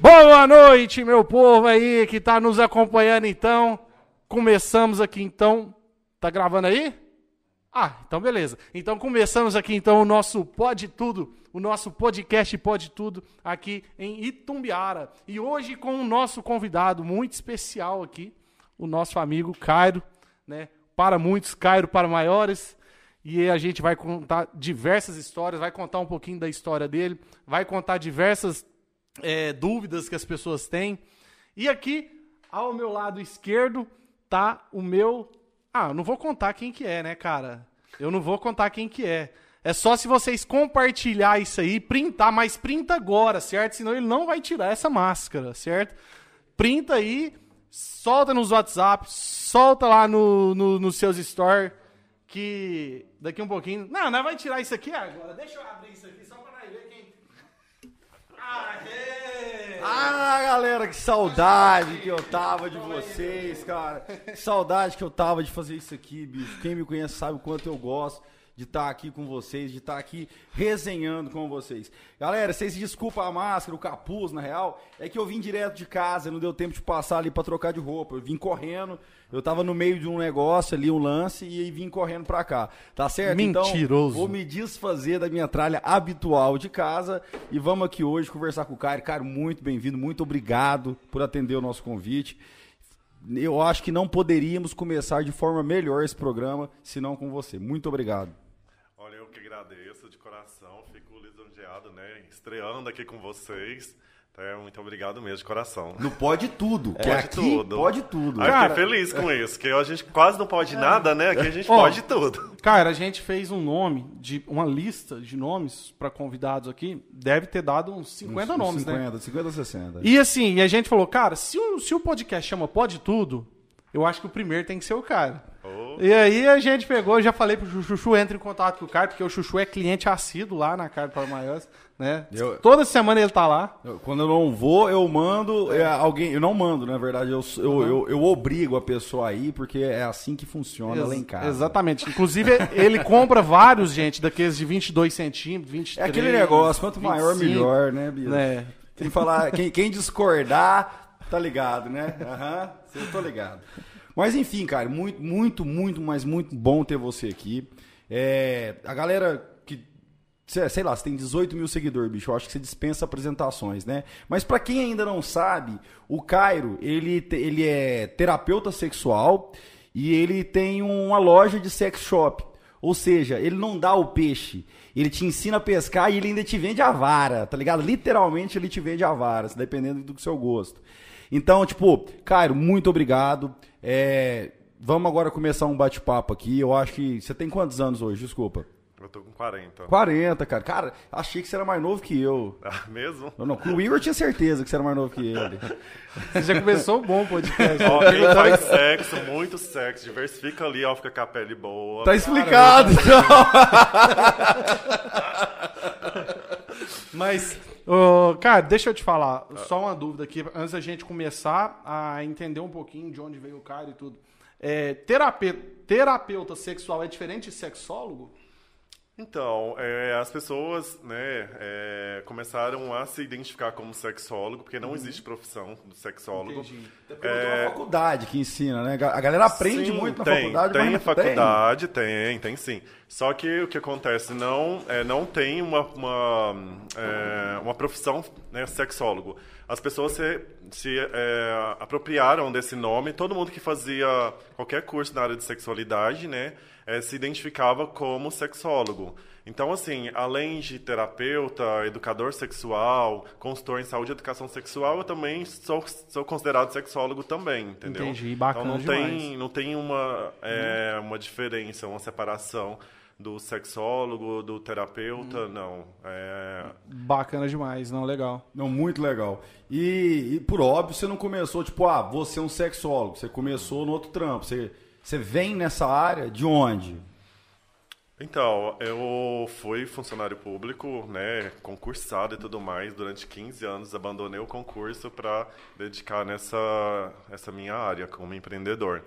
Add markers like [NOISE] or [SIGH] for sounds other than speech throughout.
Boa noite, meu povo aí que tá nos acompanhando então. Começamos aqui então. Tá gravando aí? Ah, então beleza. Então começamos aqui então o nosso Pode Tudo, o nosso podcast Pode Tudo aqui em Itumbiara. E hoje com o nosso convidado muito especial aqui, o nosso amigo Cairo, né? Para muitos, Cairo para maiores. E a gente vai contar diversas histórias, vai contar um pouquinho da história dele, vai contar diversas é, dúvidas que as pessoas têm. E aqui, ao meu lado esquerdo, tá o meu. Ah, eu não vou contar quem que é, né, cara? Eu não vou contar quem que é. É só se vocês compartilhar isso aí, printar, mas printa agora, certo? Senão ele não vai tirar essa máscara, certo? Printa aí, solta nos WhatsApp, solta lá no, no, nos seus stories, que daqui um pouquinho... Não, não vai tirar isso aqui agora. Deixa eu abrir isso aqui só pra nós ver quem... Aê! Ah, galera, que saudade que eu tava de vocês, cara. Que saudade que eu tava de fazer isso aqui, bicho. Quem me conhece sabe o quanto eu gosto de estar aqui com vocês, de estar aqui resenhando com vocês. Galera, vocês desculpam a máscara, o capuz, na real, é que eu vim direto de casa, não deu tempo de passar ali pra trocar de roupa. Eu vim correndo, eu tava no meio de um negócio ali, um lance, e vim correndo pra cá. Tá certo? Mentiroso. Então, vou me desfazer da minha tralha habitual de casa e vamos aqui hoje conversar com o Caio. Caio, muito bem-vindo, muito obrigado por atender o nosso convite. Eu acho que não poderíamos começar de forma melhor esse programa, senão com você. Muito obrigado. Agradeço de coração, fico lisonjeado, né? Estreando aqui com vocês. É, muito obrigado mesmo, de coração. Não pode tudo, que Pode aqui tudo. pode tudo. Aí Cara, fiquei feliz com isso, que a gente quase não pode nada, né? Aqui a gente Ó, pode tudo. Cara, a gente fez um nome, de uma lista de nomes pra convidados aqui. Deve ter dado uns 50 Uns- uns nomes, né? 50, 50, 60. E assim, e a gente falou, cara, se o, se o podcast chama Pode Tudo, eu acho que o primeiro tem que ser o cara. E aí a gente pegou, já falei pro Chuchu, entra em contato com o cara, porque o Chuchu é cliente assíduo lá na Carne para Maiores, né? Eu- Toda semana ele tá lá. Eu- Quando eu não vou, eu mando é, alguém. Eu não mando, na verdade, eu, eu, eu, eu obrigo a pessoa a ir, porque é assim que funciona lá em Ex- casa. Exatamente. Inclusive, ele compra vários, gente, daqueles de 22 centímetros, 23. É aquele negócio, quanto maior, 25, melhor, né, Bia? Né? Quem, falar, quem, quem discordar, tá ligado, né? Aham, eu tô ligado. Mas enfim, cara, muito, muito, muito, mas muito bom ter você aqui. É, a galera que, sei lá, você tem 18 mil seguidores, bicho, eu acho que você dispensa apresentações, né? Mas pra quem ainda não sabe, o Cairo, ele, ele é terapeuta sexual e ele tem uma loja de sex shop. Ou seja, ele não dá o peixe, ele te ensina a pescar e ele ainda te vende a vara, tá ligado? Literalmente ele te vende a vara, dependendo do seu gosto. Então, tipo, Cairo, muito obrigado. É, vamos agora começar um bate-papo aqui. Eu acho que. Você tem quantos anos hoje? Desculpa. Eu tô com 40. 40, cara. Cara, achei que você era mais novo que eu. [LAUGHS] Ah, mesmo? Não, não, com o Igor eu tinha certeza que você era mais novo que ele. [LAUGHS] Você já começou bom o podcast. Ó, quem faz sexo, muito sexo, diversifica ali, ó, fica com a pele boa. Tá explicado, então. Mas, cara, deixa eu te falar, só uma dúvida aqui, antes da gente começar a entender um pouquinho de onde veio o cara e tudo. É, terapeuta, terapeuta sexual é diferente de sexólogo? Então, é, as pessoas né, é, começaram a se identificar como sexólogo, porque não existe profissão do sexólogo. Entendi. Tem uma faculdade que ensina, né? A galera aprende Sim, muito na tem, faculdade, Tem mas faculdade, tem, tem sim. Só que o que acontece, não, é, não tem uma, uma, é, uma profissão né, sexólogo. As pessoas se, se é, apropriaram desse nome, todo mundo que fazia qualquer curso na área de sexualidade, né, é, se identificava como sexólogo. Então, assim, além de terapeuta, educador sexual, consultor em saúde e educação sexual, eu também sou, sou considerado sexólogo também, entendeu? Entendi, bacana então não demais. tem, não tem uma, é, uma diferença, uma separação do sexólogo, do terapeuta, não. É, Bacana demais, não, legal. Não, muito legal. E, e, por óbvio, você não começou, tipo, ah, você é um sexólogo. Você começou no outro trampo. Você, você vem nessa área de onde? Então, eu fui funcionário público, né, concursado e tudo mais, durante 15 anos abandonei o concurso para dedicar nessa essa minha área como empreendedor.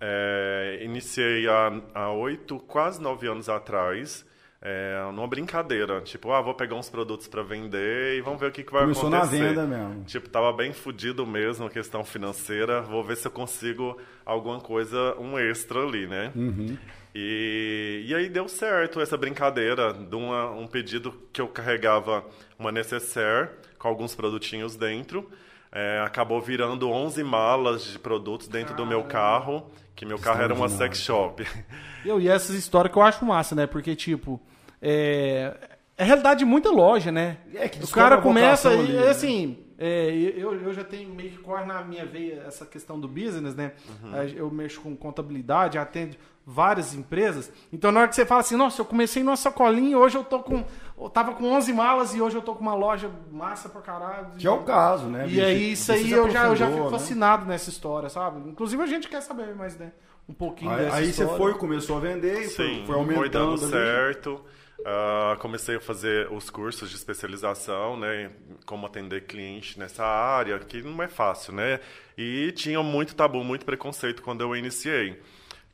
É, iniciei há há oito, quase nove anos atrás, é, numa brincadeira. Tipo, ah, vou pegar uns produtos para vender e vamos ver o que, que vai Começou acontecer. na venda mesmo. Tipo, tava bem fudido mesmo, questão financeira. Vou ver se eu consigo alguma coisa, um extra ali, né? Uhum. E, e aí deu certo essa brincadeira de uma, um pedido que eu carregava uma necessaire com alguns produtinhos dentro. É, acabou virando 11 malas de produtos dentro do meu carro, que meu carro era uma sex shop. [LAUGHS] Eu, e essas histórias que eu acho massa, né? Porque, tipo, é, é realidade de muita loja, né? É, que o cara começa e, ali, né? assim, é, eu, eu já tenho meio que corre na minha veia essa questão do business, né? Uhum. Eu mexo com contabilidade, atendo várias empresas. Então, na hora que você fala assim, nossa, eu comecei numa sacolinha e hoje eu tô com... Eu tava com 11 malas e hoje eu tô com uma loja massa pra caralho. Que é o caso, né? E aí, isso Você aí eu já, eu já fico né? fascinado nessa história, sabe? Inclusive a gente quer saber mais, né? Um pouquinho Aí, dessa aí você história. foi, começou a vender e foi, Sim, foi aumentando. dando ali. Ah, comecei a fazer os cursos de especialização, né? Como atender cliente nessa área, que não é fácil, né? E tinha muito tabu, muito preconceito quando eu iniciei.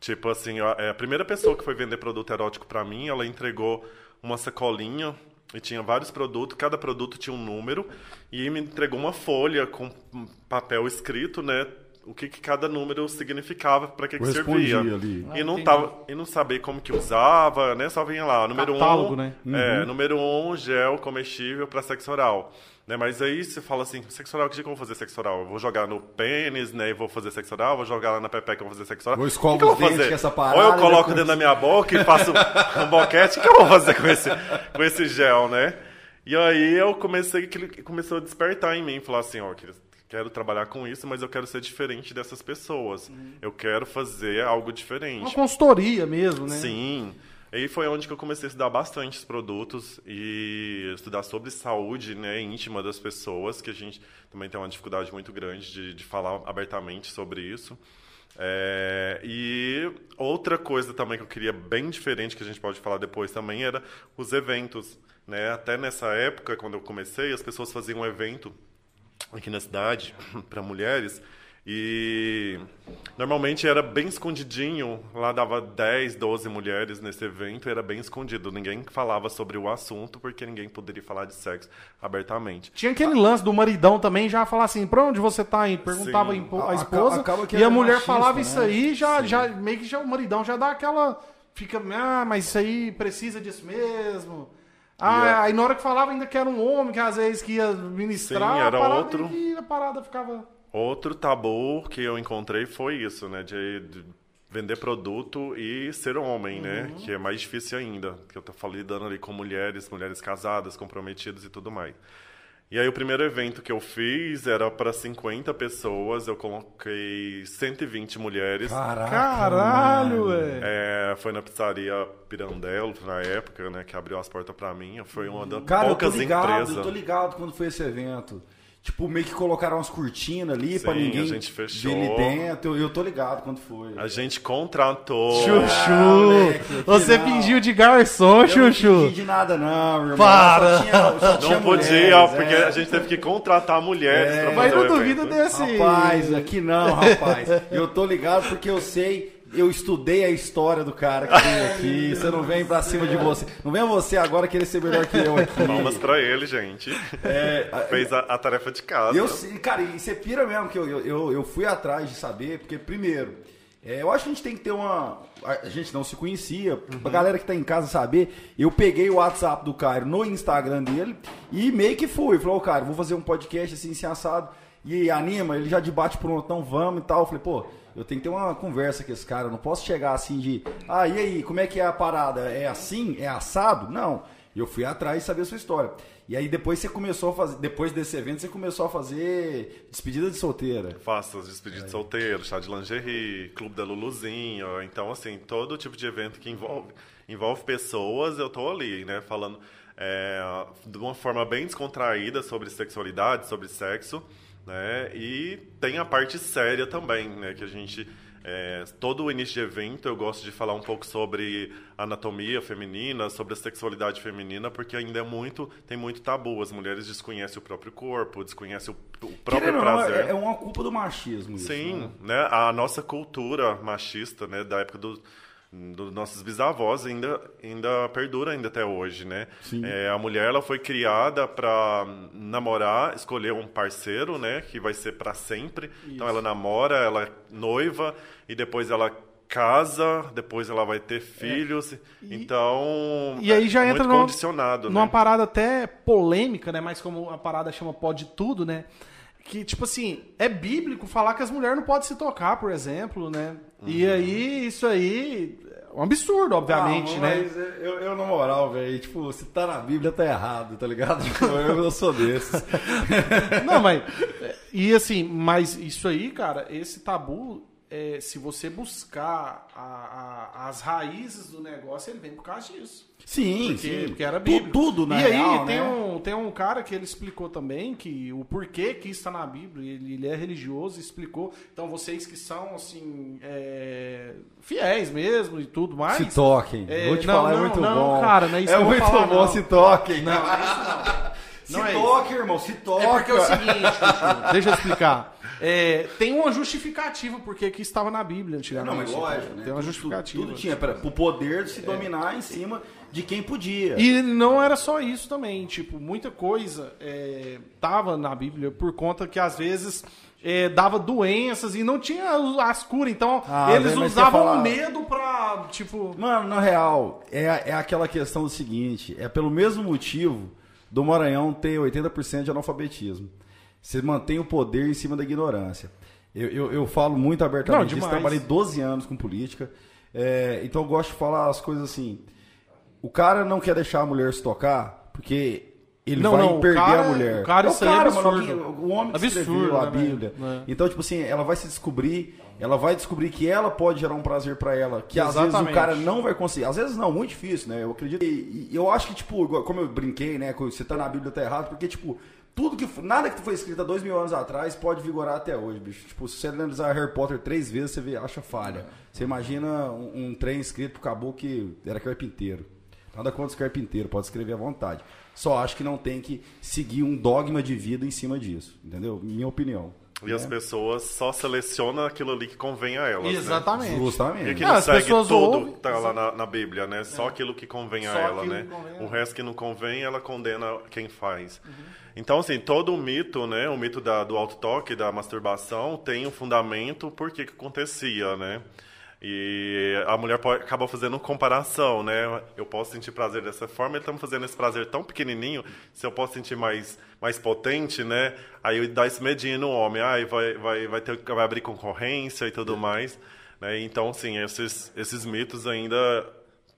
Tipo assim, a, a primeira pessoa que foi vender produto erótico para mim, ela entregou uma sacolinha e tinha vários produtos, cada produto tinha um número e me entregou uma folha com papel escrito, né? O que, que cada número significava, para que, que servia. ali. Ah, E não entendi. tava e não sabia como que usava, né? Só vinha lá, número Catálogo, um, né? É, número um, gel comestível para sexo oral. Né? Mas aí você fala assim, sexo oral, que dia que eu vou fazer sexo oral? Eu vou jogar no pênis, né? E vou fazer sexo oral, vou jogar lá na pepeca, vou fazer sexo oral. Vou O escovo que que eu os vou dentes fazer? com essa Ou parada, eu coloco depois- dentro da minha boca e faço um boquete, o que eu vou fazer com esse, com esse gel, né? E aí eu comecei, que começou a despertar em mim, falar assim, ó, que- quero trabalhar com isso, mas eu quero ser diferente dessas pessoas. Eu quero fazer algo diferente. Uma consultoria mesmo, né? Sim. Aí foi onde que eu comecei a estudar bastante os produtos e estudar sobre saúde né, íntima das pessoas, que a gente também tem uma dificuldade muito grande de, de falar abertamente sobre isso. É, e outra coisa também que eu queria bem diferente, que a gente pode falar depois também, era os eventos. Né? Até nessa época, quando eu comecei, as pessoas faziam um evento aqui na cidade [CLEARS THROAT] para mulheres e normalmente era bem escondidinho, lá dava 10, 12 mulheres nesse evento, era bem escondido, ninguém falava sobre o assunto porque ninguém poderia falar de sexo abertamente. Tinha aquele lance do maridão também, já falar assim, pra onde você tá indo? Perguntava Sim. a A- a esposa, acaba e a mulher machista, falava né? isso aí, já, já, meio que já o maridão já dá aquela... Fica, ah, mas isso aí precisa disso mesmo. Ah, Yeah. aí na hora que falava ainda que era um homem, que às vezes que ia ministrar, Sim, era a outro. E a parada ficava... Outro tabu que eu encontrei foi isso, né, de, de vender produto e ser homem, né, que é mais difícil ainda, que eu tô falando lidando ali com mulheres, mulheres casadas, comprometidas e tudo mais. E aí o primeiro evento que eu fiz era para 50 pessoas, eu coloquei 120 mulheres. Caraca. Caralho, velho. É, foi na pizzaria Pirandello, na época, né, que abriu as portas para mim. Foi uma das Cara, eu tô poucas ligado, empresas. eu tô ligado quando foi esse evento. Tipo, meio que colocaram umas cortinas ali pra Sim, ninguém a gente fechou. ver ali dentro. Eu, eu tô ligado quando foi. A gente contratou. Chuchu! moleque, você não. fingiu de garçom, Eu não Chuchu! fingi de nada não, meu irmão. Para. Só tinha, só tinha Não podia, mulheres, porque é. a gente teve que contratar mulheres É. pra Mas não duvido desse... Rapaz, aqui não, rapaz. Eu tô ligado porque eu sei, eu estudei a história do cara que veio aqui. Você não vem pra cima de você. Não vem você agora querer ser melhor que eu aqui. Palmas pra ele, gente. É, Fez a, a tarefa de casa. Eu, cara, e você pira mesmo que eu, eu, eu, fui atrás de saber, porque, primeiro, é, eu acho que a gente tem que ter uma. A gente não se conhecia, pra galera que tá em casa saber, eu peguei o WhatsApp do Cairo no Instagram dele e meio que fui. Falou, ô, cara, vou fazer um podcast assim, assim, assado. E anima, ele já de bate pronto, então vamos e tal. Eu falei, pô, eu tenho que ter uma conversa com esse cara, eu não posso chegar assim de. Ah, e aí, como é que é a parada? É assim? É assado? Não. Eu fui atrás e saber a sua história. E aí depois você começou a fazer, depois desse evento, você começou a fazer despedida de solteira. Faço as despedidas de solteiro, chá de lingerie, clube da Luluzinho. Então, assim, todo tipo de evento que envolve, envolve pessoas, eu tô ali, né? Falando é, de uma forma bem descontraída sobre sexualidade, sobre sexo, né? E tem a parte séria também, né? Que a gente... é, todo o início de evento eu gosto de falar um pouco sobre anatomia feminina, sobre a sexualidade feminina, porque ainda é muito, tem muito tabu. As mulheres desconhecem o próprio corpo, desconhecem o, o próprio não, prazer. é, é uma culpa do machismo. isso, Sim, né? né? A nossa cultura machista, né, da época do, dos nossos bisavós ainda ainda perdura ainda até hoje, né? É, a mulher ela foi criada para namorar, escolher um parceiro, né, que vai ser para sempre. Então ela namora, ela é noiva e depois ela casa, depois ela vai ter filhos. então É. E aí já é entra muito numa, condicionado, numa né? parada até polêmica, né? Mas como a parada chama pode tudo, né? Que, tipo assim, é bíblico falar que as mulheres não podem se tocar, por exemplo, né? E Uhum. aí, isso aí é um absurdo, obviamente, Ah, né? mas eu, eu, na moral, velho, tipo, se tá na Bíblia, tá errado, tá ligado? [LAUGHS] Tipo, eu, eu sou desses. Não, mas. E assim, mas isso aí, cara, esse tabu, é, se você buscar a- a- as raízes do negócio, ele vem por causa disso. Sim, Porque, sim. porque era bíblico. Tudo, na E aí real, tem, né? um, tem um cara que ele explicou também que o porquê que isso está na Bíblia. Ele, ele é religioso e explicou. Então vocês que são assim é, fiéis mesmo e tudo mais. Se toquem. É, Vou te não, falar, é não, muito não, bom. cara, não é isso é muito falar, bom, não. se toquem. Não, é isso não. Se Não é toque, irmão, se toque. É porque é o seguinte, deixa eu explicar. É, tem uma justificativa porque que estava na Bíblia antigamente. Não, mas lógico, né? Tem uma Tudo- justificativa. Tudo, tinha para o poder de se dominar em cima de quem podia. E não era só isso também, tipo, muita coisa é, tava na Bíblia por conta que às vezes é, dava doenças e não tinha as curas, então Ah, eles mas usavam o medo pra, tipo... Mano, na real, é, é aquela questão do seguinte: é pelo mesmo motivo do Maranhão ter 80% de analfabetismo. Você mantém o poder em cima da ignorância. Eu, eu, eu falo muito abertamente Não, disso, trabalhei 12 anos com política, é, então eu gosto de falar as coisas assim. O cara não quer deixar a mulher se tocar porque ele Não, vai não, o perder cara- a mulher. o cara, É aí é mano, absurdo. alguém- o homem que Absurdo, a né? Bíblia. É. Então, tipo assim, ela vai se descobrir, ela vai descobrir que ela pode gerar um prazer pra ela, que às vezes o Exatamente. cara não vai conseguir. Às vezes não, muito difícil, né? Eu acredito. E, eu acho que, tipo, como eu brinquei, né? Você tá na Bíblia tá errado, porque, tipo, tudo que. Nada que foi escrito há dois mil anos atrás pode vigorar até hoje, bicho. Tipo, se você analisar Harry Potter três vezes, você vê, acha falha. Você imagina um, um trem escrito pro caboclo que era carpinteiro. Nada contra os carpinteiros, pode escrever à vontade. Só acho que não tem que seguir um dogma de vida em cima disso, entendeu? Minha opinião. E as pessoas só selecionam aquilo ali que convém a elas. Né? Exatamente. Porque Justamente. que Ah, não as segue pessoas tudo ouvem- que tá lá na, na Bíblia, né? Só aquilo que convém a Só ela, aquilo né? que convém a O ela. resto que não convém, ela condena quem faz. Então, assim, todo o mito, né? O mito da, do auto-toque, da masturbação, tem um fundamento por que que acontecia, né? E a mulher pode, acaba fazendo comparação, né? Eu posso sentir prazer dessa forma, ele está me fazendo esse prazer tão pequenininho, se eu posso sentir mais, mais potente, né? Aí dá esse medinho no homem, ai, vai, vai, vai, ter, vai abrir concorrência e tudo mais. Né? Então, sim, esses, esses mitos ainda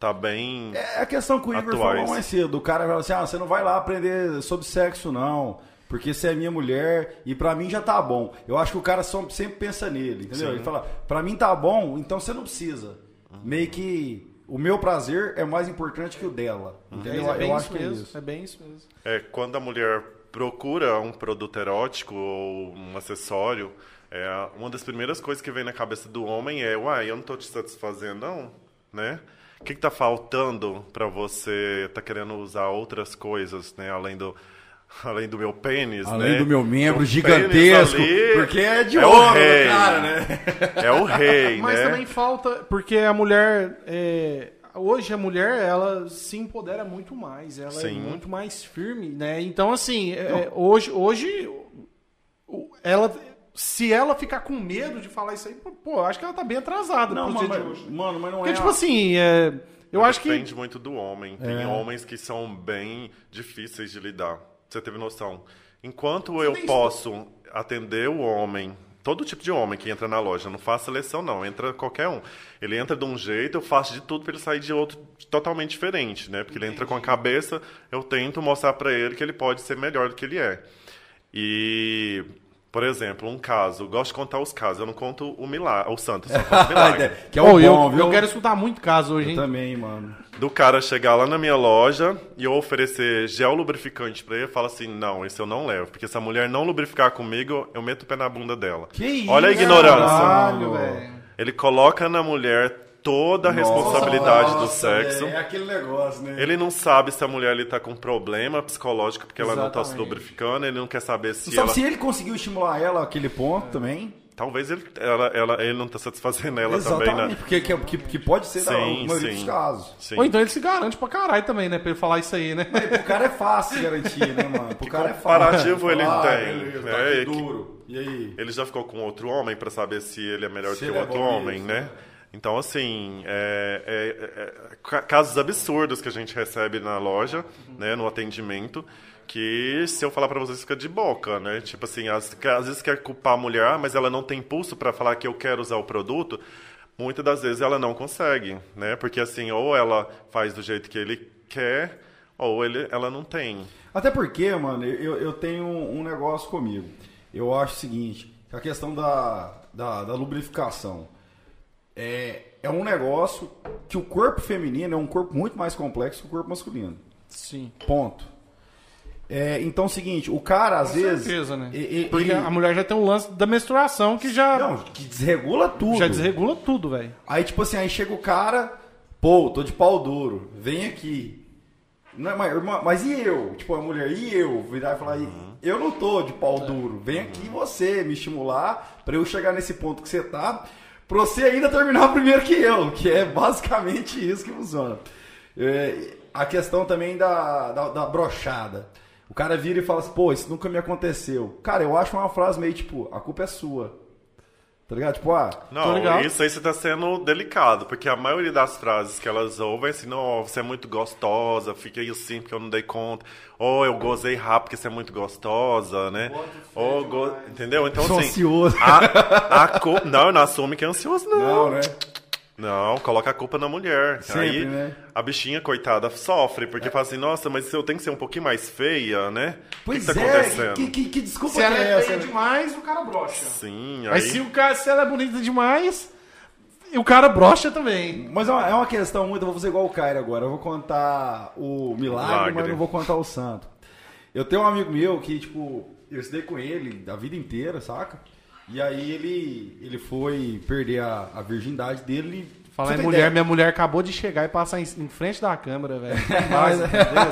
tá bem... É a questão que o Igor Atuais. falou mais cedo. O cara fala assim: ah, você não vai lá aprender sobre sexo, não. Porque você é minha mulher e pra mim já tá bom. Eu acho que o cara só- sempre pensa nele, entendeu? Sim. Ele fala: pra mim tá bom, então você não precisa. Meio que o meu prazer é mais importante que o dela. Entendeu? É, bem Eu isso acho que é mesmo, isso. é bem isso mesmo. É, quando a mulher procura um produto erótico ou um acessório, é, uma das primeiras coisas que vem na cabeça do homem é, uai, eu não tô te satisfazendo, não, né? O que, que tá faltando para você tá querendo usar outras coisas, né? Além do, [LAUGHS] além do meu pênis, Além né? do meu membro O gigantesco, ali porque é de é o ouro, rei. cara, né? É o rei, [LAUGHS] Mas né? também falta, porque a mulher. é, hoje a mulher, ela se empodera muito mais, ela é Sim. muito mais firme, né? Então, assim, é, hoje, hoje o- ela. Se ela ficar com medo de falar isso aí, pô, eu acho que ela tá bem atrasada Não, mano, dia de mas, hoje. mano, mas não Porque, é. tipo assim, é, eu acho que. Depende muito do homem. Tem É. homens que são bem difíceis de lidar. Você teve noção. Enquanto eu tem posso atender o homem, todo tipo de homem que entra na loja, não faço seleção não, entra qualquer um. Ele entra de um jeito, eu faço de tudo para ele sair de outro totalmente diferente, né? Porque ele entra com a cabeça, eu tento mostrar para ele que ele pode ser melhor do que ele é. E por exemplo, um caso, eu gosto de contar os casos, eu não conto o milagre, o santo, eu só conto o [LAUGHS] milagre. que é o eu, bom, viu? eu quero escutar muito caso hoje, Eu hein? também, mano. Do cara chegar lá na minha loja e eu oferecer gel lubrificante pra ele, fala assim: "Não, esse eu não levo, porque se a mulher não lubrificar comigo, eu meto o pé na bunda dela". Que isso, Olha a ignorância. Caralho. Ele coloca na mulher toda a responsabilidade do Nossa, sexo. É aquele negócio, né? Ele não sabe se a mulher ali tá com problema psicológico porque ela não tá se Exatamente. lubrificando, ele não quer saber se Não sabe ela. se ele conseguiu estimular ela àquele ponto também. Talvez ele, ela, ela- ele não tá satisfazendo ela Exatamente, também, né? porque que, que, que pode ser da Sim, maioria sim. dos casos. Sim. Ou então ele se garante pra caralho também, né? Pra ele falar isso aí, né? Pro cara é fácil garantir, né, mano? Pro cara é fácil. comparativo ele tem, beleza, né? Tá aqui É que- duro. E aí? Ele já ficou com outro homem pra saber se ele é melhor Se do que ele o é outro homem, né? Então, assim, é, é- é- ca- casos absurdos que a gente recebe na loja, né, no atendimento, que se eu falar pra vocês fica de boca, né? Tipo assim, às, que às vezes quer culpar a mulher, "Ah, mas ela não tem impulso pra falar que eu quero usar o produto. Muitas das vezes ela não consegue, né? Porque assim, ou ela faz do jeito que ele quer, ou ele, ela não tem. Até porque, mano, eu, eu tenho um negócio comigo. Eu acho o seguinte, que a questão da, da, da lubrificação é, é um negócio que o corpo feminino é um corpo muito mais complexo que o corpo masculino. Sim. Ponto. É, então é o seguinte, o cara às Com vezes. certeza, né? e- e- Porque ele- a mulher já tem um lance da menstruação que já, Não, que desregula tudo. já desregula tudo, velho. Aí, tipo assim, aí chega o cara, pô, tô de pau duro, vem aqui. Não, é, mas, mas e eu? Tipo, a mulher, e eu? Virar e falar, "E- eu não tô de pau duro. Vem aqui você me estimular pra eu chegar nesse ponto que você tá, pra você ainda terminar [LAUGHS] primeiro que eu, que é basicamente isso que funciona. É, a questão também da, da, da brochada. O cara vira e fala assim, pô, isso nunca me aconteceu. Cara, eu acho uma frase meio tipo, a culpa é sua. Tá ligado? Tipo, ah, Não, ligado. isso aí você tá sendo delicado, porque a maioria das frases que elas ouvem é assim, não, você é muito gostosa, fiquei assim porque eu não dei conta. Ou eu gozei rápido porque você é muito gostosa, né? Ou go... Entendeu? Então Sou assim. ansioso. A, a cu- Não, não assume que é ansioso, não. não, né? Não, coloca a culpa na mulher. Sempre, Aí né? a bichinha, coitada, sofre, porque fala assim, nossa, mas eu tenho que ser um pouquinho mais feia, né? Pois o que, que tá é, acontecendo? que, que, que desculpa Se que ela é é essa? feia né? demais, o cara brocha. Sim, aí. Mas se, o cara, se ela é bonita demais, e o cara brocha também. Mas é uma, é uma questão muito. Eu vou fazer igual o Caio agora. Eu vou contar o milagre, Milagre. mas não vou contar o santo. Eu tenho um amigo meu que, tipo, eu estudei com ele a vida inteira, saca? E aí ele, ele foi perder a, a virgindade dele. Falar em mulher, ideia? minha mulher acabou de chegar e passar em, em frente da câmera, velho. [LAUGHS]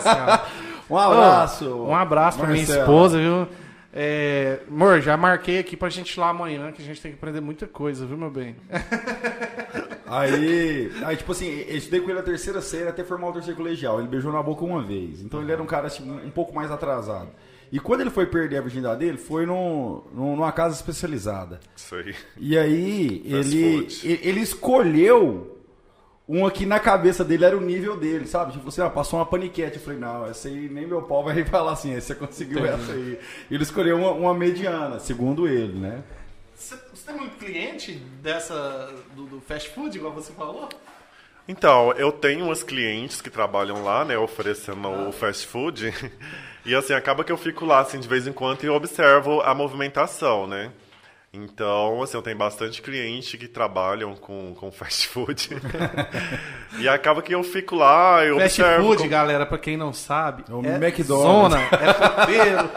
Cara. [LAUGHS] Um abraço. Um abraço pra minha esposa, viu? É, amor, já marquei aqui pra gente ir lá amanhã, que a gente tem que aprender muita coisa, viu, meu bem? [LAUGHS] Aí, aí, tipo assim, eu estudei com ele a terceira série até formar o terceiro colegial. Ele beijou na boca uma vez. Então ele era um cara assim, um pouco mais atrasado. E quando ele foi perder a virgindade dele, foi no, no- numa casa especializada. Isso aí. E aí, ele, ele escolheu um que na cabeça dele era o nível dele, sabe? Tipo assim, ah, passou uma paniquete. Eu falei, não, essa aí nem meu pau vai [LAUGHS] falar assim, você conseguiu essa aí. Ele escolheu uma, uma mediana, segundo ele, né? Você, tem muito cliente dessa do, do fast food, igual você falou? Então, eu tenho umas clientes que trabalham lá, né, oferecendo o fast food. E assim, acaba que eu fico lá assim de vez em quando e observo a movimentação, né? Então, assim, eu tenho bastante cliente que trabalham com, com [LAUGHS] fast food. e acaba que eu fico lá e Fast observo. food, como- galera, pra quem não sabe, É o é McDonald's. zona, é puteiro.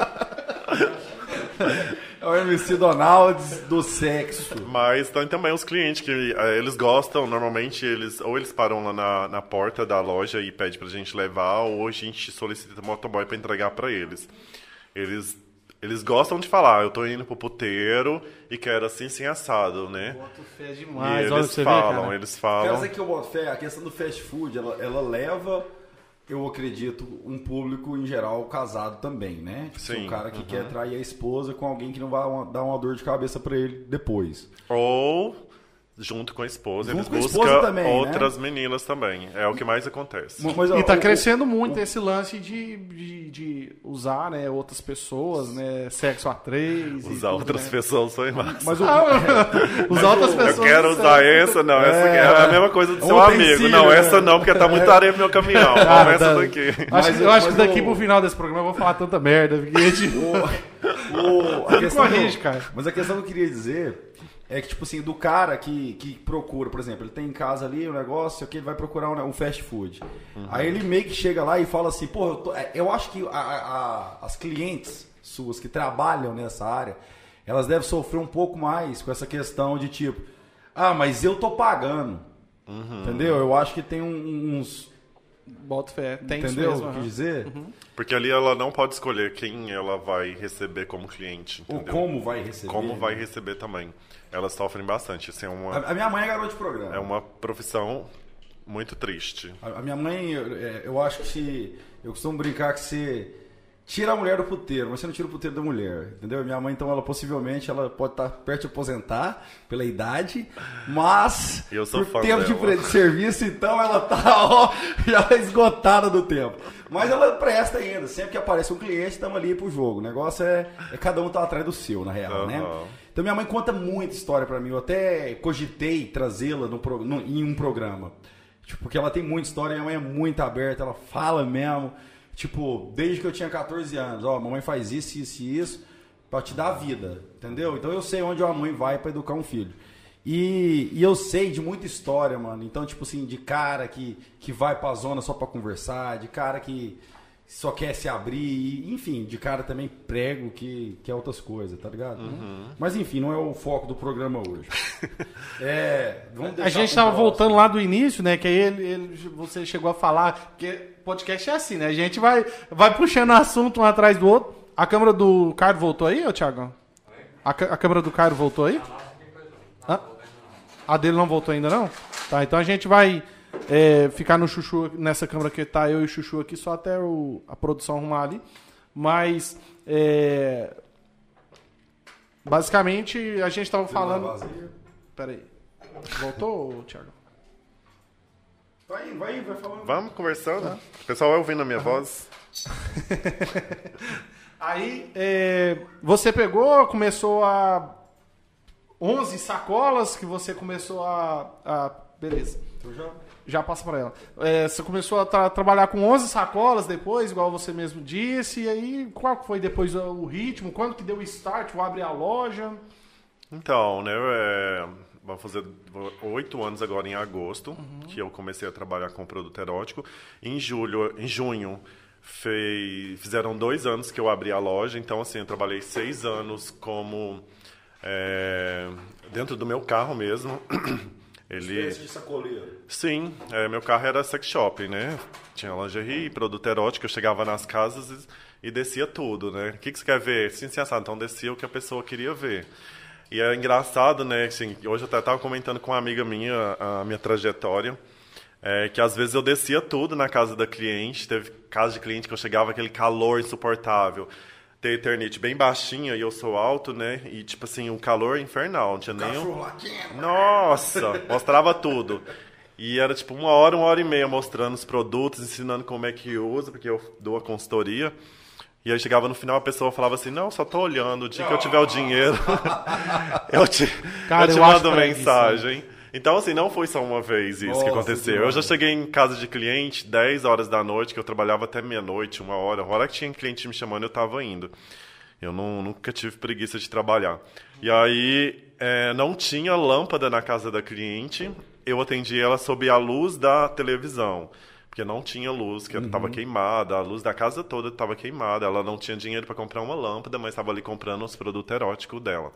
[LAUGHS] É o MC Donalds do sexo. Mas tem também os clientes que eh, eles gostam, normalmente eles ou eles param lá na, na porta da loja e pedem pra gente levar, ou a gente solicita motoboy pra entregar pra eles. Eles eles gostam de falar, eu tô indo pro puteiro e quero assim sem assado, né? Boto fé E demais, olha pra eles você ver, falam, cara. eles falam. dizer que eu boto fé, a questão do fast food, ela, ela leva, eu acredito, um público em geral casado também, né? Tipo, Sim, Um cara que uhum. quer trair a esposa com alguém que não vai dar uma dor de cabeça pra ele depois. Ou junto com a esposa, Junto eles com a buscam esposa também, né? outras meninas também. É o que mais acontece. Mas, ó, E tá o- crescendo muito esse lance de, de, de usar, né, outras pessoas, né, sexo a três. Usar tudo, outras né? pessoas foi massa. Mas o, [LAUGHS] [LAUGHS] Usar outras pessoas. Eu quero no usar sexo. essa, não. Essa aqui é a mesma coisa do É um seu amigo. Não, né? essa não, porque tá muita areia no meu caminhão. Ah, essa tá. daqui. Acho, Mas- eu acho que daqui o- pro final desse programa eu vou falar tanta merda. Porque, tipo, o- a [LAUGHS] questão corrige, cara. Mas a questão que eu queria dizer é que, tipo assim, do cara que, que procura, por exemplo, ele tem em casa ali um negócio, que ele vai procurar um, um fast food. Aí ele meio que chega lá e fala assim, pô, eu, tô- é, eu acho que a- a- as clientes suas que trabalham nessa área, elas devem sofrer um pouco mais com essa questão de tipo, ah, mas eu tô pagando. Entendeu? Eu acho que tem uns. Bota fé. Tem entendeu isso mesmo. o que aham. dizer? Porque ali ela não pode escolher quem ela vai receber como cliente, Ou entendeu? como vai receber. Como vai receber também. Elas sofrem bastante. Isso é uma, A, minha mãe é garota de programa. é uma profissão muito triste. A, minha mãe, eu, é, acho que se. Eu costumo brincar que você tira a mulher do puteiro, mas você não tira o puteiro da mulher. Entendeu? Minha mãe, então, ela possivelmente ela pode estar perto de aposentar pela idade, mas Eu sou por tempo de, dela. de serviço, então ela tá ó, [LAUGHS] já esgotada do tempo. Mas ela presta ainda. Sempre que aparece um cliente, estamos ali pro jogo. O negócio é, é cada um tá atrás do seu, na real, né? Aham. Então minha mãe conta muita história pra mim. Eu até cogitei trazê-la no, no- em um programa. Tipo, porque ela tem muita história, minha mãe é muito aberta, ela fala mesmo. Tipo, desde que eu tinha 14 anos, ó, mamãe faz isso, isso e isso pra te dar vida, entendeu? Então eu sei onde uma mãe vai pra educar um filho. E, e eu sei de muita história, mano. Então, tipo assim, de cara que, que vai pra zona só pra conversar, de cara que só quer se abrir, e, enfim, de cara também prego que, que é outras coisas, tá ligado? Mas enfim, não é o foco do programa hoje. [LAUGHS] é, vamos A gente tava voltando lá do início, né? Que aí ele, ele- você chegou a falar. Porque podcast é assim, né? A gente vai, vai puxando assunto um atrás do outro. A câmera do Cairo voltou aí, ô Thiagão? A, a câmera do Cairo voltou aí? Hã? A dele não voltou ainda, não? Tá, então a gente vai é, ficar no Chuchu, nessa câmera que tá eu e o Chuchu aqui, só até o- a produção arrumar ali. Mas, é, basicamente, a gente tava falando... Vazia. Pera aí. Voltou, Thiago? Vai, vai, vai falando. Vamos conversando? O pessoal vai ouvindo a minha voz? [LAUGHS] Aí, é, você pegou, começou a... 11 sacolas que você começou a... a- beleza. Eu já- Já passa pra ela. É, você começou a tra- trabalhar com 11 sacolas depois, igual você mesmo disse. E aí, qual foi depois o ritmo? Quando que deu o start? O abre a loja? Então, né, é, vai fazer oito anos agora em agosto que eu comecei a trabalhar com produto erótico. Em julho, em junho, fizeram dois anos que eu abri a loja. Então, assim, eu trabalhei seis anos como é, dentro do meu carro mesmo. [CLEARS THROAT] Ele de. Sim, é, meu carro era sex shop, né? Tinha lingerie, produto erótico, eu chegava nas casas e, e descia tudo, né? O que, que você quer ver? Sim, sim, assado. Então descia o que a pessoa queria ver. E é engraçado, né? Assim, hoje eu até estava comentando com uma amiga minha a minha trajetória. é, que às vezes eu descia tudo na casa da cliente. Teve casa de cliente que eu chegava aquele calor insuportável. Tem eternite bem baixinha e eu sou alto, né? E tipo assim, um calor infernal, não tinha nenhum. Latino. Nossa, mostrava tudo. E era tipo uma hora, uma hora e meia mostrando os produtos, ensinando como é que usa, porque eu dou a consultoria. E aí chegava no final, a pessoa falava assim, não, só tô olhando, o dia que eu tiver o dinheiro, [LAUGHS] eu te, Cara, eu te eu mando mensagem. Então, assim, não foi só uma vez isso que Nossa, aconteceu. demais. Eu já cheguei em casa de cliente 10 horas da noite, que eu trabalhava até meia-noite, uma hora. A hora que tinha cliente me chamando, eu tava indo. Eu não- nunca tive preguiça de trabalhar. E aí, é, não tinha lâmpada na casa da cliente. Eu atendi ela sob a luz da televisão. Porque não tinha luz, que estava queimada. A luz da casa toda estava queimada. Ela não tinha dinheiro para comprar uma lâmpada, mas estava ali comprando os produtos eróticos dela.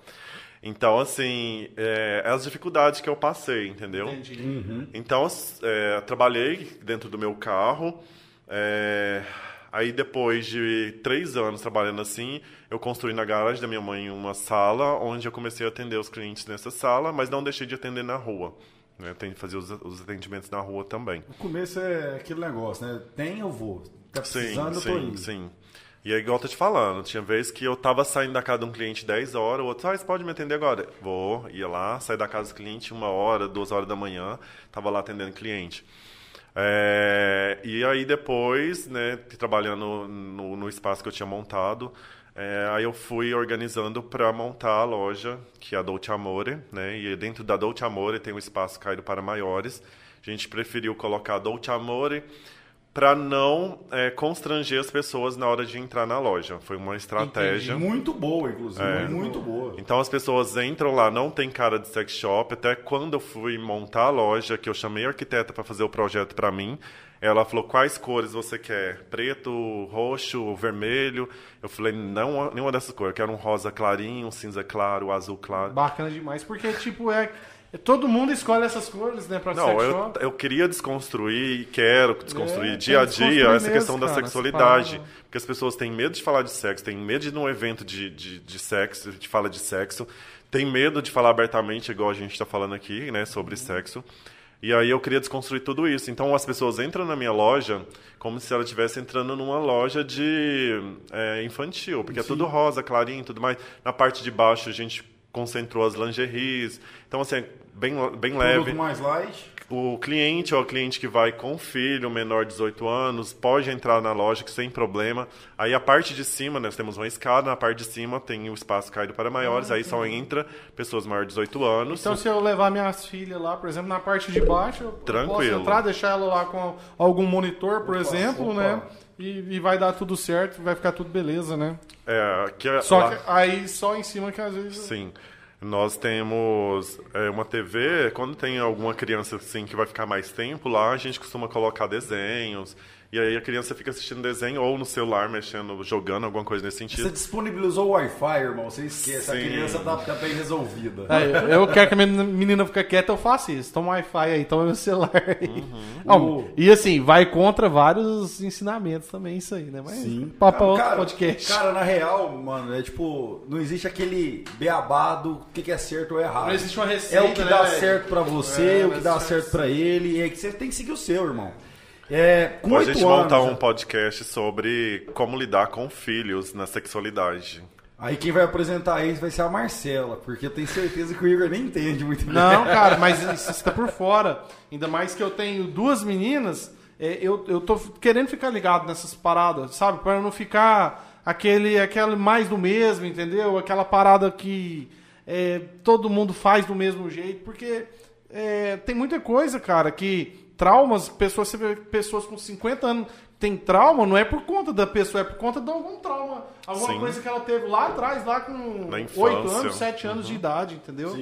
Então, assim, é, as dificuldades que eu passei, entendeu? Então, é, trabalhei dentro do meu carro. é, aí, depois de três anos trabalhando assim, eu construí na garagem da minha mãe uma sala, onde eu comecei a atender os clientes nessa sala, mas não deixei de atender na rua. Né? Tem que fazer os, os atendimentos na rua também. O começo é aquele negócio, né? Tem, eu vou. Tá Sim, precisando, eu tô sim, indo. sim. E é igual eu tô te falando, tinha vez que eu tava saindo da casa de um cliente 10 horas, o outro, ah, você pode me atender agora? Vou, ia lá, saí da casa do cliente uma hora, duas horas da manhã, tava lá atendendo cliente. É, e aí depois, né, trabalhando no, no espaço que eu tinha montado, é, aí eu fui organizando para montar a loja, que é a Dolce Amore, né, e dentro da Dolce Amore tem um espaço caído para maiores. A gente preferiu colocar Dolce Amore para não é, constranger as pessoas na hora de entrar na loja. Foi uma estratégia. Muito boa, inclusive. É. Muito boa. Então as pessoas entram lá, não tem cara de sex shop. Até quando eu fui montar a loja, que eu chamei a arquiteta para fazer o projeto para mim, ela falou quais cores você quer, preto, roxo, vermelho. Eu falei não, nenhuma dessas cores. Eu quero um rosa clarinho, um cinza claro, um azul claro. Bacana demais, porque, tipo, é, Todo mundo escolhe essas cores, né, pra Não, eu, eu queria desconstruir e quero desconstruir É, dia a dia essa mesmo, questão da cara, sexualidade. essa parada. Porque as pessoas têm medo de falar de sexo, têm medo de ir num evento de, de, de sexo, de fala de sexo, tem medo de falar abertamente, igual a gente está falando aqui, né, sobre Uhum. sexo. E aí eu queria desconstruir tudo isso. Então as pessoas entram na minha loja como se ela estivesse entrando numa loja de é, infantil, porque é tudo rosa, clarinho, e tudo mais. Na parte de baixo a gente concentrou as lingeries. Então assim, é bem bem leve. Mais light. O cliente ou o cliente que vai com filho menor de 18 anos pode entrar na loja que sem problema. Aí a parte de cima, nós temos uma escada, na parte de cima tem o espaço caído para maiores, aí só entra pessoas maiores de 18 anos. Então, se eu levar minhas filhas lá, por exemplo, na parte de baixo, eu Tranquilo. posso entrar, deixar ela lá com algum monitor, por Opa, exemplo, opa. né? E, e vai dar tudo certo, vai ficar tudo beleza, né? É, que é Só lá- que aí só em cima que às vezes. Sim. Nós temos é, uma TV, quando tem alguma criança assim que vai ficar mais tempo lá, a gente costuma colocar desenhos. E aí a criança fica assistindo desenho ou no celular, mexendo, jogando, alguma coisa nesse Você sentido. disponibilizou o Wi-Fi, irmão. Você esquece. A Sim. criança tá, tá bem resolvida. É, eu quero que a minha menina fique quieta, eu faço isso. Toma Wi-Fi aí, toma meu celular aí. Uhum. Não, O- e assim, vai contra vários ensinamentos também, isso aí, né? Mas papo Não, outro cara, podcast. Cara, na real, mano, é tipo, não existe aquele beabá do que, que é certo ou errado. Não existe uma É receita, o que né, dá velho? certo pra você, É, o que dá existe certo pra ele, e é que você tem que seguir o seu, irmão. É, com a gente anos, montar um já- podcast sobre como lidar com filhos na sexualidade. aí quem vai apresentar isso vai ser a Marcela, porque eu tenho certeza que o Igor nem entende muito bem. Não, [LAUGHS] cara, mas isso está por fora. Ainda mais que eu tenho duas meninas, é, eu, eu tô querendo ficar ligado nessas paradas, sabe? Para não ficar aquele, aquele mais do mesmo, entendeu? Aquela parada que é, todo mundo faz do mesmo jeito, porque é, tem muita coisa, cara, que traumas, pessoas, você vê pessoas com 50 anos tem trauma, não é por conta da pessoa, é por conta de algum trauma. Alguma Sim. coisa que ela teve lá atrás, lá com Na 8 infância. anos, 7 anos de idade, entendeu?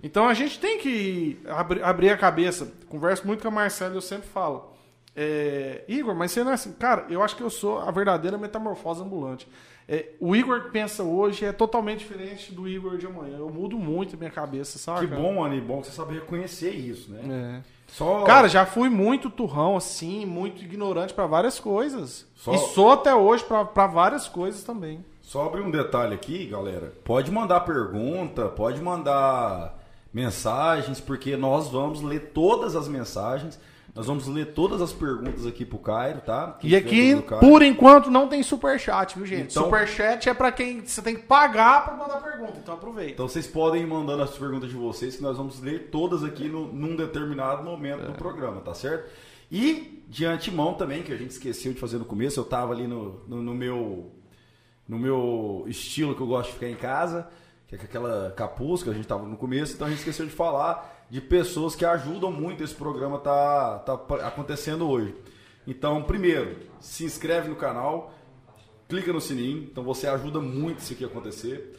Então a gente tem que abri- abrir a cabeça. Converso muito com a Marcela e eu sempre falo. é, Igor, mas você não é assim. Cara, eu acho que eu sou a verdadeira metamorfose ambulante. É, o Igor que pensa hoje é totalmente diferente do Igor de amanhã. Eu mudo muito a minha cabeça, sabe? Que bom, e bom que você sabe reconhecer isso, né? É. Só... Cara, já fui muito turrão, assim, muito ignorante pra várias coisas. Só- E sou até hoje pra várias coisas também. Só abrir um detalhe aqui, galera. Pode mandar pergunta, pode mandar mensagens, porque nós vamos ler todas as mensagens. Nós vamos ler todas as perguntas aqui pro Cairo, tá? Quem E aqui, por enquanto, não tem superchat, viu, gente? Então- Superchat é pra quem você tem que pagar pra mandar pergunta, então aproveita. Então vocês podem ir mandando as perguntas de vocês, que nós vamos ler todas aqui no- num determinado momento É. do programa, tá certo? E de antemão também, que a gente esqueceu de fazer no começo, eu tava ali no, no, no meu no meu estilo que eu gosto de ficar em casa, que é aquela capuz que a gente tava no começo, então a gente esqueceu de falar de pessoas que ajudam muito esse programa tá, tá acontecendo hoje. Então, primeiro, se inscreve no canal, clica no sininho, então você ajuda muito isso aqui a acontecer.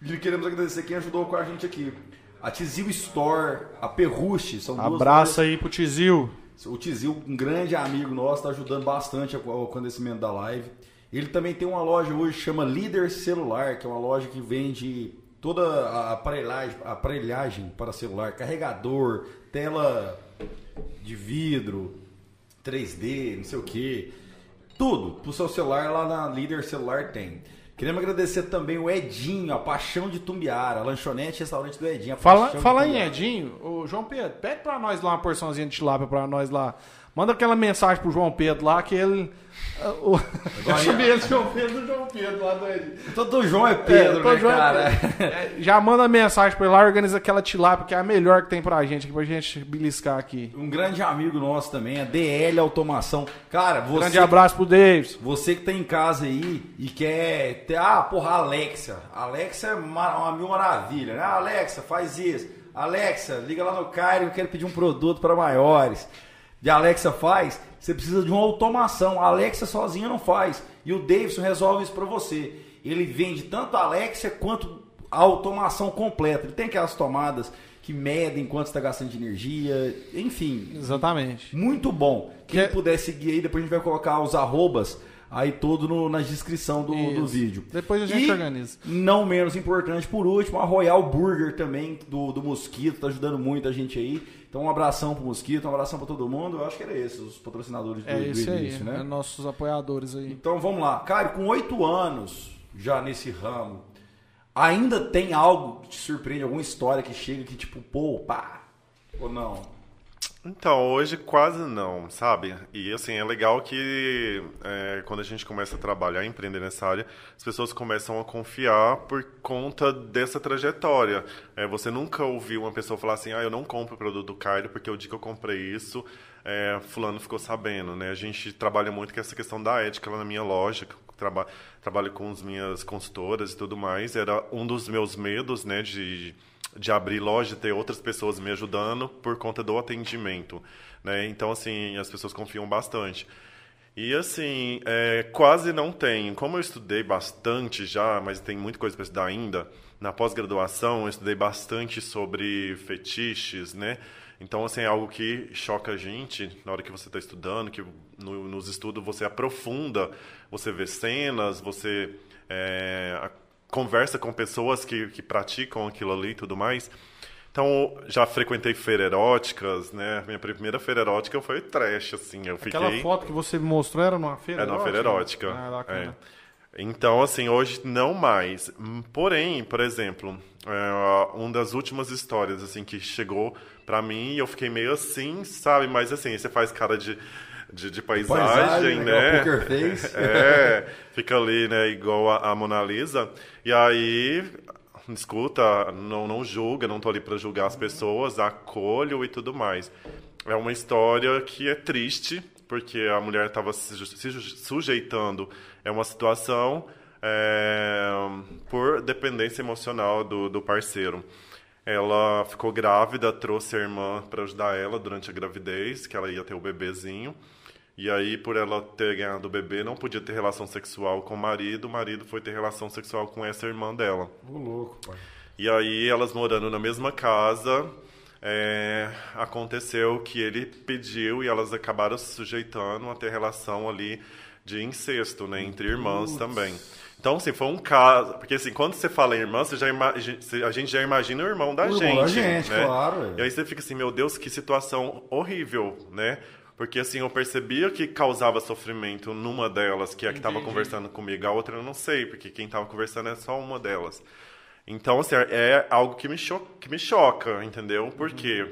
E queremos agradecer quem ajudou com a gente aqui. A Tizil Store, a Perruche, são duas Abraço aí pro Tizil. o Tizil, um grande amigo nosso, está ajudando bastante ao acontecimento da live. Ele também tem uma loja hoje chama Líder Celular, que é uma loja que vende toda a aparelhagem, aparelhagem para celular, carregador, tela de vidro, 3D, não sei o que. Tudo pro seu celular lá na Líder Celular tem. Queremos agradecer também o Edinho, a Paixão de Tumbiara, a lanchonete e restaurante do Edinho. Fala, fala em. Edinho, ô João Pedro, pede pra nós lá uma porçãozinha de tilápia pra nós lá. Manda aquela mensagem pro João Pedro lá que ele. ah, O... [LAUGHS] Eu chamei ele João Pedro do João Pedro lá do Edinho. Todo João é Pedro, É, tô né, João cara? Pedro. É, já manda mensagem pra ele lá, organiza aquela tilápia que é a melhor que tem pra gente, aqui, pra gente beliscar aqui. Um grande amigo nosso também, a DL Automação. Cara, você, Grande abraço pro Davis. você que tá em casa aí e quer ter, ah, porra, Alexa. Alexa é uma, uma mil maravilha, né? Alexa, faz isso. Alexa, liga lá no Cairo, eu quero pedir um produto para maiores. De Alexa faz, você precisa de uma automação. A Alexa sozinha não faz. E o Davidson resolve isso para você. Ele vende tanto a Alexa quanto a automação completa. Ele tem aquelas tomadas que medem quanto está gastando de energia, enfim, Exatamente. muito bom. Quem Que- puder seguir aí, depois a gente vai colocar os arrobas aí todo no- na descrição do, do vídeo. Depois a gente E, organiza. Não menos importante, por último, a Royal Burger também, do, do Mosquito, tá ajudando muito a gente aí. Então um abração pro Mosquito, um abração pra todo mundo. Eu acho que era esses, os patrocinadores do, É do isso aí, início, né? é nossos apoiadores aí. Então vamos lá. Cara, com oito anos já nesse ramo, ainda tem algo que te surpreende, alguma história que chega que tipo, pô, pá, ou não? Então, hoje quase não, sabe? E assim, é legal que é, quando a gente começa a trabalhar, empreender nessa área, as pessoas começam a confiar por conta dessa trajetória. É, você nunca ouviu uma pessoa falar assim, ah, eu não compro o produto do Cairo porque o dia que eu comprei isso, é, fulano ficou sabendo, né? A gente trabalha muito com essa questão da ética lá na minha loja, traba trabalho com as minhas consultoras e tudo mais. Era um dos meus medos, né, de de abrir loja ter outras pessoas me ajudando por conta do atendimento, né? Então, assim, as pessoas confiam bastante. E, assim, é, quase não tem. Como eu estudei bastante já, mas tem muita coisa para estudar ainda, na pós-graduação eu estudei bastante sobre fetiches, né? Então, assim, é algo que choca a gente na hora que você está estudando, que no, nos estudos você aprofunda, você vê cenas, você é, conversa com pessoas que, que praticam aquilo ali e tudo mais. Então, já frequentei feiras eróticas, né? Minha primeira feira erótica foi trash, assim. Eu fiquei... Aquela foto que você me mostrou era numa feira É numa feira erótica. Ah. É. Então, assim, hoje não mais. Porém, por exemplo, é, uma das últimas histórias, assim, que chegou pra mim e eu fiquei meio assim, sabe? Mas, assim, você faz cara de, de, de paisagem, Paisagem, né? poker face. [LAUGHS] É, fica ali, né, igual a, a Mona Lisa. E aí, escuta, não, não julga, não tô ali pra julgar as pessoas, acolho e tudo mais. É uma história que é triste, porque a mulher estava se, sujeitando a uma situação é, por dependência emocional do, do parceiro. Ela ficou grávida, trouxe a irmã para ajudar ela durante a gravidez, que ela ia ter o bebezinho. E aí, por ela ter ganhado o bebê, não podia ter relação sexual com o marido. O marido foi ter relação sexual com essa irmã dela. Ô, louco, pai. E aí, elas morando na mesma casa, é, aconteceu que ele pediu e elas acabaram se sujeitando a ter relação ali de incesto, né, entre irmãs também. Então, assim, foi um caso. Porque, assim, quando você fala em irmã, você já ima- a gente já imagina o irmão da O irmão gente. da gente, né? claro, é. E aí você fica assim, meu Deus, que situação horrível, né? Porque, assim, eu percebia que causava sofrimento numa delas, que é a que estava conversando comigo. A outra eu não sei, porque quem estava conversando é só uma delas. Então, assim, é algo que me, cho que me choca, entendeu? Por quê?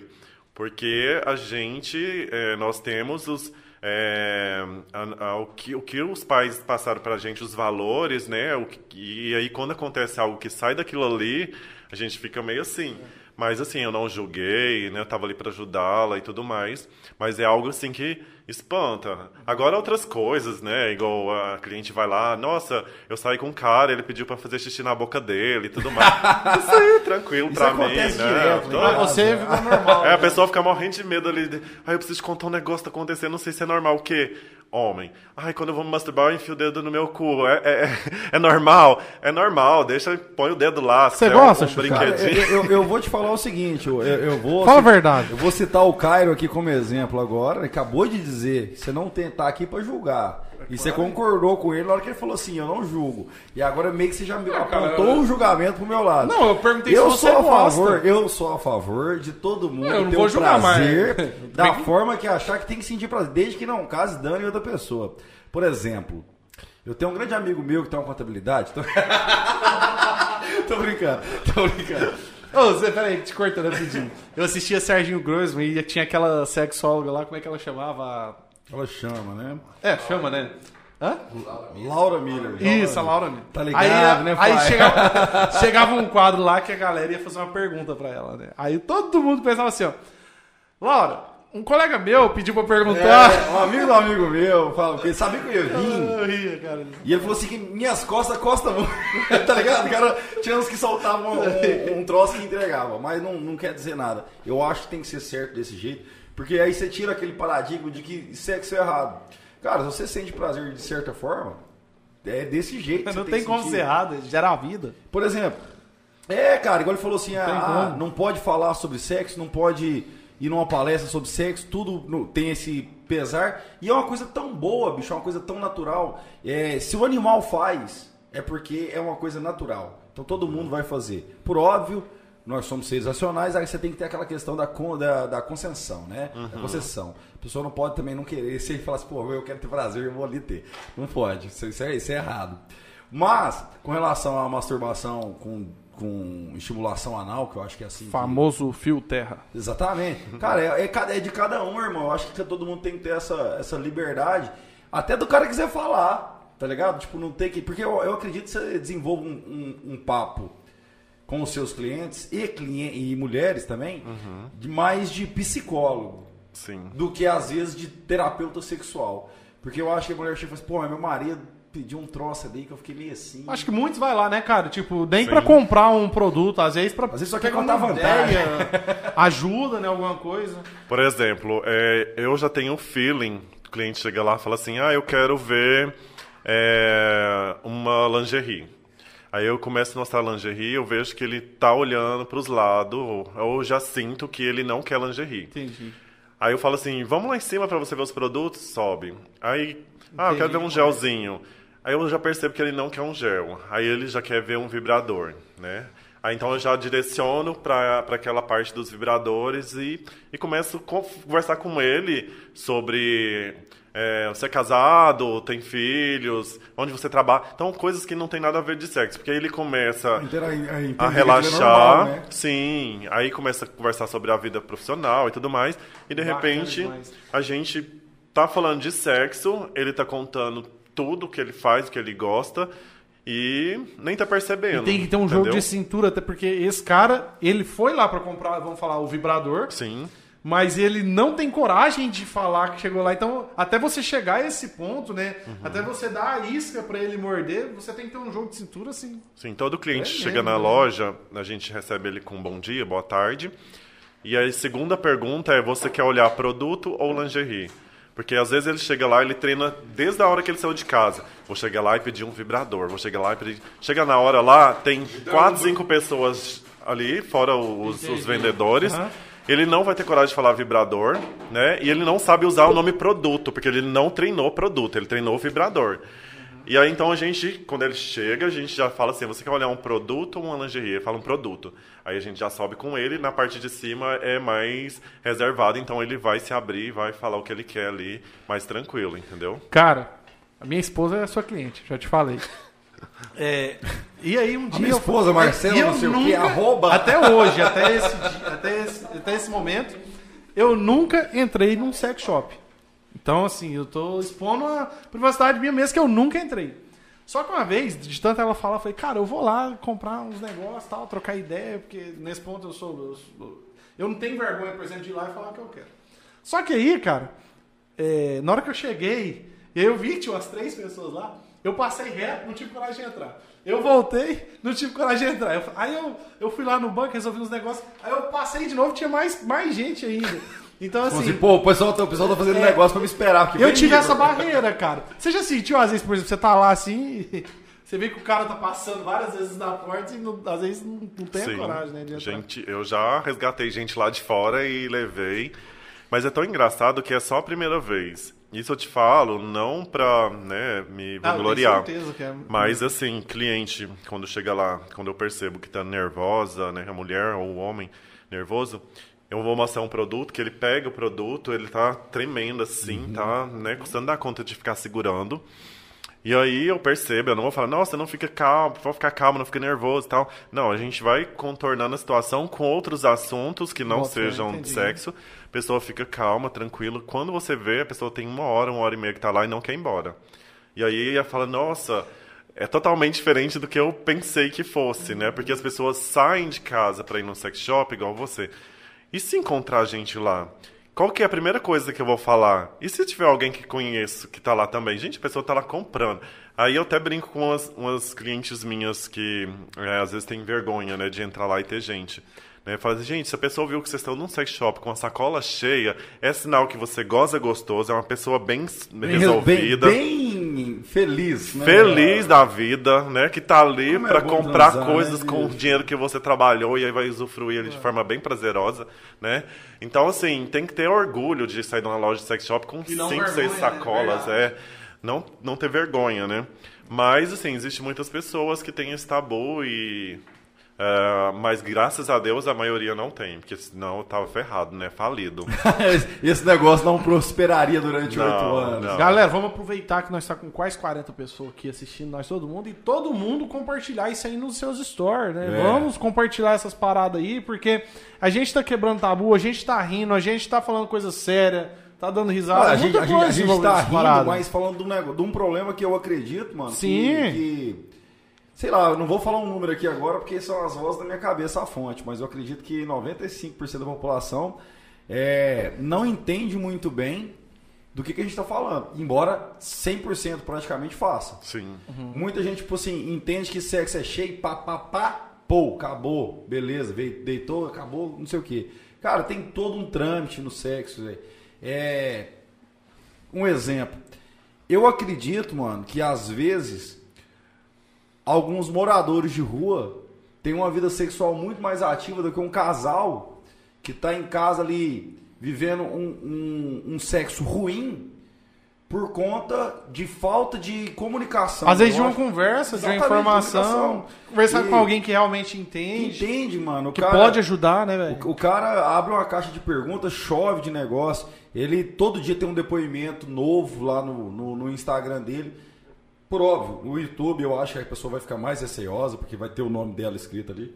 Porque a gente, é, nós temos os, é, a- a- o, que, o que os pais passaram pra gente, os valores, né? O que- e aí, quando acontece algo que sai daquilo ali, a gente fica meio assim. Mas, assim, eu não julguei, né? Eu tava ali pra ajudá-la e tudo mais. Mas é algo, assim, que espanta. Agora, outras coisas, né? Igual a cliente vai lá, nossa, eu saí com um cara, ele pediu pra fazer xixi na boca dele e tudo mais. [LAUGHS] Isso aí, tranquilo Isso pra mim, acontece né? direto, Tô- né? Pra você ficou normal. é, a pessoa fica morrendo de medo ali. De, Ai, eu preciso te contar um negócio que tá acontecendo, não sei se é normal. O quê? Homem. Ai, quando eu vou me masturbar, eu enfio o dedo no meu cu. É, é, é- é normal? É normal, deixa, põe o dedo lá. Você gosta, um brinquedinho. eu, eu- eu vou te falar o seguinte, eu, eu- vou... Fala a verdade. Eu vou citar o Cairo aqui como exemplo agora. Ele acabou de dizer você não tem, tá aqui pra julgar. E você concordou com ele na hora que ele falou assim, eu não julgo. E agora meio que você já me apontou um julgamento pro meu lado. Não, eu perguntei se eu você sou a gosta. favor, Eu sou a favor de todo mundo Eu não ter vou o julgar, prazer [LAUGHS] da forma que achar que tem que sentir prazer, desde que não case dano em outra pessoa. Por exemplo, eu tenho um grande amigo meu que tem uma contabilidade. Tô, [LAUGHS] tô brincando, tô brincando. Ô, Zé, peraí, te cortando rapidinho. Eu assistia Serginho Grossman e tinha aquela sexóloga lá, como é que ela chamava? Ela chama, né? É, chama, né? Hã? Laura Miller. Isso, a Laura. Miller. Tá ligado, aí, né, Aí pai? chegava, [LAUGHS] chegava um quadro lá que a galera ia fazer uma pergunta pra ela, né? Aí todo mundo pensava assim, ó. Laura, um colega meu pediu pra perguntar. É, um amigo do amigo meu, fala, porque ele sabia que eu ia vir. [LAUGHS] Eu ria, cara. E ele falou assim que minhas costas costam muito. [LAUGHS] tá ligado? O cara tinha uns que soltavam um, um troço que entregava, mas não, não quer dizer nada. Eu acho que tem que ser certo desse jeito, porque aí você tira aquele paradigma de que sexo é errado. Cara, se você sente prazer de certa forma, é desse jeito. [LAUGHS] Não tem que como sentir. ser errado, gera a vida. Por exemplo, é, cara, igual ele falou assim, tem ah, como. não pode falar sobre sexo, não pode ir numa palestra sobre sexo, tudo no- tem esse pesar. E é uma coisa tão boa, bicho, é uma coisa tão natural. É, se o animal faz, é porque é uma coisa natural. Então todo mundo vai fazer. Por óbvio, nós somos seres racionais, aí você tem que ter aquela questão da, con, da, da concessão, né? Uhum. Da concessão. A pessoa não pode também não querer, se ele falar assim, pô, eu quero ter prazer, eu vou ali ter. Não pode, isso, isso, é, isso é errado. Mas, com relação à masturbação com, com estimulação anal, que eu acho que é assim. Famoso que... fio terra. Exatamente. Cara, é, é, é, de cada um, irmão. Eu acho que todo mundo tem que ter essa, essa liberdade. Até do cara quiser falar, tá ligado? Tipo, não tem que. Porque eu, eu acredito que você desenvolva um, um, um papo com os seus clientes e, cliente, e mulheres também, uhum. de mais de psicólogo Sim. do que às vezes de terapeuta sexual. Porque eu acho que a mulher chega e fala assim, pô, meu marido pediu um troço ali que eu fiquei meio assim. Acho que muitos vai lá, né, cara? Tipo, nem pra comprar um produto, às vezes pra. Às vezes só quer contar vantagem. Ideia, ajuda, né? Alguma coisa. Por exemplo, é, eu já tenho um feeling. O cliente chega lá e fala assim: ah, eu quero ver é, uma lingerie. Aí eu começo a mostrar lingerie, eu vejo que ele tá olhando para os lados, ou eu já sinto que ele não quer lingerie. Entendi. Aí eu falo assim, vamos lá em cima para você ver os produtos? Sobe. Aí, ah, eu quero ver um gelzinho. Aí eu já percebo que ele não quer um gel. Aí ele já quer ver um vibrador, né? Aí então eu já direciono para aquela parte dos vibradores e, e começo a conversar com ele sobre é, você é casado, tem filhos, onde você trabalha. Então, coisas que não tem nada a ver de sexo. Porque aí ele começa a, a relaxar. Normal, né? Sim, aí começa a conversar sobre a vida profissional e tudo mais. E de Bacana repente, demais. a gente tá falando de sexo, ele tá contando tudo que ele faz, o que ele gosta. E nem tá percebendo. E tem que ter um entendeu? jogo de cintura, até porque esse cara, ele foi lá para comprar, vamos falar, o vibrador. Sim mas ele não tem coragem de falar que chegou lá. Então, até você chegar a esse ponto, né? Uhum. Até você dar a isca para ele morder, você tem que ter um jogo de cintura assim. Sim, todo cliente é chega mesmo, na né? loja, a gente recebe ele com bom dia, boa tarde. E a segunda pergunta é: você quer olhar produto ou lingerie? Porque às vezes ele chega lá, ele treina desde a hora que ele saiu de casa. Vou chegar lá e pedir um vibrador. Vou chegar lá e pedir. Chega na hora lá, tem quatro, cinco pessoas ali, fora os, os vendedores. Uhum. Ele não vai ter coragem de falar vibrador, né? E ele não sabe usar o nome produto, porque ele não treinou produto, ele treinou vibrador. E aí, então, a gente, quando ele chega, a gente já fala assim, você quer olhar um produto ou uma lingerie? Ele fala um produto. Aí a gente já sobe com ele, na parte de cima é mais reservado, então ele vai se abrir, vai falar o que ele quer ali, mais tranquilo, entendeu? Cara, a minha esposa é sua cliente, já te falei. É, e aí um dia. A minha esposa, Marcelo, não sei nunca, o que, arroba. Até hoje, até esse, até, esse, até esse momento, eu nunca entrei num sex shop. Então, assim, eu tô expondo a privacidade minha mesmo, que eu nunca entrei. Só que uma vez, de tanto ela falar, eu falei, cara, eu vou lá comprar uns negócios, tal, trocar ideia, porque nesse ponto eu sou. Eu, sou, eu não tenho vergonha, por exemplo, de ir lá e falar o que eu quero. Só que aí, cara, é, na hora que eu cheguei, eu vi que tinha umas três pessoas lá. Eu passei reto, não tive coragem de entrar. Eu voltei, não tive coragem de entrar. Eu, aí eu, eu fui lá no banco, resolvi uns negócios. Aí eu passei de novo, tinha mais, mais gente ainda. Então, assim. assim pô, o pessoal, tá, o pessoal tá fazendo é, negócio pra me esperar. Eu tive essa barreira, cara. Você já sentiu, às vezes, por exemplo, você tá lá assim. [LAUGHS] Você vê que o cara tá passando várias vezes na porta e não, às vezes não, não tem Sim. a coragem, né? De gente, eu já resgatei gente lá de fora e levei. Mas é tão engraçado que é só a primeira vez. Isso eu te falo não pra né, me ah, vangloriar. Ah, é... Mas assim, cliente, quando chega lá, quando eu percebo que tá nervosa, né, a mulher ou o homem nervoso, eu vou mostrar um produto, que ele pega o produto, ele tá tremendo assim, uhum. tá, né, custando dar conta de ficar segurando. E aí eu percebo, eu não vou falar, nossa, não fica calmo, vou ficar calmo, não fica nervoso e tal. Não, a gente vai contornando a situação com outros assuntos que não nossa, sejam de sexo. A pessoa fica calma, tranquila. Quando você vê, a pessoa tem uma hora, uma hora e meia que tá lá e não quer ir embora. E aí ela fala, nossa, é totalmente diferente do que eu pensei que fosse, né? Porque as pessoas saem de casa para ir no sex shop, igual você. E se encontrar gente lá? Qual que é a primeira coisa que eu vou falar? E se tiver alguém que conheço que está lá também? Gente, a pessoa está lá comprando. Aí eu até brinco com umas, umas clientes minhas que é, às vezes têm vergonha né, de entrar lá e ter gente. Né? Fala assim, gente, se a pessoa viu que vocês estão num sex shop com a sacola cheia, é sinal que você goza gostoso, é uma pessoa bem, bem resolvida. Bem, bem feliz, né? Feliz da vida, né? Que tá ali Como é pra bom comprar transar, coisas né, com o dinheiro que você trabalhou e aí vai usufruir ele de forma bem prazerosa, né? Então, assim, tem que ter orgulho de sair de uma loja de sex shop com cinco, vergonha, seis né? sacolas, é. Não, não ter vergonha, né? Mas, assim, existe muitas pessoas que têm esse tabu e... é, mas graças a Deus a maioria não tem, porque senão eu tava ferrado, né? Falido. [LAUGHS] Esse negócio não prosperaria durante oito anos. não. Galera, vamos aproveitar que nós está com quase 40 pessoas aqui assistindo, nós todo mundo, e todo mundo compartilhar isso aí nos seus stories, né? É. Vamos compartilhar essas paradas aí, porque a gente tá quebrando tabu, a gente tá rindo, a gente tá falando coisa séria, tá dando risada. Ah, a, gente, a, gente, a coisa gente tá rindo, parada. mas falando de um, nego- de um problema que eu acredito, mano. que- Sim. Que, sei lá, eu não vou falar um número aqui agora porque são as vozes da minha cabeça a fonte, mas eu acredito que 95% da população é, não entende muito bem do que, que a gente tá falando. Embora 100% praticamente faça. Sim. Muita gente, tipo assim, entende que sexo é cheio, pá, pá, pá, pô, acabou, beleza, deitou, acabou, não sei o quê. Cara, tem todo um trâmite no sexo, velho. É. Um exemplo. Eu acredito, mano, que às vezes alguns moradores de rua têm uma vida sexual muito mais ativa do que um casal que tá em casa ali vivendo um, um, um sexo ruim por conta de falta de comunicação. Às vezes de uma conversa, de uma informação, conversar E- com alguém que realmente entende, entende, mano. O que cara, pode ajudar, né, velho? o, o cara abre uma caixa de perguntas, chove de negócio. Ele todo dia tem um depoimento novo lá no, no, no Instagram dele. Por óbvio, no YouTube eu acho que a pessoa vai ficar mais receosa, porque vai ter o nome dela escrito ali.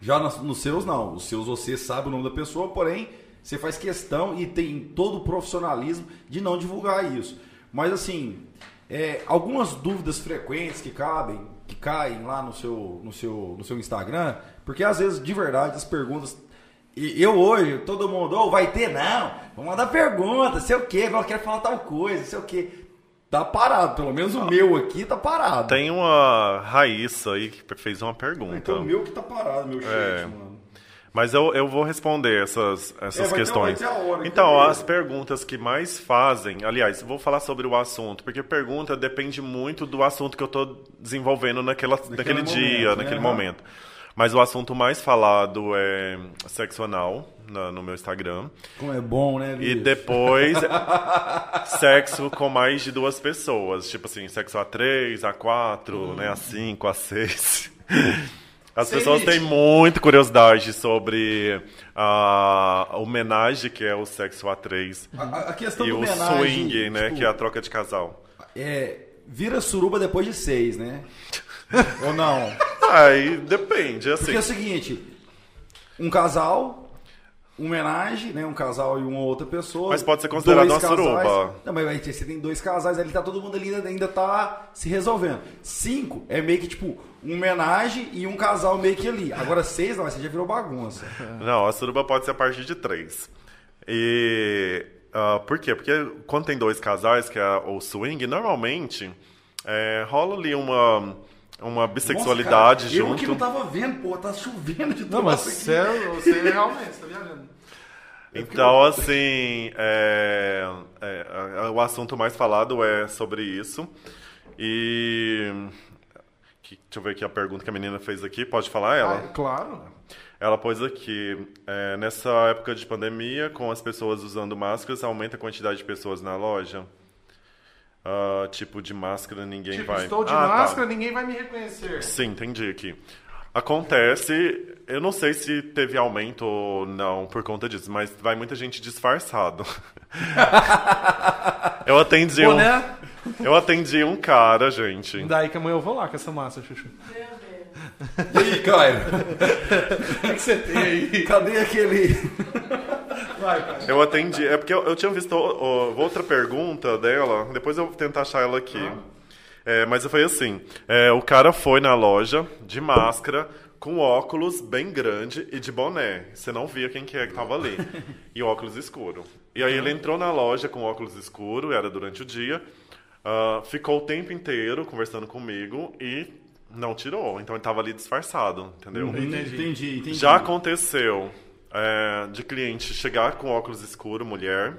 Já nos, seus, não. Os seus você sabe o nome da pessoa, porém, você faz questão e tem todo o profissionalismo de não divulgar isso. Mas assim, é, algumas dúvidas frequentes que cabem, que caem lá no seu, no seu, no seu Instagram, porque às vezes, de verdade, as perguntas. E eu hoje, todo mundo, "Ô, vai ter não, vou mandar pergunta, sei o quê, eu quero falar tal coisa, sei o quê. Tá parado, pelo menos o meu aqui tá parado. Tem uma Raíssa aí que fez uma pergunta. Então o meu que tá parado, meu chat, É. mano. Mas eu, eu vou responder essas, essas É, questões. ter hora que então, eu as perguntas que mais fazem. Aliás, vou falar sobre o assunto, porque pergunta depende muito do assunto que eu estou desenvolvendo naquela, naquele momento, dia, né? naquele momento. Mas o assunto mais falado é sexo anal na- no meu Instagram. Como é bom, né, E depois, [LAUGHS] sexo com mais de duas pessoas. Tipo assim, sexo A3, A4, Hum. né, A5, A6. [LAUGHS] As Sem pessoas limite. têm muita curiosidade sobre a homenagem que é o sexo A3 A, a- a questão e do o swing, né, tipo, que é a troca de casal. é, vira suruba depois de seis, né? Ou não? Aí depende, assim. Porque é o seguinte, um casal, uma homenagem, né? Um casal e uma outra pessoa. Mas pode ser considerado uma suruba. Não, mas aí você tem dois casais, ali tá todo mundo ali ainda, ainda tá se resolvendo. Cinco é meio que tipo uma homenagem e um casal meio que ali. Agora seis, não, você já virou bagunça. Não, a suruba pode ser a partir de três. E ah, por quê? Porque quando tem dois casais, que é o swing, normalmente é, rola ali uma, uma bissexualidade Nossa, cara, junto. Eu que não tava vendo, pô, tá chovendo de Não, mas aqui. você, é- você realmente, você tá viajando. Então, assim, é, é, o assunto mais falado é sobre isso. E. que- deixa eu ver aqui a pergunta que a menina fez aqui. Pode falar ela? Ah, claro. Ela pôs aqui, é, nessa época de pandemia, com as pessoas usando máscaras, aumenta a quantidade de pessoas na loja? Ah, tipo, de máscara ninguém Tipo, vai... estou de Ah, tá. máscara, ninguém vai me reconhecer. Sim, entendi aqui. Acontece, eu não sei se teve aumento ou não por conta disso, mas vai muita gente disfarçado. [LAUGHS] eu atendi Pô, um, né? eu atendi um cara, gente. Daí que amanhã eu vou lá com essa massa, Chuchu. E aí, Caio? [LAUGHS] O que, que você tem aí? Cadê aquele. Vai, cara. Eu atendi. É porque eu, eu tinha visto ó, outra pergunta dela, depois eu vou tentar achar ela aqui. É, mas foi assim: é, o cara foi na loja de máscara, com óculos bem grande e de boné. Você não via quem que é que tava ali. E óculos escuro. E aí ele entrou na loja com óculos escuro, era durante o dia, ah, ficou o tempo inteiro conversando comigo e não tirou. Então ele tava ali disfarçado, entendeu? Entendi, entendi. Já aconteceu é, de cliente chegar com óculos escuro, mulher,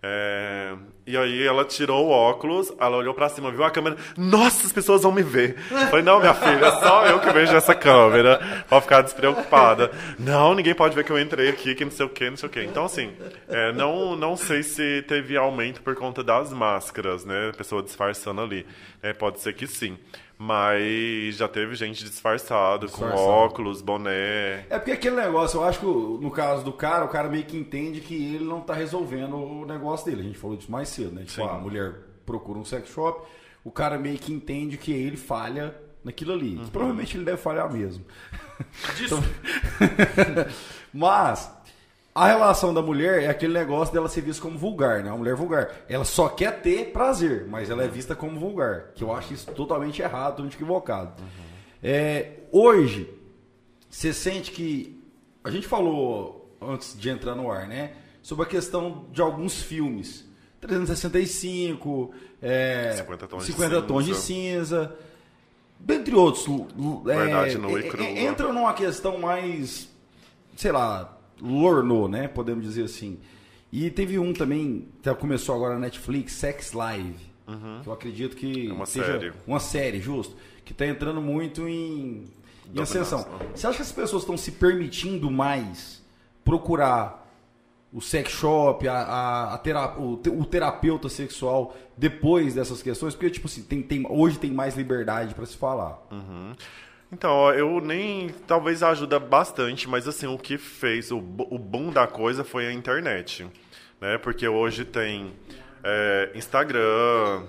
É, e aí ela tirou o óculos, ela olhou pra cima, viu a câmera. Nossa, as pessoas vão me ver. Eu falei, não, minha filha, é só eu que vejo essa câmera. Pode ficar despreocupada. Não, ninguém pode ver que eu entrei aqui, que não sei o que, não sei o que. Então, assim, é, não, não sei se teve aumento por conta das máscaras, né? A pessoa disfarçando ali. É, pode ser que sim. Mas já teve gente disfarçado, Disfarçado. com óculos, boné. É porque aquele negócio, eu acho que no caso do cara, o cara meio que entende que ele não tá resolvendo o negócio dele. A gente falou disso mais cedo, né? Tipo, Sim. a mulher procura um sex shop, o cara meio que entende que ele falha naquilo ali. Uhum. Provavelmente ele deve falhar mesmo. Então, [LAUGHS] Mas a relação da mulher é aquele negócio dela ser vista como vulgar, né? Uma mulher vulgar. Ela só quer ter prazer, mas ela é vista como vulgar. Que eu acho isso totalmente errado, totalmente equivocado. É, hoje, você sente que. A gente falou antes de entrar no ar, né? Sobre a questão de alguns filmes. 365, é, 50 tons de 50 tons de cinza. Dentre outros. Verdade é, é, é, Entra numa questão mais. Sei lá. Lornou, né? Podemos dizer assim. E teve um também, que começou agora na Netflix, Sex Live. Que eu acredito que É uma seja série. uma série, justo. Que está entrando muito em, em ascensão. Você acha que as pessoas estão se permitindo mais procurar o sex shop, a, a- a tera- o, te- o terapeuta sexual depois dessas questões? Porque, tipo assim, tem, tem- hoje tem mais liberdade para se falar. Então, eu nem. Talvez ajuda bastante, mas assim, o que fez o, o boom da coisa foi a internet. Né? Porque hoje tem é, Instagram,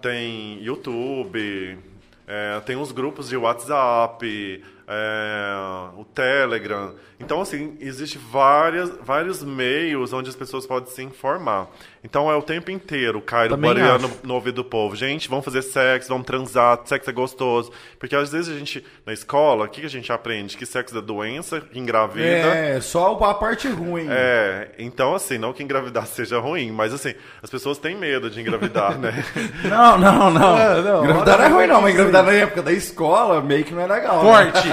tem YouTube, é, tem os grupos de WhatsApp, é, o Telegram. Então, assim, existe várias, vários meios onde as pessoas podem se informar. Então, é o tempo inteiro Cairo Mariano no ouvido do povo. Gente, vamos fazer sexo, vamos transar, sexo é gostoso. Porque às vezes a gente, na escola, o que a gente aprende? Que sexo é doença, que engravida. É, só a parte ruim. É, então assim, não que engravidar [LAUGHS] seja ruim, mas assim, as pessoas têm medo de engravidar, né? [LAUGHS] Não, não, não. [LAUGHS] É, não, engravidar não é ruim, não, mas engravidar na época da escola meio que não é legal. né? Corte!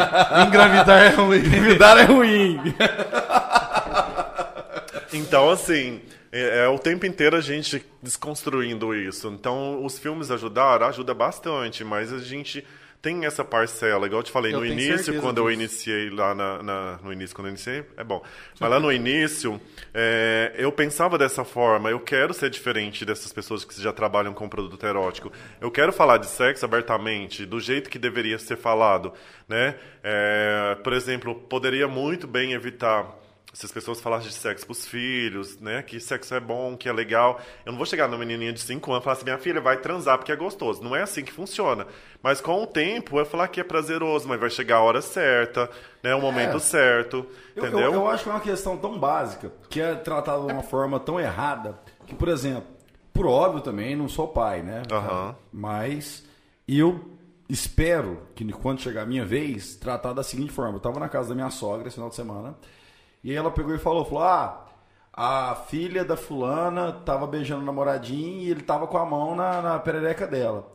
Engravidar é ruim. Engravidar é ruim. Então, assim, é, é o tempo inteiro a gente desconstruindo isso. Então, os filmes ajudaram, ajuda bastante, mas a gente tem essa parcela, igual eu te falei Eu no início, quando eu disso. iniciei lá na, na- no início, quando eu iniciei, é bom. Mas lá no início, é, eu pensava dessa forma, eu quero ser diferente dessas pessoas que já trabalham com produto erótico. Eu quero falar de sexo abertamente, do jeito que deveria ser falado, né? É, por exemplo, poderia muito bem evitar se as pessoas falassem de sexo pros filhos, né? Que sexo é bom, que é legal. Eu não vou chegar numa menininha de 5 anos e falar assim, minha filha vai transar porque é gostoso. Não é assim que funciona. Mas com o tempo, eu falar que é prazeroso, mas vai chegar a hora certa, né? O momento É. certo, Eu, entendeu? eu, eu acho que é uma questão tão básica, que é tratada de uma forma tão errada, que, por exemplo, por óbvio também, não sou pai, né? Aham. Mas eu espero que quando chegar a minha vez, tratar da seguinte forma. Eu tava na casa da minha sogra esse final de semana, e aí ela pegou e falou, falou, ah, a filha da fulana tava beijando o namoradinho e ele tava com a mão na, na perereca dela.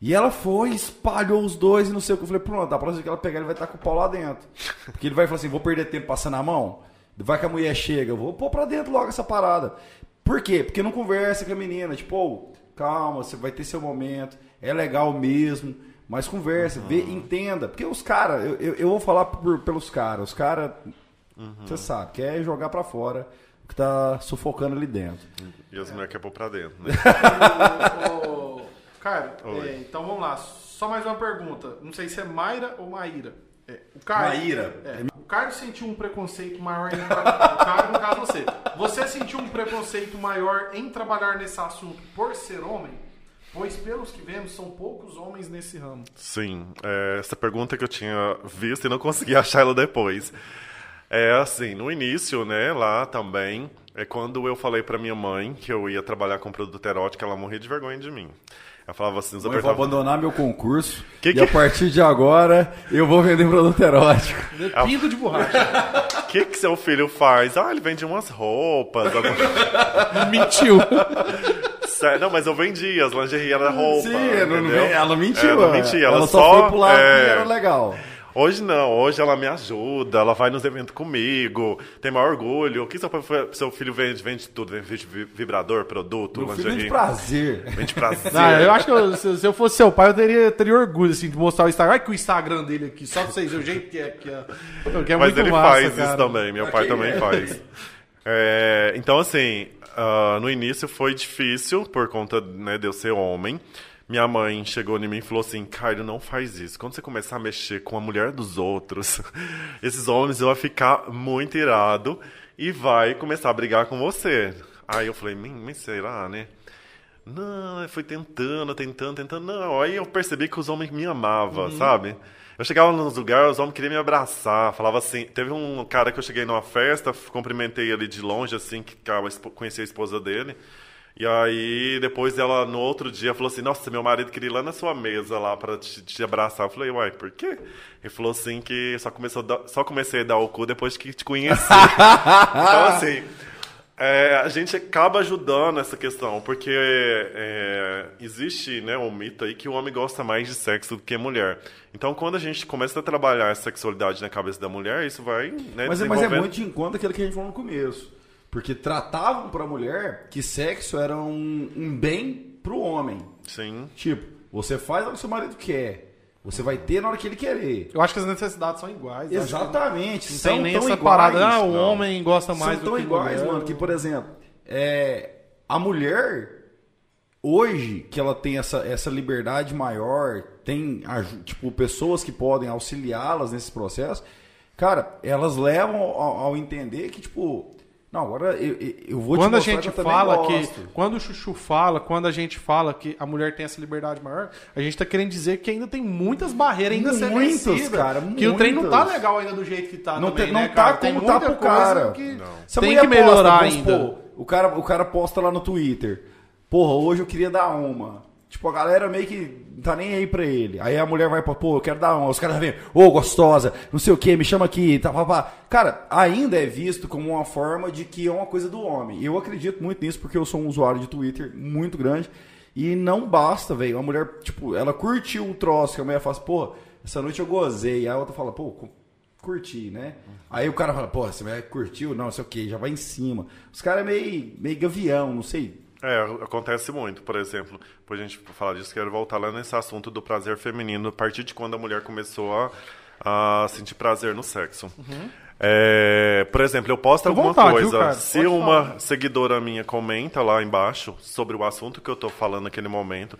E ela foi, espalhou os dois e não sei o que. Eu falei, pronto, a próxima que ela pegar, ele vai estar com o pau lá dentro. Porque ele vai falar assim, vou perder tempo passando a mão? Vai que a mulher chega, eu vou pôr pra dentro logo essa parada. Por quê? Porque não conversa com a menina. Tipo, ô, calma, você vai ter seu momento, é legal mesmo, mas conversa, vê, entenda. Porque os caras, eu, eu, eu vou falar por- pelos caras, os caras, você sabe, quer jogar pra fora o que tá sufocando ali dentro. E as mulheres querem pôr pra dentro, né? [LAUGHS] Ô, Oi. é, então vamos lá. Só mais uma pergunta. Não sei se é Mayra ou Maíra. É, o Caio, Maíra. é, o Caio sentiu um preconceito maior em trabalhar. [LAUGHS] o Caio, no caso, você. Você sentiu um preconceito maior em trabalhar nesse assunto por ser homem? Pois, pelos que vemos, são poucos homens nesse ramo. Sim, é, essa pergunta que eu tinha visto e não consegui [LAUGHS] achar ela depois. É assim, no início, né, lá também, é quando eu falei pra minha mãe que eu ia trabalhar com produto erótico, ela morria de vergonha de mim. Ela falava assim, os Eu vou apertava- abandonar meu concurso Que e que- a partir de agora eu vou vender produto erótico. [LAUGHS] Pinto de borracha. O [LAUGHS] que que seu filho faz? Ah, ele vende umas roupas. alguma- [LAUGHS] Mentiu. Sério, Não, mas eu vendia, as lingerie era roupa. Sim, não- não entendeu? ela mentiu. É, não é. mentia, ela, ela, só, foi pro lado é, que era legal. Hoje não, hoje ela me ajuda, ela vai nos eventos comigo, tem maior orgulho. O que seu, seu filho vende? Vende tudo, vende vibrador, produto, Meu filho lingerie. de prazer. Vende prazer. [LAUGHS] Não, eu acho que eu- se, se eu fosse seu pai, eu teria, teria orgulho assim, de mostrar o Instagram. Olha que o Instagram dele aqui, só pra vocês verem o jeito que é. Que é, que é Mas ele massa, faz cara. isso também, meu pai Ok. também faz. É, então, assim, ah, no início foi difícil por conta né, de eu ser homem. Minha mãe chegou em mim e falou assim: Caio, não faz isso. Quando você começar a mexer com a mulher dos outros, [LAUGHS] esses homens vão ficar muito irado e vai começar a brigar com você. Aí eu falei: "Hum, mas será, né? Não, eu fui tentando, tentando, tentando. Não, aí eu percebi que os homens me amavam, sabe? Eu chegava nos lugares, os homens queriam me abraçar. Falava assim. Teve um cara que eu cheguei numa festa, cumprimentei ele de longe, assim, que a espo- conheci a esposa dele. E aí, depois ela, no outro dia, falou assim: Nossa, meu marido queria ir lá na sua mesa lá pra te, te abraçar. Eu falei: Uai, por quê? Ele falou assim: que só, começou dar- só comecei a dar o cu depois que te conheci. [LAUGHS] então, assim. É, a gente acaba ajudando essa questão, porque é, existe né, um mito aí que o homem gosta mais de sexo do que a mulher. Então, quando a gente começa a trabalhar a sexualidade na cabeça da mulher, isso vai né, Mas, é- mas é desenvolvendo- muito de encontro aquilo que a gente falou no começo. Porque tratavam pra mulher que sexo era um, um bem pro homem. Sim. Tipo, você faz o que seu marido quer. Você vai ter na hora que ele querer. Eu acho que as necessidades são iguais. Exatamente. Não são tem nem tão essa iguais. parada. Ah, o não. homem gosta mais são do tão que iguais, mulher. mano, que, por exemplo, é, a mulher, hoje, que ela tem essa, essa liberdade maior, tem, tipo, pessoas que podem auxiliá-las nesse processo, cara, elas levam ao, ao entender que, tipo, não, agora eu, eu- vou Quando te a gente fala que. Quando o Chuchu fala, quando a gente fala que a mulher tem essa liberdade maior, a gente tá querendo dizer que ainda tem muitas barreiras ainda ser Muitas, vencida. cara, Que o trem não tá legal ainda do jeito que tá Não, também, tem- não né, tá cara? Tem como tá pro cara. que Não. Tem que melhorar posta, ainda. supor, o, cara, o cara posta lá no Twitter. Porra, hoje eu queria dar uma. Tipo, a galera meio que não tá nem aí pra ele. Aí a mulher vai pra, pô, eu quero dar uma. Os caras vêm, ô, gostosa, não sei o que, me chama aqui, tá, pá, pá. Cara, ainda é visto como uma forma de que é uma coisa do homem. Eu acredito muito nisso porque eu sou um usuário de Twitter muito grande. E não basta, velho. A mulher, tipo, ela curtiu o troço, que a mulher assim, pô, essa noite eu gozei. Aí a outra fala, pô, cu- curti, né? Aí o cara fala, pô, você curtiu? Não, sei o que, já vai em cima. Os caras é meio, meio gavião, não sei. É, acontece muito, por exemplo. Depois a gente falar disso, quero voltar lá nesse assunto do prazer feminino, a partir de quando a mulher começou a, a sentir prazer no sexo. É, por exemplo, eu posto alguma vontade, viu, coisa. cara? se Pode uma falar. seguidora minha comenta lá embaixo sobre o assunto que eu tô falando naquele momento,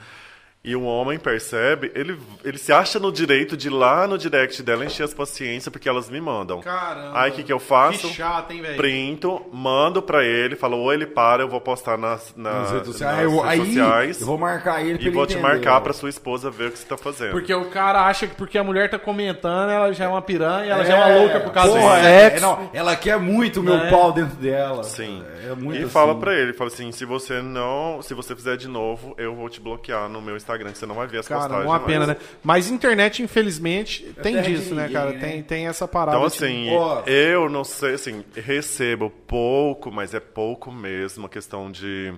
e um homem percebe, ele, ele se acha no direito de ir lá no direct dela encher as paciências porque elas me mandam. Caramba. Aí o que, que eu faço? Que chato, hein, velho? Printo, mando pra ele, falo, ou ele para, eu vou postar nas, na- Nas redes sociais. nas eu- redes aí sociais eu vou marcar ele pra e ele vou te entender, marcar ó. pra sua esposa ver o que você tá fazendo. Porque o cara acha que porque a mulher tá comentando, ela já é uma piranha, ela já é uma louca por causa porra, do é- sexo. é, não, ela quer muito o meu É. pau dentro dela. Sim. É muito e assim. fala pra ele, fala assim, se você não, se você fizer de novo, eu vou te bloquear no meu Instagram, que você não vai ver as Cara, postagens. uma pena, né? mais. Mas internet, infelizmente, tem terra de disso, né, cara? né? Tem, tem essa parada. Então, tipo, assim, ó. eu não sei, assim, recebo pouco, mas é pouco mesmo, a questão de,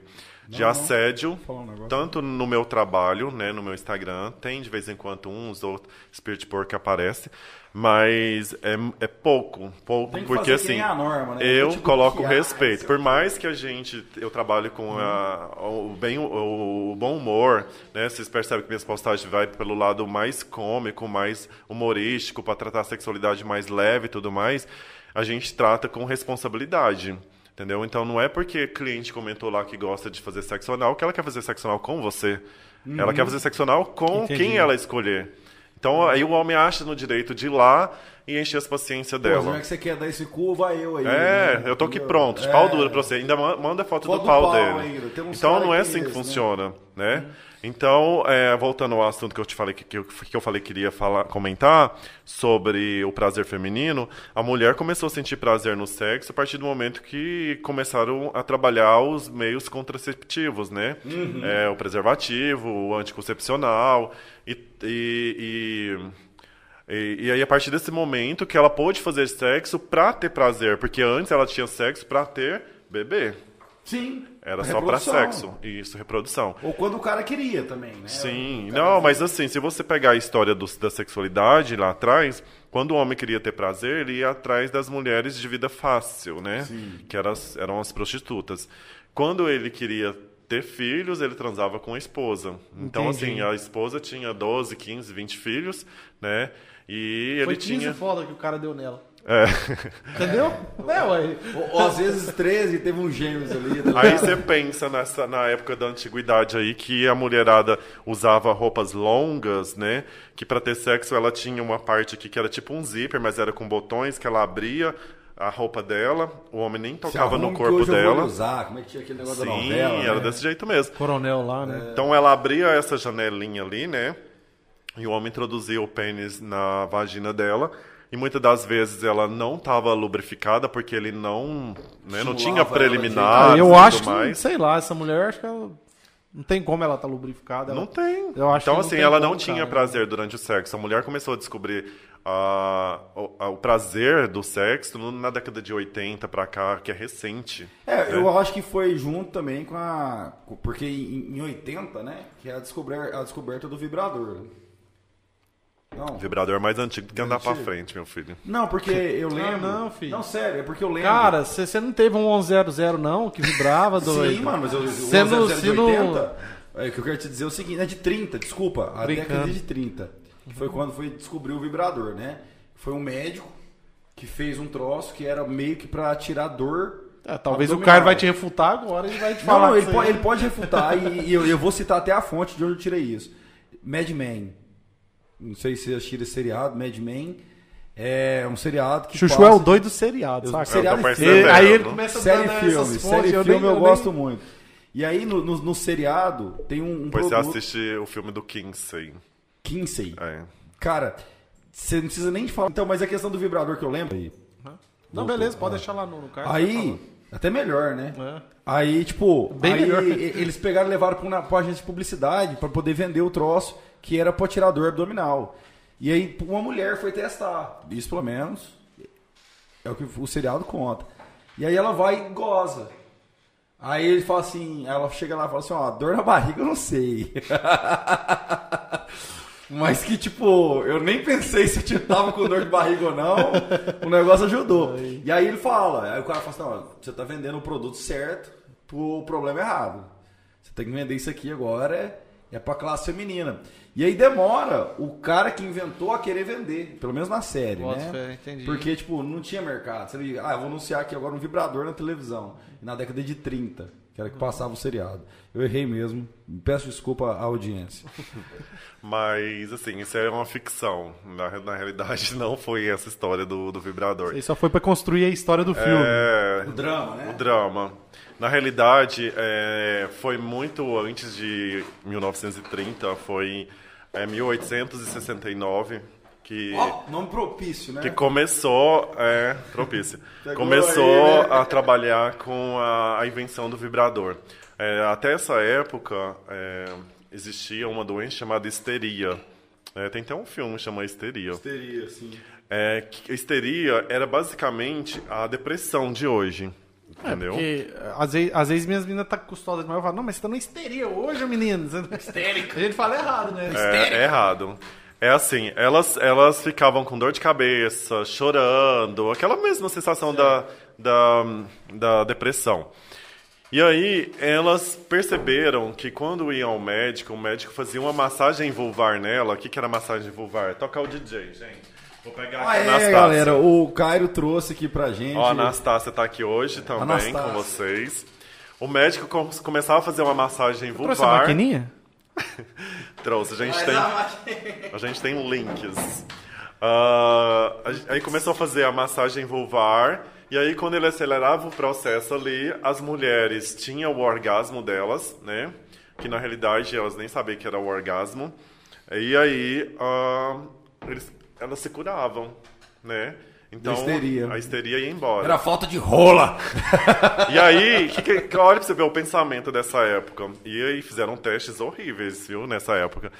de assédio, um tanto no meu trabalho, né, no meu Instagram, tem de vez em quando uns ou outros Spirit Pork que aparece, mas é, é pouco, pouco, Tem que porque fazer que assim, nem a norma, né? eu coloco respeito, sei por mais que a gente, eu trabalhe com a- o, bem, o, o bom humor, né, vocês percebem que minhas postagens vai pelo lado mais cômico, mais humorístico, para tratar a sexualidade mais leve e tudo mais, a gente trata com responsabilidade. Entendeu? Então não é porque cliente comentou lá que gosta de fazer sexo anal que ela quer fazer sexo anal com você. Ela quer fazer sexo anal com Entendi. quem ela escolher. Então aí o homem acha no direito de ir lá e encher as paciências Pô, já dela. que você quer dar esse cu, vai eu aí. É, né? eu tô aqui pronto, de É. pau duro pra você. Ainda ma- manda foto, Foto do do pau, pau dele. Então não é que assim que esse, né? funciona, né? Então, é, voltando ao assunto que eu te falei que, que, eu, que eu falei que queria falar, comentar sobre o prazer feminino, a mulher começou a sentir prazer no sexo a partir do momento que começaram a trabalhar os meios contraceptivos, né? Uhum. É, o preservativo, o anticoncepcional e- e- e e, e aí, a partir desse momento que ela pôde fazer sexo pra ter prazer, porque antes ela tinha sexo pra ter bebê. Sim. Era só pra reprodução. sexo. Isso, reprodução. Ou quando o cara queria também, né? Sim, não, mas assim, se você pegar a história do- da sexualidade lá atrás, quando o homem queria ter prazer, ele ia atrás das mulheres de vida fácil, né? Que eram as, eram as prostitutas. Quando ele queria ter filhos, ele transava com a esposa. Então, Entendi. assim, a esposa tinha 12, 15, 20 filhos, né? E Foi ele 15 tinha. foda que o cara deu nela. É. Entendeu? É, ué. Ou, ou às vezes 13 teve uns gêmeos ali. tá Aí você pensa nessa, na época da antiguidade aí que a mulherada usava roupas longas, né? Que pra ter sexo ela tinha uma parte aqui que era tipo um zíper, mas era com botões que ela abria a roupa dela, o homem nem tocava no corpo hoje eu vou dela. usar. Como é que tinha aquele negócio da Sim, novela? era né? desse jeito mesmo. Coronel lá, né? Então ela abria essa janelinha ali, né? E o homem introduzia o pênis na vagina dela. E muitas das vezes ela não estava lubrificada porque ele não, né, não tinha ela de preliminares Ah, eu acho que, mais. sei lá, essa mulher, acho que ela. Não tem como ela tá lubrificada. Não ela- tem. Eu acho então, não assim, tem ela como, não tinha cara. prazer durante o sexo. A mulher começou a descobrir ah, o, a- o prazer do sexo na década de 80 pra cá, que é recente. É, eu acho que foi junto também com a. Porque em, em 80, né? Que é a descoberta, a descoberta do vibrador. Não. O vibrador é mais antigo do que andar pra frente, meu filho. Não, porque [LAUGHS] eu lembro. não, filho. Não, sério, é porque eu lembro. Cara, você não teve um 1100 não, que vibrava [LAUGHS] doido? Sim, mano, mas eu, o Cê não- 1100 se de não- 80, é, o que eu quero te dizer é o seguinte, é de 30, desculpa, a Brincando. década de 30, que foi quando foi descobrir o vibrador, né? Foi um médico que fez um troço que era meio que pra tirar dor. É, talvez o abdominal. Caio vai te refutar agora e vai te falar. não, ele, pode, ele pode refutar e, e eu, eu vou citar até a fonte de onde eu tirei isso. Mad Men. Não sei se assistiram esse seriado, Mad Men. É um seriado que Chuchu passa... é o doido do seriado, Eu- saca? seriado Eu tô e aí ele começa a Série filme, essas série fontes, filme nem- eu, nem- gosto muito. E aí no, no, no seriado tem um, um Depois você produto... assiste o filme do Kinsey. Kinsey. É. Cara, você não precisa nem falar. Então, mas a questão do vibrador que eu lembro. Aí, Não, beleza, pode deixar lá no, no aí até melhor, né? É. Aí, tipo, Bem aí melhor. eles pegaram e levaram pra uma pra agência de publicidade pra poder vender o troço que era pra tirar dor abdominal. E aí uma mulher foi testar. Isso pelo menos é o que o seriado conta. E aí ela vai e goza. Aí ele fala assim, ela chega lá e fala assim, ó, dor na barriga eu não sei. [LAUGHS] Mas que, tipo, eu nem pensei se eu tava com dor de barriga ou não. O negócio ajudou. E aí ele fala, aí o cara fala assim, não, você tá vendendo o produto certo pro problema errado. Você tem que vender isso aqui agora, é, pra classe feminina. E aí demora o cara que inventou a querer vender, pelo menos na série, Bota né? fé, entendi. Porque, tipo, não tinha mercado. Você liga, ah, eu vou anunciar aqui agora um vibrador na televisão. Na década de 30, que era que passava o seriado. Eu errei mesmo. Peço desculpa à audiência. [LAUGHS] Mas, assim, isso é uma ficção. Na, na realidade, [LAUGHS] não foi essa história do, do vibrador. Isso só foi pra construir a história do filme. É, O drama, né? o drama. Na realidade, é, foi muito antes de 1930, foi é, 1869 que, Ó, nome propício, né? que começou, é, propício, [LAUGHS] começou aí, né? a trabalhar com a, a invenção do vibrador. É, até essa época, é, existia uma doença chamada histeria. É, tem até um filme que chama Histeria. Teria, sim. É, histeria era basicamente a depressão de hoje. Entendeu? Porque às vezes, às vezes minhas meninas tá custosas demais. Eu falo, não, mas você tá na histeria hoje, menino. Histérica. A gente fala errado, né? É, é errado. É assim, elas, elas ficavam com dor de cabeça, chorando, aquela mesma sensação da, da, da depressão. E aí, elas perceberam que quando iam ao médico, o médico fazia uma massagem vulvar nela. O que, que era massagem vulvar? Tocar o DJ, gente. Vou pegar Ah, aqui a é, Anastácia. galera. O Cairo trouxe aqui pra gente. Ó, a Anastácia tá aqui hoje também Anastácia. com vocês. O médico com- começava a fazer uma massagem Trouxe a vulvar. maquininha? [LAUGHS] Trouxe, a gente tem. A gente tem links. A- aí começou a fazer a massagem vulvar. E aí, quando ele acelerava o processo ali, as mulheres tinham o orgasmo delas, né? Que na realidade elas nem sabiam que era o orgasmo. E aí, ah, eles, elas se curavam, né? Então, histeria. a histeria ia embora. Era falta de rola. E aí, que, que, que- olha pra você ver o pensamento dessa época. E aí fizeram testes horríveis, viu, nessa época.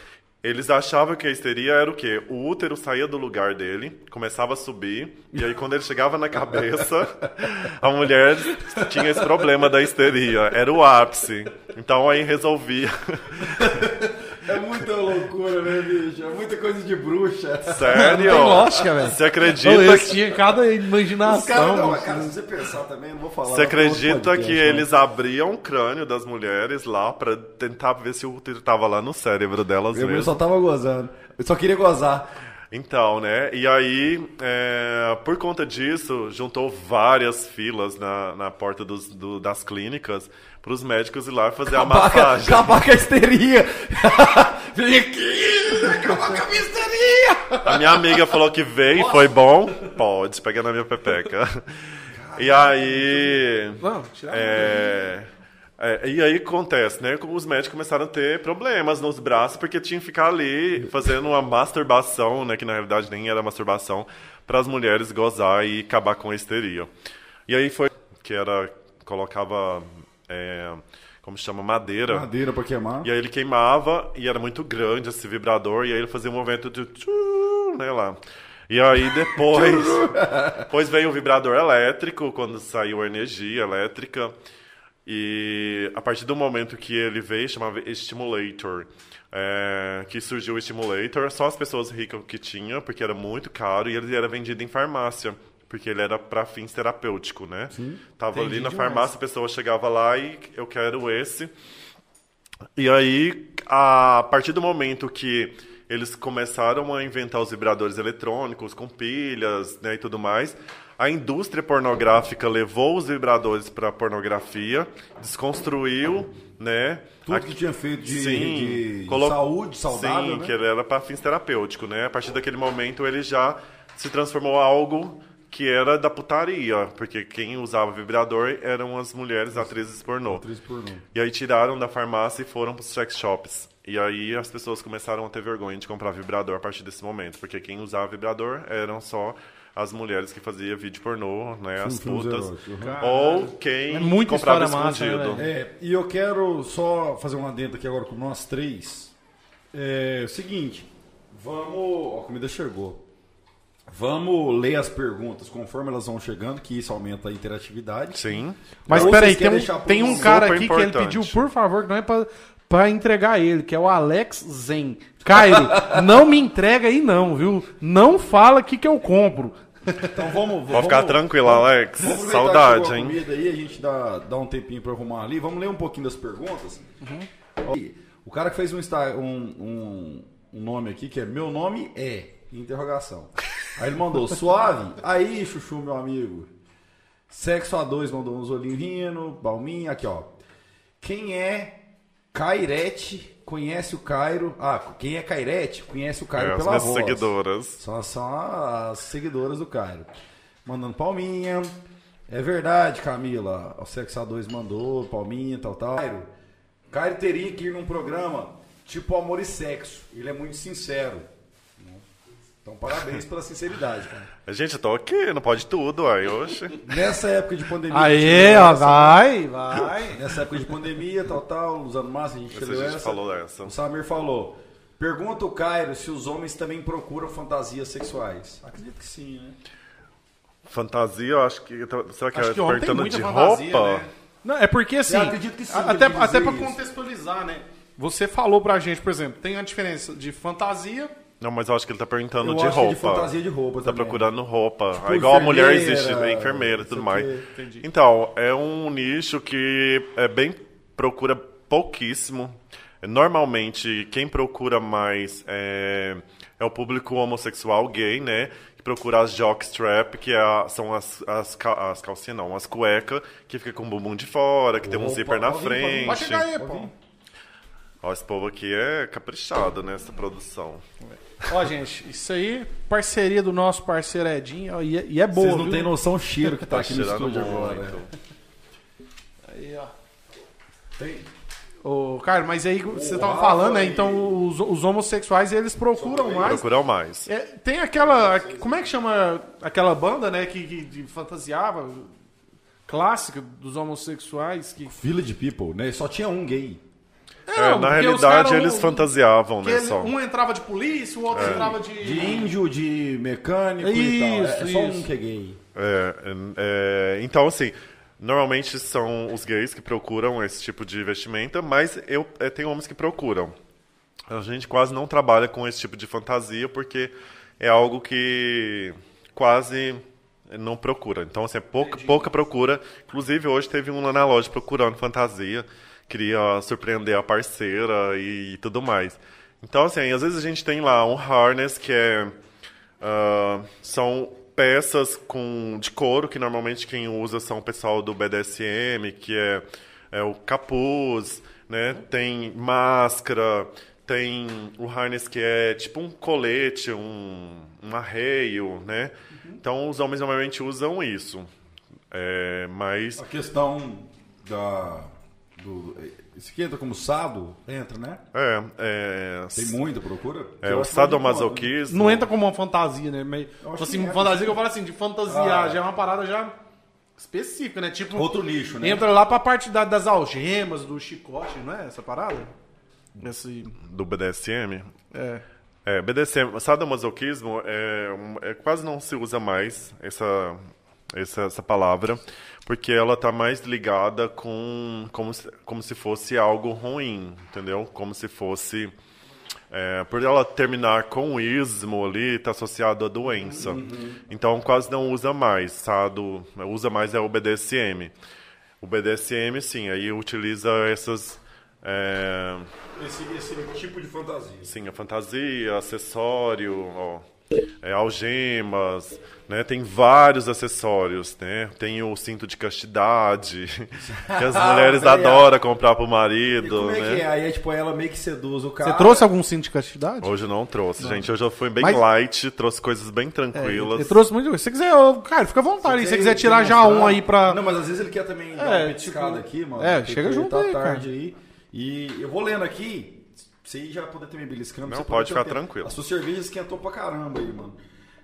Eles achavam que a histeria era o quê? O útero saía do lugar dele, começava a subir, e aí quando ele chegava na cabeça, a mulher tinha esse problema da histeria. Era o ápice. Então aí resolvia. É muita loucura, né, bicho? É muita coisa de bruxa. Sério? Tem lógica, velho. Você acredita Eles que... tinham cada Os imaginação. caras, não, bicho. cara, se você pensar também, não vou falar. Você acredita que né? eles abriam o crânio das mulheres lá pra tentar ver se o útero tava lá no cérebro delas Eu mesmo? só tava gozando. Eu só queria gozar. Então, né? E aí, é, por conta disso, juntou várias filas na, na porta dos, do- das clínicas para os médicos ir lá fazer a Acabar, massagem. acabar com a histeria. [LAUGHS] Vem aqui, acabar com a minha histeria. A minha amiga falou que veio, foi bom. Pode, pega na minha pepeca. E aí. Não, tirar É, é, e aí acontece, né? Os médicos começaram a ter problemas nos braços porque tinham que ficar ali fazendo uma masturbação, né? Que na realidade nem era masturbação, para as mulheres gozar e acabar com a histeria. E aí foi que era colocava é, como chama madeira. Madeira pra queimar. E aí ele queimava e era muito grande esse vibrador e aí ele fazia um movimento de tchu, né, lá. E aí depois, [LAUGHS] depois veio o vibrador elétrico, quando saiu a energia elétrica. E a partir do momento que ele veio, chamava Stimulator. é, que surgiu o Stimulator, só as pessoas ricas que tinham, porque era muito caro, e ele era vendido em farmácia. Porque ele era para fins terapêuticos, né? Tava ali na demais. farmácia, a pessoa chegava lá e eu quero esse. E aí, a partir do momento que eles começaram a inventar os vibradores eletrônicos com pilhas né, e tudo mais, a indústria pornográfica levou os vibradores para a pornografia, desconstruiu, né? Tudo a- que tinha feito de, Sim, de colo- saúde, saudável, Sim, né? que ele era para fins terapêuticos, né? A partir daquele momento ele já se transformou em algo que era da putaria, porque quem usava vibrador eram as mulheres atrizes pornô. Atriz pornô. E aí tiraram da farmácia e foram para os sex shops. E aí as pessoas começaram a ter vergonha de comprar vibrador a partir desse momento, porque quem usava vibrador eram só as mulheres que faziam vídeo pornô, né, as putas, uhum. ou quem É muita comprava massa, né, escondido. velho? É, e eu quero só fazer um adendo aqui agora com nós três. É o seguinte, vamos. Ó, a comida chegou. Vamos ler as perguntas conforme elas vão chegando, que isso aumenta a interatividade. Sim. Mas Ou peraí, tem um, tem um cara aqui que ele importante. pediu, por favor, que não é pra, pra entregar ele, que é o Alex Zen. Cairo, [LAUGHS] não me entrega aí não, viu? Não fala que que eu compro. Então vamos. Pode ficar tranquilo, Alex. Vamos Saudade, hein? comida aí, a gente dá, dá um tempinho pra arrumar ali. Vamos ler um pouquinho das perguntas. Ó, O cara que fez um, um, um, um nome aqui, que é Meu nome é, interrogação. Aí ele mandou, [LAUGHS] suave? Aí, chuchu, meu amigo. Sexo A2 mandou uns olhinhos rindo, Balminha, aqui ó. Quem é Cairete, conhece o Cairo. Ah, quem é Cairete, conhece o Cairo É, as pela minhas voz. seguidoras. São, são as seguidoras do Cairo. Mandando palminha. É verdade, Camila. O Sex A2 mandou, palminha, tal, tal. Cairo, Cairo teria que ir num programa tipo Amor e Sexo. Ele é muito sincero. Então, parabéns pela sinceridade, cara. [LAUGHS] Gente, eu tô aqui, não pode tudo, aí, oxe. Nessa época de pandemia. Aê, a gente leu ó, essa, vai, vai. Nessa época de pandemia, tal, tal, usando máscara, a gente Essa a gente essa. falou dessa. O Samir falou. Pergunta o Cairo se os homens também procuram fantasias sexuais. Acredito que sim, né? Fantasia, eu acho que. Será que Acho é que perguntando muita de fantasia, roupa? né? Não, é porque assim, Eu acredito que sim, até, até pra isso. contextualizar, né? Você falou pra gente, por exemplo, tem a diferença de fantasia. Não, mas eu acho que ele tá perguntando Eu de acho que é roupa. de fantasia de roupa Tá também. procurando roupa. Tipo, Ah, igual a mulher existe, né? enfermeira e tudo mais. quê. Então, é um nicho que é bem procura pouquíssimo. Normalmente, quem procura mais é, é o público homossexual gay, né? Que procura as jockstrap, que é a- são as, as, as calcinhas, não, as cuecas, que fica com o bumbum de fora, que tem um Opa, zíper na pode vir, pode vir. frente. Pode chegar aí, pô. Ó, esse povo aqui é caprichado nessa produção. Ó, gente, isso aí, parceria do nosso parceiro Edinho, ó, e, é- e é boa, Vocês não viu? têm noção do cheiro que tá, Tá aqui no estúdio muito. agora. Aí, ó. Tem. Ô, cara, mas aí você tava falando, né? Então os, os homossexuais, eles procuram mais. Procuram mais. É, tem aquela. Como é que chama aquela banda, né? Que, que de fantasiava clássica dos homossexuais. Que... Village People, né? Só tinha um gay. É, não, na realidade, eles um- fantasiavam, né, ele- só. um entrava de polícia, o outro entrava de... De índio, de mecânico e tal. É, Isso, é só isso. um que é gay. É, é, é, então, assim, normalmente são os gays que procuram esse tipo de vestimenta, mas eu é, tem homens que procuram. A gente quase não trabalha com esse tipo de fantasia porque é algo que quase não procura. Então, assim, é pouca, pouca procura. Inclusive, hoje teve um lá na loja procurando fantasia, queria surpreender a parceira e, tudo mais. Então, assim, às vezes a gente tem lá um harness que é ah, são peças com, de couro, que normalmente quem usa são o pessoal do BDSM, que é, é o capuz, né? Tem máscara, tem o harness que é tipo um colete, um, um arreio, né? Então os homens normalmente usam isso. É, mas A questão da. Do, esse aqui entra como sado? Entra, né? é, é, Tem muita procura? é o sadomasoquismo. Não entra como uma fantasia, né? Meio, Eu acho assim, que é, fantasia que eu falo assim, de fantasiar, Ah. já é uma parada já específica, né? Tipo, Outro nicho, né? entra lá pra parte da- das algemas, do chicote, não é essa parada? Esse, do BDSM. é. É, BDSM, sadomasoquismo é, é, quase não se usa mais essa, essa, essa palavra, porque ela está mais ligada com como se, como se fosse algo ruim, entendeu? Como se fosse é, por ela terminar com o ismo ali, está associado à doença. Então quase não usa mais, sado, usa mais é o BDSM. O BDSM, sim, aí utiliza essas é, Esse, esse tipo de fantasia. Sim, a fantasia, acessório, ó, é, algemas, né? Tem vários acessórios, né? Tem o cinto de castidade, [LAUGHS] que as mulheres adoram comprar pro E marido, como é né? que é? Aí, é, tipo, ela meio que seduz o cara. Você trouxe algum cinto de castidade? Hoje eu não trouxe, gente. Hoje eu fui bem Mas- light, trouxe coisas bem É, tranquilas. eu trouxe muito. Se você quiser, eu- cara, fica à vontade. Se você quiser tirar já mostrar? um aí pra. Não, mas às vezes ele quer também dar É, uma petiscada tipo, aqui, mano. é, chega junto tá aí, tarde aí. E eu vou lendo aqui, você já poder ter me beliscando. Não, você pode ficar tempo. tranquilo. A sua cerveja esquentou pra caramba aí, mano.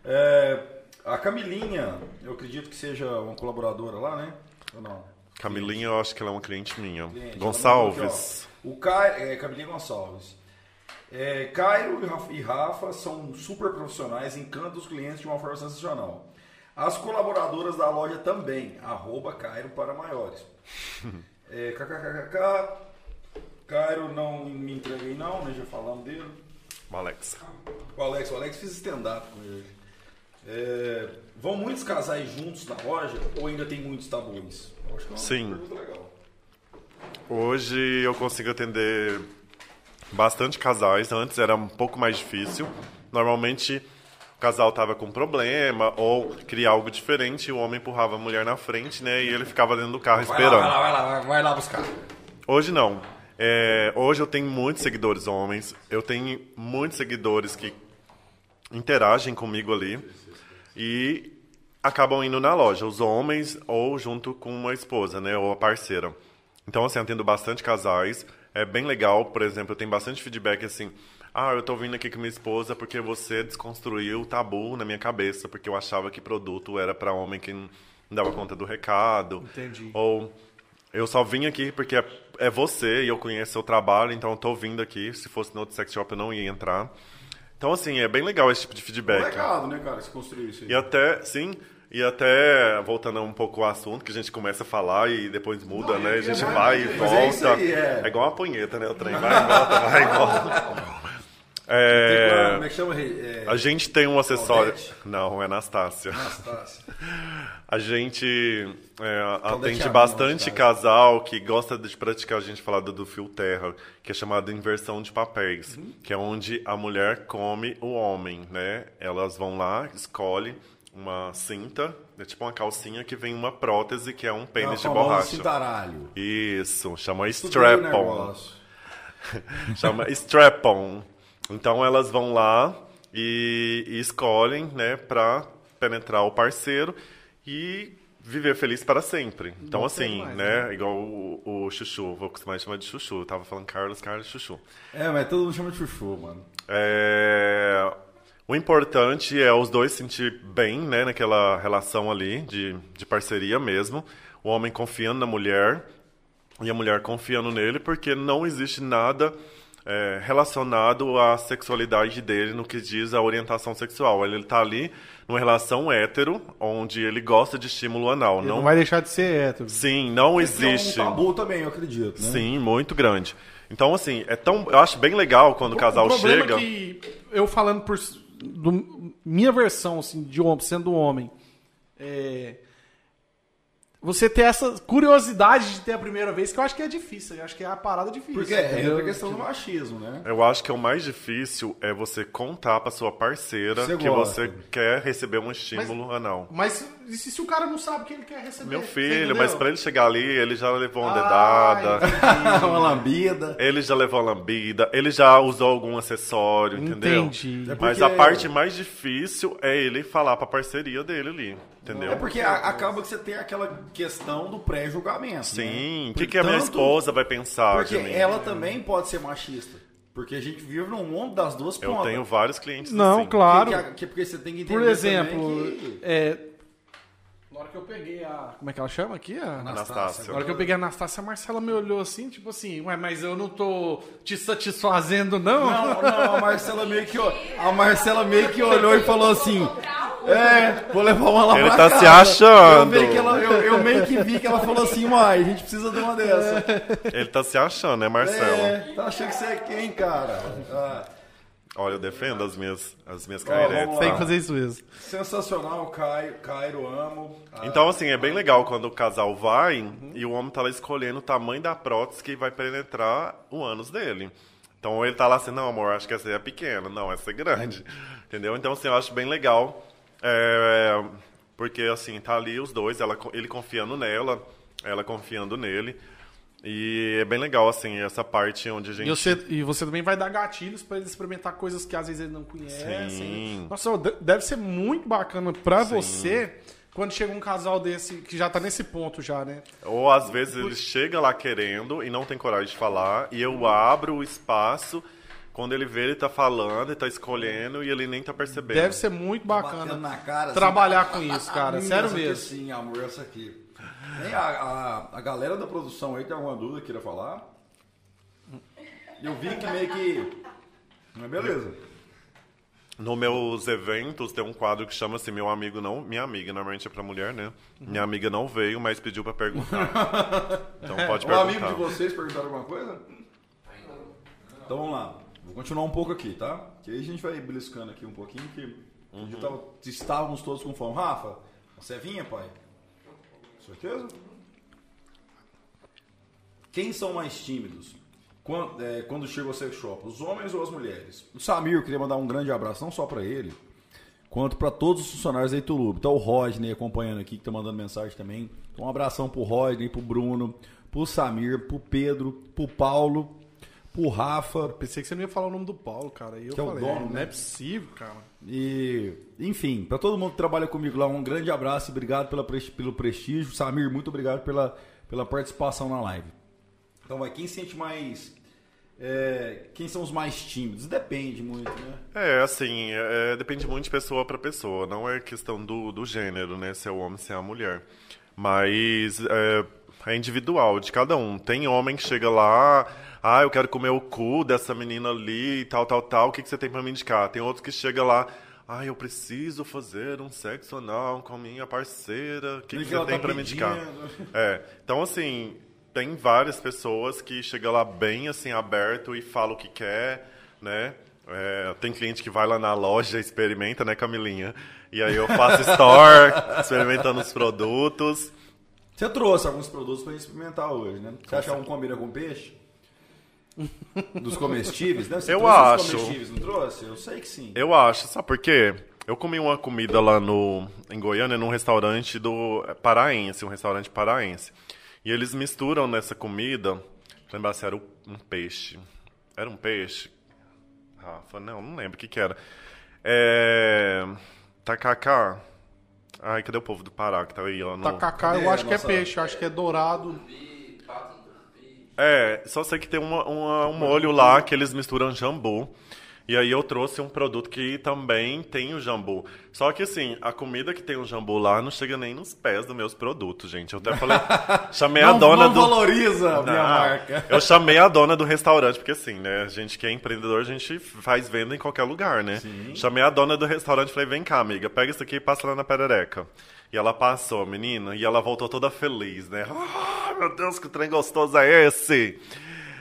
É, a Camilinha, eu acredito que seja uma colaboradora lá, né? Ou não? Camilinha, eu acho que ela é uma cliente minha. Cliente, Gonçalves. aqui, o Caio, é, Camilinha Gonçalves. É, Cairo e Rafa- e Rafa são super profissionais, encantam os clientes de uma forma sensacional. As colaboradoras da loja também, arroba Cairo para maiores. [LAUGHS] É, kkkk, Cairo não me entreguei não, né? Já falamos dele. O Alex. O Alex, o Alex fiz stand-up com ele. É, vão muitos casais juntos na loja ou ainda tem muitos tabus? Eu acho que é uma Sim. pergunta legal. Hoje eu consigo atender bastante casais. Antes era um pouco mais difícil. Normalmente o casal tava com problema ou queria algo diferente e o homem empurrava a mulher na frente, né? E ele ficava dentro do carro Vai lá, esperando. vai lá, vai lá, vai lá buscar. Hoje não. É, hoje eu tenho muitos seguidores homens. Eu tenho muitos seguidores que interagem comigo ali e acabam indo na loja, os homens ou junto com uma esposa, né, ou a parceira. Então assim, eu atendo bastante casais. É bem legal, por exemplo, eu tenho bastante feedback assim: "Ah, eu tô vindo aqui com minha esposa porque você desconstruiu o tabu na minha cabeça, porque eu achava que produto era para homem que não dava conta do recado". Entendi. Ou eu só vim aqui porque é, é você e eu conheço seu trabalho, então eu tô vindo aqui. Se fosse no outro sex shop eu não ia entrar. Então, assim, é bem legal esse tipo de feedback. Legal, né, cara, você construiu isso aí. E até, sim, e até, voltando um pouco ao assunto, que a gente começa a falar e depois muda, Não, né? A é- gente é- vai e mas volta. é aí, é. igual uma punheta, né? O trem vai e volta, vai e volta. [LAUGHS] É, como é que chama? É, a gente tem um acessório. Não, é Anastácia. Anastácia. [LAUGHS] A gente é, atende Armão, bastante casal que gosta de praticar, a gente fala do, fio terra, que é chamado inversão de papéis, Uhum. que é onde a mulher come o homem, né? Elas vão lá, escolhe uma cinta, é tipo uma calcinha que vem uma prótese que é um É pênis de famoso borracha. cintaralho. Isso, chama strap-on. [LAUGHS] chama strap-on. Então elas vão lá e, e escolhem, né, para penetrar o parceiro e viver feliz para sempre. Então Gostei assim, demais, né, igual o, o Chuchu, vou acostumar a chamar de Chuchu. Eu tava falando Carlos, Carlos, Chuchu. É, mas todo mundo chama de chuchu, mano. É, O importante é os dois se sentir bem, né, naquela relação ali de, de parceria mesmo. O homem confiando na mulher e a mulher confiando nele, porque não existe nada é, relacionado à sexualidade dele no que diz a orientação sexual. Ele está ali numa relação hétero, onde ele gosta de estímulo anal. Ele não, não vai deixar de ser hétero. Sim, não Esse existe. É um tabu também, eu acredito, né? Sim, muito grande. Então, assim, é tão. Eu acho bem legal quando o casal o problema chega. é que eu falando por do- minha versão assim de homem, sendo homem, é, você ter essa curiosidade de ter a primeira vez, que eu acho que é difícil, eu acho que é a parada difícil. Porque é a questão do machismo, né? Eu acho que o mais difícil é você contar pra sua parceira Você que gosta. você quer receber um estímulo anal. Mas e se, se o cara não sabe o que ele quer receber? Meu filho, mas pra ele chegar ali, ele já levou uma Ah, dedada, [LAUGHS] uma lambida. ele já levou uma lambida, ele já usou algum acessório, entendeu? Entendi. É Mas a parte mais difícil é ele falar pra parceria dele ali, entendeu? É porque a- acaba que você tem aquela questão do pré-julgamento. Sim, né? o que, que a minha esposa vai pensar Porque de mim? ela também pode ser machista. Porque a gente vive num mundo das duas Eu pontas. tenho vários clientes Não, assim. claro. Que, que, que- porque você tem que entender Por exemplo, que... é, na hora que eu peguei a. Como é que ela chama aqui? A Anastácia. Na hora que eu peguei a Anastácia, a Marcela me olhou assim, tipo assim, ué, mas eu não tô te satisfazendo, não? Não, não, a Marcela meio que, a Marcela meio que olhou e falou assim: É, vou levar uma lá Ele pra tá casa." se achando. Eu, meio que ela- eu- eu meio que vi que ela falou assim: Mãe, a gente precisa de uma dessa. Ele tá se achando, né, Marcelo? É, tá achando que você é quem, cara? Ah, Olha, eu defendo as minhas, as minhas lá. Tem que fazer isso mesmo. sensacional, Cairo, Cairo amo. Ah, Então, assim, é bem legal quando o casal vai e o homem tá lá escolhendo o tamanho da prótese que vai penetrar o ânus dele. Então ele tá lá assim, não, amor, acho que essa aí é pequena. Não, essa é grande. [LAUGHS] Entendeu? Então, assim, eu acho bem legal. é, porque, assim, tá ali os dois, ela, ele confiando nela, ela confiando nele. E é bem legal, assim, essa parte onde a gente... E você, e você também vai dar gatilhos pra ele experimentar coisas que às vezes ele não conhece. Sim. Nossa, de- deve ser muito bacana pra você quando chega um casal desse que já tá nesse ponto já, né? Ou às vezes ele chega lá querendo e não tem coragem de falar, e eu abro o espaço. Quando ele vê, ele tá falando, ele tá escolhendo e ele nem tá percebendo. Deve ser muito bacana cara. assim, trabalhar com [LAUGHS] isso, cara. Sério aqui mesmo. Sim, amor, essa aqui. Nem a, a, a galera da produção aí tem alguma dúvida que queira falar? Eu vi que meio que. Mas beleza. Nos meus eventos tem um quadro que chama assim, meu amigo não, minha amiga, normalmente é pra mulher, né? Minha amiga não veio, mas pediu pra perguntar. [LAUGHS] Então pode perguntar. amigo de vocês perguntaram alguma coisa? Então vamos lá. Vou continuar um pouco aqui, tá? Que aí a gente vai beliscando aqui um pouquinho, que gente tava- estávamos todos com fome. Rafa, você vinha, pai? Certeza? Quem são mais tímidos quando, é, quando chega ao sex shop? Os homens ou as mulheres? O Samir, eu queria mandar um grande abraço, não só pra ele, quanto pra todos os funcionários da Itulubo. Então o Rodney acompanhando aqui, que tá mandando mensagem também. Então, um abração pro Rodney, pro Bruno, pro Samir, pro Pedro, pro Paulo, pro Rafa. Pensei que você não ia falar o nome do Paulo, cara. E eu Que é o falei, dono, não né? é possível, cara. E, enfim, pra todo mundo que trabalha comigo lá, um grande abraço e obrigado pela, pelo prestígio. Samir, muito obrigado pela, pela participação na live. Então vai, quem sente mais. é, quem são os mais tímidos? Depende muito, né? É, assim, é, é, depende muito de pessoa pra pessoa. Não é questão do, do gênero, né? Se é o homem, se é a mulher. Mas é, é individual de cada um. Tem homem que chega lá, ah, eu quero comer o cu dessa menina ali e tal, tal, tal. O que, que você tem pra me indicar? Tem outros que chega lá, ah, eu preciso fazer um sexo anal com a minha parceira. O que, que que você tem tá pra me indicar? É, então assim, tem várias pessoas que chegam lá bem assim aberto e falam o que quer, né? É, tem cliente que vai lá na loja e experimenta, né, Camilinha? E aí eu faço store, [LAUGHS] experimentando os produtos. Você trouxe alguns produtos pra gente experimentar hoje, né? Você acha que um combina com peixe? Dos comestíveis, né? Você Eu acho. comestíveis, não trouxe? Eu sei que sim. Eu acho, sabe por quê? Eu comi uma comida lá no, em Goiânia, num restaurante do é, paraense, um restaurante paraense. E eles misturam nessa comida, lembrar se era um peixe. Era um peixe? Rafa, não, não lembro o que que era. É... Tacacá. Ai, cadê o povo do Pará que tá aí, ó? No... Tacacá, eu acho que é nossa- peixe, eu acho que é dourado. É, só sei que tem uma- uma- um molho lá que eles misturam jambu. E aí eu trouxe um produto que também tem o jambu. Só que assim, a comida que tem o jambu lá não chega nem nos pés dos meus produtos, gente. Eu até falei, [LAUGHS] chamei a Não, dona não do valoriza a minha marca. Eu chamei a dona do restaurante, porque assim, né? A gente que é empreendedor, a gente faz venda em qualquer lugar, né? Chamei a dona do restaurante e falei, vem cá, amiga, pega isso aqui e passa lá na perereca. E ela passou, menina, e ela voltou toda feliz, né? Ah, meu Deus, que trem gostoso é esse?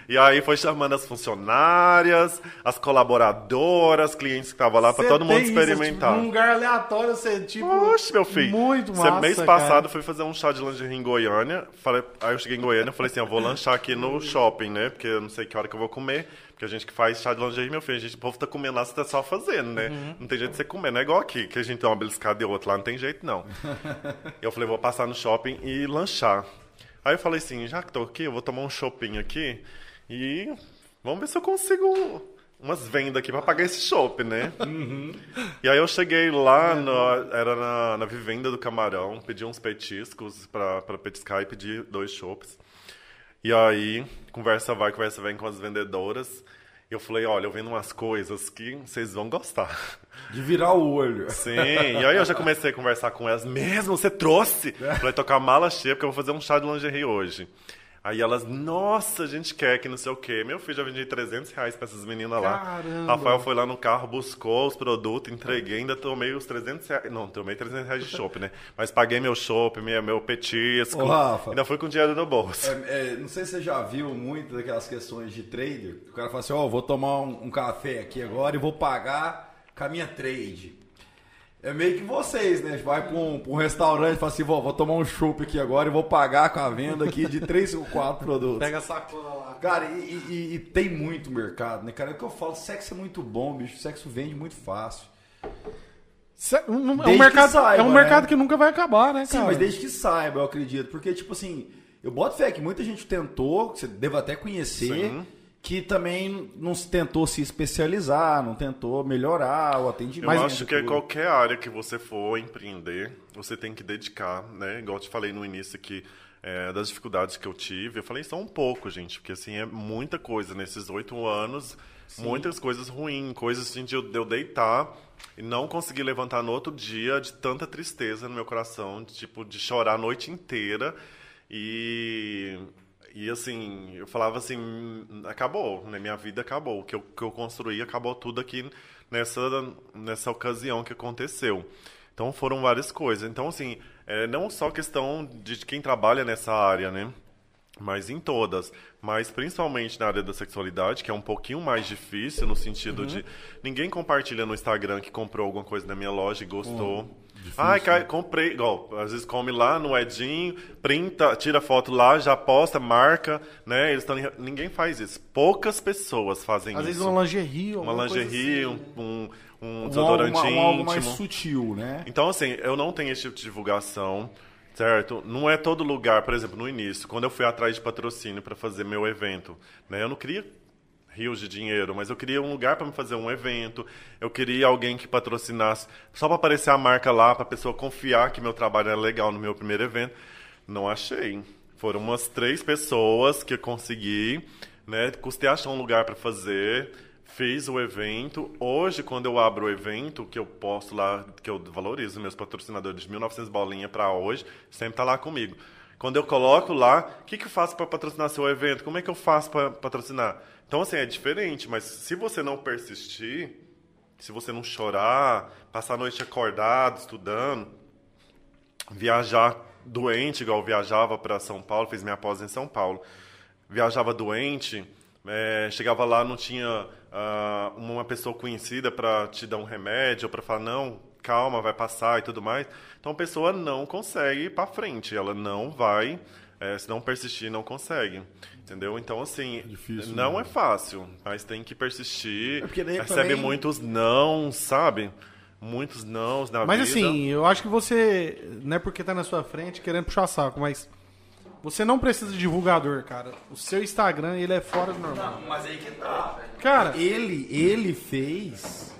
E aí foi chamando as funcionárias, as colaboradoras, clientes que estavam lá, para todo mundo tem isso, experimentar. tipo, num lugar aleatório, você, tipo. Oxe, meu filho. Muito massa, mês cara. passado fui fazer um chá de lingerie em Goiânia. Falei, aí eu cheguei em Goiânia e falei assim, eu vou lanchar aqui no shopping, né? Porque eu não sei que hora que eu vou comer. Porque a gente que faz chá de lingerie, meu filho, a gente, o povo tá comendo lá, você tá só fazendo, né? Uhum. Não tem jeito de você comer, não é igual aqui, que a gente tem uma beliscada e outra lá, não tem jeito não. [LAUGHS] eu falei, vou passar no shopping e lanchar. Aí eu falei assim, já que tô aqui, eu vou tomar um shopping aqui e vamos ver se eu consigo umas vendas aqui pra pagar esse shopping, né? E aí eu cheguei lá, no- era na, na vivenda do Camarão, pedi uns petiscos pra, pra petiscar e pedi dois chopps. E aí, conversa vai, conversa vem com as vendedoras. E eu falei, olha, eu vendo umas coisas que vocês vão gostar. De virar o olho. Sim, e aí eu já comecei a conversar com elas. Mesmo, você trouxe? Falei, tô com a mala cheia, porque eu vou fazer um chá de lingerie hoje. Aí elas, nossa, a gente quer que não sei o quê. Meu filho já vendi 300 reais pra essas meninas lá. Caramba. Rafael foi lá no carro, buscou os produtos, entreguei, ainda tomei os 300 reais. Não, tomei 300 reais de chopp, né? [LAUGHS] Mas paguei meu chopp, meu petisco. Ô, Rafa. Ainda fui com dinheiro no bolso. É, é, não sei se você já viu muito daquelas questões de trader. O cara fala assim, ó, vou tomar um, um café aqui agora e vou pagar com a minha trade. É meio que vocês, né? Vai pra um, pra um restaurante e fala assim, vou, vou tomar um chopp aqui agora e vou pagar com a venda aqui de três ou quatro produtos. Pega a sacola lá. Cara, e, e- e tem muito mercado, né, cara? É o que eu falo, sexo é muito bom, bicho. Sexo vende muito fácil. Cê- um- é um mercado, saiba, é um né? mercado que nunca vai acabar, né, Sim, cara? mas desde que saiba, eu acredito. Porque, tipo assim, eu boto fé que muita gente tentou, que você deve até conhecer, Sim. Que também não se tentou se especializar, não tentou melhorar o atendimento. Eu acho que é qualquer área que você for empreender, você tem que dedicar, né? Igual eu te falei no início aqui, é, das dificuldades que eu tive. Eu falei só um pouco, gente, porque assim, é muita coisa nesses oito anos, muitas coisas ruins, coisas assim, de eu, de eu deitar e não conseguir levantar no outro dia de tanta tristeza no meu coração, de, tipo, de chorar a noite inteira e... E assim, eu falava assim, "Hum, acabou, né? Minha vida acabou. O que eu, que eu construí acabou tudo aqui nessa, nessa ocasião que aconteceu. Então foram várias coisas. Então, assim, é, não só questão de quem trabalha nessa área, né? Mas em todas. Mas principalmente na área da sexualidade, que é um pouquinho mais difícil, no sentido de ninguém compartilha no Instagram que comprou alguma coisa na minha loja e gostou. Ai, cai, comprei. Igual, às vezes come lá no Edinho, printa, tira foto lá, já posta, marca, né? Eles tão, ninguém faz isso. Poucas pessoas fazem Às isso. vezes uma lingerie, uma lingerie, assim. um, um, um Um desodorante algo, um algo mais sutil, né? Então, assim, eu não tenho esse tipo de divulgação, certo? Não é todo lugar, por exemplo, no início, quando eu fui atrás de patrocínio para fazer meu evento, né? Eu não queria rios de dinheiro, mas eu queria um lugar para me fazer um evento, eu queria alguém que patrocinasse, só para aparecer a marca lá, para a pessoa confiar que meu trabalho era legal no meu primeiro evento. Não achei. Foram umas três pessoas que eu consegui, né? Custei achar um lugar para fazer, fiz o evento. Hoje, quando eu abro o evento, que eu posto lá, que eu valorizo meus patrocinadores de 1900 bolinha para hoje, sempre tá lá comigo. Quando eu coloco lá, o que, que eu faço para patrocinar seu evento? Como é que eu faço para patrocinar? Então, assim, é diferente, mas se você não persistir, se você não chorar, passar a noite acordado, estudando, viajar doente, igual viajava para São Paulo, fiz minha pós em São Paulo. Viajava doente, é, chegava lá, não tinha ah, uma pessoa conhecida para te dar um remédio, ou para falar, não, calma, vai passar e tudo mais. Então a pessoa não consegue ir para frente, ela não vai, é, se não persistir, não consegue. Entendeu? Então, assim, difícil, não né? é fácil, mas tem que persistir. É porque daí Recebe também- muitos não, sabe? Muitos nãos na Mas vida. assim, eu acho que você, não é porque tá na sua frente querendo puxar saco, mas você não precisa de divulgador, cara. O seu Instagram, ele é fora do normal. Mas aí que tá. Cara, Ele, ele fez.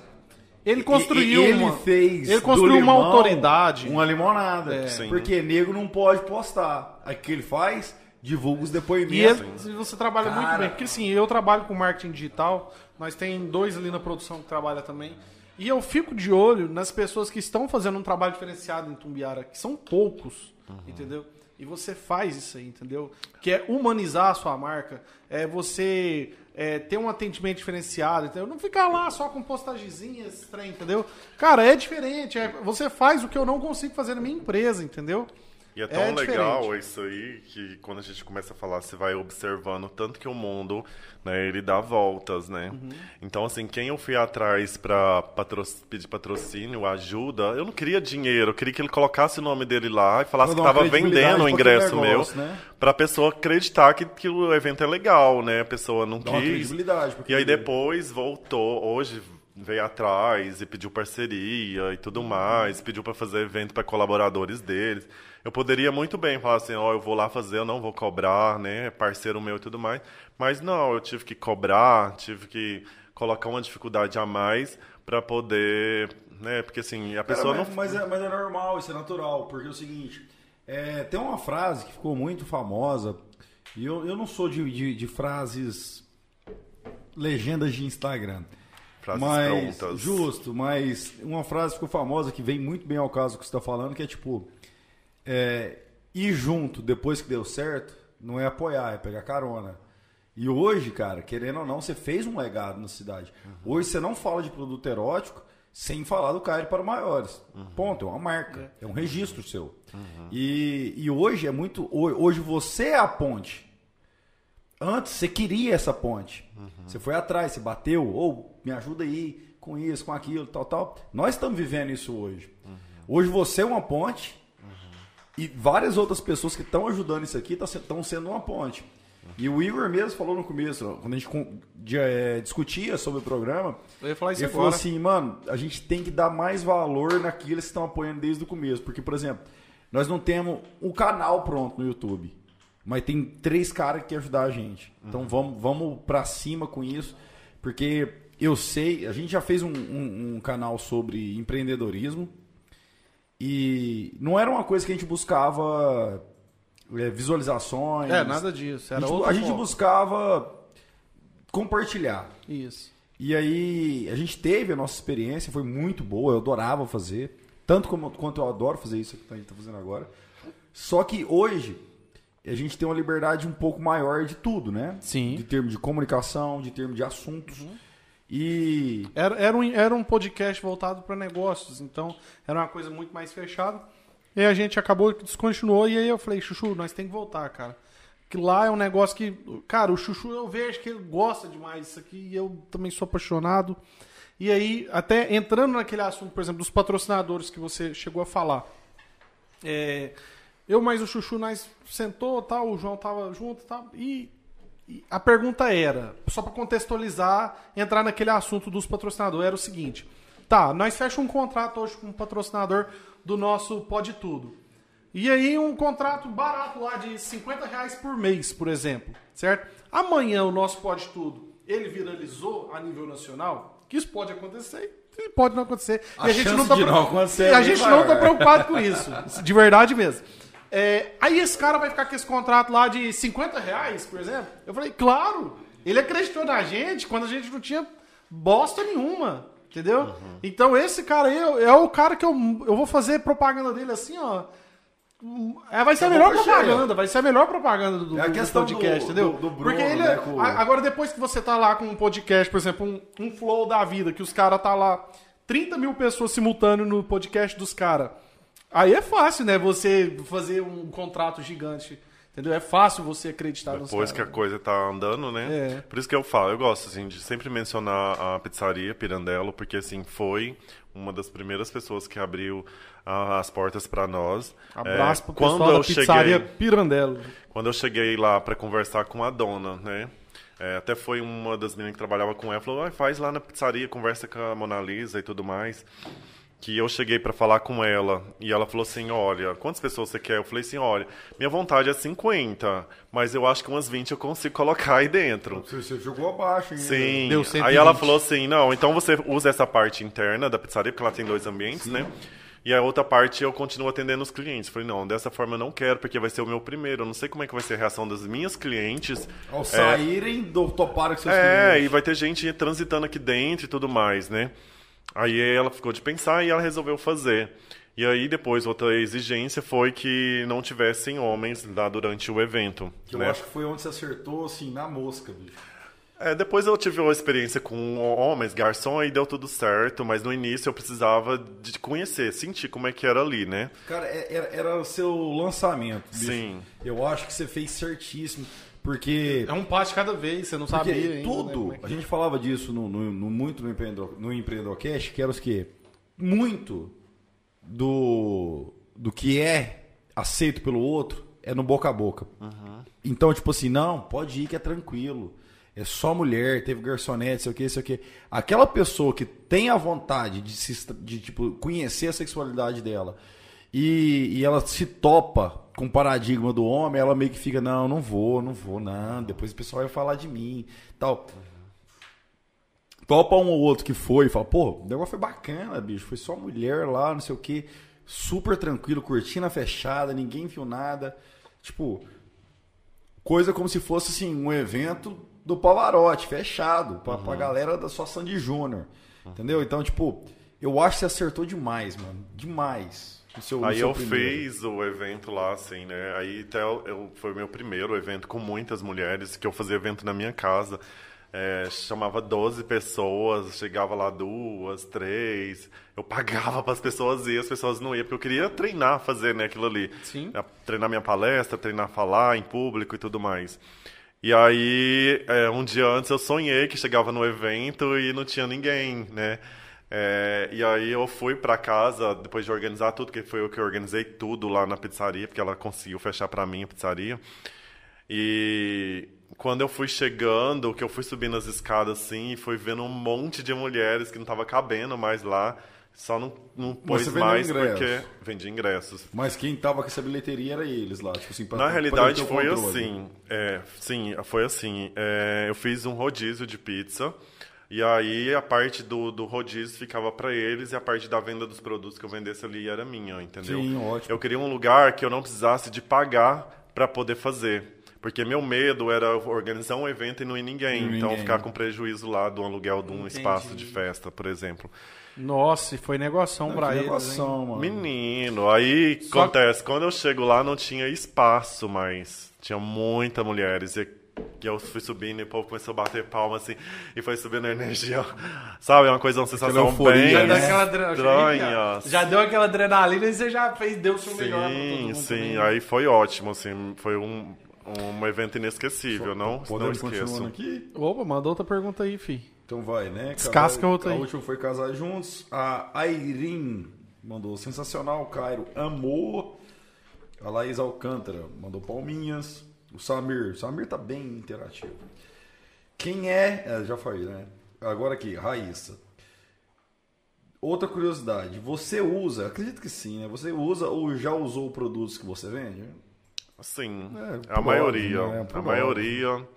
ele construiu ele uma... fez. Ele do construiu uma autoridade. Uma limonada. É. Sim. Porque nego não pode postar. Aí o que ele faz? Divulga os E depoimentos. ele- você trabalha muito Cara. bem. Porque assim, eu trabalho com marketing digital, nós tem dois ali na produção que trabalha também. E eu fico de olho nas pessoas que estão fazendo um trabalho diferenciado em Tumbiara, que são poucos, entendeu? E você faz isso aí, entendeu? Que é humanizar a sua marca, é você é, ter um atendimento diferenciado, entendeu? Não ficar lá só com postagenzinhas, trem, entendeu? Cara, é diferente. é- você faz o que eu não consigo fazer na minha empresa, entendeu? E é tão É legal diferente. isso aí que quando a gente começa a falar, você vai observando tanto que o mundo, né, ele dá voltas, né? Uhum. Então, assim, quem eu fui atrás pra patro- pedir patrocínio, ajuda, eu não queria dinheiro, eu queria que ele colocasse o nome dele lá e falasse que uma estava vendendo o aquele ingresso negócio, meu, né? pra pessoa acreditar que, que o evento é legal, né? A pessoa não Dá uma quis. credibilidade. porque- E aí depois voltou, hoje veio atrás e pediu parceria e tudo mais, pediu para fazer evento para colaboradores deles. Eu poderia muito bem falar assim, ó, eu vou lá fazer, eu não vou cobrar, né, é parceiro meu e tudo mais. Mas não, eu tive que cobrar, tive que colocar uma dificuldade a mais para poder, né, porque assim, a Cara, pessoa mas, não mas, é, mas é normal, isso é natural, porque é o seguinte, é, tem uma frase que ficou muito famosa, e eu, eu não sou de, de, de frases legendas de Instagram. Frases mas, prontas. Justo, mas uma frase ficou famosa que vem muito bem ao caso que você está falando, que é tipo, é, ir junto depois que deu certo não é apoiar, é pegar carona. E hoje, cara, querendo ou não, você fez um legado na cidade. Hoje você não fala de produto erótico sem falar do Caio para maiores. Ponto, é uma marca, é um registro seu. E, e hoje é muito. ho- Hoje você é a ponte. Antes você queria essa ponte. Você foi atrás, você bateu, ou me ajuda aí com isso, com aquilo, tal, tal. Nós estamos vivendo isso hoje. Hoje você é uma ponte e várias outras pessoas que estão ajudando isso aqui estão sendo uma ponte. E o Igor mesmo falou no começo, quando a gente é, discutia sobre o programa, Eu ia falar isso ele falou agora. assim, mano, a gente tem que dar mais valor naquilo que estão apoiando desde o começo. Porque, por exemplo, nós não temos um canal pronto no YouTube. Mas tem três caras que querem ajudar a gente. Então vamos, vamos pra cima com isso. Porque eu sei, a gente já fez um, um- um canal sobre empreendedorismo. E não era uma coisa que a gente buscava é, visualizações. É, nada disso. A Era gente, outro a gente buscava compartilhar. Isso. E aí a gente teve a nossa experiência, foi muito boa, eu adorava fazer. Tanto como, quanto eu adoro fazer isso que a gente está fazendo agora. Só que hoje a gente tem uma liberdade um pouco maior de tudo, né? Sim. De termo de comunicação, de termo de assuntos. E Era, era, um, era um podcast voltado para negócios, então era uma coisa muito mais fechada. E a gente acabou que descontinuou, e aí eu falei, Chuchu, nós tem que voltar, cara. Que lá é um negócio que. Cara, o Chuchu eu vejo que ele gosta demais disso aqui, e eu também sou apaixonado. E aí, até entrando naquele assunto, por exemplo, dos patrocinadores que você chegou a falar. É, eu mais o Chuchu, nós sentou, tal, o João tava junto tal, e a pergunta era, só para contextualizar, entrar naquele assunto dos patrocinadores, era o seguinte: tá, nós fechamos um contrato hoje com um patrocinador do nosso Pode Tudo. E aí um contrato barato lá de 50 reais por mês, por exemplo, certo? Amanhã o nosso Pode Tudo, ele viralizou a nível nacional, que isso pode acontecer e pode não acontecer. A e a gente chance não tá e é gente não maior. tá preocupado com isso. De verdade mesmo. É, aí esse cara vai ficar com esse contrato lá de 50 reais, por exemplo. Eu falei, claro, ele acreditou na gente quando a gente não tinha bosta nenhuma. Entendeu? Uhum. Então esse cara aí é, o cara que eu, eu vou fazer propaganda dele assim, ó. É, vai ser a melhor propaganda, vai ser a melhor propaganda do, É a do podcast, do- entendeu? do- Bruno, Porque ele né, é- com- agora depois que você tá lá com um podcast, por exemplo, um, um flow da vida, que os caras tá lá 30 mil pessoas simultâneo no podcast dos caras. Aí é fácil, né? Você fazer um contrato gigante. Entendeu? É fácil você acreditar nos Depois que a coisa tá andando, né? É. Por isso que eu falo, eu gosto assim de sempre mencionar a pizzaria Pirandello, porque assim foi uma das primeiras pessoas que abriu ah, as portas para nós. Abraço É, pro quando pessoal eu da pizzaria cheguei, Pirandello. quando eu cheguei lá para conversar com a dona, né? É, até foi uma das meninas que trabalhava com ela, falou, "Ai, faz lá na pizzaria, conversa com a Mona Lisa e tudo mais. Que eu cheguei para falar com ela e ela falou assim: Olha, quantas pessoas você quer? Eu falei assim: Olha, minha vontade é 50, mas eu acho que umas 20 eu consigo colocar aí dentro. você, você jogou abaixo, hein? Sim. Deu 120. Aí ela falou assim: não, então você usa essa parte interna da pizzaria, porque ela tem dois ambientes, né? E a outra parte eu continuo atendendo os clientes. Falei, não, dessa forma eu não quero, porque vai ser o meu primeiro. Eu não sei como é que vai ser a reação das minhas clientes. Ao saírem, do toparam com seus É, clientes. e vai ter gente transitando aqui dentro e tudo mais, né? Aí ela ficou de pensar e ela resolveu fazer. E aí depois outra exigência foi que não tivessem homens lá durante o evento. Que eu né? acho que foi onde você acertou, assim, na mosca, bicho. É, depois eu tive uma experiência com homens, garçom, e deu tudo certo, mas no início eu precisava de conhecer, sentir como é que era ali, né? Cara, é- era, era o seu lançamento, bicho. Sim. Eu acho que você fez certíssimo, porque... É um passo de cada vez, você não sabia ainda. né, tudo, como é que- a gente falava disso no, no- no- muito no Empreendedor, no Empreendedorcast, que era os que muito do, do que é aceito pelo outro é no boca a boca. Então, tipo assim, não, pode ir que é tranquilo. É só mulher, teve garçonete, sei o que, sei o que. Aquela pessoa que tem a vontade de, se, de tipo, conhecer a sexualidade dela e, e ela se topa com o paradigma do homem, ela meio que fica, não, não vou, não vou, não. Depois o pessoal vai falar de mim tal. Topa um ou outro que foi e fala, pô, o negócio foi bacana, bicho. Foi só mulher lá, não sei o que. Super tranquilo, cortina fechada, ninguém viu nada. Tipo, coisa como se fosse assim, um evento do Pavarotti, fechado, pra, pra galera da sua Sandy Júnior. Entendeu? Então, tipo, eu acho que você acertou demais, mano. Demais. Seu- Aí eu primeiro. fiz o evento lá, assim, né? Aí até eu, eu- foi meu primeiro evento com muitas mulheres, que eu fazia evento na minha casa. É, chamava 12 pessoas, chegava lá duas, três. Eu pagava para as pessoas ir, as pessoas não iam, porque eu queria treinar, fazer né, aquilo ali. Sim. É, Treinar minha palestra, treinar falar em público e tudo mais. E aí, é, um dia antes eu sonhei que chegava no evento e não tinha ninguém, né? É, e aí eu fui pra casa, depois de organizar tudo, que foi eu que organizei tudo lá na pizzaria, porque ela conseguiu fechar pra mim a pizzaria. E quando eu fui chegando, que eu fui subindo as escadas assim, e fui vendo um monte de mulheres que não tava cabendo mais lá, só não, não pôs mais porque vendi ingressos. Mas quem tava com essa bilheteria era eles lá. Tipo assim, pra- Na realidade foi controle. assim, é, sim, foi assim. é, eu fiz um rodízio de pizza e aí a parte do, do rodízio ficava para eles e a parte da venda dos produtos que eu vendesse ali era minha, entendeu? Sim, ótimo. Eu queria um lugar que eu não precisasse de pagar para poder fazer. Porque meu medo era organizar um evento e não ir ninguém. Não então ninguém. ficar com prejuízo lá do aluguel de um Entendi. espaço de festa, por exemplo. Nossa, e foi negoção Não, pra eles, hein? negoção, mano. Menino, aí Só- acontece, quando eu chego lá não tinha espaço mais. Tinha muitas mulheres. E que eu fui subindo e o povo começou a bater palma assim, e foi subindo a energia. [LAUGHS] Sabe, é uma coisa, uma sensação euforia, bem Já, né? deu aquela estranha. já deu aquela adrenalina e você já fez, deu o seu melhor Sim, mundo sim, também. aí foi ótimo, assim, foi um, um evento inesquecível, não, não Podemos esqueço. aqui? Opa, manda outra pergunta aí, fi. Então vai, né? Descasca Casar- outra aí. A última foi casar juntos. A Airin mandou sensacional. Cairo amor. A Laís Alcântara mandou palminhas. O Samir. O Samir tá bem interativo. Quem é. é, já falei, né? Agora aqui, Raíssa. Outra curiosidade. Você usa, acredito que sim, né? Você usa ou já usou produtos que você vende? Sim, É, a maioria, óbvio, né? A maioria.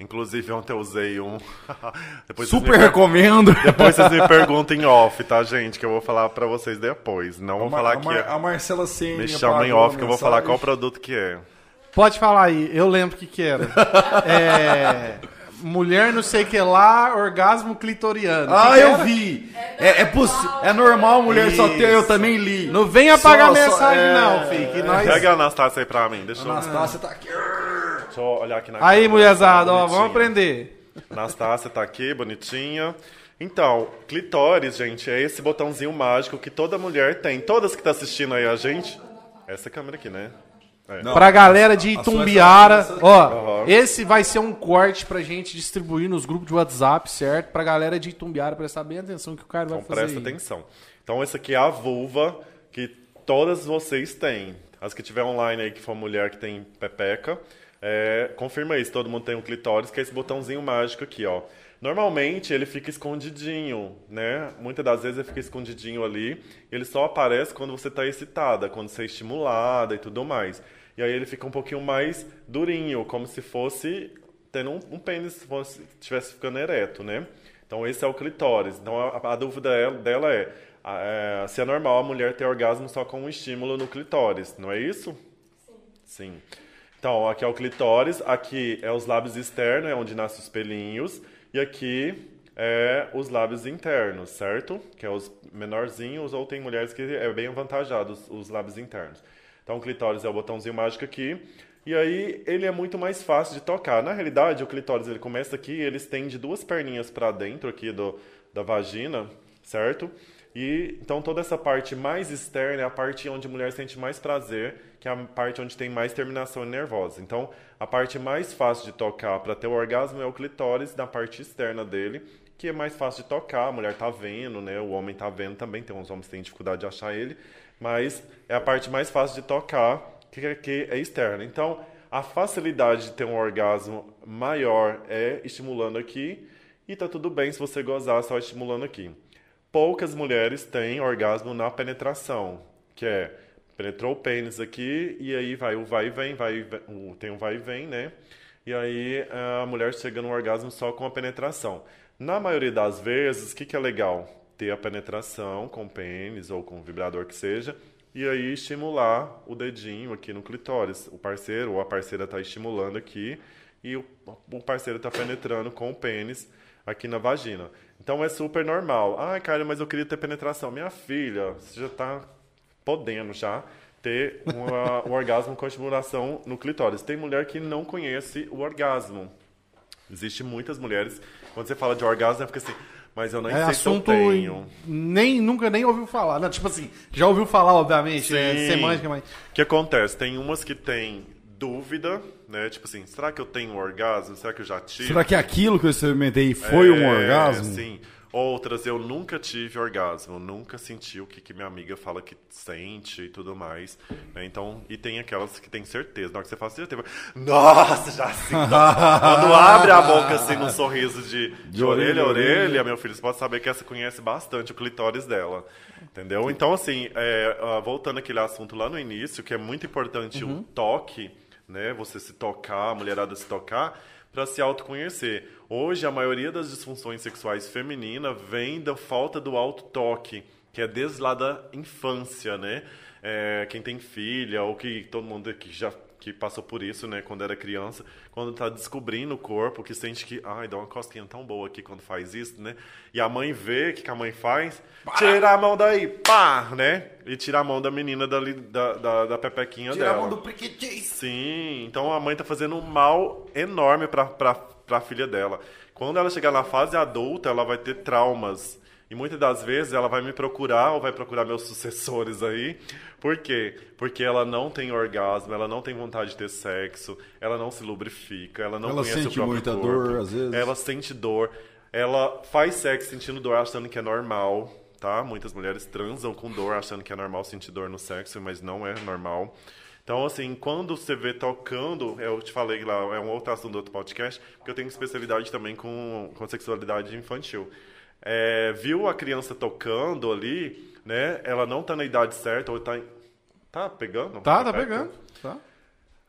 Inclusive ontem eu usei um. [LAUGHS] Super me per- recomendo. Depois vocês me [LAUGHS] perguntam em off, tá, gente? Que eu vou falar pra vocês depois. Não vou A Mar- falar a, que Mar- é. a Marcela Senna Me chama em off que eu vou falar qual produto que é. Pode falar aí, eu lembro o que que era. É, mulher não sei que lá, orgasmo clitoriano. Ah, Que que eu era? vi. É, é, possi- é normal mulher só ter, eu também li. Não vem apagar Só- só- mensagem é, não, fi, que nós... Pega a Anastácia aí pra mim, deixa eu, Anastácia tá aqui. deixa eu olhar aqui na Aí, mulherzada, tá ó, vamos aprender. Anastácia tá aqui, bonitinha. Então, clitóris, gente, é esse botãozinho mágico que toda mulher tem. Todas que tá assistindo aí a gente. Essa câmera aqui, né? É. Não. Pra galera de sua Itumbiara, ó, Aham. esse vai ser um corte pra gente distribuir nos grupos de WhatsApp, certo? Pra galera de Itumbiara prestar bem atenção que o cara vai Então fazer presta aí. atenção. Então essa aqui é a vulva que todas vocês têm. As que tiver online aí que for mulher que tem pepeca, é, confirma isso. Todo mundo tem um clitóris, que é esse botãozinho mágico aqui, ó. Normalmente ele fica escondidinho, né? Muitas das vezes ele fica escondidinho ali. Ele só aparece quando você está excitada, quando você é estimulada e tudo mais. E aí ele fica um pouquinho mais durinho, como se fosse tendo um, um pênis, se fosse, estivesse ficando ereto, né? Então esse é o clitóris. Então a, a dúvida é- dela é: é, se é normal a mulher ter orgasmo só com um estímulo no clitóris, não é isso? Sim. Então, aqui é o clitóris, aqui é os lábios externos, é onde nascem os pelinhos, e aqui é os lábios internos, certo? Que é os menorzinhos, ou tem mulheres que é bem avantajado os, os lábios internos. Então, o clitóris é o botãozinho mágico aqui, e aí ele é muito mais fácil de tocar. Na realidade, o clitóris ele começa aqui, ele estende duas perninhas para dentro aqui do, da vagina, certo? E então toda essa parte mais externa é a parte onde a mulher sente mais prazer, que é a parte onde tem mais terminação nervosa. Então, a parte mais fácil de tocar para ter o orgasmo é o clitóris na parte externa dele, que é mais fácil de tocar, a mulher tá vendo, né? O homem tá vendo também, tem uns homens que têm dificuldade de achar ele, mas é a parte mais fácil de tocar, que que é externa. Então, a facilidade de ter um orgasmo maior é estimulando aqui, e tá tudo bem se você gozar só estimulando aqui poucas mulheres têm orgasmo na penetração, que é penetrou o pênis aqui e aí vai o vai e vem, vai tem um vai e vem, né? E aí a mulher chega no orgasmo só com a penetração. Na maioria das vezes, o que, que é legal? Ter a penetração com pênis ou com vibrador que seja, e aí estimular o dedinho aqui no clitóris. O parceiro ou a parceira está estimulando aqui e o, o parceiro está penetrando com o pênis aqui na vagina. Então é super normal. Ai, cara, mas eu queria ter penetração. Minha filha, você já está podendo já ter uma- [LAUGHS] um orgasmo com estimulação no clitóris. Tem mulher que não conhece o orgasmo. Existe muitas mulheres, quando você fala de orgasmo, fica assim, mas eu nem É sei assunto se eu tenho. nem nunca nem ouviu falar. Não, tipo assim, já ouviu falar, obviamente, é Sim. semântica, mas O que acontece? Tem umas que têm dúvida, né? Tipo assim, será que eu tenho um orgasmo? Será que eu já tive? Será que aquilo que eu experimentei foi um É, orgasmo? Sim. Outras, eu nunca tive orgasmo, nunca senti o que, que minha amiga fala que sente e tudo mais. né? Então, e tem aquelas que tem certeza. Na hora que você fala, você já teve. Nossa, já sim. [LAUGHS] Quando abre a boca assim num sorriso de, de, orelha a orelha, meu filho, você pode saber que essa conhece bastante o clitóris dela. Entendeu? Então, assim, é, ah, voltando àquele assunto lá no início, que é muito importante o toque, né? Você se tocar, a mulherada se tocar, para se autoconhecer. Hoje, a maioria das disfunções sexuais femininas vem da falta do auto-toque, que é desde lá da infância, né? É, quem tem filha, ou que todo mundo aqui já que passou por isso, né, quando era criança, quando tá descobrindo o corpo, que sente que, ai, dá uma cosquinha tão boa aqui quando faz isso, né? E a mãe vê o que, que a mãe faz, tira a mão daí, pá, né? E tira a mão da menina dali, da, da, da pepequinha Tirar dela. a mão do priquitis. Sim, então a mãe tá fazendo um mal enorme pra, pra, pra filha dela. Quando ela chegar na fase adulta, ela vai ter traumas. E muitas das vezes ela vai me procurar ou vai procurar meus sucessores aí. Por quê? Porque ela não tem orgasmo, ela não tem vontade de ter sexo, ela não se lubrifica, ela não Ela conhece o sente próprio muita corpo. dor, às vezes. Ela sente dor. Ela faz sexo sentindo dor achando que é normal, tá? Muitas mulheres transam com dor achando que é normal sentir dor no sexo, mas não é normal. Então, assim, quando você vê tocando, eu te falei lá, é um outro assunto do outro podcast, porque eu tenho especialidade também com, com sexualidade infantil. É, viu a criança tocando ali, né? Ela não tá na idade certa, ou tá. Tá pegando? tá, tá Pepeca? pegando. Tá.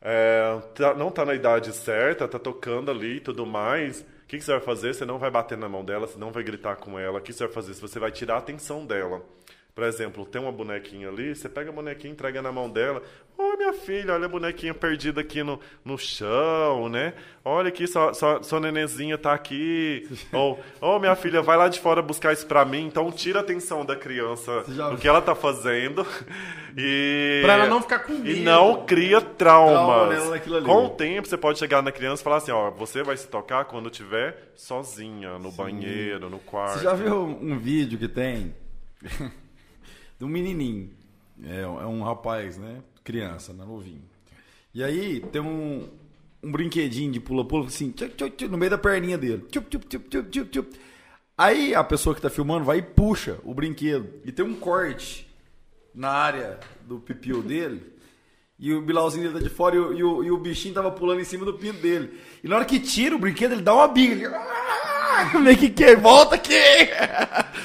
É, tá- não tá na idade certa, tá tocando ali e tudo mais. O que, que você vai fazer? Você não vai bater na mão dela, você não vai gritar com ela. O que você vai fazer? Você vai tirar a atenção dela. Por exemplo, tem uma bonequinha ali, você pega a bonequinha, entrega na mão dela. Oi, minha filha, olha a bonequinha perdida aqui no, no chão, né? Olha aqui, sua, sua, sua nenenzinha tá aqui. [LAUGHS] Ou, oh, minha filha, vai lá de fora buscar isso pra mim. Então, tira a atenção da criança do que ela tá fazendo. [LAUGHS] E... Pra ela não ficar com E medo. não cria Trauma traumas. ali. Com o tempo, você pode chegar na criança e falar assim, ó, você vai se tocar quando estiver sozinha, no banheiro, no quarto. Você já viu um vídeo que tem [LAUGHS] de um menininho? É, é um rapaz, né? Criança, né? Novinho. E aí tem um, um brinquedinho de pula-pula assim, tchup, tchup, tchup, no meio da perninha dele. Aí a pessoa que tá filmando vai e puxa o brinquedo. E tem um corte na área do pipiu dele. E o bilauzinho dele tá de fora e o, e o- e o bichinho tava pulando em cima do pinto dele. E na hora que tira o brinquedo, ele dá uma biga. Ele... [LAUGHS] Meio que que? Volta aqui!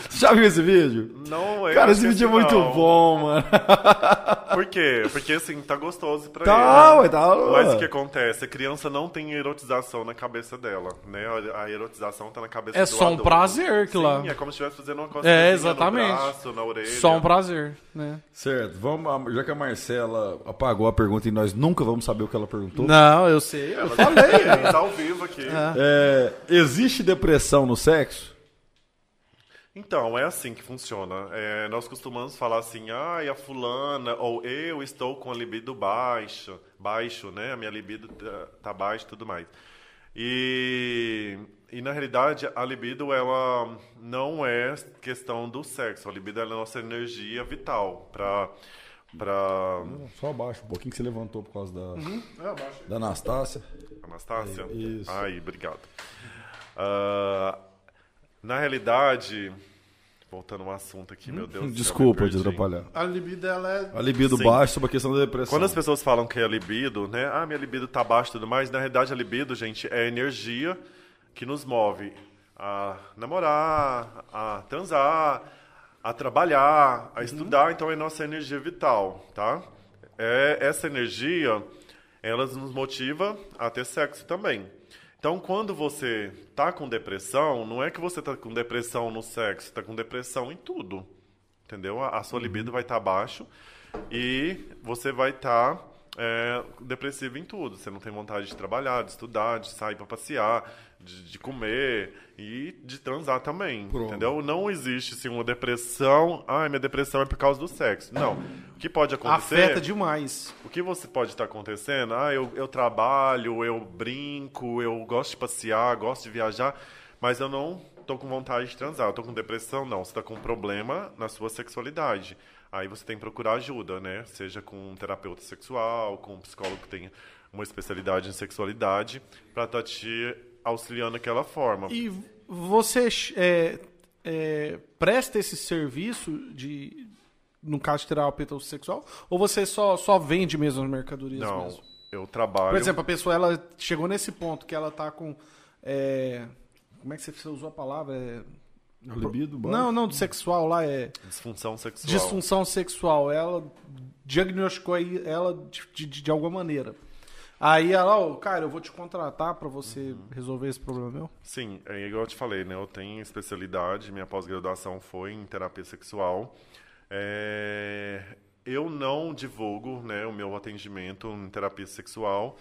Você [LAUGHS] já viu esse vídeo? Não é. Cara, esse vídeo é muito não. bom, mano. [LAUGHS] Por quê? Porque assim, tá gostoso pra Tá, ele. ué, tá. Mas o que acontece? A criança não tem erotização na cabeça dela, né? A erotização tá na cabeça É do só um adulto. prazer que Sim, lá. é como se estivesse fazendo uma coisa É, exatamente. no braço, na orelha. Só um prazer, né? Certo, vamos, já que a Marcela apagou a pergunta e nós nunca vamos saber o que ela perguntou. Não, eu sei. Eu Ela falei. tá ao vivo aqui. É, existe depressão no sexo? Então, é assim que funciona. É, nós costumamos falar assim, ah, a fulana, ou eu estou com a libido baixa, baixo, né? A minha libido tá, tá baixa e tudo mais. E, e, na realidade, a libido, ela não é questão do sexo. A libido ela é a nossa energia vital para... Pra... Só abaixo, um pouquinho que você levantou por causa da, Uhum. da Anastácia. Anastácia? Isso. Aí, obrigado. Ah, na realidade, voltando ao assunto aqui, meu Deus Desculpa de atrapalhar. A libido, ela é... A libido Sim. baixa sobre a questão da depressão. Quando as pessoas falam que é libido, né? Ah, minha libido tá baixa e tudo mais, na realidade a libido, gente, é a energia que nos move a namorar, a transar, a trabalhar, a estudar, então é nossa energia vital, tá? É essa energia, ela nos motiva a ter sexo também. Então, quando você tá com depressão, não é que você tá com depressão no sexo, tá com depressão em tudo. Entendeu? A, a sua libido vai estar abaixo e você vai estar é, depressivo em tudo. Você não tem vontade de trabalhar, de estudar, de sair para passear, de, de comer e de transar também. Entendeu? Não existe assim, uma depressão. Ah, minha depressão é por causa do sexo. Não. O que pode acontecer? Afeta demais. O que você pode estar acontecendo? Ah, eu, eu trabalho, eu brinco, eu gosto de passear, gosto de viajar, mas eu não tô com vontade de transar, eu tô com depressão, não. Você tá com um problema na sua sexualidade. Aí você tem que procurar ajuda, né? Seja com um terapeuta sexual, com um psicólogo que tenha uma especialidade em sexualidade, para estar te auxiliando daquela forma. E você é, é, presta esse serviço de, no caso de terapeuta sexual, ou você só, só vende mesmo as mercadorias não, mesmo? eu trabalho. Por exemplo, a pessoa ela chegou nesse ponto que ela tá com. é, como é que você usou a palavra? É, A libido não, não, do sexual lá é. disfunção sexual. Disfunção sexual. Ela diagnosticou aí ela de, de, de alguma maneira. Aí ela, ó, cara, eu vou te contratar pra você resolver esse problema meu. Sim, é igual eu te falei, né? Eu tenho especialidade, minha pós-graduação foi em terapia sexual. É, Eu não divulgo né, o meu atendimento em terapia sexual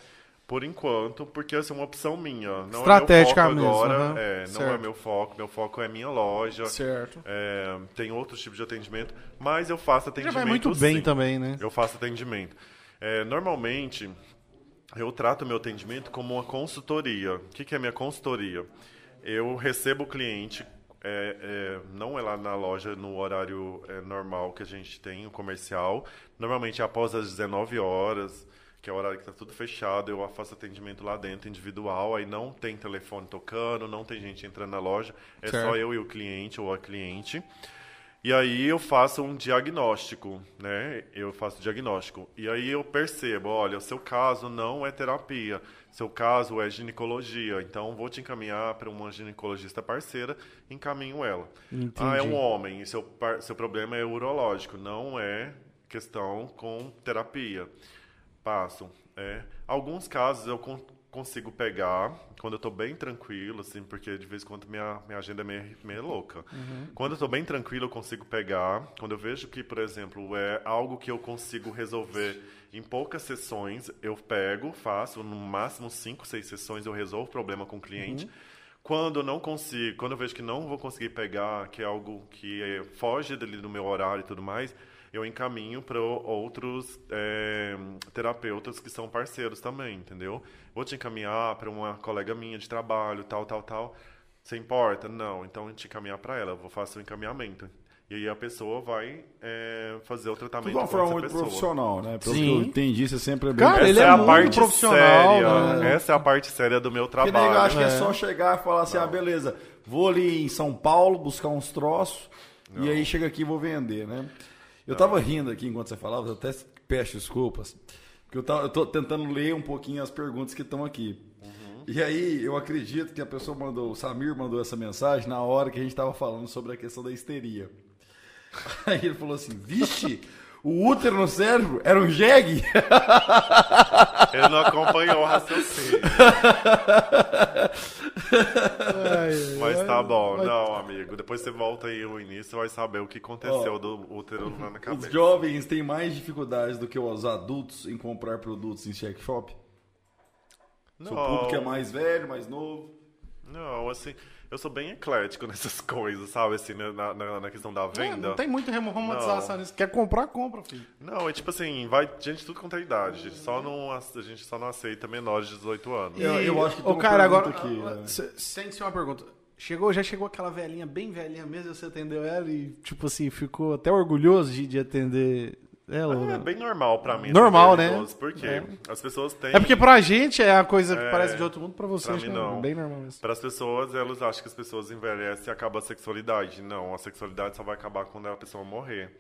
por enquanto, porque essa é uma opção minha. Não Estratégica é meu foco mesmo, agora. aham, é, não certo. é meu foco. Meu foco é minha loja. Certo. É, tem outros tipos de atendimento, mas eu faço Já atendimento vai muito bem sim. também, né? Eu faço atendimento. É, normalmente, eu trato meu atendimento como uma consultoria. O que, que é minha consultoria? Eu recebo o cliente, é, é, não é lá na loja no horário é, normal que a gente tem, o comercial. Normalmente após as 19 horas, que é o horário que está tudo fechado, eu faço atendimento lá dentro, individual. Aí não tem telefone tocando, não tem gente entrando na loja, é Certo. só eu e o cliente ou a cliente. E aí eu faço um diagnóstico, né? Eu faço diagnóstico. E aí eu percebo, olha, o seu caso não é terapia, seu caso é ginecologia. Então vou te encaminhar para uma ginecologista parceira, encaminho ela. Ah, é um homem, seu, seu problema é urológico, não é questão com terapia. Passo. É. Alguns casos eu consigo pegar quando eu estou bem tranquilo, assim, porque de vez em quando minha, minha agenda é meio, meio louca. Quando eu estou bem tranquilo, eu consigo pegar. Quando eu vejo que, por exemplo, é algo que eu consigo resolver em poucas sessões, eu pego, faço, no máximo cinco, seis sessões eu resolvo o problema com o cliente. Quando eu não consigo, quando eu vejo que não vou conseguir pegar, que é algo que é, foge dali do meu horário e tudo mais, eu encaminho para outros é, terapeutas que são parceiros também, entendeu? Vou te encaminhar para uma colega minha de trabalho, tal, tal, tal. Você importa? Não. Então, eu te encaminhar para ela. Eu vou fazer o encaminhamento. E aí a pessoa vai é, fazer o tratamento Tudo de uma com forma essa muito pessoa. profissional, né? Pelo Sim. que eu entendi, você sempre é bem... Cara, Essa ele é, é a muito parte profissional, séria. né? Essa é a parte séria do meu Porque trabalho. nego acha que é É. só chegar e falar assim, ah, beleza, vou ali em São Paulo buscar uns troços e aí chega aqui e vou vender, né? Eu tava rindo aqui enquanto você falava, eu até peço desculpas, porque eu, tava, eu tô tentando ler um pouquinho as perguntas que estão aqui. E aí, eu acredito que a pessoa mandou, o Samir mandou essa mensagem na hora que a gente tava falando sobre a questão da histeria. [LAUGHS] Aí ele falou assim: vixe, o útero no cérebro era um jegue? Ele não acompanhou o raciocínio. [LAUGHS] Mas tá bom, não, amigo. Depois você volta aí o início, você vai saber o que aconteceu Ó, do útero lá na Os cabeça. jovens têm mais dificuldades do que os adultos em comprar produtos em check shop? Se o público é mais velho, mais novo. Não, assim, eu sou bem eclético [LAUGHS] nessas coisas, sabe? Assim, né, na, na, na questão da É, venda. não tem muita remo- romantização nisso. Quer comprar, compra, filho. Não, é tipo assim, vai gente de tudo quanto é idade. A gente só não, a gente só não aceita menores de 18 anos. Eu- eu acho que tem cara, agora. aqui, né? se- Sem ser uma pergunta. Chegou, já chegou aquela velhinha, bem velhinha mesmo, você atendeu ela e, tipo assim, ficou até orgulhoso de, de atender É não? bem normal pra mim. Normal, né? idosos, Porque É. as pessoas têm. É porque pra gente é a coisa que É, parece de outro mundo, pra você pra mim que é não. bem normal mesmo. Para as pessoas, elas acham que as pessoas envelhecem e acaba a sexualidade. Não, a sexualidade só vai acabar quando a pessoa morrer.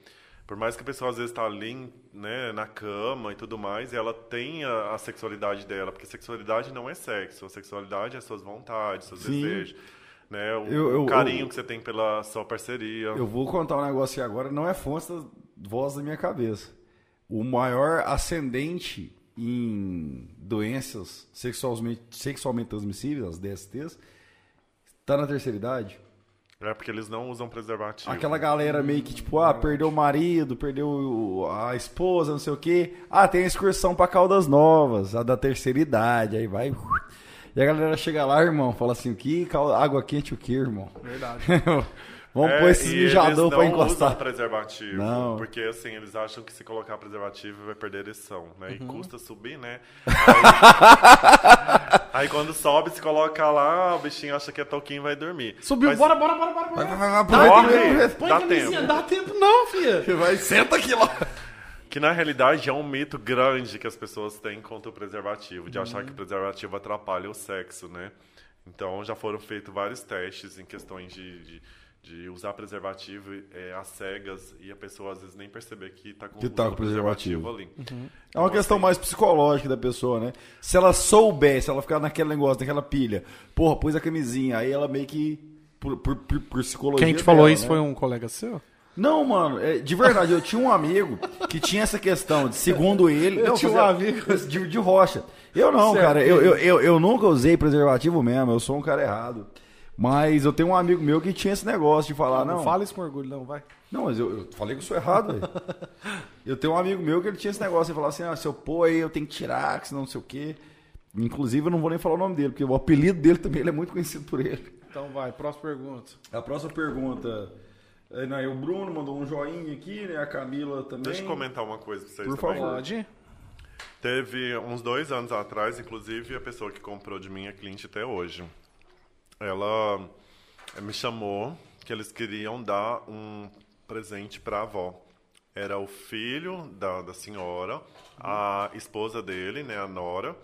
Por mais que a pessoa às vezes está ali, né, na cama e tudo mais, ela tem a, sexualidade dela, porque sexualidade não é sexo, a sexualidade é suas vontades, seus Sim. desejos, né, o, Eu- eu- carinho eu- que você tem pela sua parceria. Eu vou contar um negócio aqui agora, não é fonte da voz da minha cabeça. O maior ascendente em doenças sexualmente, sexualmente transmissíveis, as DSTs, tá na terceira idade. É porque eles não usam preservativo. Aquela galera meio que tipo, ah, perdeu o marido, perdeu o- a esposa, não sei o quê. Ah, tem a excursão pra Caldas Novas, a da terceira idade, aí vai. E a galera chega lá, irmão, fala assim, que cal- água quente o que, irmão? Verdade. [LAUGHS] Vamos É, pôr esses e eles mijador pra não encostar. usam preservativo. Não. Porque assim, eles acham que se colocar preservativo vai perder ereção, né? Uhum. E custa subir, né? Aí, aí quando sobe, se coloca lá, o bichinho acha que é toquinho e vai dormir. Subiu, Mas bora, bora, bora, bora. Vai, bora. vai, vai, Corre! aproveita. Põe Dá a camisinha, tempo. dá tempo não, filha. [LAUGHS] Vai, senta aqui lá. Que na realidade é um mito grande que as pessoas têm contra o preservativo, de Uhum. achar que o preservativo atrapalha o sexo, né? Então já foram feitos vários testes em questões de, de, de usar preservativo é, às cegas e a pessoa às vezes nem perceber que está com, Que tá com preservativo. ali. É uma Então, questão assim, mais psicológica da pessoa, né? Se ela souber, se ela ficar naquele negócio, naquela pilha, porra, pôs a camisinha, aí ela meio que. Por, por, por, por psicologia. Quem te falou dela, isso né? foi um colega seu? Não, mano, é, de verdade, eu tinha um amigo que tinha essa questão, de, segundo ele. Eu não, tinha um amigo. De, de rocha. Eu não, Certo. cara, eu, eu, eu, eu nunca usei preservativo mesmo, eu sou um cara errado. Mas eu tenho um amigo meu que tinha esse negócio de falar, não, não. fala isso com orgulho, não, vai. Não, mas eu, eu falei que eu sou errado, velho. [LAUGHS] Eu tenho um amigo meu que ele tinha esse negócio de falar assim, ah, se eu pôr aí, eu tenho que tirar, que senão não sei o quê. Inclusive, eu não vou nem falar o nome dele, porque o apelido dele também ele é muito conhecido por ele. Então vai, próxima pergunta. A próxima pergunta. É, né, o Bruno mandou um joinha aqui, né? A Camila também. Deixa eu comentar uma coisa pra vocês Por também. favor. Pode? Teve uns dois anos atrás, inclusive, a pessoa que comprou de mim é cliente até hoje. Ela eh, me chamou que eles queriam dar um presente para a avó. Era o filho da, da senhora, a esposa dele, né, a Nora,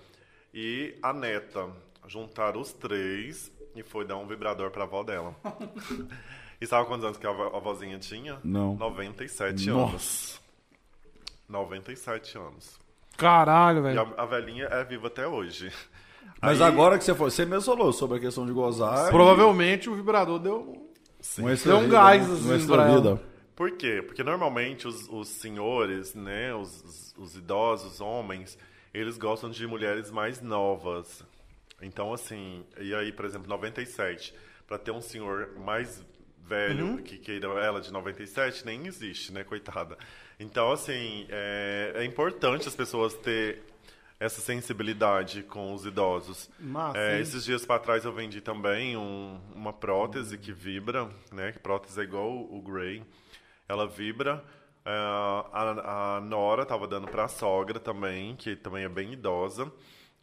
e a neta. Juntaram os três e foi dar um vibrador para a avó dela. [LAUGHS] e sabe quantos anos que a avó- a vozinha tinha? Não. 97 Nossa. anos. 97 anos. Caralho, E velho. a, a velhinha é viva até hoje. Mas Aí- agora que você falou, você mesmo falou sobre a questão de gozar. Provavelmente o vibrador deu. um extra Deu um vida, gás, assim, Um extra pra ela. vida. Por quê? Porque normalmente os, os senhores, né, os, os- os idosos, homens, eles gostam de mulheres mais novas. Então, assim, e aí, por exemplo, 97, para ter um senhor mais velho Uhum. que queira ela de 97, nem existe, né, coitada. Então, assim, é, é importante as pessoas ter essa sensibilidade com os idosos. Massa, É, esses dias para trás eu vendi também um- uma prótese que vibra, né? Que prótese é igual o Grey. Ela vibra. É, a, a Nora estava dando para a sogra também, que também é bem idosa.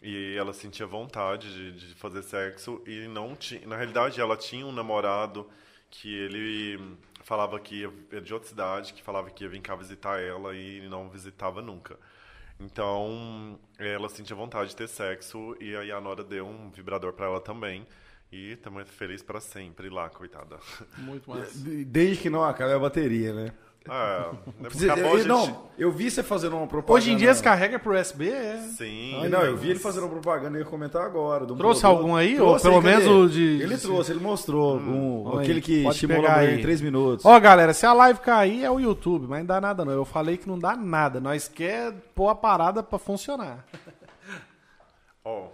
E ela sentia vontade de, de fazer sexo e não tinha. Na realidade, ela tinha um namorado que ele falava que ia é de outra cidade, que falava que ia vir cá visitar ela e não visitava nunca. Então, ela sentia vontade de ter sexo e aí a Nora deu um vibrador para ela também. E também feliz para sempre lá, coitada. Muito [LAUGHS] massa. Desde que não acabe a bateria, né? É, Você- acabou eu, de... não, eu vi você fazendo uma propaganda. Hoje em dia se carrega pro USB, é. Sim. Não, eu vi ele fazendo uma propaganda, eu ia comentar agora. Trouxe produto. algum aí? Trouxe Ou pelo menos o de- Ele trouxe, ele mostrou. um- Olha aquele aí, que estimula aí. em 3 minutos. Ó, galera, se a live cair é o YouTube, mas não dá nada não. Eu falei que não dá nada. Nós quer pôr a parada pra funcionar. [LAUGHS] Ó,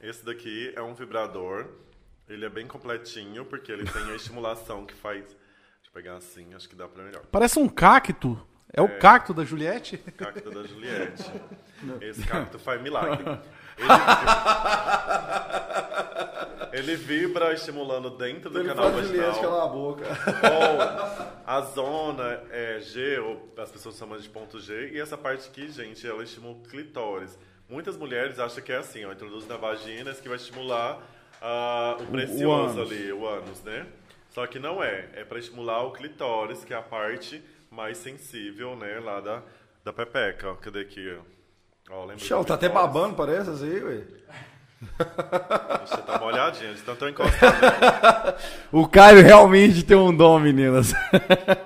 esse daqui é um vibrador. Ele é bem completinho, porque ele tem a estimulação que faz... Deixa eu pegar assim, acho que dá pra melhor. Parece um cacto. É, o cacto da Juliette? [LAUGHS] Cacto da Juliette. Esse cacto faz milagre. [LAUGHS] Ele, ele vibra estimulando dentro do Ele canal faz Juliette, vaginal. cala a boca. Ou a zona é G, ou as pessoas chamam de ponto G, e essa parte aqui, gente, ela estimula o clitóris. Muitas mulheres acham que é assim, ó, introduz na vagina, isso que vai estimular ah, o precioso ânus. ali, o ânus, né? Só que não é, é para estimular o clitóris, que é a parte mais sensível, né, lá da, da pepeca. Cadê aqui? Ó, lembra tá até babando, parece, assim, ué. [LAUGHS] Você tá uma olhadinha, de tanto encostar. [LAUGHS] O Caio realmente tem um dom, meninas.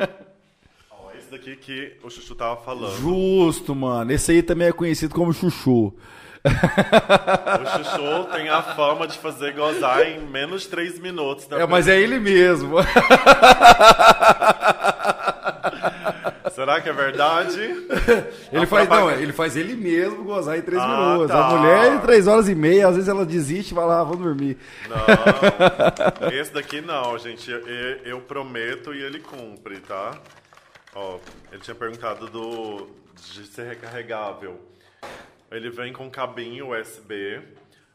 [LAUGHS] Ó, esse daqui que o Chuchu tava falando. Justo, mano. Esse aí também é conhecido como chuchu. [LAUGHS] O Chuchu tem a fama de fazer gozar em menos 3 minutos. É, mas é ele mesmo. [LAUGHS] Será que é verdade? Ele A faz, não, ele faz ele mesmo gozar em 3 Ah, minutos. tá. A mulher em 3 horas e meia, às vezes ela desiste e vai lá, vou dormir. Não, esse daqui não, gente. Eu, eu prometo e ele cumpre, tá? Ó, ele tinha perguntado do de ser recarregável. Ele vem com cabinho USB.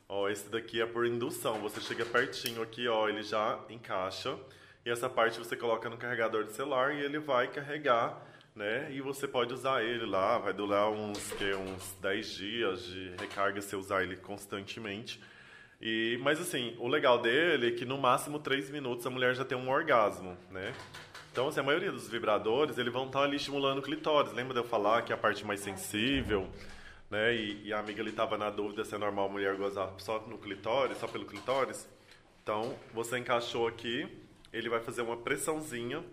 Ó, esse daqui é por indução. Você chega pertinho aqui, ó, ele já encaixa. E essa parte você coloca no carregador de celular e ele vai carregar, né? E você pode usar ele lá, vai durar uns, que, uns 10 dias de recarga se usar ele constantemente. E, mas assim, o legal dele é que no máximo 3 minutos a mulher já tem um orgasmo, né? Então, assim, a maioria dos vibradores, eles vão estar ali estimulando o clitóris. Lembra de eu falar que é a parte mais sensível, né? E, e a amiga ali estava na dúvida se é normal a mulher gozar só no clitóris, só pelo clitóris. Então, você encaixou aqui, ele vai fazer uma pressãozinha,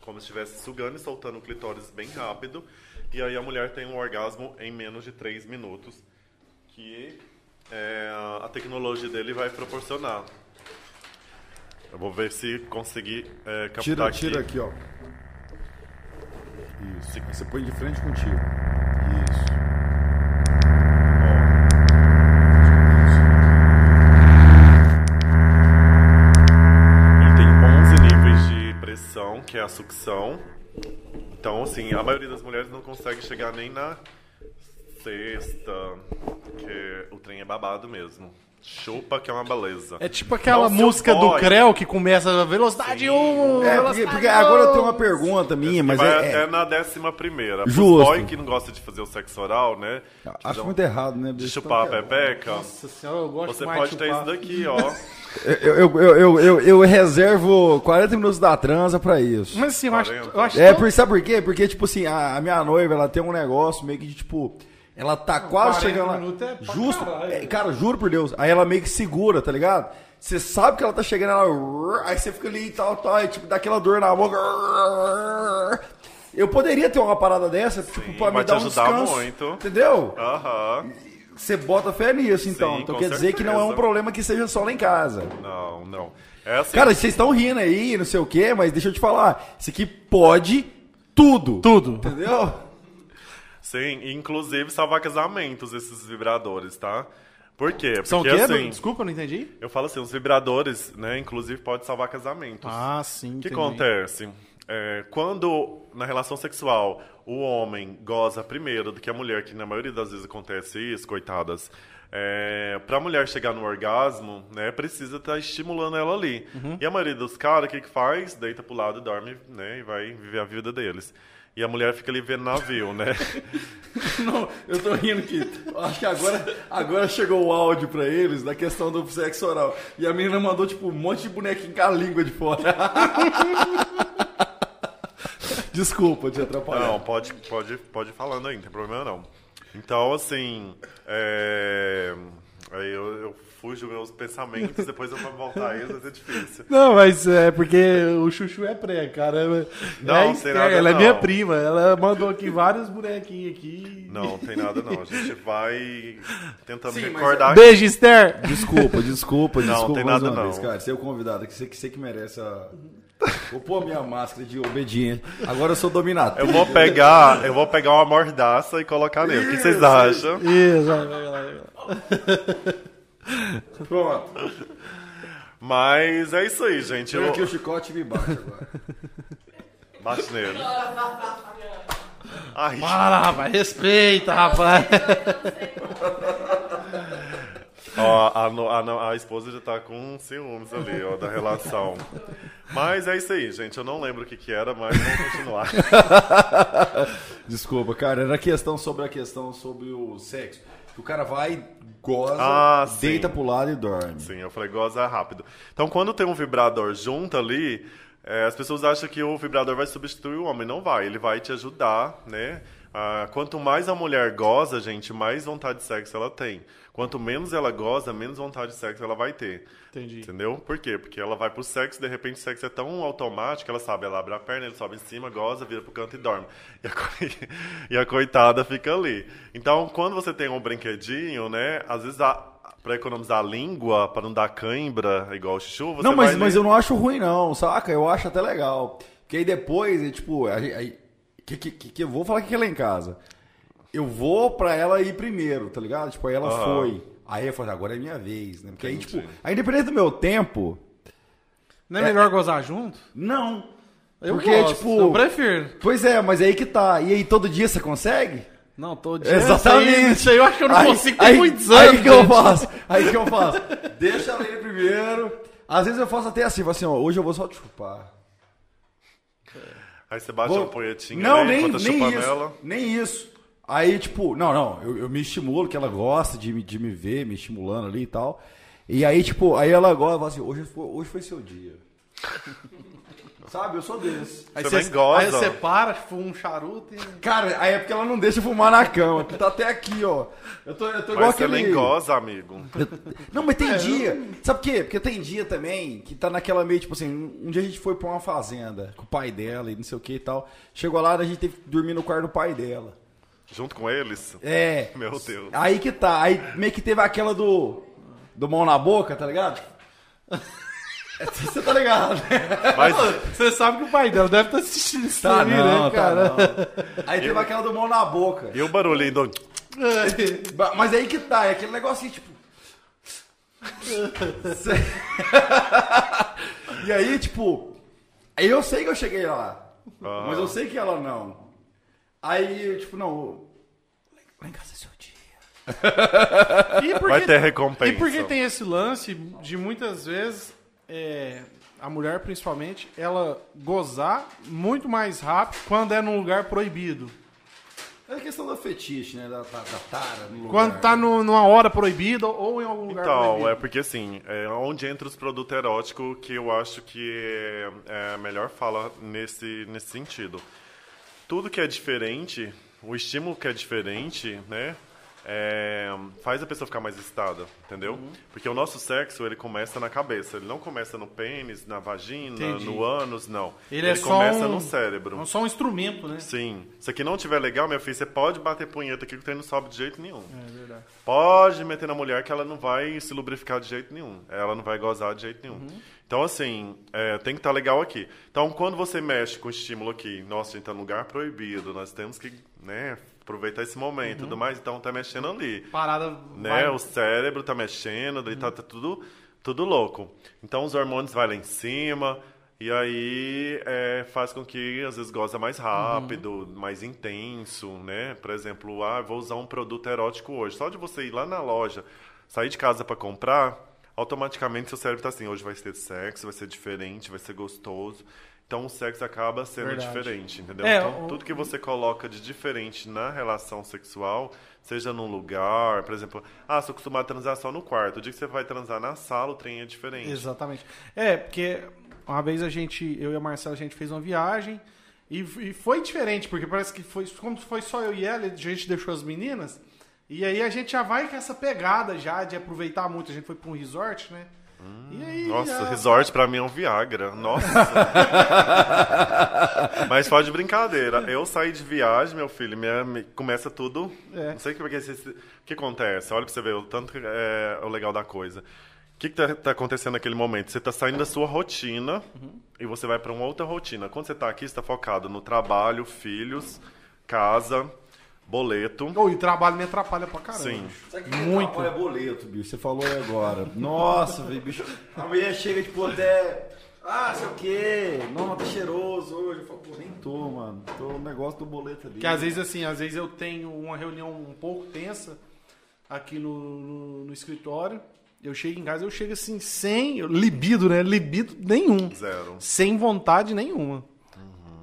como se estivesse sugando e soltando o clitóris bem rápido. E aí a mulher tem um orgasmo em menos de 3 minutos, que é, a tecnologia dele vai proporcionar. Eu vou ver se conseguir é, captar Tira, aqui. tira aqui, ó. Isso. Você põe de frente contigo. Isso. Ele tem 11 níveis de pressão, que é a sucção. Então, assim, a maioria das mulheres não consegue chegar nem na sexta, que o trem é babado mesmo. Chupa que é uma beleza. É tipo aquela música do. Creu que começa a velocidade 1. É, porque, porque agora eu tenho uma pergunta minha, mas é, até é- na décima primeira. Os Justo. boy que não gosta de fazer o sexo oral, né? de Acho um- muito errado, né? De chupar a Então, pepeca. Nossa senhora, eu gosto Você mais pode de ter chupar. isso daqui, ó. [LAUGHS] Eu, eu, eu, eu, eu, eu reservo 40 minutos da transa pra isso. Mas assim, eu acho, eu acho É, por, sabe por quê? Porque, tipo assim, a, a minha noiva, ela tem um negócio meio que de, tipo... Ela tá quase 40 chegando lá. minutos é pra Justo. é, cara, juro por Deus. Aí ela meio que segura, tá ligado? Você sabe que ela tá chegando ela. Aí você fica ali e tal, tal. E tipo, dá aquela dor na boca. Eu poderia ter uma parada dessa, tipo, pra me vai te dar um ajudar descanso. muito. Entendeu? Aham. Você bota fé nisso, então. Sim, então quer dizer que não é um certeza. problema que seja só lá em casa. Não, não. É assim. Cara, vocês estão rindo aí, não sei o quê, mas deixa eu te falar. Isso aqui pode tudo. Tudo. Entendeu? Sim, inclusive salvar casamentos esses vibradores, tá? Por quê? Porque São o quê? assim, Desculpa, eu não entendi. eu falo assim, os vibradores, né, inclusive pode salvar casamentos. Ah, sim, O que entendi. acontece? É, quando na relação sexual o homem goza primeiro do que a mulher, que na maioria das vezes acontece isso, coitadas, é, para a mulher chegar no orgasmo, né, precisa estar estimulando ela ali. Uhum. E a maioria dos caras, o que, que faz? Deita pro lado, dorme, né, e vai viver a vida deles. E a mulher fica ali vendo navio, né? [LAUGHS] Não, eu tô rindo que acho que agora, agora chegou o áudio pra eles da questão do sexo oral. E a menina mandou tipo um monte de bonequinho com a língua de fora. [LAUGHS] Desculpa te atrapalhar. Não, pode, pode, pode ir falando aí, não tem problema não. Então, assim, é... Aí eu, eu fujo meus pensamentos, depois eu vou voltar a eles, vai ser difícil. Não, mas é porque o Chuchu é pré, cara. Não, é tem externa, nada ela é não. minha prima. Ela mandou aqui vários bonequinhos aqui. Não, tem nada não. A gente vai tentando Sim, mas recordar. Beijo, Esther! Desculpa, desculpa, Não, desculpa tem mais nada não. vez, cara. Você é o convidado, que você, que você que merece a... Vou pôr minha máscara de obediente. Agora eu sou dominador. Eu vou pegar, eu vou pegar uma mordaça e colocar nele. O que vocês acham? Isso, vai, vai lá, vai lá. Pronto. Mas é isso aí, gente. Chega Eu... aqui o chicote e me bate agora. Bate nele. Ai, Para, rapaz, respeita, rapaz. [LAUGHS] ó, a, a, a esposa já tá com ciúmes ali, ó, da relação. Mas é isso aí, gente. Eu não lembro o que que era, mas vamos continuar. [LAUGHS] Desculpa, cara. Era a questão sobre a questão sobre o sexo. Que o cara vai, goza, Ah, deita pro lado e dorme. Sim, eu falei, goza rápido. Então, quando tem um vibrador junto ali, é, as pessoas acham que o vibrador vai substituir o homem. Não vai, ele vai te ajudar, né? Ah, quanto mais a mulher goza, gente, mais vontade de sexo ela tem. Quanto menos ela goza, menos vontade de sexo ela vai ter. Entendi. Entendeu? Por quê? Porque ela vai pro sexo, de repente o sexo é tão automático, ela sabe, ela abre a perna, ele sobe em cima, goza, vira pro canto e dorme. [LAUGHS] E a, co- e a coitada fica ali. Então, quando você tem um brinquedinho, né, às vezes a, pra economizar a língua, pra não dar cãibra, igual o chuchu, você Não, mas, vai mas eu não acho ruim, não, saca? Eu acho até legal. Porque aí depois, é, tipo, aí, aí- que, que, que, eu vou falar que é lá em casa. Eu vou pra ela ir primeiro, tá ligado? Tipo, aí ela Aham. foi. Aí eu falei, agora é minha vez, né? Porque aí, Entendi. tipo, aí independente do meu tempo, Não é melhor gozar junto? não. Eu Porque, gosto, tipo. eu prefiro. Pois é, mas aí que tá. E aí todo dia você consegue? Não, todo dia. Exatamente. Isso aí, isso aí eu acho que eu não aí, consigo ter aí, muitos anos. Aí que eu gente. faço? Aí que eu faço? Deixa ela ir primeiro. Às vezes eu faço até assim, falo assim, ó, hoje eu vou só te chupar. Aí você bate Vou- uma punhetinha Não, ali, nem, nem isso. nela. Nem isso. Aí, tipo, não, não, eu, eu me estimulo, que ela gosta de, me- de me ver, me estimulando ali e tal. E aí, tipo, aí ela gosta, fala assim, hoje foi, hoje foi seu dia. [LAUGHS] Sabe, eu sou desse. Aí Você você nem goza. Aí você para, fuma um charuto e. Cara, aí é porque ela não deixa eu fumar na cama, que tá até aqui, ó. Eu tô, eu tô igual Mas você aquele... nem goza, amigo. Não, mas tem dia. Sabe por quê? Porque tem dia também que tá naquela meio, tipo assim, um dia a gente foi pra uma fazenda com o pai dela e não sei o que e tal. Chegou lá, a gente teve que dormir no quarto do pai dela. Junto com eles. É. [LAUGHS] Meu Deus. Aí que tá. Aí meio que teve aquela do. Do mão na boca, tá ligado? [LAUGHS] Você tá ligado? Mas Você sabe que o pai dela deve estar assistindo isso Tá aí, não, né, tá cara? não. Aí teve aquela do mão na boca. e o barulhinho do... Ba- Mas aí que tá, é aquele negocinho tipo. [LAUGHS] E aí, tipo. Eu sei que eu cheguei lá. Ah. Mas eu sei que ela não. Aí, tipo, não. Lá em casa é seu dia. [LAUGHS] Vai ter recompensa. E porque tem esse lance de muitas vezes é, a mulher, principalmente, ela gozar muito mais rápido quando é num lugar proibido. É a questão do fetiche, né? Da, da, da tara. No lugar. Quando tá no- numa hora proibida ou em algum lugar Então, proibido. é porque assim, é onde entra os produtos eróticos que eu acho que é, é a melhor fala nesse, nesse sentido. Tudo que é diferente, o estímulo que é diferente, né? É, faz a pessoa ficar mais excitada, entendeu? Uhum. Porque o nosso sexo, ele começa na cabeça, ele não começa no pênis, na vagina, Entendi. no ânus, não. Ele, é começa um, no cérebro. é só um instrumento, né? Sim. Se aqui não tiver legal, meu filho, você pode bater punheta aqui que o não sobe de jeito nenhum. É verdade. Pode meter na mulher que ela não vai se lubrificar de jeito nenhum. Ela não vai gozar de jeito nenhum. Uhum. Então, assim, é, tem que estar legal aqui. Então, quando você mexe com estímulo aqui, nossa, a gente tá num lugar proibido, nós temos que né, aproveitar esse momento e tudo mais, então tá mexendo ali. Parada Né? Uhum. vai- O cérebro tá mexendo, daí tá, tá tudo, tudo louco. Então, os hormônios vai lá em cima, e aí é, faz com que às vezes goza mais rápido, Uhum. mais intenso, né? Por exemplo, ah, vou usar um produto erótico hoje. Só de você ir lá na loja, sair de casa para comprar, automaticamente seu cérebro tá assim, hoje vai ser sexo, vai ser diferente, vai ser gostoso. Então o sexo acaba sendo Verdade. diferente, entendeu? É, então o- tudo que você coloca de diferente na relação sexual, seja num lugar, por exemplo, ah, sou acostumado a transar só no quarto. O dia que você vai transar na sala, o trem é diferente. Exatamente. É, porque uma vez a gente, eu e a Marcela, a gente fez uma viagem e, e foi diferente, porque parece que foi, como foi só eu e ela, a gente deixou as meninas, E aí a gente já vai com essa pegada já de aproveitar muito. A gente foi pra um resort, né? Aí, Nossa, já- resort pra mim é um Viagra. Nossa. [LAUGHS] Mas fora de brincadeira. Eu saí de viagem, meu filho, minha, me- começa tudo. É. Não sei o que, o que acontece. Olha pra você ver o tanto que é o legal da coisa. O que, que tá, tá acontecendo naquele momento? Você tá saindo da sua rotina e você vai pra uma outra rotina. Quando você tá aqui, você tá focado no trabalho, filhos, casa, boleto. Oh, e trabalho me atrapalha pra caramba. Sim. Sabe que Muito. Olha, boleto, bicho. Você falou aí agora. Nossa, velho, bicho. A mulher chega, tipo, até. Ah, sei o quê. Não, tá cheiroso hoje. Eu falo, pô, nem tô, mano. Tô no negócio do boleto ali. Que às vezes, assim, às vezes eu tenho uma reunião um pouco tensa aqui no, no, no escritório. Eu chego em casa, eu chego assim, sem libido, né? Libido nenhum. Zero. Sem vontade nenhuma.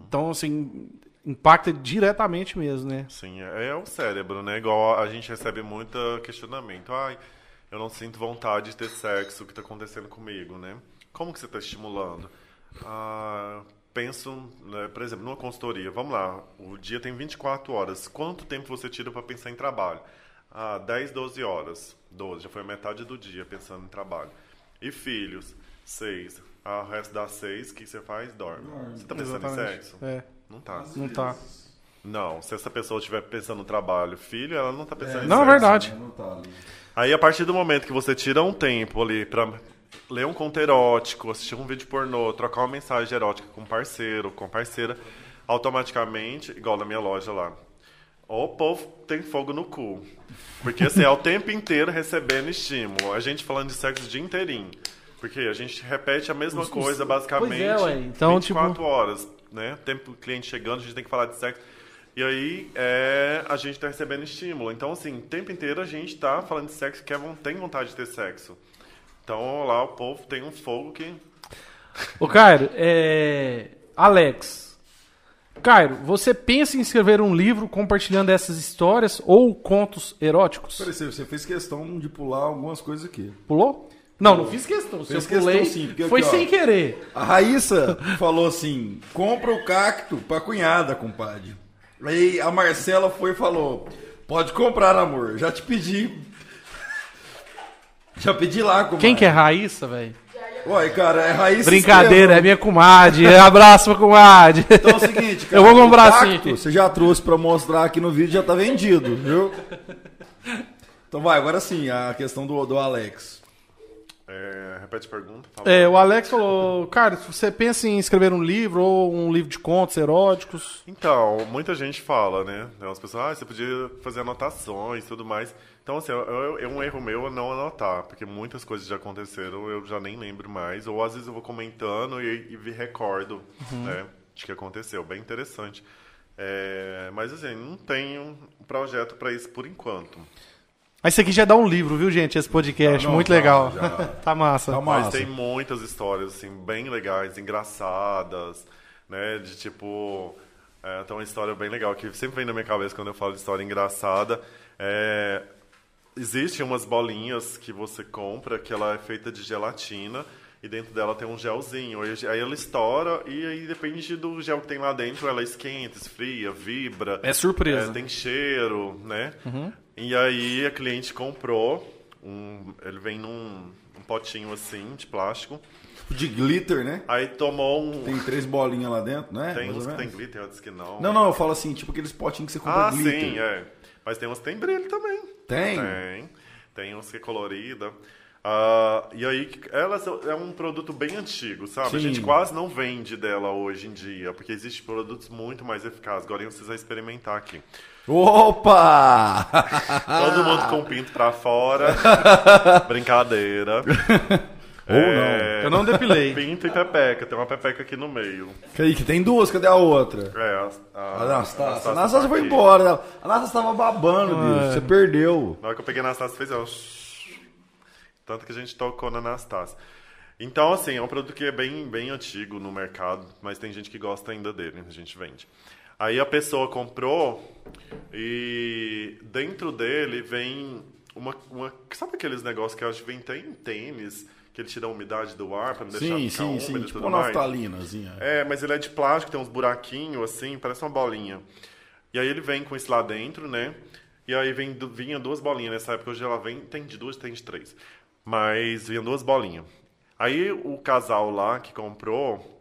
Então, assim, impacta diretamente mesmo, né? Sim, é, é o cérebro, né? Igual a gente recebe muito questionamento. Ai, eu não sinto vontade de ter sexo, o que está acontecendo comigo, né? Como que você está estimulando? Ah, penso, né, por exemplo, numa consultoria. Vamos lá, o dia tem 24 horas. Quanto tempo você tira para pensar em trabalho? Ah, 10, 12 horas. 12, já foi a metade do dia pensando em trabalho. E filhos? 6. Ah, o resto das 6, o que você faz? Dorme. Você está pensando em sexo? É, Não tá. não tá. Não, se essa pessoa estiver pensando no trabalho, filho, ela não tá pensando em Não, é verdade. Não tá. Aí, a partir do momento que você tira um tempo ali pra ler um conto erótico, assistir um vídeo pornô, trocar uma mensagem erótica com um parceiro, com parceira, automaticamente, igual na minha loja lá, o povo tem fogo no cu. Porque, assim, é o tempo inteiro recebendo estímulo. A gente falando de sexo o dia inteirinho. Porque a gente repete a mesma coisa, basicamente, Pois é, ué. Então, 24 tipo- horas, né? Tempo cliente chegando, a gente tem que falar de sexo. E aí, é, a gente tá recebendo estímulo. Então, assim, o tempo inteiro a gente tá falando de sexo, quer, von- tem vontade de ter sexo. Então, lá o povo tem um fogo que... Ô, Cairo, é... Alex. Cairo, você pensa em escrever um livro compartilhando essas histórias ou contos eróticos? Peraí, você- você fez questão de pular algumas coisas aqui. Pulou? Não, não fiz questão. Se eu questão pulei, sim, porque foi aqui, ó. sem querer. A Raíssa falou assim: compra o cacto pra cunhada, compadre. Aí a Marcela foi e falou: pode comprar, amor. Já te pedi. [LAUGHS] Já pedi lá, compadre. Quem que é Raíssa, velho? Ué, cara, é Raíssa. Brincadeira, é minha comadre. [LAUGHS] Abraço pra comadre. Então é o seguinte, [LAUGHS] cara. Eu vou comprar o cacto, sim. Você já trouxe pra mostrar aqui no vídeo, já tá vendido, viu? Então vai, agora sim, a questão do, do Alex. É, repete a pergunta. É, o Alex falou, cara, você pensa em escrever um livro ou um livro de contos eróticos, Então, muita gente fala, né? As pessoas, ah, você podia fazer anotações e tudo mais. Então, assim, é um erro meu não anotar, porque muitas coisas já aconteceram, eu já nem lembro mais. Ou às vezes eu vou comentando e, e me recordo, né? De que aconteceu. Bem interessante. É, mas, assim, não tenho um projeto para isso por enquanto. Mas isso aqui já dá um livro, viu, gente? Esse podcast. Ah, não, Muito já, legal. já. [LAUGHS] tá massa. Tá Mas massa. tem muitas histórias, assim, bem legais, engraçadas, né? De tipo. É, tem uma história bem legal que sempre vem na minha cabeça quando eu falo de história engraçada. É, Existem umas bolinhas que você compra que ela é feita de gelatina e dentro dela tem um gelzinho. Aí aí ela estoura e aí depende do gel que tem lá dentro, ela esquenta, esfria, vibra. É surpresa. É, tem cheiro, né? E aí a cliente comprou, um, ele vem num um potinho assim, de plástico. De glitter, né? Aí tomou um... Tem três bolinhas lá dentro, né? Tem Mais uns que tem glitter, outros que não. Não, não, eu falo assim, tipo aqueles potinhos que você compra Ah, glitter. sim, é. Mas tem uns que tem brilho também. Tem? Tem. Tem uns que é colorida. Ah, e aí, ela é um produto bem antigo, sabe? A Sim. gente quase não vende dela hoje em dia, porque existem produtos muito mais eficazes. Agora vocês vão experimentar aqui. Opa! [LAUGHS] Todo mundo com o pinto pra fora. [LAUGHS] Brincadeira. Ou É, Eu não depilei. [LAUGHS] Pinto e pepeca. Tem uma pepeca aqui no meio. Que tem duas, cadê a outra? É, a, a, A Anastácia. A tá Anastácia foi embora. né? A Anastácia tava babando, bicho. Você perdeu. Na hora que eu peguei a Anastácia, fez ó, Tanto que a gente tocou na Anastácia. Então, assim, é um produto que é bem, bem antigo no mercado, mas tem gente que gosta ainda dele, a gente vende. Aí a pessoa comprou e dentro dele vem uma. uma sabe aqueles negócios que eu acho que vem até em tênis, que ele tira a umidade do ar pra não deixar Sim, ficar sim, úmido sim. e Tipo tudo mais? naftalinazinha. É, mas ele é de plástico, tem uns buraquinhos assim, parece uma bolinha. E aí ele vem com isso lá dentro, né? E aí vem, vinha duas bolinhas nessa época, hoje ela vem, tem de duas, tem de três. Mas vinha duas bolinhas. Aí o casal lá que comprou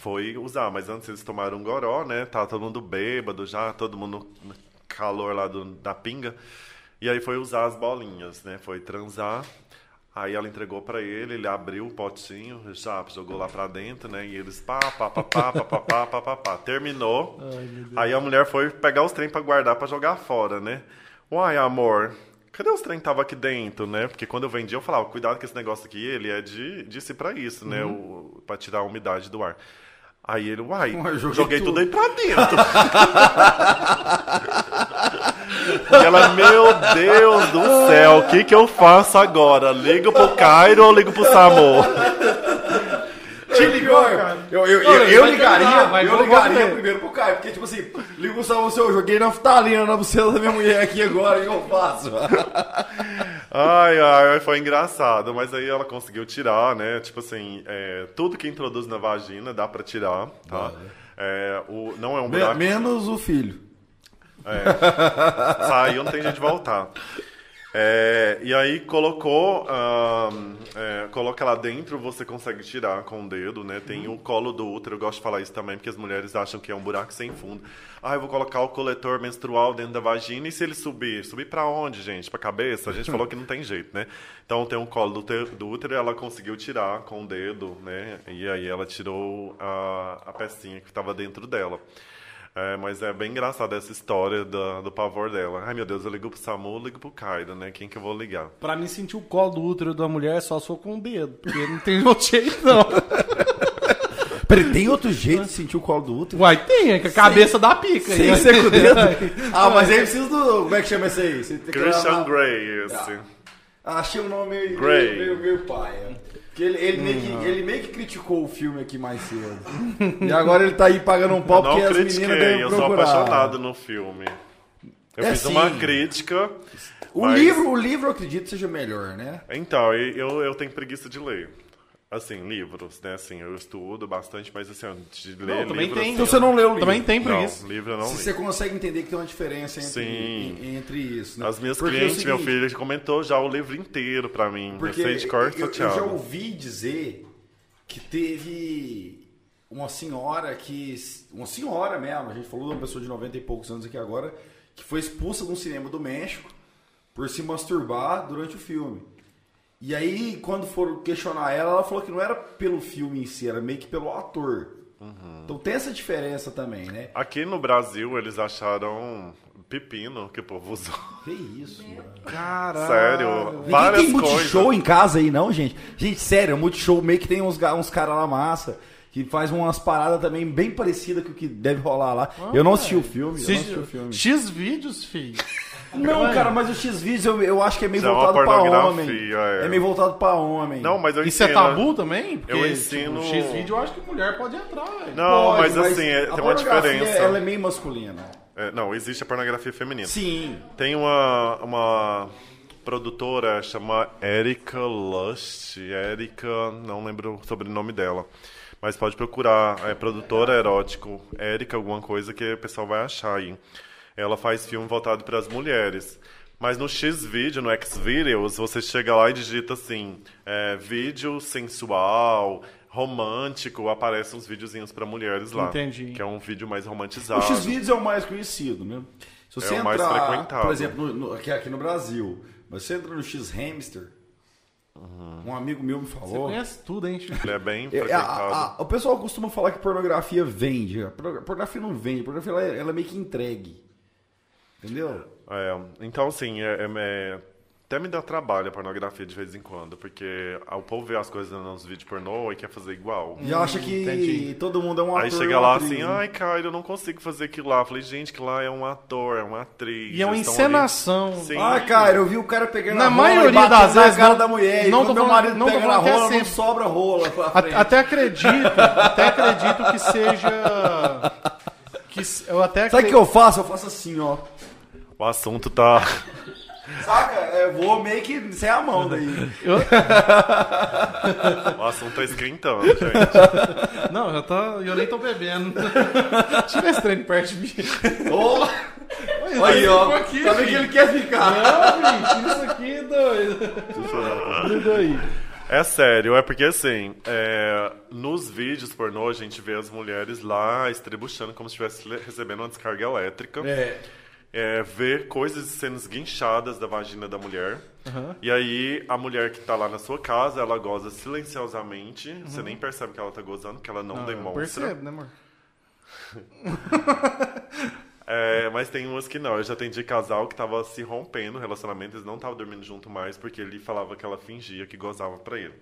foi usar, mas antes eles tomaram um goró, né? Tava todo mundo bêbado já, todo mundo no calor lá do, da pinga. E aí foi usar as bolinhas, né? Foi transar. Aí ela entregou pra ele, ele abriu o potinho, já jogou lá pra dentro, né? E eles pá, pá, pá, pá, pá, pá, pá, pá, pá, pá. Terminou. [LAUGHS] Aí a mulher foi pegar os trem pra guardar pra jogar fora, né? Uai, amor, cadê os trem que tava aqui dentro, né? Porque quando eu vendia, eu falava, cuidado que esse negócio aqui, ele é de, de si pra isso, né? O, pra tirar a umidade do ar. Aí ele, uai, joguei joguei, tudo. tudo aí pra dentro. [LAUGHS] E ela, meu Deus do céu, o que que eu faço agora? Ligo pro Cairo ou ligo pro Samu? Te ligou, Eu, eu, eu, eu ligaria, terminar, vai, eu ligaria primeiro pro Caio, porque tipo assim, liga só você, eu joguei naftalina na buceta da minha mulher aqui agora, o que eu faço? Ai, ai, foi engraçado, mas aí ela conseguiu tirar, né? Tipo assim, é, tudo que introduz na vagina dá pra tirar, tá? É, o, não é um buraco. menos o filho. Saiu, não tem jeito de voltar. É, e aí colocou, é, coloca lá dentro, você consegue tirar com o dedo, né? Tem o colo do útero, eu gosto de falar isso também, porque as mulheres acham que é um buraco sem fundo. Ah, eu vou colocar o coletor menstrual dentro da vagina e se ele subir? Subir pra onde, gente? Pra cabeça? A gente falou que não tem jeito, né? Então tem um colo do, te- do útero e ela conseguiu tirar com o dedo, né? E aí ela tirou a, a pecinha que estava dentro dela. É, mas é bem engraçada essa história da- do pavor dela. Ai, meu Deus, eu ligo pro SAMU, eu ligo pro Kaido, né? Quem que eu vou ligar? Pra mim, sentir o colo do útero da mulher só se for com o dedo. Porque não tem [LAUGHS] outro jeito, não. [LAUGHS] Peraí, tem outro jeito de sentir o colo do útero? Uai, tem, é que a cabeça dá pica. Sem aí. ser com o dedo? [LAUGHS] Ah, mas aí precisa do... Como é que chama esse aí? Christian Grey, esse. Ah, achei o nome meio, Grey. meio, meio, meio paia. Porque ele, ele, meio que, ele meio que criticou o filme aqui mais cedo. [LAUGHS] e agora ele tá aí pagando um pau Eu não porque as critiquei, meninas devem eu sou procurar. apaixonado no filme. Eu É fiz uma sim. crítica. O, mas- livro, o livro eu acredito seja melhor, né? Então, eu, eu tenho preguiça de ler. Assim, livros, né? Assim, eu estudo bastante, mas assim, de ler Não, também tem. Então você não leu o livro. Também tem Não, preguiça. livro eu não Se li. você consegue entender que tem uma diferença entre, Sim. en- entre isso, né? As minhas Porque é clientes, meu seguinte, filho, ele comentou já o livro inteiro pra mim. Porque eu sei de cor eu, eu salteado. já ouvi dizer que teve uma senhora que. Uma senhora mesmo, a gente falou de uma pessoa de 90 e poucos anos aqui agora, que foi expulsa de um cinema do México por se masturbar durante o filme. E aí, quando foram questionar ela, ela falou que não era pelo filme em si, era meio que pelo ator. Uhum. Então tem essa diferença também, né? Aqui no Brasil, eles acharam pepino que o povo usou. Que isso, mano. Caralho. Sério, Ninguém várias tem coisas. multishow em casa aí, não, gente? Gente, sério, multishow meio que tem uns, uns caras lá massa. Que faz umas paradas também bem parecidas com o que deve rolar lá. eu não assisti o filme, eu não assisti o filme. X vídeos, filho. Não, cara, mas o X-Vídeos eu, eu acho que é meio Já é uma voltado pra pornografia, homem. é. É. meio voltado pra homem. Não, mas eu Isso é ensino. tabu também? Porque, Eu ensino- Tipo, X vídeo eu acho que mulher pode entrar. velho. Não, Pode, mas assim, é- a tem uma pornografia, diferença. Ela é meio masculina. É, não, existe a pornografia feminina. Sim. Tem uma, uma produtora chama Erika Lust. Erika, não lembro o sobrenome dela. Mas pode procurar. É produtora erótico. Erika, alguma coisa que o pessoal vai achar aí. Ela faz filme voltado para as mulheres. Mas no X-Video, no Xvideos, você chega lá e digita assim: é, vídeo sensual, romântico, aparecem uns videozinhos para mulheres lá. Entendi. Que é um vídeo mais romantizado. O X-Vídeos é o mais conhecido, né? Se você É o mais entrar, frequentado. por exemplo, no, no- aqui, aqui no Brasil, você entra no X-Hamster, um amigo meu me Você falou... conhece tudo, hein? Ele é bem É, a- frequentado. a- o pessoal costuma falar que pornografia vende. A porno- pornografia não vende, a pornografia ela é, ela é meio que entregue. Entendeu? É, então, assim, é, é- é- até me dá trabalho a pornografia de vez em quando, porque o povo vê as coisas nos vídeos pornô e quer fazer igual. E acha que entendi. todo mundo é um ator. Aí chega uma lá atriz, assim, né? ai, cara, eu não consigo fazer aquilo lá. Eu falei, gente, que lá é um ator, é uma atriz. E é uma encenação. ali- Sim. Ah, cara, eu vi o cara pegando Na a rola maioria e das vezes, cara não- da mulher. não tô meu falando- marido não tô pega falando na é rola, não sempre. sobra rola pra A- frente. Até acredito, até acredito que seja. Que, eu até Sabe o que eu faço? Eu faço assim, ó. O assunto tá. Saca? Eu vou meio que sem a mão daí. O assunto tá esquentando, gente. Não, já tô, eu nem tô bebendo. [LAUGHS] Tira esse trem perto de mim. Ô, Aí, ó. aqui, tá vendo que ele quer ficar. Não, bicho, isso aqui é doido. Tudo aí. É sério, é porque assim, é, nos vídeos pornô a gente vê as mulheres lá estrebuchando como se estivesse recebendo uma descarga elétrica. É. É, ver coisas sendo esguinchadas da vagina da mulher. E aí a mulher que tá lá na sua casa, ela goza silenciosamente. Você nem percebe que ela tá gozando, que ela não, demonstra. Percebe, né, amor? [LAUGHS] É, mas tem umas que não. Eu já atendi casal que tava se rompendo o relacionamento, eles não estavam dormindo junto mais porque ele falava que ela fingia que gozava pra ele.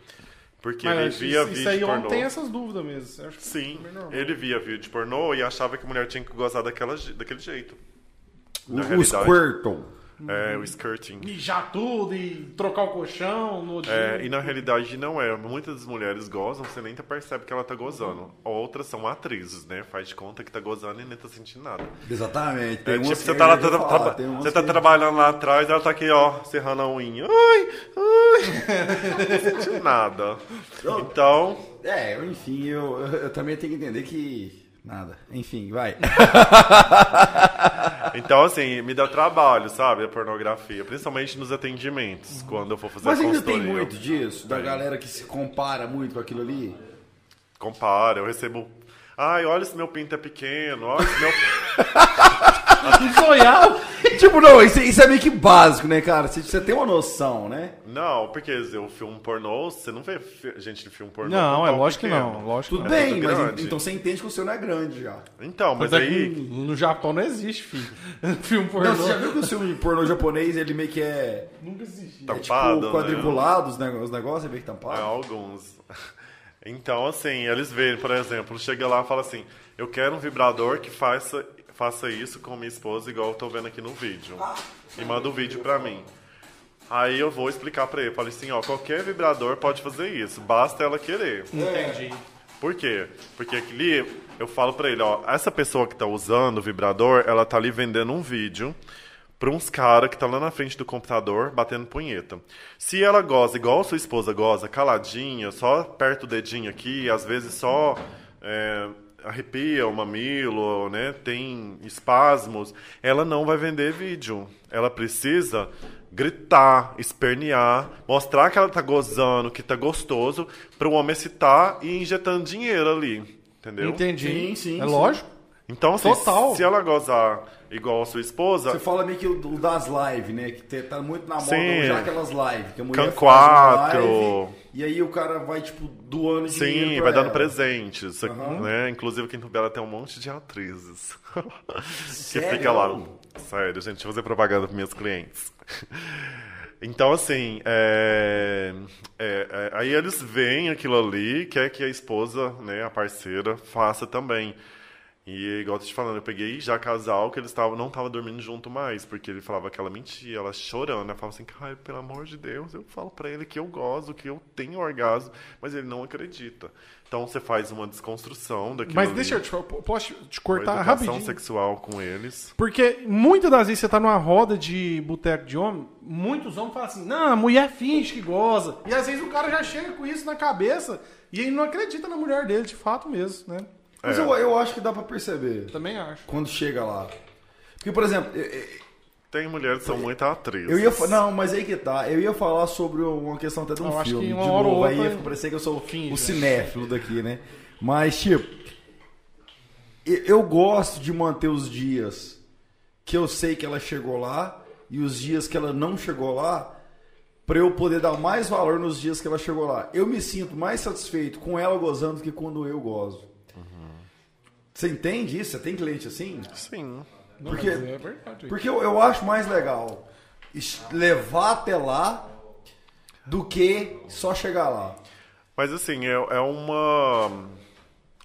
Porque ele Mas via isso, vídeo isso aí pornô. tem essas dúvidas mesmo. Eu acho que Sim, é ele via vídeo pornô e achava que a mulher tinha que gozar daquela, daquele jeito. O, Na o realidade, Squirtle. É, o skirting. Mijar tudo e trocar o colchão no dia. É, e na realidade não é. Muitas das mulheres gozam, você nem percebe que ela tá gozando. Outras são atrizes, né? Faz de conta que tá gozando e nem tá sentindo nada. Exatamente. Tem É, tipo, que você tá lá, tá- falar, tá- você tá trabalhando lá atrás, ela tá aqui, ó, serrando a unha. Ai, ai. Não tô sentindo nada. Então, É, enfim, eu- eu também tenho que entender que. Nada. Enfim, vai. [LAUGHS] então, assim, me dá trabalho, sabe? A pornografia. Principalmente nos atendimentos, quando eu for fazer Mas ainda tem muito disso, da galera que se compara muito com aquilo ali. Compara, eu recebo... Ai, olha se meu pinto é pequeno, olha se meu... [LAUGHS] Zoial. tipo, não, isso, isso é meio que básico, né, cara? Você, você tem uma noção, né? Não, porque eu filmo pornô, você não vê gente de filme pornô. Não, é lógico que pequeno. não. Lógico Tudo que não. É bem, tudo mas grande. então você entende que o seu não é grande já. Então, mas Mas é aí... que no Japão não existe, filho. Filme [LAUGHS] pornô. Não, você já viu que o filme pornô japonês, ele meio que é, Nunca existiu. Tá. é Tampado, tipo quadriculado, os nego- os negócios, é meio que É, tampado. alguns. [LAUGHS] Então, assim, eles veem, por exemplo, chega lá e fala assim: eu quero um vibrador que faça, faça isso com minha esposa, igual eu tô vendo aqui no vídeo. E manda o vídeo pra mim. Aí eu vou explicar pra ele. Falei assim: ó, qualquer vibrador pode fazer isso, basta ela querer. Entendi. Por quê? Porque ali eu falo pra ele, ó, essa pessoa que tá usando o vibrador, ela tá ali vendendo um vídeo pra uns caras que tá lá na frente do computador batendo punheta. Se ela goza igual a sua esposa goza, caladinha, só aperta o dedinho aqui, às vezes só é, arrepia o mamilo, né, tem espasmos, ela não vai vender vídeo. Ela precisa gritar, espernear, mostrar que ela tá gozando, que tá gostoso, para o homem excitar e ir injetando dinheiro ali. Entendeu? Entendi. Sim, sim, É sim. lógico. Então, assim, Total. se ela gozar igual a sua esposa, Você fala meio que o, das lives, né? Que tá muito na moda Sim. já aquelas lives. Que a mulher Can faz uma 4. live, E aí o cara vai, tipo, doando dinheiro sim, vai dando ela. presentes. Aham. Né? Inclusive, aqui em Tubela tem um monte de atrizes. [LAUGHS] que Sério? fica lá. Sério, gente, deixa eu fazer propaganda para meus clientes. [LAUGHS] Então, assim, é, é, é, aí eles veem aquilo ali, quer que a esposa, né, a parceira, faça também. E igual eu tô te falando, eu peguei já casal que eles tavam, não estavam dormindo junto mais, porque ele falava que ela mentia, ela chorando, ela falava assim, cara, pelo amor de Deus, eu falo pra ele que eu gozo, que eu tenho orgasmo, mas ele não acredita. Então você faz uma desconstrução daquilo Mas ali, deixa eu te, posso te cortar rapidinho. sexual com eles. Porque muitas das vezes você tá numa roda de boteco de homem, muitos homens falam assim, não, a mulher finge que goza. E às vezes o cara já chega com isso na cabeça e ele não acredita na mulher dele, de fato mesmo, né? Mas É. eu, eu acho que dá pra perceber Também acho. quando chega lá. Porque, por exemplo, eu, eu- Tem mulheres que são muito atrizes. eu ia. Não, mas aí que tá. Eu ia falar sobre uma questão até de um Eu acho filme. que de uma hora ou novo, aí outra ia parecer que eu sou finge, o né? cinéfilo daqui, né? Mas, tipo. eu- Eu gosto de manter os dias que eu sei que ela chegou lá e os dias que ela não chegou lá pra eu poder dar mais valor nos dias que ela chegou lá. Eu me sinto mais satisfeito com ela gozando do que quando eu gozo. Você entende isso? Você tem cliente assim? Sim. Não, Porque- é verdade. Porque eu, eu acho mais legal levar até lá do que só chegar lá. Mas assim, é, é uma.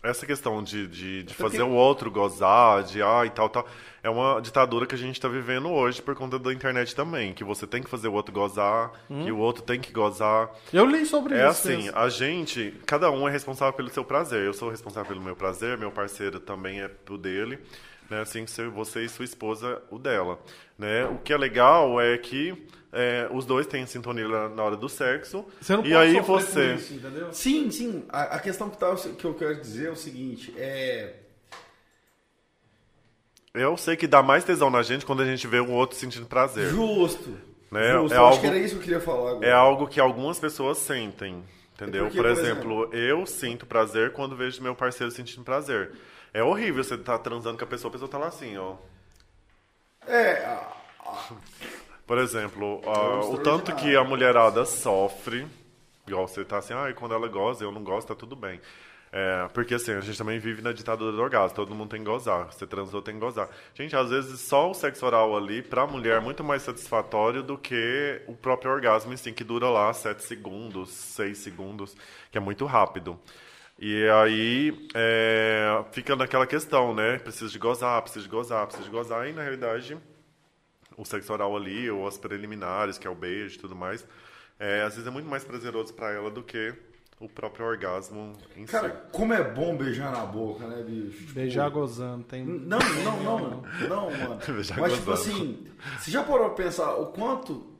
Essa questão de, de, de fazer que- o outro gozar, de ah e tal, tal, é uma ditadura que a gente está vivendo hoje por conta da internet também. Que você tem que fazer o outro gozar, que o outro tem que gozar. Eu li sobre É isso. assim, mesmo. a gente, cada um é responsável pelo seu prazer. Eu sou responsável pelo meu prazer, meu parceiro também é pro dele, né? Assim, se você e sua esposa o dela, né? O que é legal é que é, os dois têm sintonia na hora do sexo. Você não e pode aí você, isso, entendeu? Sim, sim. A, a questão que, tá, que eu quero dizer é o seguinte: é. Eu sei que dá mais tesão na gente quando a gente vê o outro sentindo prazer. Justo. Né? Justo. É Eu acho algo- que era isso que eu queria falar agora. É algo que algumas pessoas sentem, entendeu? E por quê, por, exemplo, eu sinto prazer quando vejo meu parceiro sentindo prazer. É horrível você estar transando com a pessoa, a pessoa tá lá assim, ó. É, Por exemplo, É o tanto que a mulherada sofre, igual você tá assim, ah, quando ela goza, eu não gosto, tá tudo bem. É, porque assim, a gente também vive na ditadura do orgasmo, todo mundo tem que gozar. Você transou, tem que gozar. Gente, às vezes só o sexo oral ali, pra mulher, é muito mais satisfatório do que o próprio orgasmo si, que dura lá 7 segundos, 6 segundos, que é muito rápido. E aí é, fica naquela questão, né? Preciso de gozar, preciso de gozar, preciso de gozar. E na realidade, o sexo oral ali, ou as preliminares, que é o beijo e tudo mais, é, às vezes é muito mais prazeroso pra ela do que o próprio orgasmo em cara, si. como é bom beijar na boca, né, bicho? Tipo, Beijar gozando. Tem... Não, não, não, não, mano. [LAUGHS] Beijar Mas tipo gozando. assim, você já parou pra pensar o quanto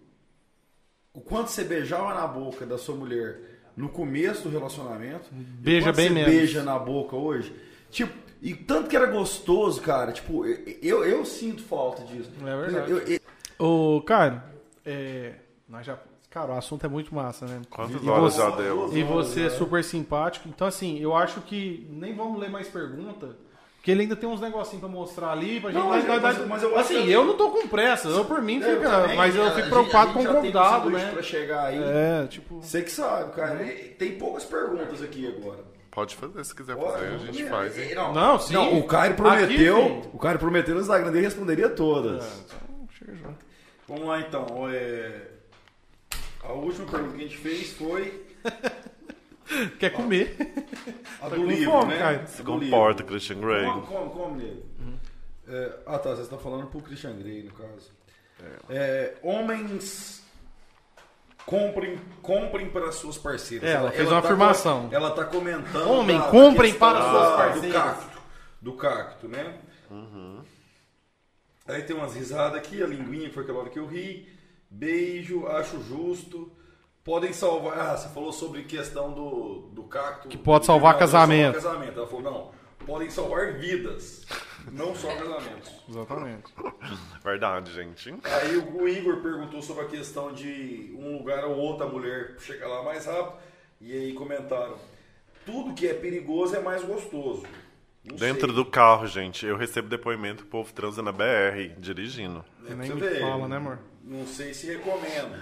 o quanto você beijava na boca da sua mulher no começo do relacionamento? Beija bem você menos. beija na boca hoje? Tipo, e tanto que era gostoso, cara. Tipo, eu, eu sinto falta disso. É verdade. Eu- eu- Ô, cara, é... Nós já... Cara, o assunto é muito massa, né? Quantas E horas você- já deu? E você é super simpático. Então, assim, eu acho que nem vamos ler mais pergunta. Porque ele ainda tem uns negocinhos pra mostrar ali. Pra gente, Não, mas- nós- mas- mas eu acho assim, que- eu não tô com pressa. Eu, por mim, eu fica. também, mas eu fico preocupado a com gente o convidado, né? Pra chegar aí. É, tipo. Você que sabe, cara. Tem poucas perguntas aqui agora. Pode fazer se quiser Bora, fazer, a gente faz. hein? Não, Não, sim. Não, o Caio prometeu. Aqui, o Caio prometeu no Instagram dele responderia todas. Então, chega junto. Vamos lá então. é, A última pergunta que a gente fez foi [LAUGHS] Quer comer? a Tá do com livro, fome, né? Se do comporta, Christian Grey. Come, come, come nele. É, ah tá, você está falando pro Christian Grey, no caso. É, homens comprem, comprem para suas parceiras. É, ela fez uma tá afirmação. co- ela tá comentando. Homem, da- comprem para da- suas Do parceiras. cacto. Do cacto, né? Aí tem umas risadas aqui, a linguinha que foi aquela hora que eu ri. Beijo, acho justo. Podem salvar. Ah, você falou sobre questão do, do cacto. Que pode salvar casamento. salvar casamento. Ela falou, não, podem salvar vidas, não só casamentos. [LAUGHS] Exatamente. Verdade, gente. Aí o Igor perguntou sobre a questão de um lugar ou outra mulher chegar lá mais rápido. E aí comentaram: tudo que é perigoso é mais gostoso. Não Dentro sei. do carro, gente, eu recebo depoimento do povo transa na BR, dirigindo. É, Nem me fala, né, amor? Não sei se recomendo.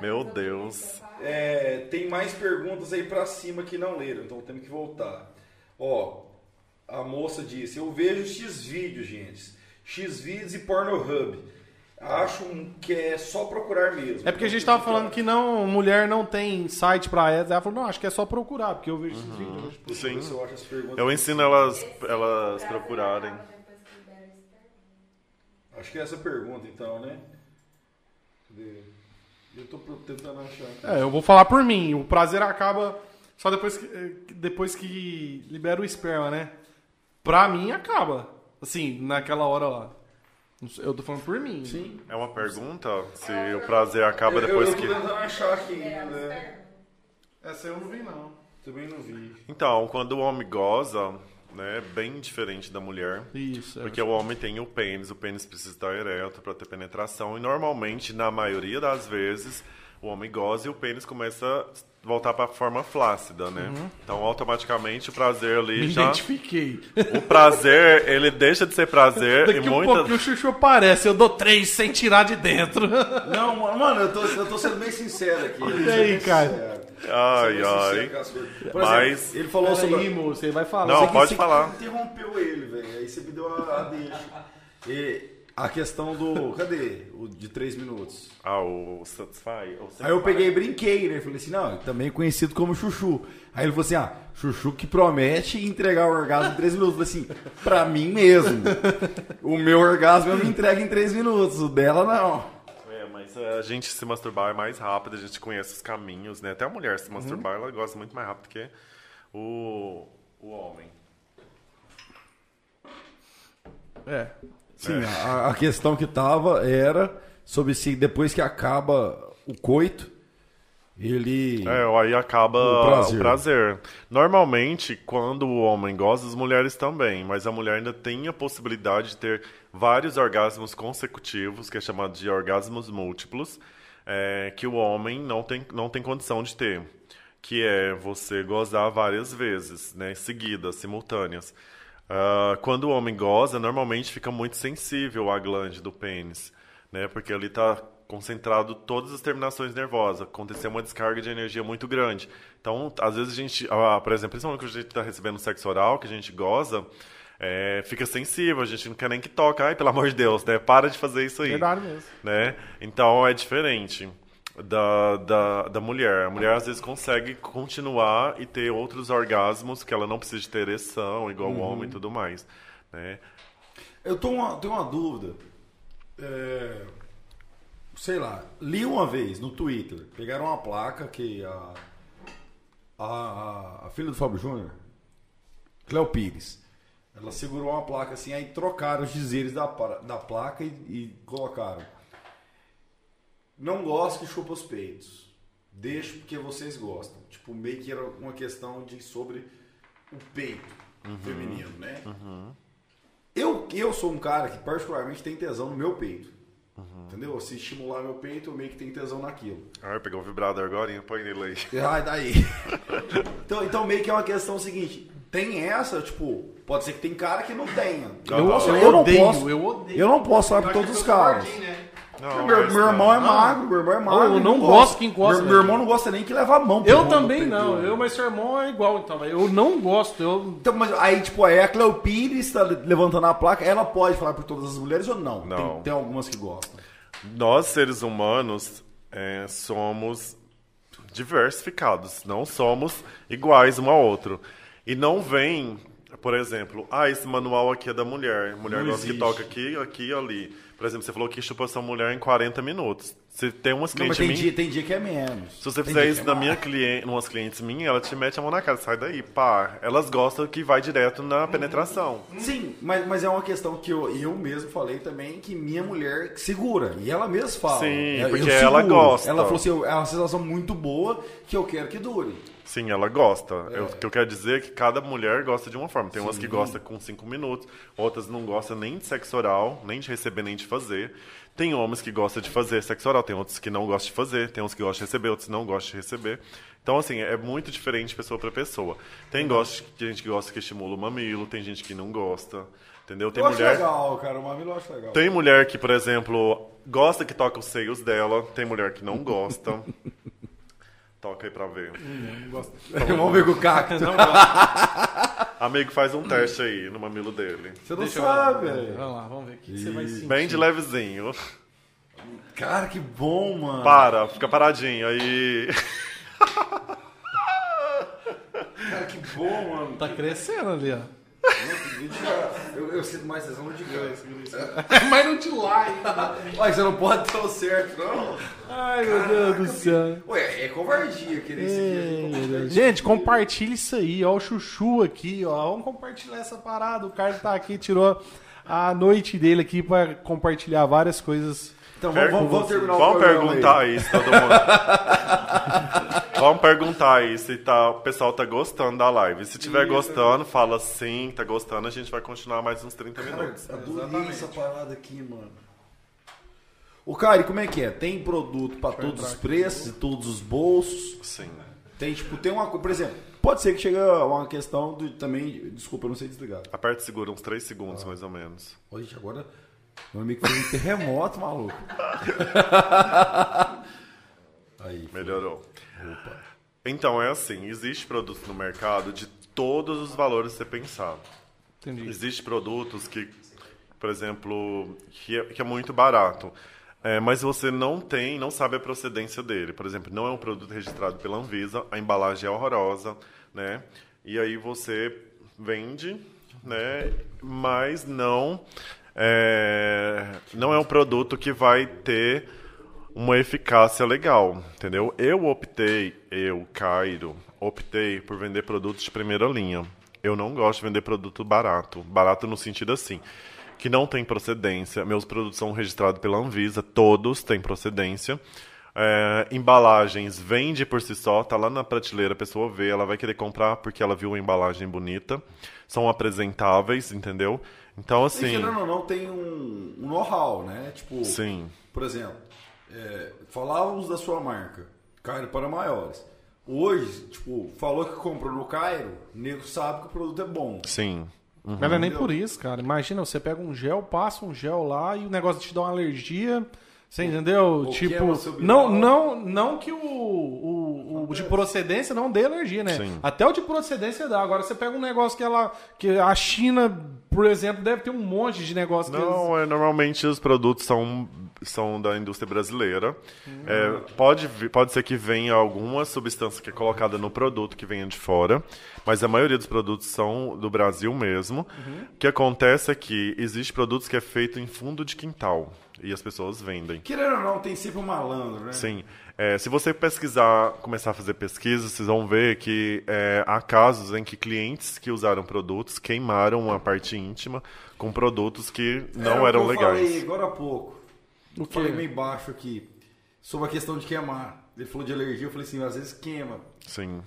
Meu Deus. É, tem mais perguntas aí pra cima que não leram, então temos que voltar. Ó, a moça disse: Eu vejo X vídeos, gente. X vídeos e Pornhub. Acho que é só procurar mesmo. É porque a gente tava falando que não, mulher não tem site pra ela. Ela falou, não, acho que é só procurar, porque eu vejo esses vídeos. eu ver Sim. eu acho as perguntas. Eu ensino elas, elas procurarem. Acho que é essa pergunta, então, né? Eu tô tentando achar. aqui. É, eu vou falar por mim. O prazer acaba só depois que, eh, depois que libera o esperma, né? Pra mim, acaba. Assim, naquela hora lá. Eu tô falando por mim. Sim. É uma pergunta se o prazer acaba eu, depois eu, eu que. tô tentando achar aqui, né? Essa eu não vi, não. Também não vi. Então, quando o homem goza, né, é bem diferente da mulher. Isso. é. Porque o homem tem o pênis, o pênis precisa estar ereto para ter penetração. E normalmente, na maioria das vezes, o homem goza e o pênis começa a voltar para a forma flácida, né? Então, automaticamente, o prazer ali Uhum. Me já. identifiquei. [LAUGHS] O prazer, ele deixa de ser prazer Daqui e um muitas. pouquinho o chuchu aparece. Eu dou três sem tirar de dentro. Não, mano, eu tô, eu tô sendo bem sincero aqui. E aí, cara? Ai, ai. Por Mas- exemplo, ele falou sobre. Aí, moço, você vai falar. Não, Você que- pode você falar. interrompeu ele, velho. Aí você me deu a, a deixa. E a questão do. Cadê? O de três minutos. Ah, o Satisfy. Aí eu peguei e brinquei, né? Falei assim, não, também conhecido como Chuchu. Aí ele falou assim, ah, Chuchu que promete entregar o orgasmo em três minutos. Eu falei assim, pra mim mesmo. O meu orgasmo eu me entrego em três minutos, o dela não. É, a gente se masturbar é mais rápido, a gente conhece os caminhos, né? Até a mulher se masturbar, ela gosta muito mais rápido que o, o homem. É. Sim, a, a questão que tava era sobre se depois que acaba o coito, ele. É, aí acaba O prazer. o prazer. Normalmente, quando o homem goza, as mulheres também, mas a mulher ainda tem a possibilidade de ter vários orgasmos consecutivos, que é chamado de orgasmos múltiplos, é, que o homem não tem, não tem condição de ter. Que é você gozar várias vezes, né, seguidas, simultâneas. Ah, quando o homem goza, normalmente fica muito sensível à glande do pênis, né? Porque ali está concentrado todas as terminações nervosas. Aconteceu uma descarga de energia muito grande. Então, às vezes a gente, ah, por exemplo, principalmente quando a gente está recebendo sexo oral, que a gente goza, é, fica sensível, a gente não quer nem que toque. Ai, pelo amor de Deus, né? Para de fazer isso aí Verdade mesmo. né? Então é diferente da, da, da mulher. A mulher às vezes consegue continuar e ter outros orgasmos que ela não precisa de ter ereção, igual o homem e tudo mais, né? Eu tô uma, tenho uma dúvida. É, sei lá, li uma vez no Twitter, pegaram uma placa que a, a, a- filha do Fábio Júnior, Cleo Pires, ela segurou uma placa assim, aí trocaram os dizeres da, da placa e, e colocaram. Não gosto que chupa os peitos. Deixo porque vocês gostam. Tipo, meio que era uma questão de sobre o peito feminino, né? Eu, eu sou um cara que particularmente tem tesão no meu peito. Entendeu? Se estimular meu peito, eu meio que tenho tesão naquilo. Ah, pegou o vibrador agora, põe nele aí. Ai, daí. [LAUGHS] então, então meio que é uma questão seguinte. Tem essa, tipo, pode ser que tem cara que não tenha. Eu- posso- eu não odeio, posso, eu odeio. Eu não posso falar pra todos os caras. Não, Meu, meu irmão não. é magro, meu irmão é magro. eu não gosta. gosto que encosta Meu, meu irmão não gosta nem que leva a mão Eu também não. Eu, mas seu irmão é igual, então. Eu não gosto. Eu. Então, mas aí, tipo, aí a Cleo Pires tá levantando a placa, ela pode falar por todas as mulheres ou não? Não. Tem, tem algumas que gostam. Nós, seres humanos, é, somos diversificados, não somos iguais um ao outro. E não vem, por exemplo, ah, esse manual aqui é da mulher. Mulher Não gosta que toca aqui, aqui e ali. Por exemplo, você falou que chupa essa mulher em 40 minutos. Você tem umas Não, mas clientes tem minhas- dia, tem dia que é menos. Se você Tem fizer isso é na minha cliente, umas clientes minhas, ela te mete a mão na cara, sai daí, pá. Elas gostam que vai direto na penetração. Sim, mas, mas é uma questão que eu, eu mesmo falei também que minha mulher segura. E ela mesma fala. Sim, Eu- eu porque ela gosta. Ela falou assim: "Eu- é uma sensação muito boa que eu quero que dure. Sim, ela gosta. É. O que eu quero dizer é que cada mulher gosta de uma forma. Tem umas que gostam com 5 minutos, outras não gostam nem de sexo oral, nem de receber, nem de fazer. Tem homens que gostam de fazer sexo oral, tem outros que não gostam de fazer, tem uns que gostam de receber, outros que não gostam de receber. Então, assim, é muito diferente pessoa para pessoa. Tem gosta, tem gente que gosta que estimula o mamilo, tem gente que não gosta, entendeu? Tem eu mulher... legal, cara. O mamilo eu acho legal. Tem mulher que, por exemplo, gosta que toca os seios dela, tem mulher que não gosta. [LAUGHS] Toca aí pra ver. Vamos ver com o cacto. [LAUGHS] Amigo, faz um teste aí no mamilo dele. Você não Deixa sabe, velho. Vamos lá, vamos ver o que, que você vai sentir. Bem de levezinho. Cara, que bom, mano. Para, fica paradinho. Aí. Cara, que bom, mano. Tá crescendo ali, ó. Eu, eu sinto mais tesão de graça. [LAUGHS] Mas não te lá ainda. Olha, você não pode ter o certo, não. Ai, meu Deus do céu. Ué, é covardia querer seguir. Gente, compartilha isso aí, ó. O Chuchu aqui, ó. Vamos compartilhar essa parada. O cara tá aqui, tirou a noite dele aqui pra compartilhar várias coisas. Então vamos, vamos, vamos terminar o Vamos programa perguntar aí. se todo mundo. [LAUGHS] Vamos perguntar aí se tá, o pessoal tá gostando da live. Se tiver gostando, fala sim, tá gostando, a gente vai continuar mais uns 30 minutos. Adorei essa parada aqui, mano. O cara, e como é que é? Tem produto pra todos os preços e todos os bolsos? Sim. Tem, tipo, tem uma coisa. Por exemplo, pode ser que chegue uma questão de também. Desculpa, eu não sei desligar. Aperta e segura uns 3 segundos, mais ou menos. Olha, gente, agora. Meu amigo fez um terremoto, maluco. [LAUGHS] Aí. Melhorou. Então, é assim, existe produto no mercado de todos os valores que você pensar. Entendi. Existem produtos que, por exemplo, que é, que é muito barato, é, mas você não tem, não sabe a procedência dele. Por exemplo, não é um produto registrado pela Anvisa, a embalagem é horrorosa, né? E aí você vende, né? Mas não é, não é um produto que vai ter uma eficácia legal, entendeu? Eu optei, eu, Cairo, optei por vender produtos de primeira linha. Eu não gosto de vender produto barato. Barato no sentido assim, que não tem procedência. Meus produtos são registrados pela Anvisa, todos têm procedência. É, embalagens vende por si só, tá lá na prateleira, a pessoa vê, ela vai querer comprar porque ela viu uma embalagem bonita. São apresentáveis, entendeu? Então, E, assim. querendo ou não, tem um, um know-how, né? Tipo, Sim. por exemplo, é, falávamos da sua marca, Cairo para maiores. Hoje, tipo, falou que comprou no Cairo, o nego sabe que o produto é bom. Sim. Mas não é nem por isso, cara. Imagina, você pega um gel, passa um gel lá e o negócio te dá uma alergia. Você entendeu? ou tipo, queima seu não, não, não que o, o, o de procedência não dê alergia, né? Sim. Até o de procedência dá. Agora você pega um negócio que ela. que a China, por exemplo, deve ter um monte de negócio que eles- Não, é, normalmente os produtos são, são da indústria brasileira. É, pode, pode ser que venha alguma substância que é colocada no produto que venha de fora, mas a maioria dos produtos são do Brasil mesmo. O que acontece é que existe produtos que é feito em fundo de quintal e as pessoas vendem. Querendo ou não, tem sempre um malandro, né? Sim. É, se você pesquisar, começar a fazer pesquisa, vocês vão ver que é, há casos em que clientes que usaram produtos queimaram a parte íntima com produtos que não Era o eram que eu legais. falei agora há pouco. O Eu quê? falei meio baixo aqui. Sobre a questão de queimar. Ele falou de alergia, eu falei assim, às vezes queima. Sim.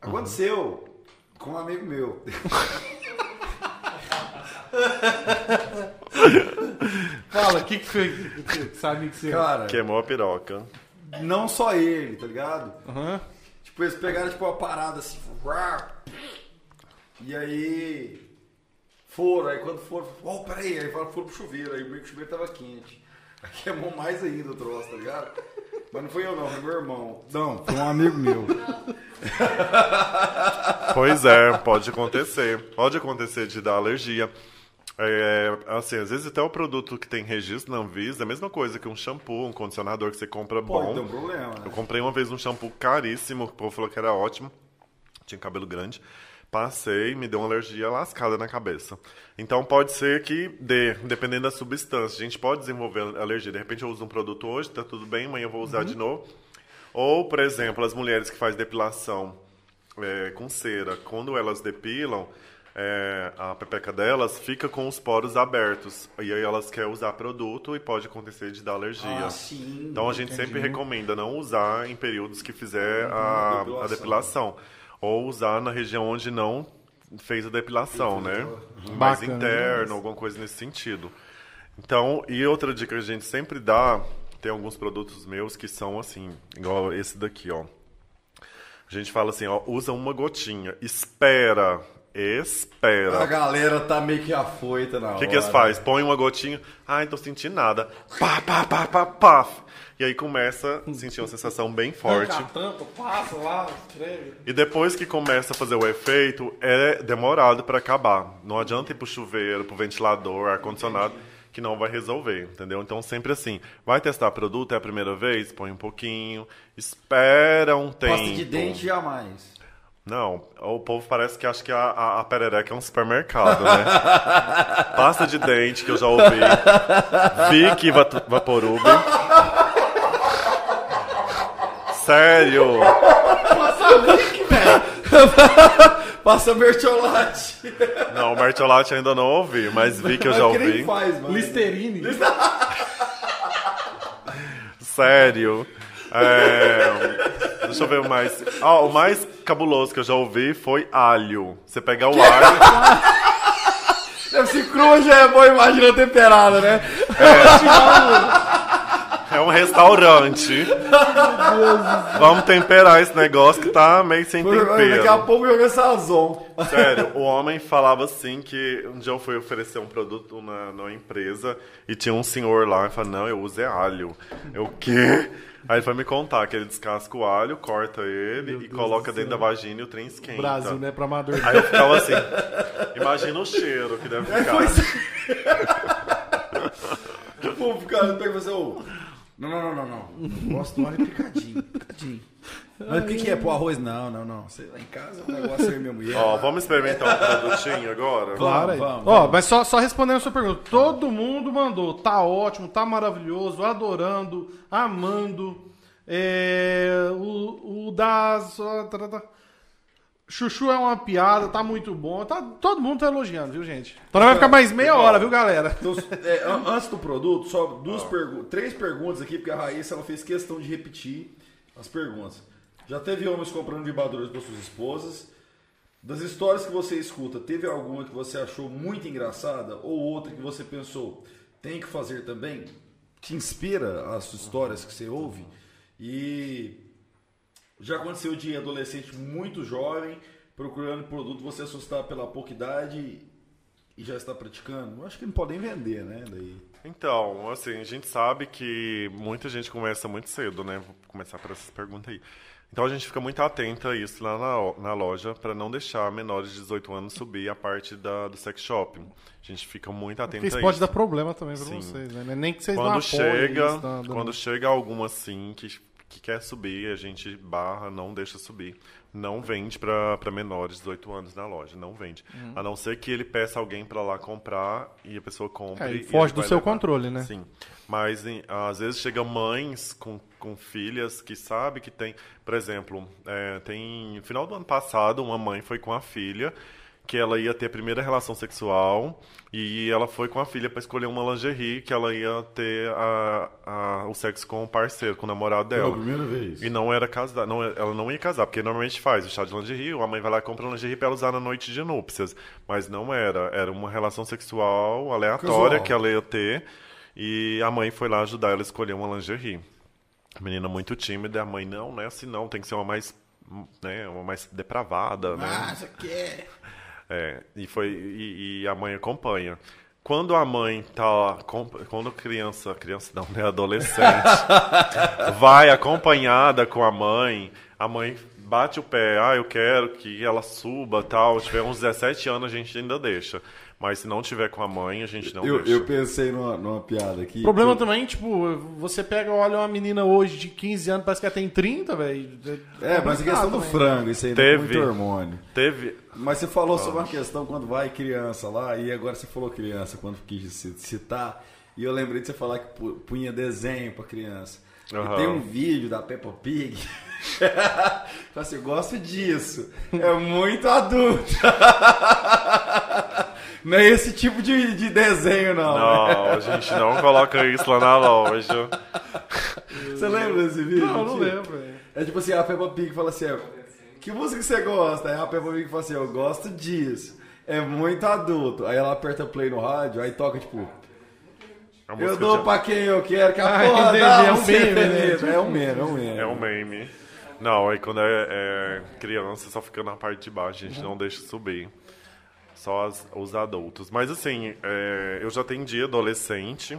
Aconteceu com um amigo meu. [LAUGHS] Fala, o que, que foi? que Sabe que você. Cara, Queimou a piroca. não só ele, tá ligado? Aham. Tipo, eles pegaram tipo uma parada assim. E aí. Foram, aí quando foram, oh, peraí, aí foram pro chuveiro, aí meio que o chuveiro tava quente. Aí queimou mais ainda o troço, tá ligado? Mas não foi eu não, foi meu irmão. Não, foi um amigo meu. Pois é, pode acontecer. Pode acontecer de dar alergia. É, assim, às vezes até o produto que tem registro na Anvisa é a mesma coisa que um shampoo, um condicionador que você compra Pode bom. um problema, Eu né? comprei uma vez um shampoo caríssimo, o povo falou que era ótimo. Tinha cabelo grande. Passei, me deu uma alergia lascada na cabeça. Então pode ser que dê, dependendo da substância. A gente pode desenvolver alergia. De repente eu uso um produto hoje, tá tudo bem, amanhã eu vou usar de novo. Ou, por exemplo, as mulheres que fazem depilação é, com cera, quando elas depilam, é, a pepeca delas fica com os poros abertos. E aí elas querem usar produto e pode acontecer de dar alergia. Ah, sim. Então a gente entendi. sempre recomenda não usar em períodos que fizer a, a depilação. depilação. Ou usar na região onde não fez a depilação, né? Uhum. Mais Bacana, interno, alguma coisa nesse sentido. Então, e outra dica que a gente sempre dá, tem alguns produtos meus que são assim, igual esse daqui, ó. A gente fala assim, ó, usa uma gotinha, espera, espera. A galera tá meio que afoita na hora. O que, que eles fazem? Põe uma gotinha. Ai, tô sentindo nada. Pá, pá, pá, pá, pá. E aí começa a sentir uma sensação bem forte. Arranca a tampa, passa lá, escreve. E depois que começa a fazer o efeito, é demorado para acabar. Não adianta ir pro chuveiro, pro ventilador, ar-condicionado, que não vai resolver, entendeu? Então sempre assim, vai testar produto, é a primeira vez, põe um pouquinho, espera um tempo. Pasta de dente jamais. Não, o povo parece que acha que a, a, a perereca é um supermercado, né? [LAUGHS] Pasta de dente, que eu já ouvi. Vicky Vat- Vaporub. Sério? Passa [LAUGHS] mertiolate. Não, o Martiolate ainda não ouvi, mas vi que eu já Mas que nem ouvi. faz, mano. Listerine. Sério. É, Deixa eu ver o mais. Ah, o mais cabuloso que eu já ouvi foi alho. Você pega o alho. [LAUGHS] Deve ser crua, já é bom, imagina temperada, né? É um restaurante. Vamos temperar esse negócio que tá meio sem Daqui a tempero. pouco joga sazon. Sério, o homem falava assim que um dia eu fui oferecer um produto na, numa empresa e tinha um senhor lá e falou, não, eu uso é alho. Eu, o quê? Aí ele foi me contar que ele descasca o alho, corta ele e coloca dentro da vagina e o trem esquenta. Brasil, né? Pra amador. Aí eu ficava assim, imagina o cheiro que deve ficar. [LAUGHS] O povo, cara, pega e assim, não, não, não, não, não. Gosto do alho picadinho, picadinho. Mas o que, que é? Pô, arroz? Não, não, não. Você lá em casa, o negócio é minha mulher. Ó, vamos experimentar um produtinho agora? Claro, aí. vamos, Ó, mas só, só respondendo a sua pergunta. Todo mundo mandou. Tá ótimo, tá maravilhoso, adorando, amando. É, o, o das. Chuchu é uma piada, tá muito bom. Tá, todo mundo tá elogiando, viu, gente? Então vai ficar mais meia hora, viu, galera? Então, é, an- antes do produto, só duas pergu- três perguntas aqui, porque a Raíssa ela fez questão de repetir as perguntas. Já teve homens comprando vibradores para suas esposas? Das histórias que você escuta, teve alguma que você achou muito engraçada ou outra que você pensou tem que fazer também? Te inspira as histórias que você ouve? E já aconteceu de adolescente muito jovem procurando produto, você assustar pela pouca idade e já está praticando? Eu acho que não podem vender, né? Daí. Então, assim, a gente sabe que muita gente começa muito cedo, né? Vou começar por essas perguntas aí. Então a gente fica muito atento a isso lá na, na loja para não deixar menores de 18 anos subir a parte da, do sex shop. A gente fica muito atento Porque isso a pode isso. dar problema também pra Sim. vocês, né? Nem que vocês não Quando apoiem chega, isso, tá quando chega alguma assim que, que quer subir, a gente barra, não deixa subir. Não vende para menores de 18 anos na loja, não vende. Uhum. A não ser que ele peça alguém para lá comprar e a pessoa compre. É, foge do seu levar. controle, né? Sim. Mas em- às vezes chega mães com, com filhas que sabe que tem. Por exemplo, é, tem. No final do ano passado, uma mãe foi com a filha que ela ia ter a primeira relação sexual e ela foi com a filha para escolher uma lingerie que ela ia ter a, a- o sexo com o parceiro, com o namorado dela. primeira vez. E não era casar, não, ela não ia casar, porque normalmente faz o chá de lingerie, a mãe vai lá e compra lingerie pra ela usar na noite de núpcias. Mas não era, era uma relação sexual aleatória Casual. que ela ia ter, e a mãe foi lá ajudar ela a escolher uma lingerie. Menina muito tímida, a mãe, não, não é assim não, tem que ser uma mais, né, uma mais depravada, né? Ah, isso aqui é. É, e foi e, e a mãe acompanha. Quando a mãe tá com- quando criança, criança não, né, adolescente, [LAUGHS] vai acompanhada com a mãe, a mãe bate o pé, ah, eu quero que ela suba, tal, se tiver uns 17 anos a gente ainda deixa. Mas se não tiver com a mãe, a gente não Eu, deixa. eu pensei numa, numa piada aqui. O problema que eu- também, tipo, você pega, olha uma menina hoje de 15 anos, parece que ela tem 30, velho. É, mas a questão do também. frango, isso aí não Teve. é muito hormônio. Teve Mas você falou sobre uma questão quando vai criança lá, e agora você falou criança, quando quis ci- citar, e eu lembrei de você falar que pu- punha desenho pra criança. E tem um vídeo da Peppa Pig. [LAUGHS] Fala assim, eu gosto disso. É muito adulto. [LAUGHS] Não é esse tipo de, de desenho, não. né? Não, a gente não coloca isso lá na loja. Você lembra desse vídeo? Não, não lembro, velho. É tipo assim, a Peppa Pig fala assim, que música você gosta? Aí a Peppa Pig fala assim, eu gosto disso. É muito adulto. Aí ela aperta play no rádio, aí toca tipo, A eu dou de- pra quem eu quero, que a Ah, porra entendi, dá é um meme, né? sertanejo. É um meme, é um meme. É um meme. Não, aí quando é, é criança só fica na parte de baixo, a gente não deixa subir. Só as- os adultos. Mas assim, é, eu já atendi adolescente,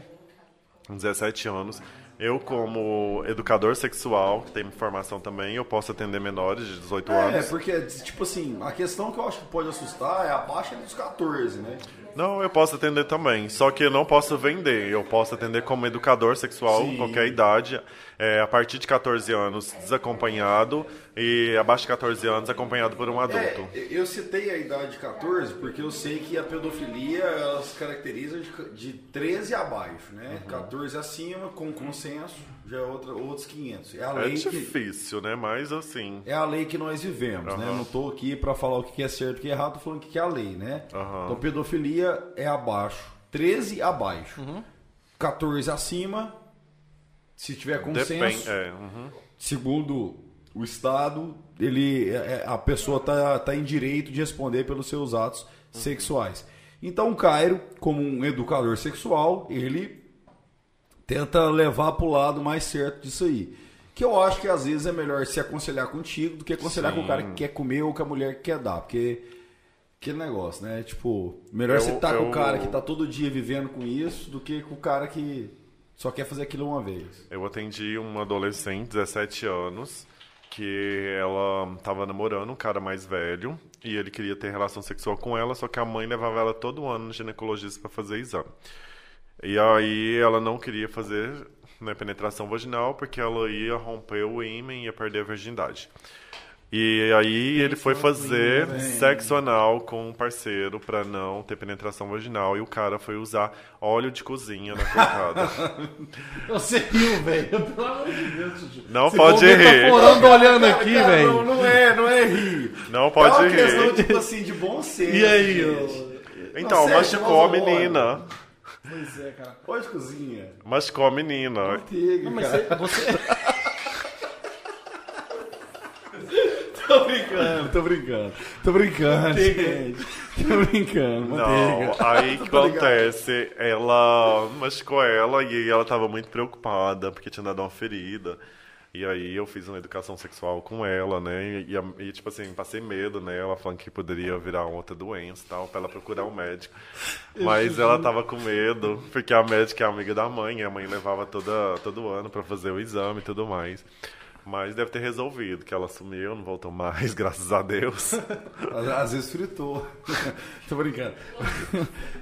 com 17 anos. Eu, como educador sexual, que tem formação também, eu posso atender menores de 18 É, anos. porque, tipo assim, a questão que eu acho que pode assustar é a baixa dos 14, né? Não, eu posso atender também. Só que eu não posso vender. Eu posso atender como educador sexual, Sim. qualquer idade. é, a partir de 14 anos, desacompanhado. E abaixo de 14 anos, acompanhado por um adulto. É, eu citei a idade de 14 porque eu sei que a pedofilia ela se caracteriza de, de 13 abaixo, né? Uhum. 14 acima, com consenso, já é outra, outros 500. É a É lei que, difícil, né? Mas assim. é a lei que nós vivemos, né? Eu não tô aqui pra falar o que é certo e o que é errado, tô falando o que é a lei, né? Aham. Então pedofilia é abaixo, 13 abaixo, Uhum. 14 acima, se tiver consenso, Depende. É, uhum. segundo o Estado, ele, é- é- a pessoa está tá em direito de responder pelos seus atos sexuais. Então, o Cairo, como um educador sexual, ele tenta levar para o lado mais certo disso aí. Que eu acho que às vezes é melhor se aconselhar contigo do que aconselhar com o cara que quer comer ou com a mulher que quer dar. Porque aquele negócio, né? Tipo, melhor Eu- você estar com eu- o cara que tá todo dia vivendo com isso do que com o cara que só quer fazer aquilo uma vez. Eu atendi uma adolescente, 17 anos, que ela estava namorando um cara mais velho e ele queria ter relação sexual com ela, só que a mãe levava ela todo ano no ginecologista para fazer exame. E aí ela não queria fazer né, penetração vaginal porque ela ia romper o ímã e ia perder a virgindade. E aí ele foi fazer né? sexo anal com um parceiro pra não ter penetração vaginal. E o cara foi usar óleo de cozinha na coitada. [LAUGHS] Você riu, velho. Pelo amor de Deus, Chuchu. Não Esse pode povo rir. metaforando olhando aqui, velho. Não, não é, não é rir. Não pode é uma rir. questão, tipo assim, de bom senso. E aí, ô? Então, sério, machucou a menina. Pois é, cara. Óleo de cozinha. Machucou a menina. Manteiga, Não, mas cara. você, você- [LAUGHS] Tô brincando, tô brincando. Tô brincando, gente. Tô brincando, manteiga. Não, aí [LAUGHS] o que acontece? Ela machucou ela e ela tava muito preocupada porque tinha dado uma ferida. E aí eu fiz uma educação sexual com ela, né? E, e, e, tipo assim, passei medo nela, falando que poderia virar uma outra doença e tal, pra ela procurar um médico. Mas ela tava com medo, porque a médica é amiga da mãe, e a mãe levava toda, todo ano pra fazer o exame e tudo mais. Mas deve ter resolvido, que ela sumiu, não voltou mais, [LAUGHS] graças a Deus. [LAUGHS] Às- vezes fritou. [LAUGHS] tô brincando.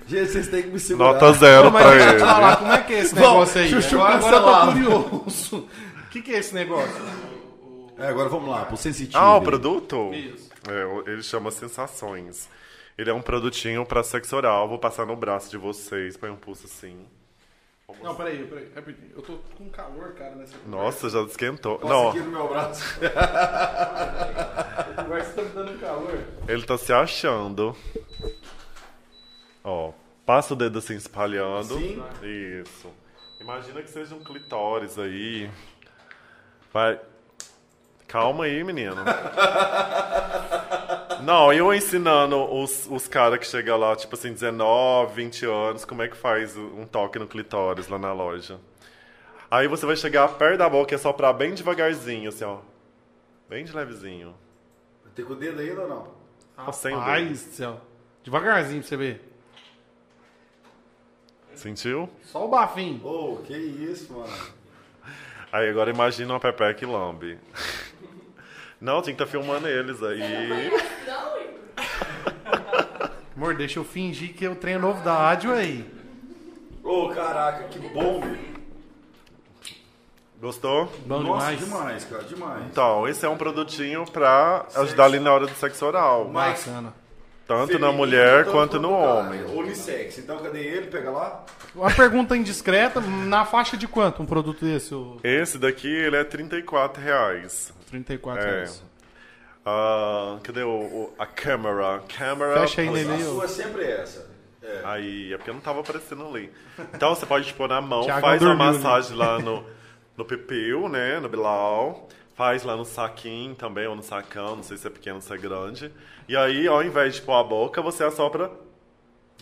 Gente, vocês têm que me segurar. Nota zero Não, pra ele. falar, como é que é esse negócio aí? chuchu Agora, agora cancelado. curioso. O que, que é esse negócio? É, agora vamos lá, pro sensitivo. Ah, o produto? Isso. É, ele chama Sensações. Ele é um produtinho pra sexo oral. Vou passar no braço de vocês, põe um pulso assim. Não, peraí, peraí. rapidinho. Eu tô com calor, cara, nessa Nossa, já esquentou. Passa Não, aqui no meu braço. conversa. tá me dando calor. ele tá se achando. Ó, passa o dedo assim espalhando. Assim? Isso. Imagina que seja um clitóris aí. Vai. Calma aí, menino. Não, eu ensinando os, os caras que chegam lá, tipo assim, 19, 20 anos, como é que faz um toque no clitóris lá na loja. Aí você vai chegar perto da boca e é soprar bem devagarzinho, assim, ó. Bem de levezinho. Tem com o dedo ainda ou não? Tá sem Rapaz dedo. do céu. Devagarzinho pra você ver. Sentiu? Só o bafinho. Ô, que isso, mano. Aí agora imagina uma Pepeca e lambe. Não, tinha que estar filmando eles aí. Amor, deixa eu fingir que eu treino novo da rádio aí. Ô, caraca, que bom, velho. Gostou? Bom Nossa, demais. demais, cara, demais. Então, esse é um produtinho pra ajudar ali na hora do sexo oral. Bacana. Tanto na mulher tanto quanto no cara. homem. Unissex. Então, cadê ele? Pega lá. Uma pergunta indiscreta, na faixa de quanto um produto desse? O Esse daqui, ele é 34 reais. 34 É. reais. Ah, cadê o, o- a câmera? Câmera. Fecha aí A nele aí. sua ô. é sempre essa. É. Aí, é porque não tava aparecendo ali. Então você pode pôr na mão, Thiago faz uma dormiu ali. massagem lá no, no pepeu, né? No Bilal. Faz lá no saquinho também, ou no sacão, não sei se é pequeno ou se é grande. E aí, ao invés de pôr a boca, você assopra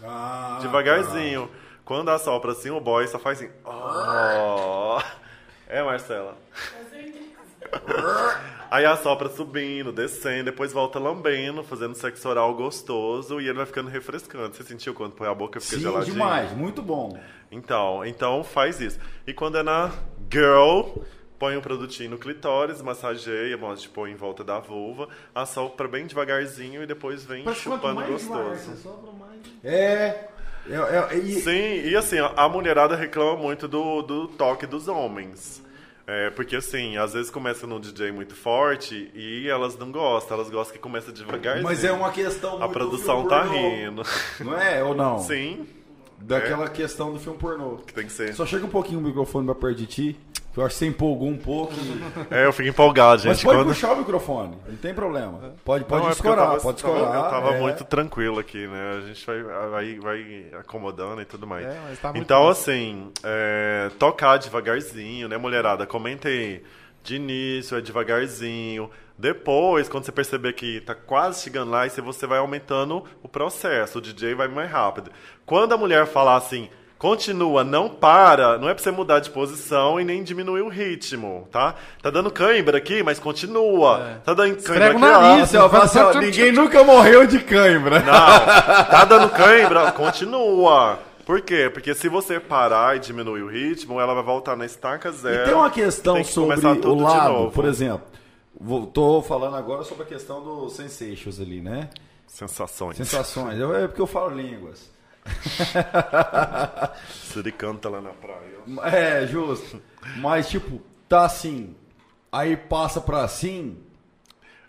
Ah, devagarzinho. Quando assopra assim, o boy só faz assim. Oh. É, Marcela? [LAUGHS] Aí assopra subindo, descendo, depois volta lambendo, fazendo sexo oral gostoso e ele vai ficando refrescante. Você sentiu quando põe a boca fica Sim, geladinho? demais. Muito bom. Então, então faz isso. E quando é na girl, põe um produtinho no clitóris, massageia, mostra, põe em volta da vulva, assopra bem devagarzinho e depois vem Mas chupando mais devagar gostoso. você sopra, mais... É. é, é e- Sim, e assim, a mulherada reclama muito do, do toque dos homens. É, porque assim, às vezes começa num DJ muito forte e elas não gostam, elas gostam que começa devagarzinho. Mas é uma questão A muito produção do tá pornô. rindo. Não é? Ou não? Sim, Daquela questão do filme pornô. que tem que ser. Só chega um pouquinho o microfone pra perto de ti. Eu acho que você empolgou um pouco. e- [LAUGHS] É, eu fico empolgado, gente. Mas pode quando... puxar o microfone, não tem problema. Pode, pode Não, é escorar, tava- pode escorar. Eu tava é. muito tranquilo aqui, né? A gente vai, vai, vai acomodando e tudo mais. É, mas tá muito então, bom. assim, é, tocar devagarzinho, né, mulherada? Comenta aí. De início é devagarzinho. Depois, quando você perceber que tá quase chegando lá, você vai aumentando o processo. O DJ vai mais rápido. Quando a mulher falar assim, continua, não para, não é pra você mudar de posição e nem diminuir o ritmo, tá? Tá dando cãibra aqui, mas continua. Tá dando cãibra Esfrega aqui, o nariz, ó. Assim, ó, ninguém nunca morreu de cãibra. Não, [LAUGHS] tá dando cãibra, continua. Por quê? Porque se você parar e diminuir o ritmo, ela vai voltar na estaca zero. E tem uma questão Tem que sobre o de lado, novo. por exemplo. Tô falando agora sobre a questão dos sensations ali, né? Sensações. Sensações. É porque eu falo línguas. [LAUGHS] Siri canta lá na praia. É, justo. Mas, tipo, tá assim. Aí passa pra assim.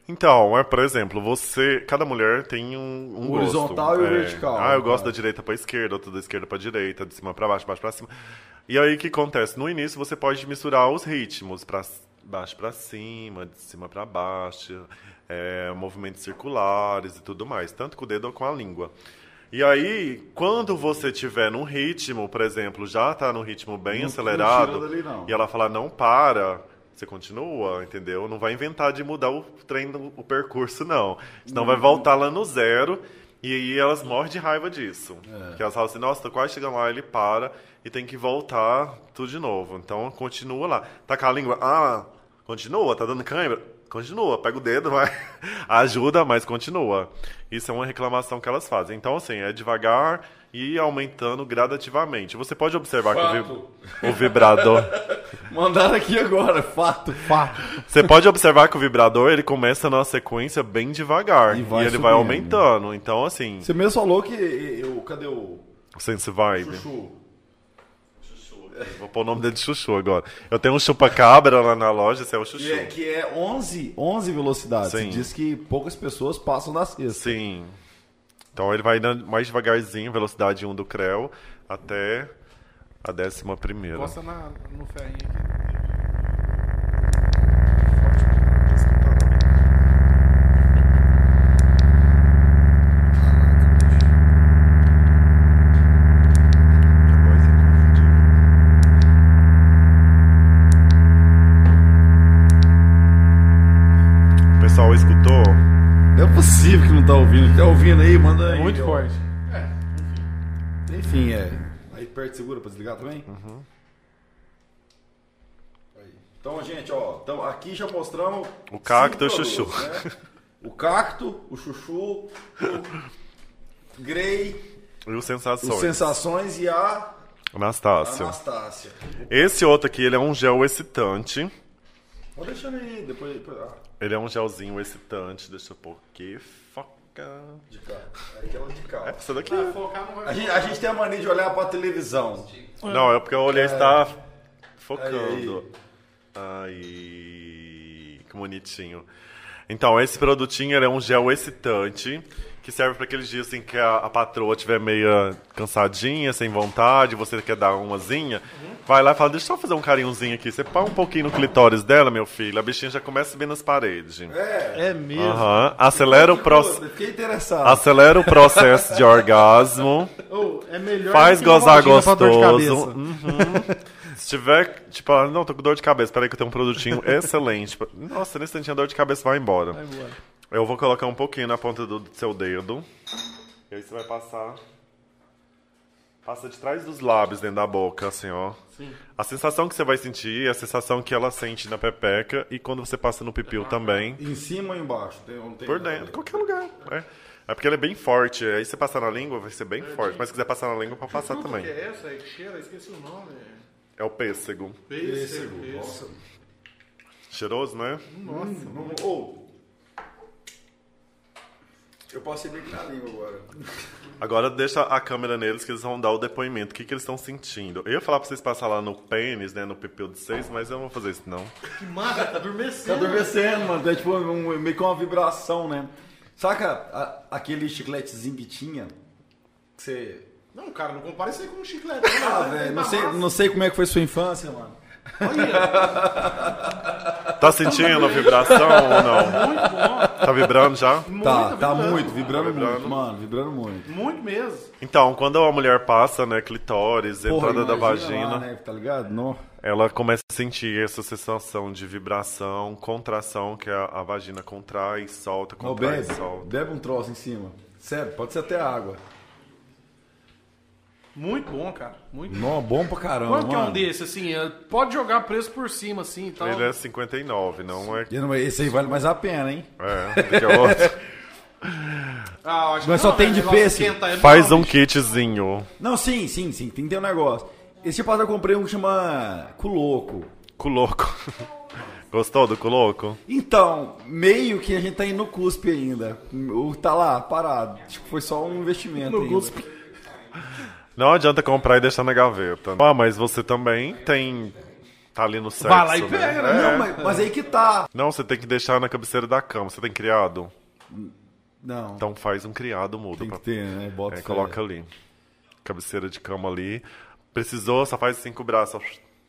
Então, é, por exemplo, você. Cada mulher tem um, um O horizontal gosto. e o É. vertical, Ah, eu no gosto caso. da direita pra esquerda, outro da esquerda pra direita, de cima pra baixo, baixo pra cima. E aí o que acontece? No início você pode misturar os ritmos, pra baixo pra cima, de cima pra baixo, é, movimentos circulares e tudo mais, tanto com o dedo ou com a língua. E aí, quando você tiver num ritmo, por exemplo, já tá num ritmo bem Não- não acelerado, tira dali, não. e ela falar não para, você continua, entendeu? Não vai inventar de mudar o trem, do- o percurso, não. Senão Uhum. vai voltar lá no zero e aí elas morrem de raiva disso. É. Porque elas falam assim, nossa, tô quase chegando lá, ele para e tem que voltar tudo de novo. Então continua lá. Tá com a língua, ah, continua, tá dando câimbra? Continua, pega o dedo, vai. [LAUGHS] Ajuda, mas continua. Isso é uma reclamação que elas fazem. Então, assim, é devagar e aumentando gradativamente. Você pode observar que o, Fato. vi- o vibrador. [LAUGHS] Mandaram aqui agora, fato. Fato. Você pode observar que o vibrador ele começa numa sequência bem devagar E e, vai ele vai subindo. aumentando. Então, assim, Você mesmo falou que eu. Cadê o. sense vibe. Chuchu? Vou pôr o nome dele de Chuchu agora. Eu tenho um chupa-cabra lá na loja, esse é o Chuchu. Que é, que é 11, 11 velocidades. Sim. Diz que poucas pessoas passam da sexta. Sim. Então ele vai dando mais devagarzinho, velocidade 1 do Creu, até a décima primeira. Encosta na, no ferrinho aqui. Ouvindo. Tá aí? Manda aí. Muito ó. forte. Enfim, é. Aí perto segura pra desligar também? Uhum. Aí. Então, gente, ó. Então, aqui já mostramos. O cacto e o chuchu. né? O cacto, o chuchu, o Grey, E os os sensações. Sensações e a Anastácia. Anastácia. Esse outro aqui, ele é um gel excitante. Vou deixando aí, depois. depois ah, Ele é um gelzinho excitante. Deixa eu pôr aqui. De cá. É aquela de cá. Essa daqui. Ah, focar não vai A gente, a gente tem a mania de olhar pra televisão. Não, é porque eu olhei e está focando. Aí, que bonitinho. Então, esse produtinho ele é um gel excitante que serve para aqueles dias assim que a, a patroa estiver meio cansadinha, sem vontade, você quer dar umazinha. Vai lá e fala: Deixa eu só fazer um carinhozinho aqui. Você põe um pouquinho no clitóris dela, meu filho, a bichinha já começa a subir nas paredes. É. É mesmo. Aham. Acelera o processo. Fiquei interessado. Acelera o processo de orgasmo. [LAUGHS] Ô, é melhor Faz gozar gostoso. cabeça. Uhum. Se tiver, tipo, ah, não, tô com dor de cabeça, peraí que eu tenho um produtinho [LAUGHS] excelente. Nossa, nesse instantinho a dor de cabeça vai embora. Vai embora. Eu vou colocar um pouquinho na ponta do seu dedo. E aí você vai passar. Passa de trás dos lábios dentro da boca, assim, ó. A sensação que você vai sentir é a sensação que ela sente na pepeca e quando você passa no pipiu também. Em cima ou embaixo? Tem, não tem Por dentro, qualquer lugar. É. é porque ele é bem forte. Aí você passar na língua, vai ser bem forte. Mas se quiser passar na língua, pode passar Fruta também. que é essa aí que cheira? Esqueci o nome. É o pêssego. Pêssego. Pêssego. Nossa. Cheiroso, né? Nossa. Ou. Eu passei bem aqui na língua agora. Agora deixa a câmera neles que eles vão dar o depoimento. O que, que eles estão sentindo. Eu ia falar pra vocês passar lá no pênis, né? No pipil de vocês, mas eu não vou fazer isso, não. Que massa, tá Tá adormecendo. adormecendo, mano. É tipo um- meio que uma vibração, né? Saca a- aquele chicletezinho que tinha? Que você. Não, cara, não compara isso aí com um chiclete. Ah, velho, não sei, não sei como é que foi sua infância, mano. Tá sentindo a vibração ou não? Muito bom. Tá vibrando já? Muito Tá, tá vibrando. muito, vibrando, Tá vibrando. muito, mano, vibrando muito. Muito mesmo. Então, quando a mulher passa, né, clitóris, Porra, entrada da vagina, lá, né, tá ligado? No. ela começa a sentir essa sensação de vibração, contração, que a, a vagina contrai, solta, Não, contrai, bebe, solta. bebe um troço em cima. Sério, pode ser até água. Muito bom, cara. Muito bom. Não, bom pra caramba, Quanto que é mano. um desse, assim? é, Pode jogar preço por cima, assim e tal. Ele é 59, não é... E não- Esse aí vale mais a pena, hein? É, do que o outro. [LAUGHS] Ah, acho Mas que só não, tem é de pêssego. é Faz um kitzinho. Não, sim, sim, sim, tem que ter um negócio. Esse tipo eu comprei um que chama Culoco. Culoco. Gostou do culoco? Então, meio que a gente tá indo no cuspe ainda. O tá lá, parado. Tipo, foi só um investimento No ainda. cuspe. Não adianta comprar e deixar na gaveta. Ah, mas você também tem tá ali no sexo. Vai lá e né? pega, né? Não, mas, mas aí que tá. Não, você tem que deixar na cabeceira da cama. Você tem criado? Não, Então faz um criado mudo. tem pra- que ter, né? Bota É, coloca ali. Cabeceira de cama ali. Precisou, só faz assim com o braço.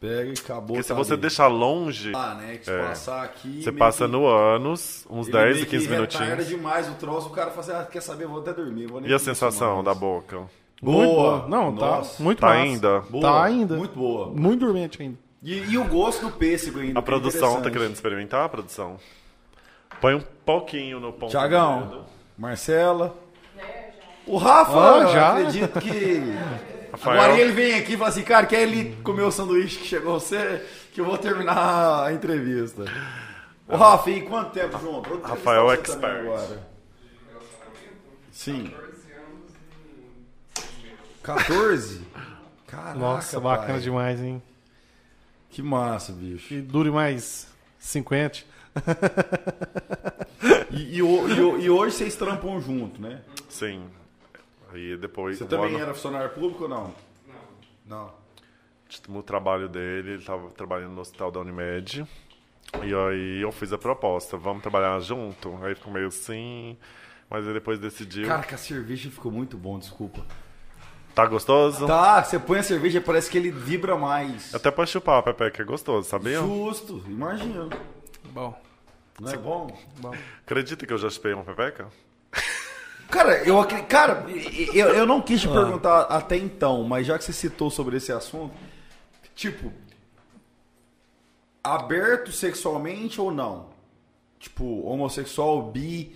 Pega e acabou. Porque se tá você ali. deixar longe, Ah, né? Que se É. passar aqui. você passa que- no ânus, uns ele 10 meio e 15 que retarda minutinhos. demais o troço, o cara fala assim, ah, quer saber, vou até dormir. Vou E a sensação mais. da boca? Boa. boa. Não, Nossa. tá muito Tá massa. ainda? Boa. Tá ainda. Muito boa. Muito dormente ainda. E, e o gosto do pêssego ainda. A é produção tá querendo experimentar, a produção? Põe um pouquinho no ponto. do Tiagão. Marcela. O Rafa, Ah, eu já? acredito que. [LAUGHS] Rafael. Agora ele vem aqui e fala assim, cara, quer ele comer o sanduíche que chegou você? Que eu vou terminar a entrevista. Ô Rafa, e quanto tempo entrevistar Rafael expert. Sim. 14? [LAUGHS] Caraca, Nossa, pai. bacana demais, hein? Que massa, bicho. Que dure mais 50. E, e o- e o- e hoje vocês trampam junto, né? Sim. Aí depois. Você também ano- era funcionário público ou não? Não. no trabalho dele, ele estava trabalhando no hospital da Unimed. E aí eu fiz a proposta, vamos trabalhar junto? Aí ficou meio assim, mas aí depois decidiu. Cara, que a cerveja ficou muito bom, desculpa. Tá gostoso? Tá, você põe a cerveja parece que ele vibra mais. Até pra chupar, Pepe, que é gostoso, sabia? Justo, imagina. Bom, Não é bom? bom. Acredita que eu já chupei uma pepeca? Cara, eu, cara, eu, eu não quis te perguntar até então, mas já que você citou sobre esse assunto, tipo, aberto sexualmente ou não? Tipo, homossexual, bi,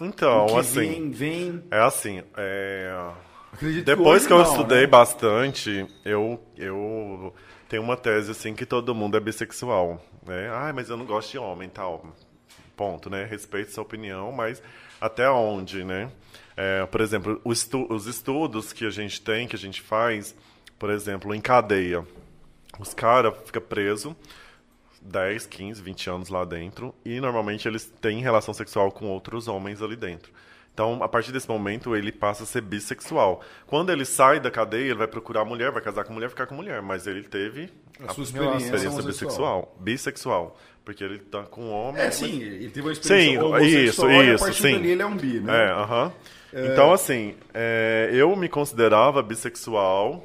Então, assim, vem, vem. é assim, é... Acredito Depois hoje que eu não, estudei né? bastante, eu, eu tenho uma tese assim que todo mundo é bissexual. Né? Ah, mas eu não gosto de homem tal. Ponto, né? Respeito sua opinião, mas até onde, né? É, por exemplo, estu- os estudos que a gente tem, que a gente faz, por exemplo, em cadeia. Os caras ficam presos 10, 15, 20 anos lá dentro e normalmente eles têm relação sexual com outros homens ali dentro. Então, a partir desse momento, ele passa a ser bissexual. Quando ele sai da cadeia, ele vai procurar mulher, vai casar com mulher, ficar com mulher. Mas ele teve A sua a experiência experiência homossexual. bissexual. Bissexual. Porque ele tá com homem. É, mas- sim, ele teve uma experiência Sim, homossexual isso, e a isso, partir sim. dali ele é um bi, né? É, aham. Então, assim, é, eu me considerava bissexual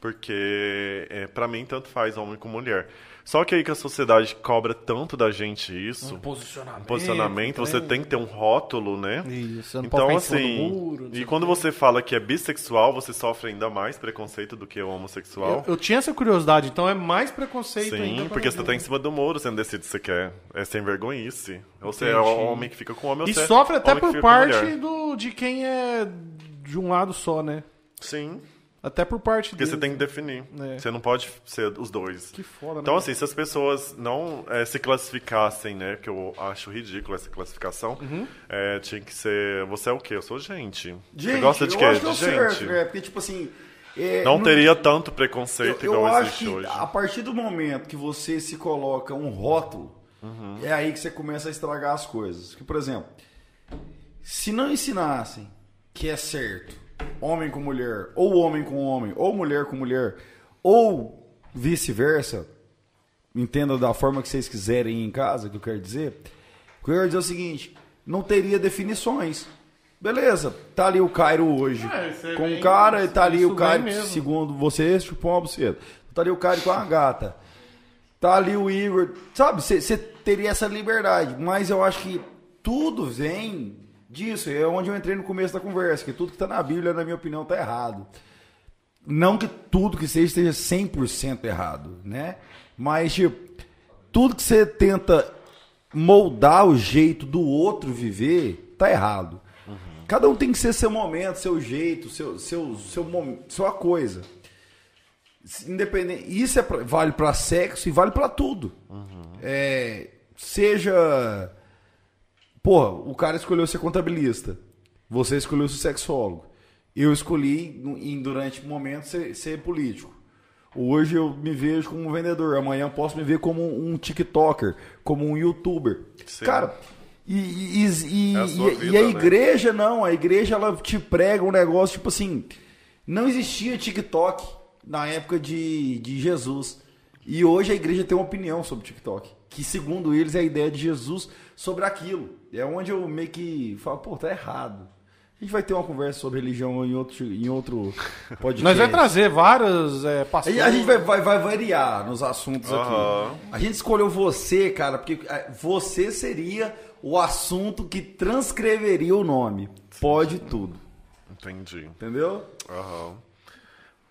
porque, é, para mim, tanto faz homem com mulher. Só que aí que a sociedade cobra tanto da gente isso, Posicionamento. um posicionamento, você tem que ter um rótulo, né? Isso, você não Então, assim, muro, e quando você fala que é bissexual, você sofre ainda mais preconceito do que o homossexual. Eu, eu tinha essa curiosidade, então é mais preconceito ainda. Sim, porque você tá em cima do muro, você não decide se você quer. É sem vergonhice. Ou você é homem que fica com homem, ou E você é sofre até por parte do, de quem é de um lado só, né? Sim, Até por parte porque você tem que definir. É. Você não pode ser os dois. Que foda, né? Então, assim, se as pessoas não eh, se classificassem, né? Que eu acho ridículo essa classificação, Uhum. eh, tinha que ser. Você é o quê? Eu sou gente. Gente, você gosta de eu quê? acho que é De o gente. certo, né? Porque, tipo assim... é, Não no- teria tanto Eu, preconceito eu igual acho existe que hoje. a partir do momento que você se coloca um rótulo, Uhum. é aí que você começa a estragar as coisas. Que, por exemplo, se não ensinassem que é certo homem com mulher, ou homem com homem, ou mulher com mulher, ou vice-versa, entenda da forma que vocês quiserem em casa, que eu quero dizer, o que eu quero dizer é o seguinte, não teria definições. Beleza, tá ali o Cairo hoje É, é com o cara, tá ali o Cairo, segundo você, chupou uma buceta. Tá ali o Cairo com a gata. Tá ali o Igor. Sabe, você teria essa liberdade. Mas eu acho que tudo vem disso. É onde eu entrei no começo da conversa. Que tudo que tá na Bíblia, na minha opinião, tá errado. Não que tudo que seja esteja 100% errado, né? Mas, tipo, tudo que você tenta moldar o jeito do outro viver, tá errado. Cada um tem que ser seu momento, seu jeito, seu, seu, seu, mom- sua coisa. Independente, isso é pra- vale para sexo e vale para tudo. É, seja. Porra, o cara escolheu ser contabilista. Você escolheu ser sexólogo. Eu escolhi, em- durante um momento, ser, ser político. Hoje eu me vejo como um vendedor. Amanhã eu posso me ver como um TikToker, como um youtuber. Sim. Cara, e, e, e- É a vida, e a né? igreja não. A igreja ela te prega um negócio tipo assim. Não existia TikTok na época de, de Jesus. E hoje a igreja tem uma opinião sobre TikTok. Que, segundo eles, é a ideia de Jesus sobre aquilo. É onde eu meio que falo, pô, tá errado. A gente vai ter uma conversa sobre religião em outro, em outro [LAUGHS] podcast. Nós vamos trazer vários é, pastores. A gente vai, vai, vai variar nos assuntos Aham. aqui. A gente escolheu você, cara, porque é, você seria o assunto que transcreveria o nome. Pode tudo. Entendi. Entendeu? Aham.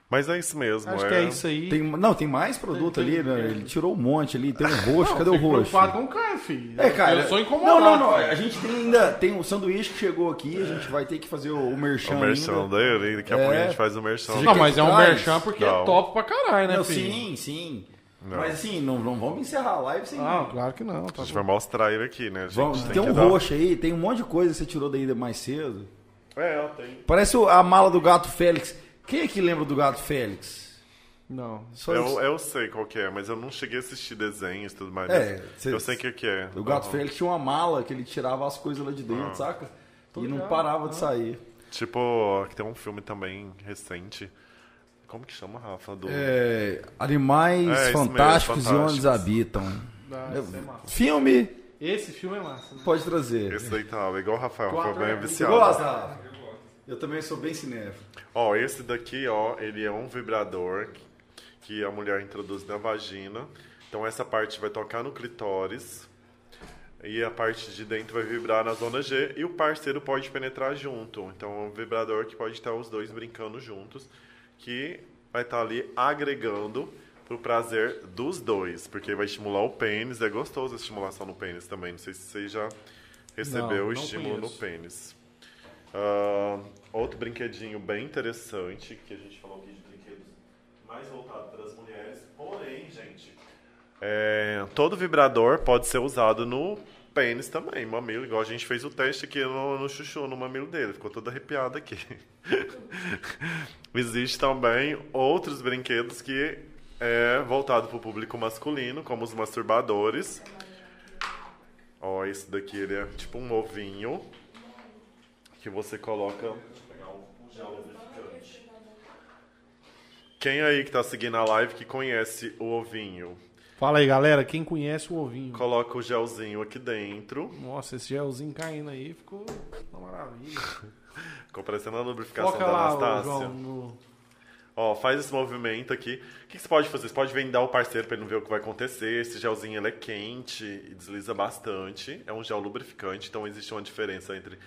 Mas é isso mesmo. Acho que é isso aí. Tem, não, tem mais produto Tem- ali, tem- né? Ele tirou um monte ali. Tem um [LAUGHS] roxo. Cadê o roxo? preocupado com o cara, filho. É, cara. Eu sou incomodado. Não, não, não. filho. A gente tem ainda. Tem um sanduíche que chegou aqui. A gente vai ter que fazer o, o merchan. O merchan ainda. dele, daqui a pouco a É. gente faz o merchan. Não, mas é um merchan porque Não. é top pra caralho, né, Não, filho? sim, sim. Não. Mas assim, não, não vamos encerrar a live sem. Não, claro que não. Tá A gente vai mostrar ele aqui, né, gente? Vamos, tem, que um dar- roxo aí, tem um monte de coisa que você tirou daí mais cedo. É, ó, tem. Parece a mala do gato Félix. Quem é que lembra do gato Félix? Não. Só Eu, isso. eu sei qual que é, mas eu não cheguei a assistir desenhos e tudo mais. É, cê- eu sei o que, que é. O gato Aham. Félix tinha uma mala que ele tirava as coisas lá de Ah. dentro, saca? E não parava de sair. Tipo, que tem um filme também recente. Como que chama, Rafa? Do... É, animais É, fantásticos mesmo, e onde habitam. Ah, É, é filme, Esse filme é massa. né? pode trazer. Esse daí tá igual o Rafael, Quatro foi bem é- Você viciado. gosta? Rafa? Eu também sou bem cinéfilo. Ó, esse daqui, ó, ele é um vibrador que- a mulher introduz na vagina. Então essa parte vai tocar no clitóris. E a parte de dentro vai vibrar na zona G e o parceiro pode penetrar junto. Então é um vibrador que pode estar os dois brincando juntos, que vai estar ali agregando pro prazer dos dois, porque vai estimular o pênis, é gostoso a estimulação no pênis também. Não sei se você já recebeu Não, o estímulo no pênis. Ah, outro brinquedinho bem interessante, que a gente falou aqui de brinquedos mais voltado para as mulheres, porém, gente, é, todo vibrador pode ser usado no pênis também, mamilo, igual a gente fez o teste aqui no, no chuchu, no mamilo dele, ficou todo arrepiado aqui. [LAUGHS] Existe também outros brinquedos que é voltado para o público masculino, como os masturbadores. Ó, esse daqui ele é tipo um ovinho que você coloca um gel lubrificante. Quem aí que tá seguindo a live que conhece o ovinho, Fala aí, galera. Quem conhece o ovinho? coloca o gelzinho aqui dentro. Nossa, esse gelzinho caindo aí ficou uma maravilha. [LAUGHS] Ficou parecendo a lubrificação Coloca da lá, Anastácia. João, no... Ó, faz esse movimento aqui. O que que você pode fazer? Você pode vendar o parceiro para ele não ver o que vai acontecer. Esse gelzinho ele é quente e desliza bastante. É um gel lubrificante, então existe uma diferença entre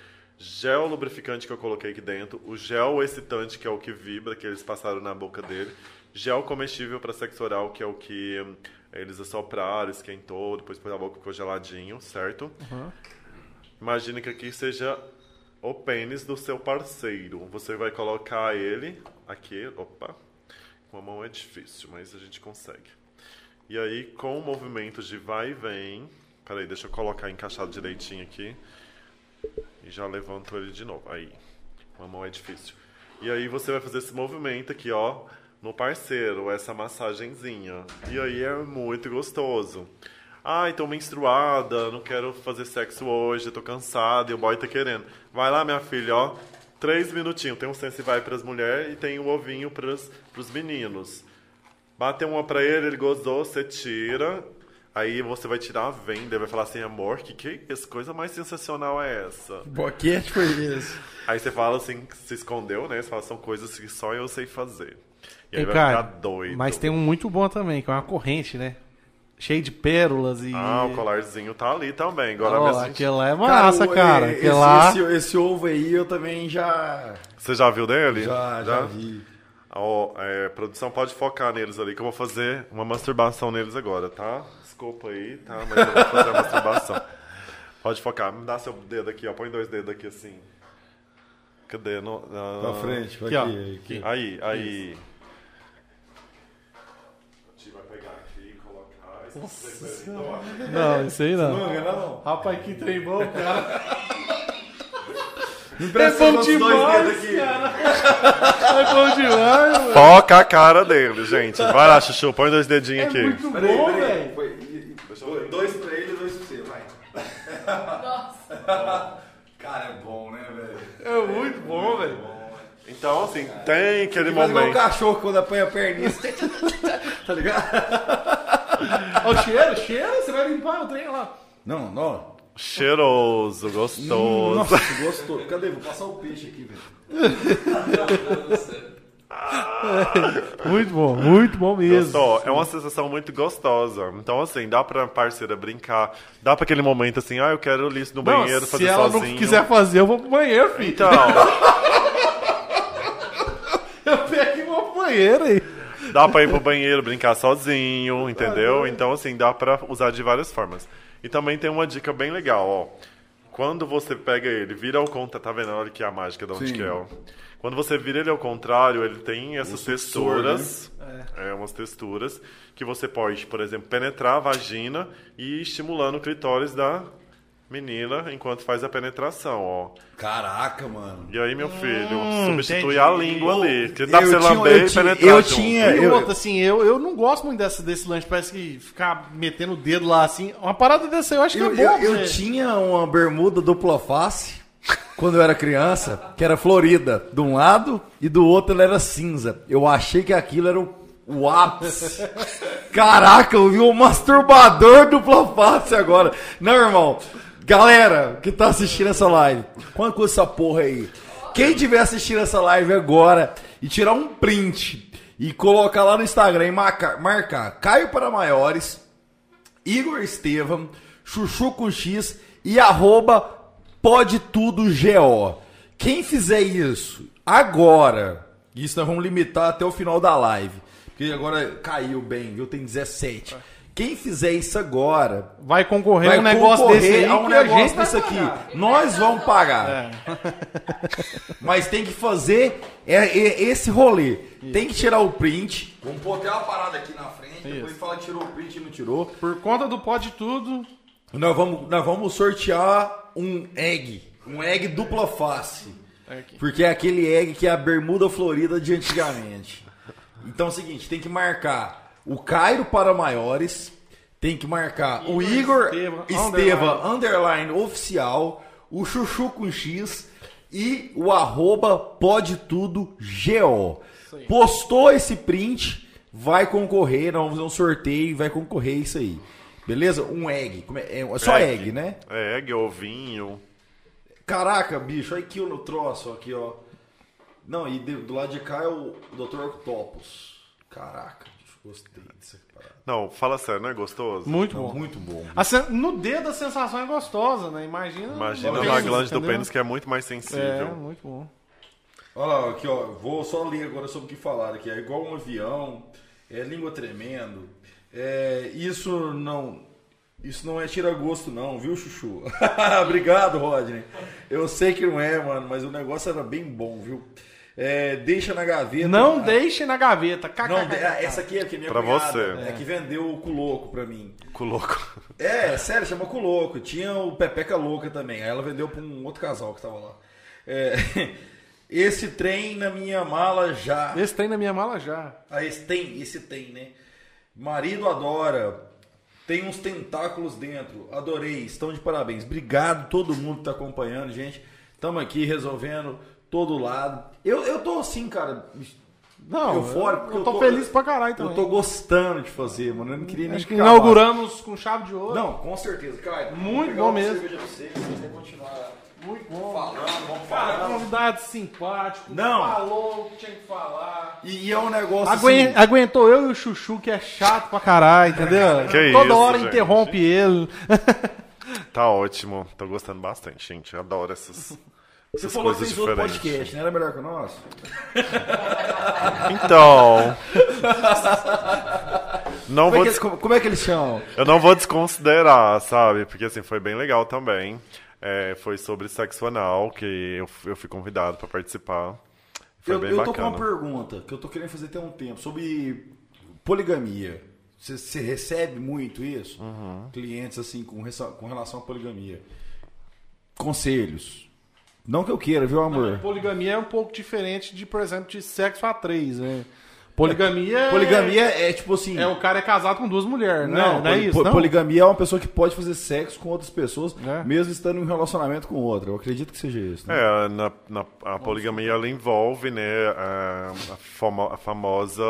gel lubrificante que eu coloquei aqui dentro, o gel excitante, que é o que vibra, que eles passaram na boca dele, gel comestível para sexo oral, que é o que hum, eles assopraram, esquentou, depois pôs a boca ficou geladinho, certo? Imagina que aqui seja o pênis do seu parceiro. Você vai colocar ele aqui. Opa, com a mão é difícil, mas a gente consegue. E aí, com o movimento de vai e vem. Peraí, deixa eu colocar encaixado direitinho aqui. E já levanto ele de novo. Aí, com a mão é difícil. E aí você vai fazer esse movimento aqui, ó, no parceiro, essa massagenzinha. E aí é muito gostoso. Ai, tô menstruada, não quero fazer sexo hoje, tô cansada e o boy tá querendo. Vai lá, minha filha, ó. Três minutinhos. Tem um sense vai pras mulheres e tem o ovinho pros, pros meninos. Bate uma pra ele, ele gozou, você tira. Aí você vai tirar a venda e vai falar assim, amor, que que é isso? Coisa mais sensacional é essa? Boquete foi esse. Aí você fala assim, se escondeu, né? Você fala, são coisas que só eu sei fazer. E aí Ei, vai cara, ficar doido. Mas tem um muito bom também, que é uma corrente, né? Cheio de pérolas e... Ah, o colarzinho tá ali também. Agora Ó, mesmo aquele lá é massa, cara. Aquele esse, lá... esse, esse ovo aí eu também já. Você já viu dele? Já, já vi. Ó, é, produção pode focar neles ali, que eu vou fazer uma masturbação neles agora, tá? Desculpa aí, tá? Mas eu vou fazer a masturbação. [LAUGHS] Pode focar. Me dá seu dedo aqui, ó. Põe dois dedos aqui assim. Cadê? No, na- Pra frente, pra Aqui, aqui. aqui. Aí, aí. A gente vai pegar aqui e colocar. Esse Não, isso aí não. Não, não. Rapaz, que trem bom, cara. Me É bom demais, cara. É bom demais, mano. Foca a cara dele, gente. Vai lá, Chuchu, põe dois dedinhos É aqui. muito Peraí, bom, velho. Foi- e- e- Dois pra ele e dois pra você, vai. Nossa. Cara, é bom, né, velho? É muito bom, velho. Então, assim, tem aquele Faz igual o momento. cachorro quando apanha a perninha. [LAUGHS] tá ligado? Ó, o cheiro, cheiro, você vai limpar o trem lá. Não, não. Cheiroso, gostoso. Nossa, gostou. Cadê? Vou passar o peixe aqui, velho. [LAUGHS] Muito bom, muito bom mesmo. Gostou? É uma sensação muito gostosa. Então, assim, dá pra parceira brincar. Dá pra aquele momento assim, ah, eu quero ir no Não, banheiro se fazer ela sozinho. não quiser fazer, eu vou pro banheiro, filho. Então, [LAUGHS] Eu pego e vou pro banheiro aí. dá pra ir pro banheiro, brincar sozinho, entendeu? Então, assim, dá pra usar de várias formas. E também tem uma dica bem legal, ó. Quando você pega ele, vira ao contrário, tá vendo? Olha que é a mágica de onde Sim. que é, ó. Quando você vira ele ao contrário, ele tem essas sucessor, texturas, é. umas texturas, que você pode, por exemplo, penetrar a vagina e ir estimulando o clitóris da menina enquanto faz a penetração, ó. Caraca, mano. E aí, meu filho, Hum, substitui entendi. a língua ali. Que dá pra Eu você lamber eu e penetrar eu junto. tinha- E eu- outra, assim, eu, eu não gosto muito dessa, desse lanche, parece que ficar metendo o dedo lá assim. Uma parada dessa eu acho que Eu, é bom. eu, eu tinha uma bermuda dupla face quando eu era criança, que era florida de um lado e do outro ela era cinza. Eu achei que aquilo era o, o ápice. [LAUGHS] Caraca, eu vi um masturbador dupla face agora. Não, irmão. Galera que tá assistindo essa live, quanto custa essa porra aí? Quem tiver assistindo essa live agora e tirar um print e colocar lá no Instagram e marcar, marcar Caio para Maiores, Igor Estevam, Chuchu com X e arroba pode tudo. Quem fizer isso agora, isso nós vamos limitar até o final da live, porque agora caiu bem, viu? Tem 17. Quem fizer isso agora Vai concorrer vai a um negócio concorrer desse aí a um negócio desse aqui. Nós vamos pagar. [LAUGHS] Mas tem que fazer é, é, esse rolê. Tem que tirar o print. Vamos pôr até uma parada aqui na frente. Depois fala que tirou o print e não tirou. Por conta do pode tudo. Nós vamos, nós vamos sortear um egg. Um egg dupla face. Aqui. Porque é aquele egg que é a bermuda florida de antigamente. Então é o seguinte, tem que marcar o Cairo para maiores, tem que marcar o Igor Estevam, Esteva, underline oficial, o Chuchu com X e o arroba pode tudo GO. Postou esse print, vai concorrer, nós vamos fazer um sorteio e vai concorrer isso aí. Beleza? Um egg. Como é, é só egg, né? É, egg, ovinho. Caraca, bicho, olha aqui no troço, aqui, ó. Não, e de- do lado de cá é o Dr. Octopus. Caraca, gostei dessa parada. Não, fala sério, não é gostoso? Muito Não, bom. muito bom. A sen- No dedo a sensação é gostosa, né? Imagina. Imagina na glande do pênis que é muito mais É, sensível. muito bom. Olha lá, aqui, ó. Vou só ler agora sobre o que falaram aqui. É igual um avião, é língua tremendo. É, isso não. Isso não é tira-gosto, não, viu, Chuchu? [LAUGHS] Obrigado, Rodney. Eu sei que não é, mano, mas o negócio era bem bom, viu? É, deixa na gaveta. Não deixe na gaveta. Não, KKK. de- essa aqui é que minha Pra cunhada, você. É que vendeu o culoco pra mim. Com louco. É, sério, chama Culoco. Tinha o Pepeca Louca também. Aí ela vendeu pra um outro casal que tava lá. É, [LAUGHS] esse trem na minha mala já. Esse tem na minha mala já. Ah, esse tem, esse tem, né? Marido adora. Tem uns tentáculos dentro. Adorei. Estão de parabéns. Obrigado todo mundo que tá acompanhando, gente. Estamos aqui resolvendo todo lado. Eu, eu tô assim, cara. Não, Eufórico, eu, eu eu tô tô- feliz pra caralho também. Eu tô gostando de fazer, mano. Eu não queria nem Acho que inauguramos com chave de ouro. Não, com certeza, Caio. Muito bom mesmo. continuar Muito bom. falando, vamos Cara, falando. convidado simpático. Não. Falou o que tinha que falar. E, e é um negócio Aguen- assim... Aguentou eu e o Chuchu, que é chato pra caralho, entendeu? [LAUGHS] Que Toda isso, hora gente. interrompe ele. Tá ótimo. Tô gostando bastante, gente. Eu adoro essas, Você falou que fez outro podcast, não era melhor que o nosso? Então. não Como é, vou que, des- como, é que eles chamam? Eu não vou desconsiderar, sabe? Porque assim, foi bem legal também. É, foi sobre sexo anal, que eu, eu fui convidado pra participar. Foi Eu, bem eu tô bacana. com uma pergunta que eu tô querendo fazer tem um tempo sobre poligamia. Você, você recebe muito isso? Uhum. Clientes assim com, com relação à poligamia. Conselhos. Não que eu queira, viu, amor? Poligamia é um pouco diferente de, por exemplo, de sexo a três, né? Poligamia é... Poligamia é tipo assim. É o cara é casado com duas mulheres, né? Não, Não, é isso, po- não? poligamia é uma pessoa que pode fazer sexo com outras pessoas, É. mesmo estando em um relacionamento com outra. Eu acredito que seja isso. Né? É, na, na- a poligamia ela envolve né, a, a famo- a famosa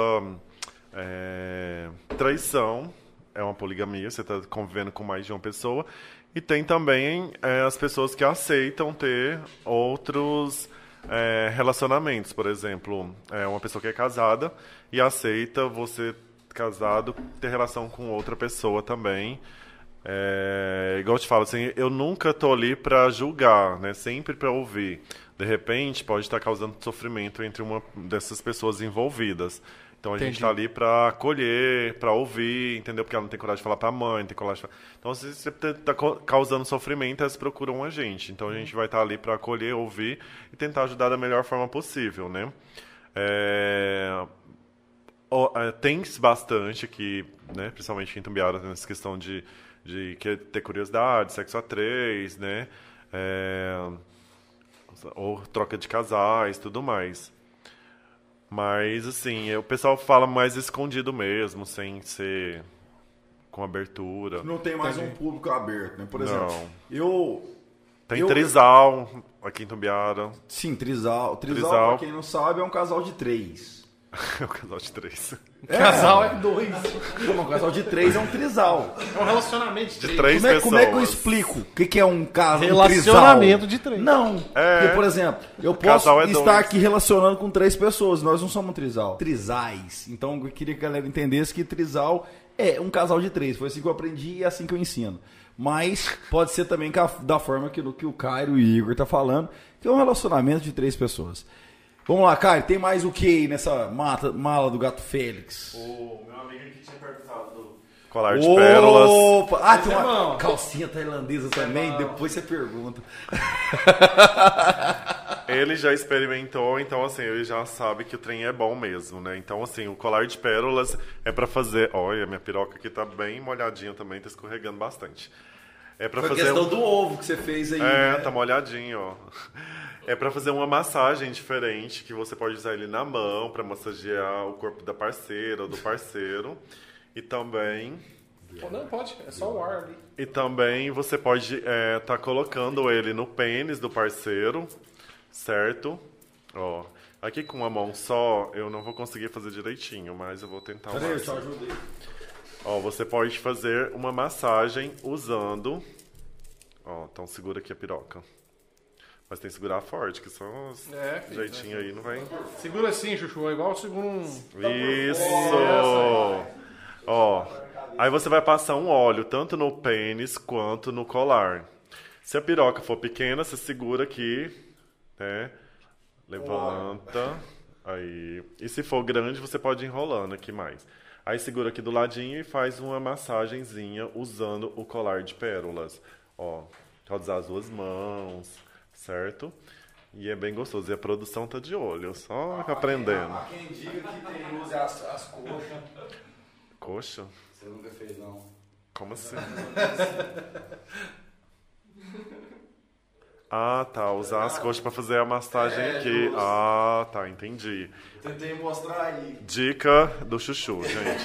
é, traição é uma poligamia, você está convivendo com mais de uma pessoa. E tem também é, as pessoas que aceitam ter outros é, relacionamentos. Por exemplo, é uma pessoa que é casada e aceita você casado ter relação com outra pessoa também. É, igual eu te falo, assim, eu nunca tô ali para julgar, né? Sempre para ouvir. De repente, pode estar causando sofrimento entre uma dessas pessoas envolvidas. Então a gente está ali para acolher, para ouvir, entendeu? Porque ela não tem coragem de falar para a mãe, não tem coragem de falar. Então, se você está causando sofrimento, elas procuram a gente. Então a gente vai estar tá ali para acolher, ouvir e tentar ajudar da melhor forma possível, né? É... Tem bastante aqui, né? Principalmente em Tumbiara, nessa questão de de ter curiosidade, sexo a três, né? É, ou troca de casais, tudo mais. Mas, assim, o pessoal fala mais escondido mesmo, sem ser com abertura. Não tem mais um público aberto, né? Por exemplo, Não. eu... Tem eu... Trisal aqui em Tumbiara. Sim, Trisal. Trisal, trisal. pra quem não sabe, é um casal de três. [LAUGHS] é um casal de três. É, casal é dois. Um casal de três é um trisal. É um relacionamento de três. De três como, é, pessoas. como é que eu explico? O que, que é um casal? Relacionamento um de três. Não. É. Porque, por exemplo, eu posso é estar dois. aqui relacionando com três pessoas. Nós não somos um trisal. Trisais. Então eu queria que a galera entendesse que trisal é um casal de três. Foi assim que eu aprendi e é assim que eu ensino. Mas pode ser também da forma que, que o Cairo e o Igor tá falando, que é um relacionamento de três pessoas. Vamos lá, Caio, tem mais o que aí nessa mata, mala do gato Félix? O meu amigo aqui tinha perguntado do colar de Opa! pérolas. Ah, tem uma calcinha tailandesa também, depois você pergunta. [LAUGHS] ele já experimentou, então assim, ele já sabe que o trem é bom mesmo, né? Então assim, o colar de pérolas é para fazer... Olha, minha piroca aqui tá bem molhadinha também, tá escorregando bastante. É para fazer... questão um... do ovo que você fez aí, É, né? tá molhadinho, ó. É para fazer uma massagem diferente, que você pode usar ele na mão para massagear o corpo da parceira ou do parceiro. E também. Não, pode, é só o ar ali. E também você pode estar é, tá colocando ele no pênis do parceiro, certo? Ó, aqui com uma mão só eu não vou conseguir fazer direitinho, mas eu vou tentar. Peraí, eu só ajudei. Ó, você pode fazer uma massagem usando. Ó, então segura aqui a piroca. Mas tem que segurar forte, que só os é, jeitinho aí não vai. Segura assim, Chuchu, é igual segura um. Isso! Ó. Aí você vai passar um óleo tanto no pênis quanto no colar. Se a piroca for pequena, você segura aqui, né? Levanta. Aí. E se for grande, você pode ir enrolando aqui mais. Aí segura aqui do ladinho e faz uma massagenzinha usando o colar de pérolas. Ó, pode usar as duas mãos certo? E é bem gostoso. E a produção tá de olho, só ah, aprendendo. Há quem diga que tem use as, as coxas. Coxa? Você nunca fez, não. Como assim? [LAUGHS] ah, tá. Usar as coxas para fazer a massagem é, aqui. Justo. Ah, tá. Entendi. Tentei mostrar aí. Dica do chuchu, gente.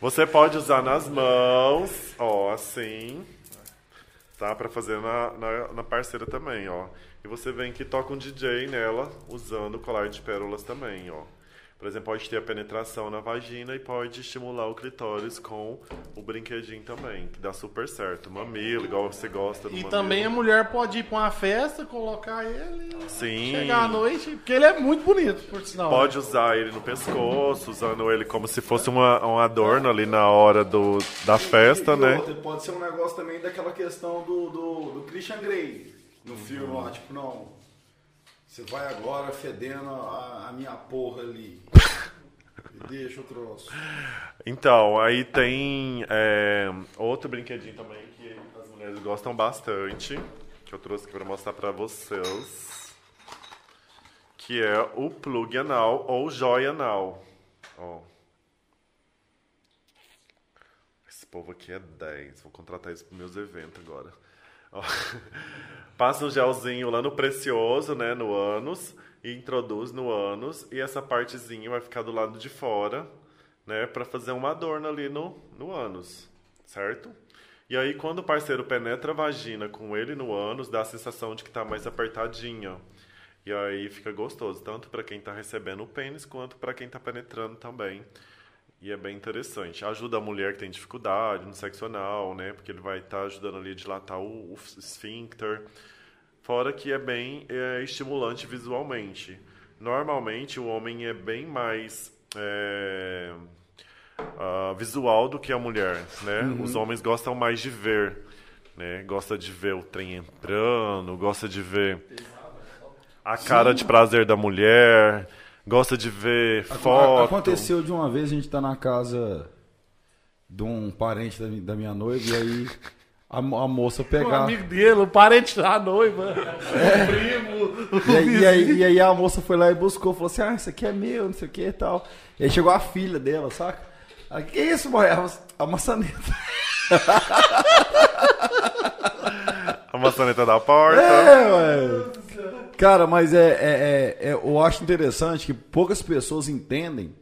Você pode usar nas mãos, ó, assim tá? Para fazer na, na, na, parceira também, ó. E você vem que toca um DJ nela, usando o colar de pérolas também, ó. Por exemplo, pode ter a penetração na vagina e pode estimular o clitóris com o brinquedinho também, que dá super certo. Mamilo, igual você gosta do E mamilo. também a mulher pode ir pra uma festa, colocar ele Sim. chegar à noite, porque ele é muito bonito, por sinal. Pode né? usar ele no pescoço, usando ele como se fosse uma, um adorno ali na hora do, da festa, e, e né? Outra, pode ser um negócio também daquela questão do, do, do Christian Grey no filme, ó, tipo, não você vai agora fedendo a, a minha porra ali. Deixa o troço. Então, aí tem é, outro brinquedinho também que as mulheres gostam bastante, que eu trouxe aqui para mostrar para vocês, que é o plug anal ou joia anal. Ó. Esse povo aqui é 10, vou contratar isso para meus eventos agora. [LAUGHS] Passa um gelzinho lá no precioso, né, no ânus, e introduz no ânus, e essa partezinha vai ficar do lado de fora, né, para fazer uma adorno ali no, no ânus, certo? E aí, quando o parceiro penetra a vagina com ele no ânus, dá a sensação de que está mais apertadinha. E aí fica gostoso, tanto para quem está recebendo o pênis, quanto para quem está penetrando também. E é bem interessante. Ajuda a mulher que tem dificuldade no sexo anal, né? Porque ele vai estar ajudando ali a dilatar o, o esfíncter. Fora que é bem é, estimulante visualmente. Normalmente o homem é bem mais é, ah, visual do que a mulher, né? Os homens gostam mais de ver, né? Gosta de ver o trem entrando, gosta de ver a cara de prazer da mulher, gosta de ver Ac- foto. Aconteceu de uma vez, a gente tá na casa de um parente da, da minha noiva e aí a, a moça O pegar. amigo dele, o parente da noiva, o primo. E aí, e, aí, e aí a moça foi lá e buscou, falou assim, ah, isso aqui é meu, não sei o que e tal. E aí chegou a filha dela, saca? Ela, que isso, mãe? A A maçaneta. [LAUGHS] A maçaneta da porta. É, ué. Cara, mas é, é, é- é- eu acho interessante que poucas pessoas entendem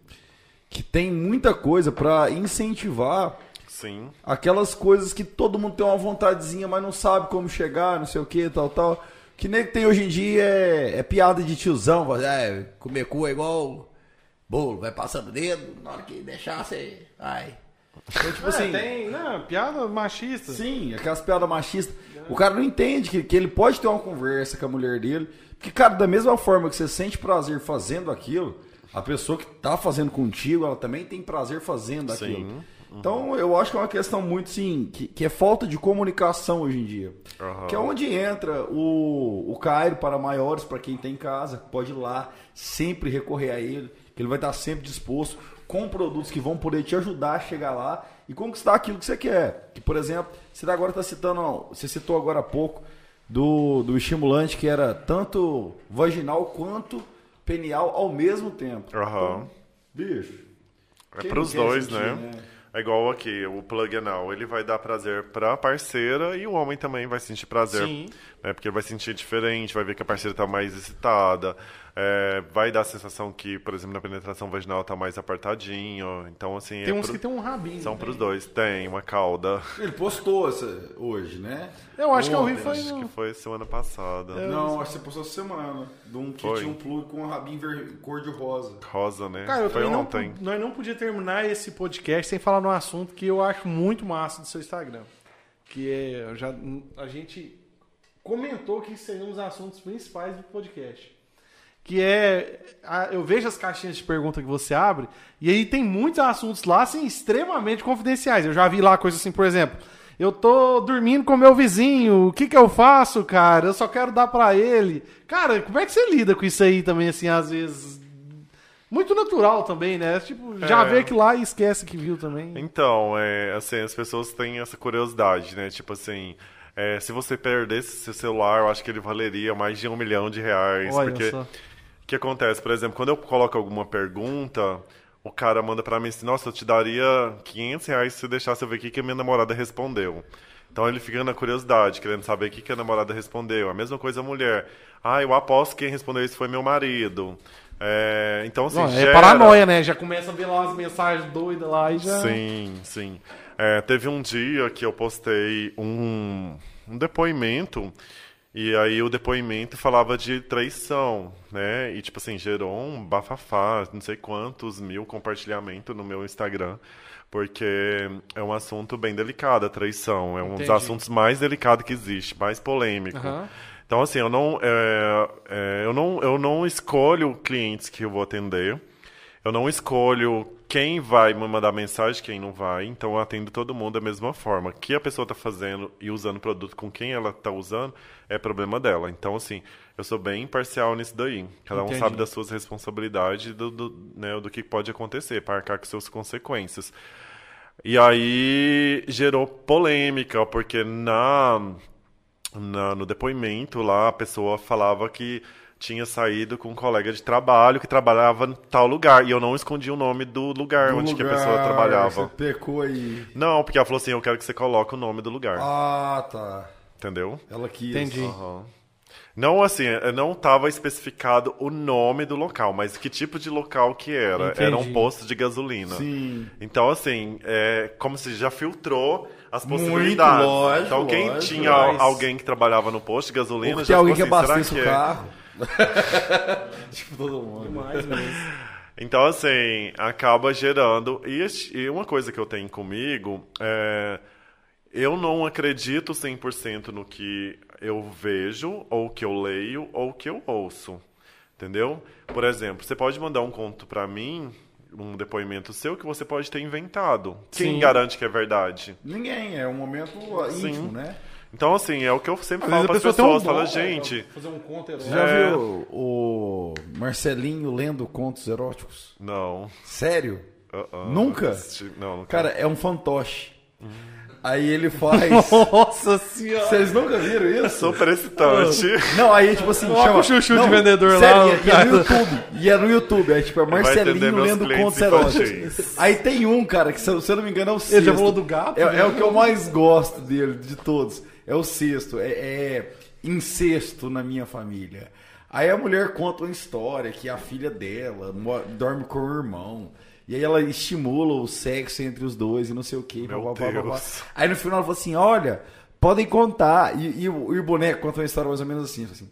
que tem muita coisa pra incentivar Sim. aquelas coisas que todo mundo tem uma vontadezinha, mas não sabe como chegar, não sei o que, tal, tal. Que nem que tem hoje em dia é, é piada de tiozão, é, comer cu é igual bolo, vai passando o dedo, na hora que deixar você. Ai. Então, tipo assim. É, tem, não, piada machista. Sim, aquelas piadas machistas. O cara não entende que, que ele pode ter uma conversa com a mulher dele. Porque, cara, da mesma forma que você sente prazer fazendo aquilo, a pessoa que tá fazendo contigo, ela também tem prazer fazendo Sim. aquilo. Então, eu acho que é uma questão muito, sim, que, que é falta de comunicação hoje em dia. Aham. Que é onde entra o, o Cairo para maiores, para quem tem casa, pode ir lá, sempre recorrer a ele, que ele vai estar sempre disposto, com produtos que vão poder te ajudar a chegar lá e conquistar aquilo que você quer. Que, por exemplo, você agora está citando, você citou agora há pouco, do, do estimulante que era tanto vaginal quanto penial ao mesmo tempo. Aham. Bicho. É quem pros não quer dois, sentir, né? É igual aqui, o plug anal, ele vai dar prazer pra parceira e o homem também vai sentir prazer. Sim. Né? Porque vai sentir diferente, vai ver que a parceira tá mais excitada, é, vai dar a sensação que, por exemplo, na penetração vaginal tá mais apertadinho. Então, assim, Tem é uns pro- que tem um rabinho. são né? pros dois. Tem uma cauda. Ele postou essa hoje, né? Eu acho que eu vi Ontem, foi Acho que foi semana passada. Não, acho que você postou essa semana. De um que Foi. tinha um plug com um rabinho ver... cor de rosa. Rosa, né? Cara, eu foi também não, ontem. nós não podia terminar esse podcast sem falar num assunto que eu acho muito massa do seu Instagram. Que é, já, a gente comentou que seriam os assuntos principais do podcast. Que é, eu vejo as caixinhas de pergunta que você abre, e aí tem muitos assuntos lá, assim, extremamente confidenciais. Eu já vi lá coisas assim, por exemplo, eu tô dormindo com meu vizinho, o que que eu faço, cara? Eu só quero dar pra ele. Cara, como é que você lida com isso aí também, assim, às vezes? Muito natural também, né? Tipo, já É. vê que lá e esquece que viu também. Então, é, assim, as pessoas têm essa curiosidade, né? Tipo assim, é, se você perdesse seu celular, eu acho que ele valeria mais de um milhão de reais. Olha porque só. o que acontece? Por exemplo, quando eu coloco alguma pergunta, o cara manda pra mim assim, nossa, eu te daria 500 reais se você deixasse eu ver o que, que a minha namorada respondeu. Então ele fica na curiosidade, querendo saber o que, que a namorada respondeu. A mesma coisa a mulher. Ah, eu aposto que quem respondeu isso foi meu marido. É, então, assim, Não, gera... É paranoia, né? Já começa a ver lá as mensagens doidas lá e já. Sim, sim. É, teve um dia que eu postei um, um depoimento e aí o depoimento falava de traição, né? E tipo assim, gerou um bafafá, não sei quantos mil compartilhamentos no meu Instagram, porque é um assunto bem delicado a traição, é um dos Entendi. assuntos mais delicados que existe, mais polêmico. Aham. Então, assim, eu não, é, é, eu, não, eu não escolho clientes que eu vou atender. Eu não escolho quem vai me mandar mensagem, quem não vai. Então, eu atendo todo mundo da mesma forma. O que a pessoa está fazendo e usando o produto com quem ela está usando é problema dela. Então, assim, eu sou bem imparcial nisso daí. Cada um Entendi. sabe das suas responsabilidades e do, do, né, do que pode acontecer, para arcar com suas consequências. E aí gerou polêmica, porque na na- no depoimento lá, a pessoa falava que tinha saído com um colega de trabalho que trabalhava em tal lugar. E eu não escondi o nome do lugar Do onde que a lugar, pessoa trabalhava. Você pecou aí. Não, porque ela falou assim, eu quero que você coloque o nome do lugar. Ah, tá. Entendeu? Ela quis. Entendi. Aham. Não, assim, não estava especificado o nome do local, mas que tipo de local que era. Era um Entendi. posto de gasolina. Sim. Então, assim, é como se já filtrou as Muito, possibilidades. lógico, então, quem lógico. tinha Mas- alguém que trabalhava no posto de gasolina Ou que já tem alguém que assim, será abastece que o é? [LAUGHS] tipo todo mundo. Demais mesmo. Então, assim, acaba gerando. E, e uma coisa que eu tenho comigo é. Eu não acredito 100% no que eu vejo, ou que eu leio, ou que eu ouço. Entendeu? Por exemplo, você pode mandar um conto pra mim, um depoimento seu, que você pode ter inventado. Quem Sim. garante que é verdade? Ninguém, é um momento uh, Sim. íntimo, né? Então, assim, é o que eu sempre Às falo para a as um pessoas. dom, Fala, né, gente, Fazer um conto Você erótico. já É. viu o Marcelinho lendo contos eróticos? não. Sério? uh-uh, Nunca? assisti- Não, nunca. Cara, é um fantoche. Aí ele [LAUGHS] faz. Nossa senhora. Vocês nunca viram isso? super excitante. Não, aí tipo assim, Coloca chama... o chuchu não, de vendedor sério, lá, e é- e é no YouTube. E é no YouTube. Aí tipo, é Marcelinho lendo contos eróticos. Aí tem um, cara, que se eu, se eu não me engano é o sexto. Ele já falou do gato? É, né? é o que eu mais gosto dele, de todos. É o sexto. É, é incesto na minha família. Aí a mulher conta uma história que a filha dela dorme com o irmão. E aí ela estimula o sexo entre os dois e não sei o que. Meu Deus. Aí no final ela falou assim: olha, podem contar. E, e o, e o boneco conta uma história mais ou menos assim, assim.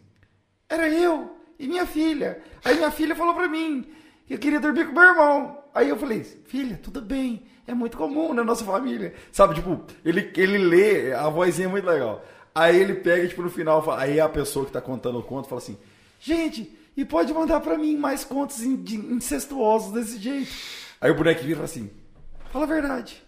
Era eu e minha filha. Aí minha filha falou pra mim que eu queria dormir com meu irmão. Aí eu falei, filha, tudo bem. É muito comum na nossa família. Sabe, tipo, ele, ele lê, a vozinha é muito legal. Aí ele pega, tipo, no final, aí a pessoa que tá contando o conto fala assim, gente, e pode mandar pra mim mais contos incestuosos desse jeito. Aí o boneco vira e fala assim, fala a verdade.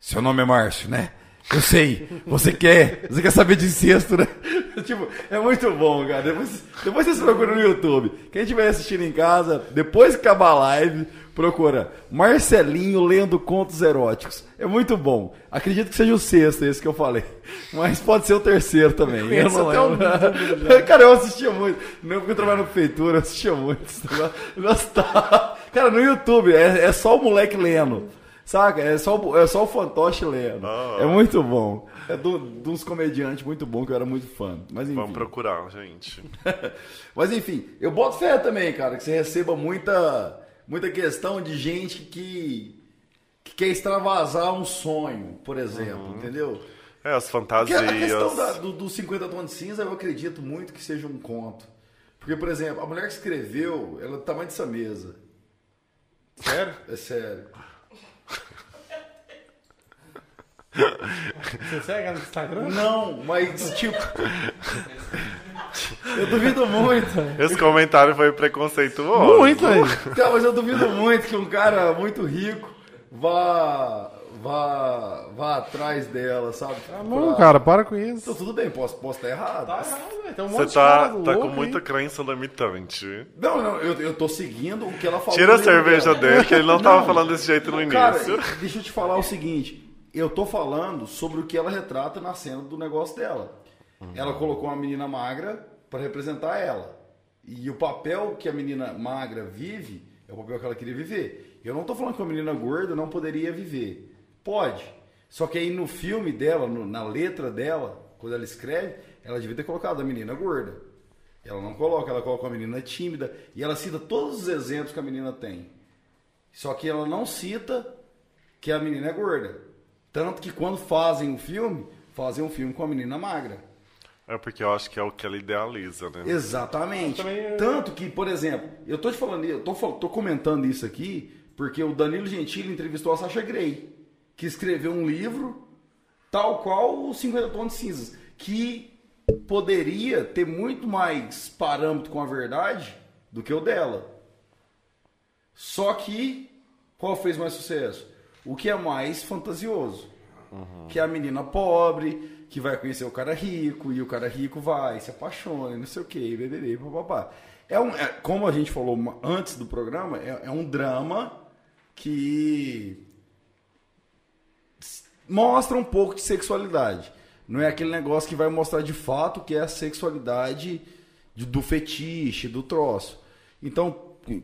Seu nome é Márcio, né? Eu sei. Você quer. Você quer saber de incesto, né? [LAUGHS] tipo, é muito bom, cara. Depois, depois vocês procuram no YouTube. Quem estiver assistindo em casa, depois que acabar a live, procura Marcelinho lendo contos eróticos. É muito bom. Acredito que seja o sexto, esse que eu falei. [LAUGHS] Mas pode ser o terceiro também. Eu Conheço não até o lembro. [LAUGHS] Cara, eu assistia muito. Não porque eu trabalho na prefeitura, eu assistia muito. Eu gostava. Cara, no YouTube, é, é só o moleque lendo. Saca? É só, o- é só o fantoche lendo. Ah. É muito bom. É de uns comediantes muito bom que eu era muito fã. Mas enfim. Vamos procurar, gente. [LAUGHS] Mas enfim, eu boto fé também, cara, que você receba muita, muita questão de gente que, que quer extravasar um sonho, por exemplo, entendeu? É, as Porque fantasias. a questão da, do, dos 50 tons de cinza, eu acredito muito que seja um conto. Porque, por exemplo, a mulher que escreveu, ela é do tamanho dessa mesa. Sério? É sério. Você segue ela no Instagram? Não, mas tipo. [LAUGHS] eu duvido muito. Esse comentário foi preconceituoso. Muito aí. Cara, mas eu duvido muito que um cara muito rico vá. vá. vá atrás dela, sabe? Tá bom, cara, para com isso. Então, tudo bem, posso, posso estar errado. Tá errado, velho. Tem um monte Você de tá, cara tá com louco muita aí. crença limitante. Não, não, eu, eu tô seguindo o que ela falou. Tira a cerveja dela. dele, que ele não tava falando desse jeito no Cara, início. deixa eu te falar o seguinte. Eu tô falando sobre o que ela retrata na cena do negócio dela. Ela colocou uma menina magra para representar ela. E o papel que a menina magra vive é o papel que ela queria viver. Eu não tô falando que uma menina gorda não poderia viver. Pode. Só que aí no filme dela, no- na letra dela, quando ela escreve, ela devia ter colocado a menina gorda. Ela não coloca, ela coloca a menina tímida. E ela cita todos os exemplos que a menina tem. Só que ela não cita que a menina é gorda. Tanto que quando fazem o filme, fazem um filme com a menina magra. É porque eu acho que é o que ela idealiza, né? Exatamente. também é- Tanto que, por exemplo, eu tô te falando, eu tô, tô comentando isso aqui porque o Danilo Gentili entrevistou a Sasha Grey, que escreveu um livro tal qual os 50 tons de cinzas, que poderia ter muito mais parâmetro com a verdade do que o dela. Só que qual fez mais sucesso? O que é mais fantasioso. Que é a menina pobre, que vai conhecer o cara rico, e o cara rico vai, se apaixona, não sei o que, bebê, papapá. É um, é, como a gente falou antes do programa, é, é um drama que mostra um pouco de sexualidade. Não é aquele negócio que vai mostrar de fato que é a sexualidade de- do fetiche, do troço. Então,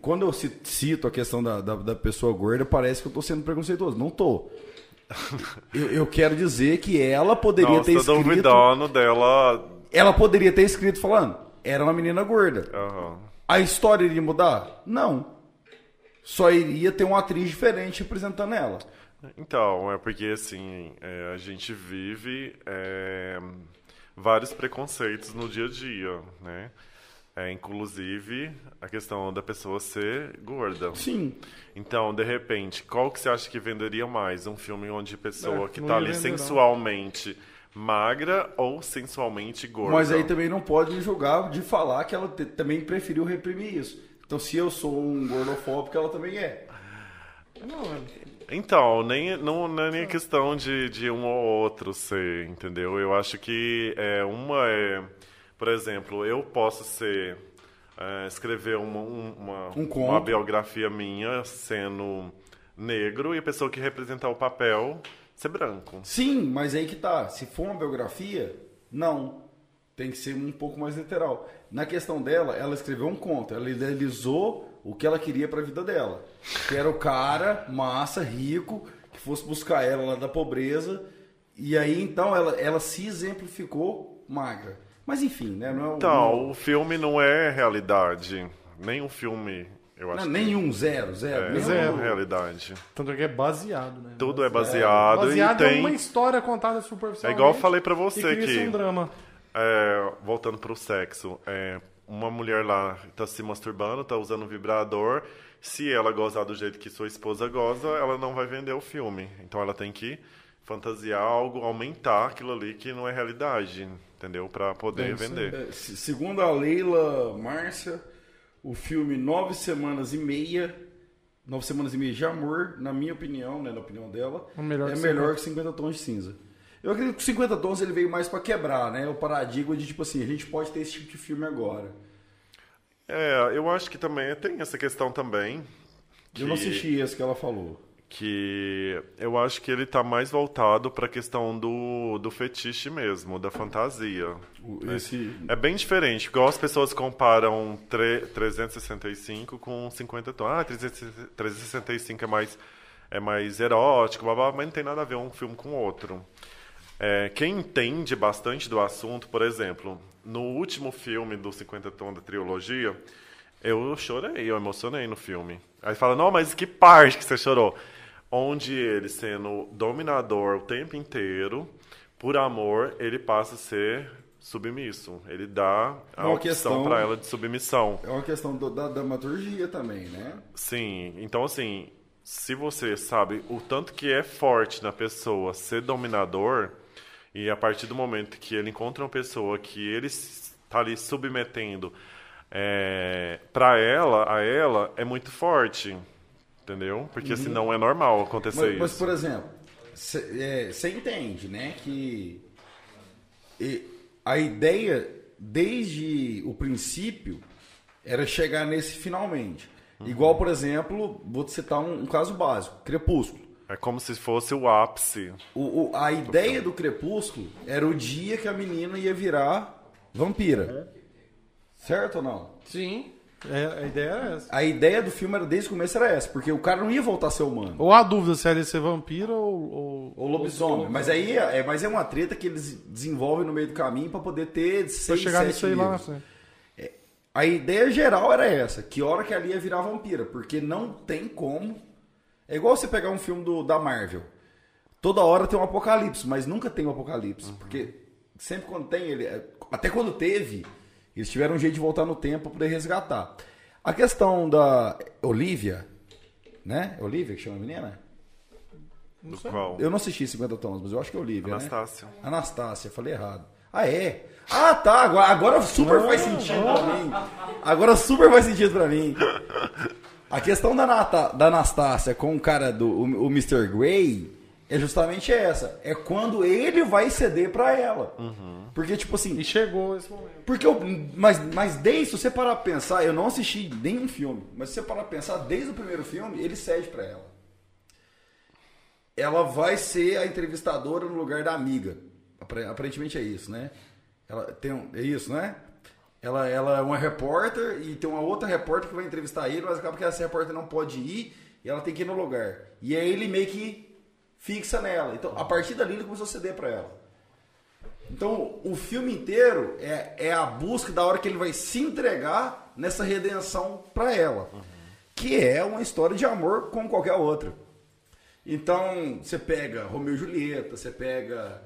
quando eu ci- cito a questão da, da, da pessoa gorda, parece que eu estou sendo preconceituoso. Não tô. Eu, eu quero dizer que ela poderia Nossa, ter escrito. duvidando dela. Ela poderia ter escrito falando, era uma menina gorda. Aham. A história iria mudar? Não. Só iria ter uma atriz diferente representando ela. Então, é porque assim, é, a gente vive é, vários preconceitos no dia a dia, né? É, inclusive, a questão da pessoa ser gorda. Sim. Então, de repente, qual que você acha que venderia mais? Um filme onde a pessoa É, que não tá ia ali vender, não. sensualmente magra ou sensualmente gorda? Mas aí também não pode me julgar de falar que ela te- também preferiu reprimir isso. Então, se eu sou um gordofóbico, ela também é. Não, é- Então, nem, não, não é nem questão de, de um ou outro ser, entendeu? Eu acho que é, uma é, por exemplo, eu posso ser, é, escrever uma, um- uma, Um uma biografia minha sendo negro e a pessoa que representar o papel ser branco. Sim, mas aí que tá. Se for uma biografia, não. Tem que ser um pouco mais literal. Na questão dela, ela escreveu um conto. Ela idealizou o que ela queria pra vida dela. Que era o cara, massa, rico, que fosse buscar ela lá da pobreza. E aí, então, ela, ela se exemplificou magra. Mas enfim, né? Não é o- Então, o filme não é realidade. Nem um filme, eu não, acho não, que nenhum, zero, zero. é, nenhum. zero realidade. Tanto que é baseado, né? Tudo é baseado, Baseado e em tem... uma história contada É superficialmente. igual eu falei pra e você que... um drama. É, voltando pro sexo, é, uma mulher lá tá se masturbando, tá usando um vibrador. Se ela gozar do jeito que sua esposa goza, ela não vai vender o filme. Então ela tem que fantasiar algo, aumentar aquilo ali que não é realidade, entendeu? Pra poder vender. É, se- Segundo a Leila Márcia, o filme Nove Semanas e Meia, Nove Semanas e Meia de Amor, na minha opinião, né, na opinião dela, É melhor é que melhor que 50 Tons de Cinza. Eu acredito que 50 Tons ele veio mais pra quebrar, né? O paradigma de tipo assim, a gente pode ter esse tipo de filme agora. É, eu acho que também tem essa questão também. Eu não que- assisti esse que ela falou. Que eu acho que ele tá mais voltado pra questão do, do fetiche mesmo, da fantasia. Esse É bem diferente, igual as pessoas comparam tre- 365 com 50 tons. Ah, 360 365 é mais, é mais erótico, blá, blá, mas não tem nada a ver um filme com o outro. É, quem entende bastante do assunto, por exemplo, no último filme do 50 Tons da trilogia, eu chorei, eu emocionei no filme. Aí fala, não, mas que parte que você chorou? Onde ele sendo dominador o tempo inteiro, por amor, ele passa a ser submisso. Ele dá a Uma opção questão- para ela de submissão. é uma questão do- da dramaturgia também, né? Sim, então assim, se você sabe o tanto que é forte na pessoa ser dominador, e a partir do momento que ele encontra uma pessoa que ele está ali submetendo é, para ela, a ela, é muito forte. Entendeu? Porque senão é normal acontecer Mas, mas, isso. por exemplo, você entende, né, que e, a ideia desde o princípio era chegar nesse finalmente. Uhum. Igual, por exemplo, vou te citar um, um caso básico, Crepúsculo. É como se fosse o ápice. O, o- a ideia do Crepúsculo era o dia que a menina ia virar vampira. Certo ou não? Sim. É, a ideia é essa. A ideia do filme era desde o começo era essa, porque o cara não ia voltar a ser humano. Ou há dúvida se ela ia ser vampiro ou. ou Ou lobisomem. Mas aí é, mas é uma treta que eles desenvolvem no meio do caminho pra poder ter Pra seis, chegar sete nisso aí lá livros. frente. A ideia geral era essa, que hora que ela ia virar vampira, porque não tem como. É igual você pegar um filme do, da Marvel. Toda hora tem um apocalipse, mas nunca tem um apocalipse. Porque sempre quando tem ele. Até quando teve, eles tiveram um jeito de voltar no tempo pra poder resgatar. A questão da Olivia, né? Olivia que chama a menina? Do qual? Eu não assisti 50 tons, mas eu acho que é Olivia, né? Anastácia. Anastácia, falei errado. Ah, é? Ah, tá. Agora, agora super faz sentido pra mim. Agora super faz sentido pra mim. A questão da, Nata, da Anastácia com o cara do o, o Mr. Grey é justamente essa. É quando ele vai ceder pra ela. Porque, tipo assim. E chegou esse momento. Porque eu, mas, mas desde, se você parar pra pensar, eu não assisti nenhum filme, mas se você parar pra pensar, desde o primeiro filme, ele cede pra ela. Ela vai ser a entrevistadora no lugar da amiga. Apare- Aparentemente é isso, né? Ela tem um, é isso, né? Ela, ela é uma repórter e tem uma outra repórter que vai entrevistar ele, mas acaba que essa repórter não pode ir e ela tem que ir no lugar. E aí ele meio que fixa nela. Então, a partir dali ele começou a ceder pra ela. Então, o filme inteiro é, é a busca da hora que ele vai se entregar nessa redenção pra ela. Que é uma história de amor como qualquer outra. Então, você pega Romeu e Julieta, você pega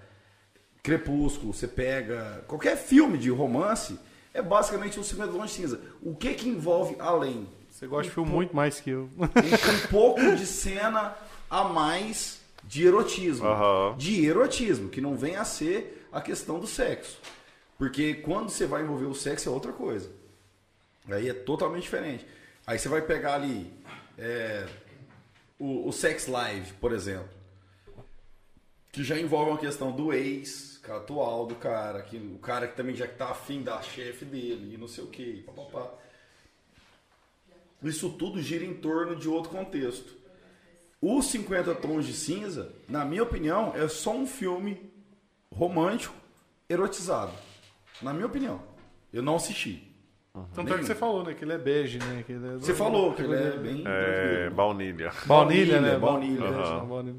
Crepúsculo, você pega qualquer filme de romance, É basicamente um 50 tons de cinza. O que que envolve além? Você gosta de filme muito mais que eu. Um, um pouco de cena a mais de erotismo. Aham. De erotismo, que não vem a ser a questão do sexo. Porque quando você vai envolver o sexo é outra coisa. Aí é totalmente diferente. Aí você vai pegar ali é, o, o sex live, por exemplo. Que já envolve uma questão do ex, cara atual do cara, que, o cara que também já tá afim da chefe dele e não sei o que, papapá. Isso tudo gira em torno de outro contexto. Os 50 Tons de Cinza, na minha opinião, é só um filme romântico erotizado. Na minha opinião. Eu não assisti. Tanto é que você falou, né? Que ele é bege, né? Que ele é- Você falou que ele é bem. É, baunilha. Baunilha, né? Baunilha, Ba- aham. não, baunilha.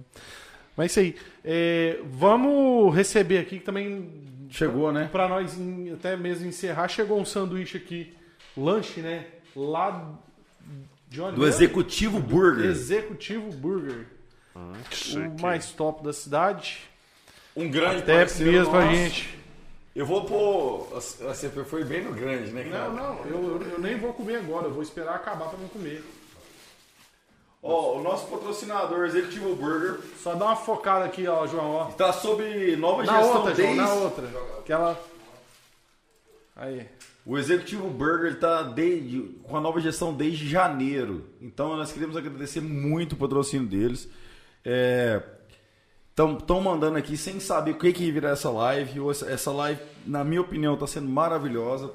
Mas isso aí. É, vamos receber aqui que também, Chegou, né? pra nós em- até mesmo encerrar, chegou um sanduíche aqui, lanche, né? Lá de onde? Do? Executivo Burger. Executivo Burger. Chique. O mais top da cidade. Um grande Até parceiro mesmo pra nosso. gente. Eu vou pôr. Você foi bem no grande, né, cara? Não, não, eu, eu- eu nem vou comer agora, eu vou esperar acabar pra não comer. Ó, o nosso patrocinador, Executivo Burger, Só dá uma focada aqui, ó, João, ó. está sob nova Na gestão outra, João, desde. na outra. Aquela. Aí. O Executivo Burger está desde, com a nova gestão desde janeiro. Então nós queremos agradecer muito o patrocínio deles. Estão mandando aqui sem saber o que, que essa live. Essa live, na minha opinião, está sendo maravilhosa.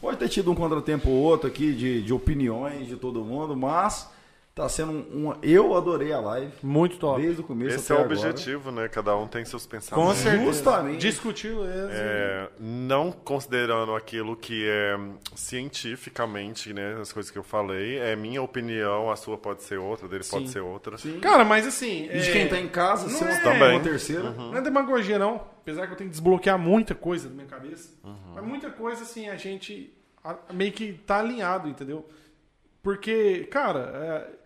Pode ter tido um contratempo ou outro aqui de, de opiniões de todo mundo, mas está sendo um, um- Eu adorei a live. Muito top. Desde o começo Esse é o agora. objetivo, né? Cada um tem seus Com pensamentos. certeza. Justamente. Discutir É, não considerando aquilo que é cientificamente, né, as coisas que eu falei, é minha opinião, a sua pode ser outra, dele pode ser outra. Cara, mas assim. E de é, quem está em casa, não uma, é- uma Também. terceira. Não é demagogia, não. Apesar que eu tenho que desbloquear muita coisa na minha cabeça. Uhum. Mas muita coisa, assim, a gente meio que tá alinhado, entendeu? Porque, cara, é,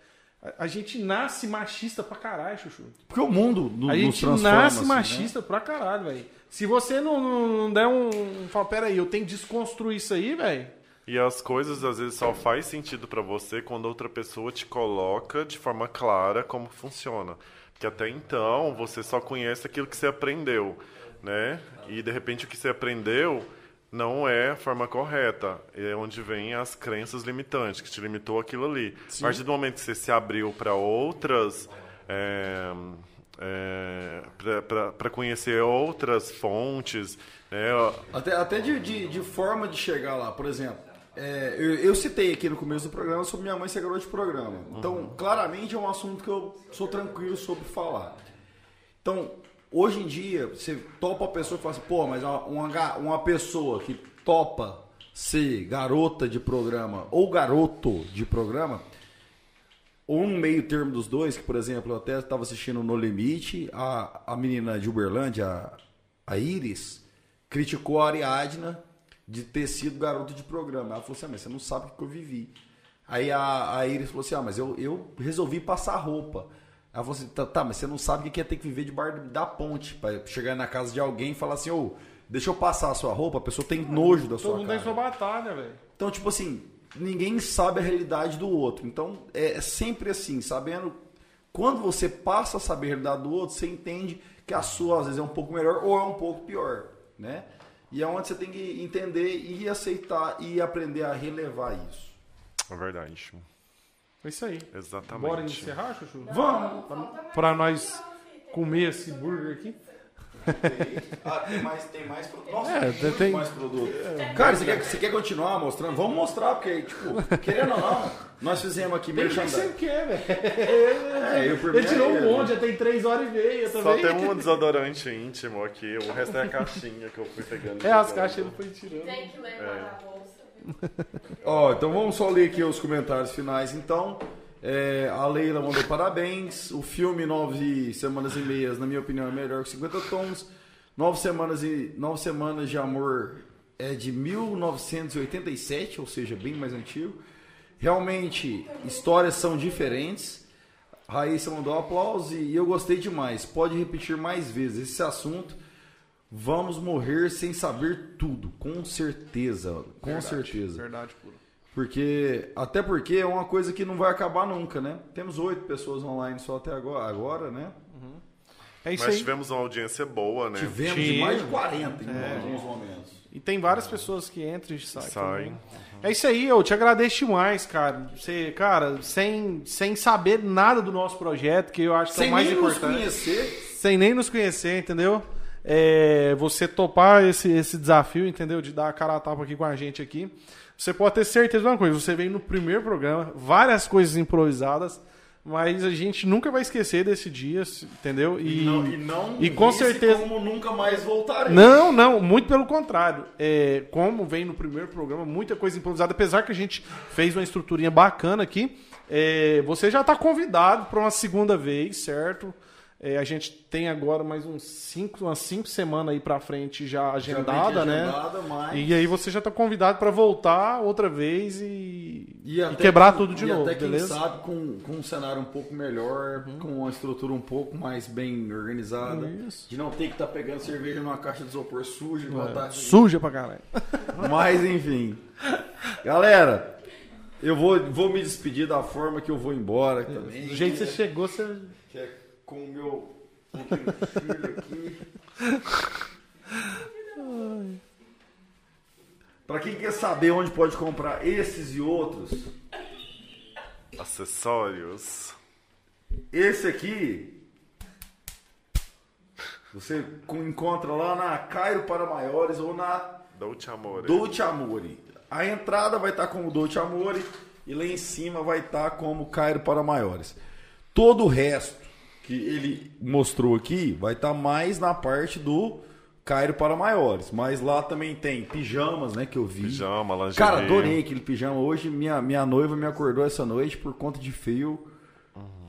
a, a gente nasce machista pra caralho, Chuchu. Porque o mundo no, A gente transforma, nasce assim, né? machista pra caralho, velho. Se você não, não, não der um. um fala, pera aí, eu tenho que desconstruir isso aí, velho. E as coisas às vezes só faz sentido pra você quando outra pessoa te coloca de forma clara como funciona. Porque até então você só conhece aquilo que você aprendeu, né? E de repente o que você aprendeu não é a forma correta. É onde vem as crenças limitantes, que te limitou aquilo ali. A partir do momento que você se abriu para outras. É, para conhecer outras fontes, né? Até, até de, de, de forma de chegar lá, por exemplo. é, eu, eu citei aqui no começo do programa sobre minha mãe ser garota de programa. Então, claramente é um assunto que eu sou tranquilo sobre falar. Então, hoje em dia, você topa a pessoa e fala assim, pô, mas uma, uma, pessoa que topa ser garota de programa ou garoto de programa, ou um meio termo dos dois, que por exemplo, eu até estava assistindo No Limite, a, a menina de Uberlândia, a, a Iris, criticou a Ariadna de ter sido garoto de programa. Ela falou assim, ah, mas você não sabe o que eu vivi. Aí a, a Iris falou assim, ah, mas eu, eu resolvi passar roupa. Ela falou assim, tá, tá, mas você não sabe o que é ter que viver debaixo da ponte, para chegar na casa de alguém e falar assim, ô, deixa eu passar a sua roupa, a pessoa tem nojo da sua Todo mundo cara. tem sua batalha, velho. Então, tipo assim, ninguém sabe a realidade do outro. Então, é é sempre assim, sabendo. Quando você passa a saber a realidade do outro, você entende que a sua, às vezes, é um pouco melhor ou é um pouco pior, né? E é onde você tem que entender e aceitar e aprender a relevar isso. É verdade. É isso aí. Exatamente. Bora encerrar, Chuchu? Vamos! Pra nós comer esse burger aqui. [LAUGHS] Ah, tem mais, tem mais produto. Nossa, É, tem mais produto. Cara, você quer, você quer continuar mostrando? Vamos mostrar, porque, tipo, querendo ou não, nós fizemos aqui Tem que você quer, velho. É, eu por mim Ele tirou é- um monte, já tem três horas e meia Só também. tem um desodorante íntimo aqui, o resto é a caixinha que eu fui pegando. [LAUGHS] É, as caixas ele foi tirando. Tem que levar na bolsa. [LAUGHS] Ó, então vamos só ler aqui os comentários finais, então. É, a Leila mandou parabéns. O filme Nove Semanas e Meias, na minha opinião, é melhor que 50 Tons. Nove Semanas, e, Nove Semanas de Amor é de 1987, ou seja, bem mais antigo. Realmente, histórias são diferentes. Raíssa mandou aplausos e eu gostei demais. Pode repetir mais vezes esse assunto. Vamos morrer sem saber tudo, com certeza, com certeza. Verdade pura. Porque, até porque é uma coisa que não vai acabar nunca, né? Temos oito pessoas online só até agora, agora né? É isso Mas aí. tivemos uma audiência boa, né? Tivemos Sim. de mais de 40 em alguns momentos. E tem várias pessoas que entram e saem. Saem. também. É isso aí, eu te agradeço demais, cara. Você, cara, sem, sem saber nada do nosso projeto, que eu acho que é Sem o mais nem nos importante. conhecer, sem nem nos conhecer, entendeu? É, você topar esse, esse desafio, entendeu? De dar a cara a tapa aqui com a gente aqui. Você pode ter certeza de uma coisa, você veio no primeiro programa, várias coisas improvisadas, mas a gente nunca vai esquecer desse dia, entendeu? e, não, e não e com certeza- como nunca mais voltarei. Não, não, muito pelo contrário. É, como vem no primeiro programa, muita coisa improvisada, apesar que a gente fez uma estruturinha bacana aqui. é, você já está convidado para uma segunda vez, certo? É, a gente tem agora mais uns cinco, umas cinco semanas aí para frente já Já agendada, vem né? agendada, mas- E aí você já está convidado para voltar outra vez e, E, e quebrar que- tudo de e novo, até quem beleza? sabe com, com um cenário um pouco melhor, com uma estrutura um pouco mais bem organizada. Isso. De não ter que estar pegando cerveja numa caixa de isopor suja, igual tá. Suja pra caralho. [LAUGHS] [LAUGHS] Mas enfim. Galera, eu vou, vou me despedir da forma que eu vou embora também. Do jeito que você chegou, você. Com o meu utensílio aqui. Pra quem quer saber onde pode comprar esses e outros, Acessórios. esse aqui você co- encontra lá na Cairo para Maiores ou na Dolce Amore. Dolce Amore. A entrada vai estar como Dolce Amore e lá em cima vai estar como Cairo para Maiores. Todo o resto que ele mostrou aqui vai estar mais na parte do Cairo para Maiores. Mas lá também tem pijamas, né, que eu vi. Pijama, lingerie. Cara, adorei aquele pijama. Hoje minha, minha noiva me acordou essa noite por conta de frio.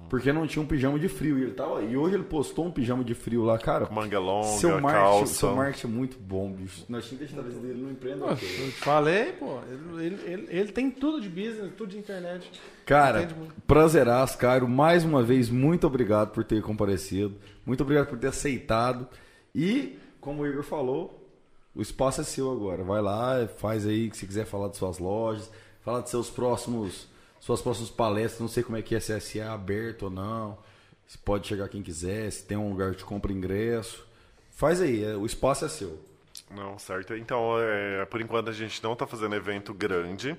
Porque não tinha um pijama de frio. E, ele tava, e hoje ele postou um pijama de frio lá, cara. Manga longa, seu marketing, calça. seu marketing é muito bom, bicho. Nós tínhamos que trazer dele no empreenda. Eu te falei, pô. Ele, ele, ele, ele tem tudo de business, tudo de internet. Cara, prazeraço, Cairo. Mais uma vez, muito obrigado por ter comparecido. Muito obrigado por ter aceitado. E, como o Igor falou, o espaço é seu agora. Vai lá, faz aí, se quiser falar de suas lojas, falar de seus próximos, suas próximas palestras. Não sei como é que é, se é, se é aberto ou não. Se pode chegar quem quiser, se tem um lugar de compra ingresso. Faz aí, é, o espaço é seu. Não, certo. Então, é, por enquanto a gente não está fazendo evento grande.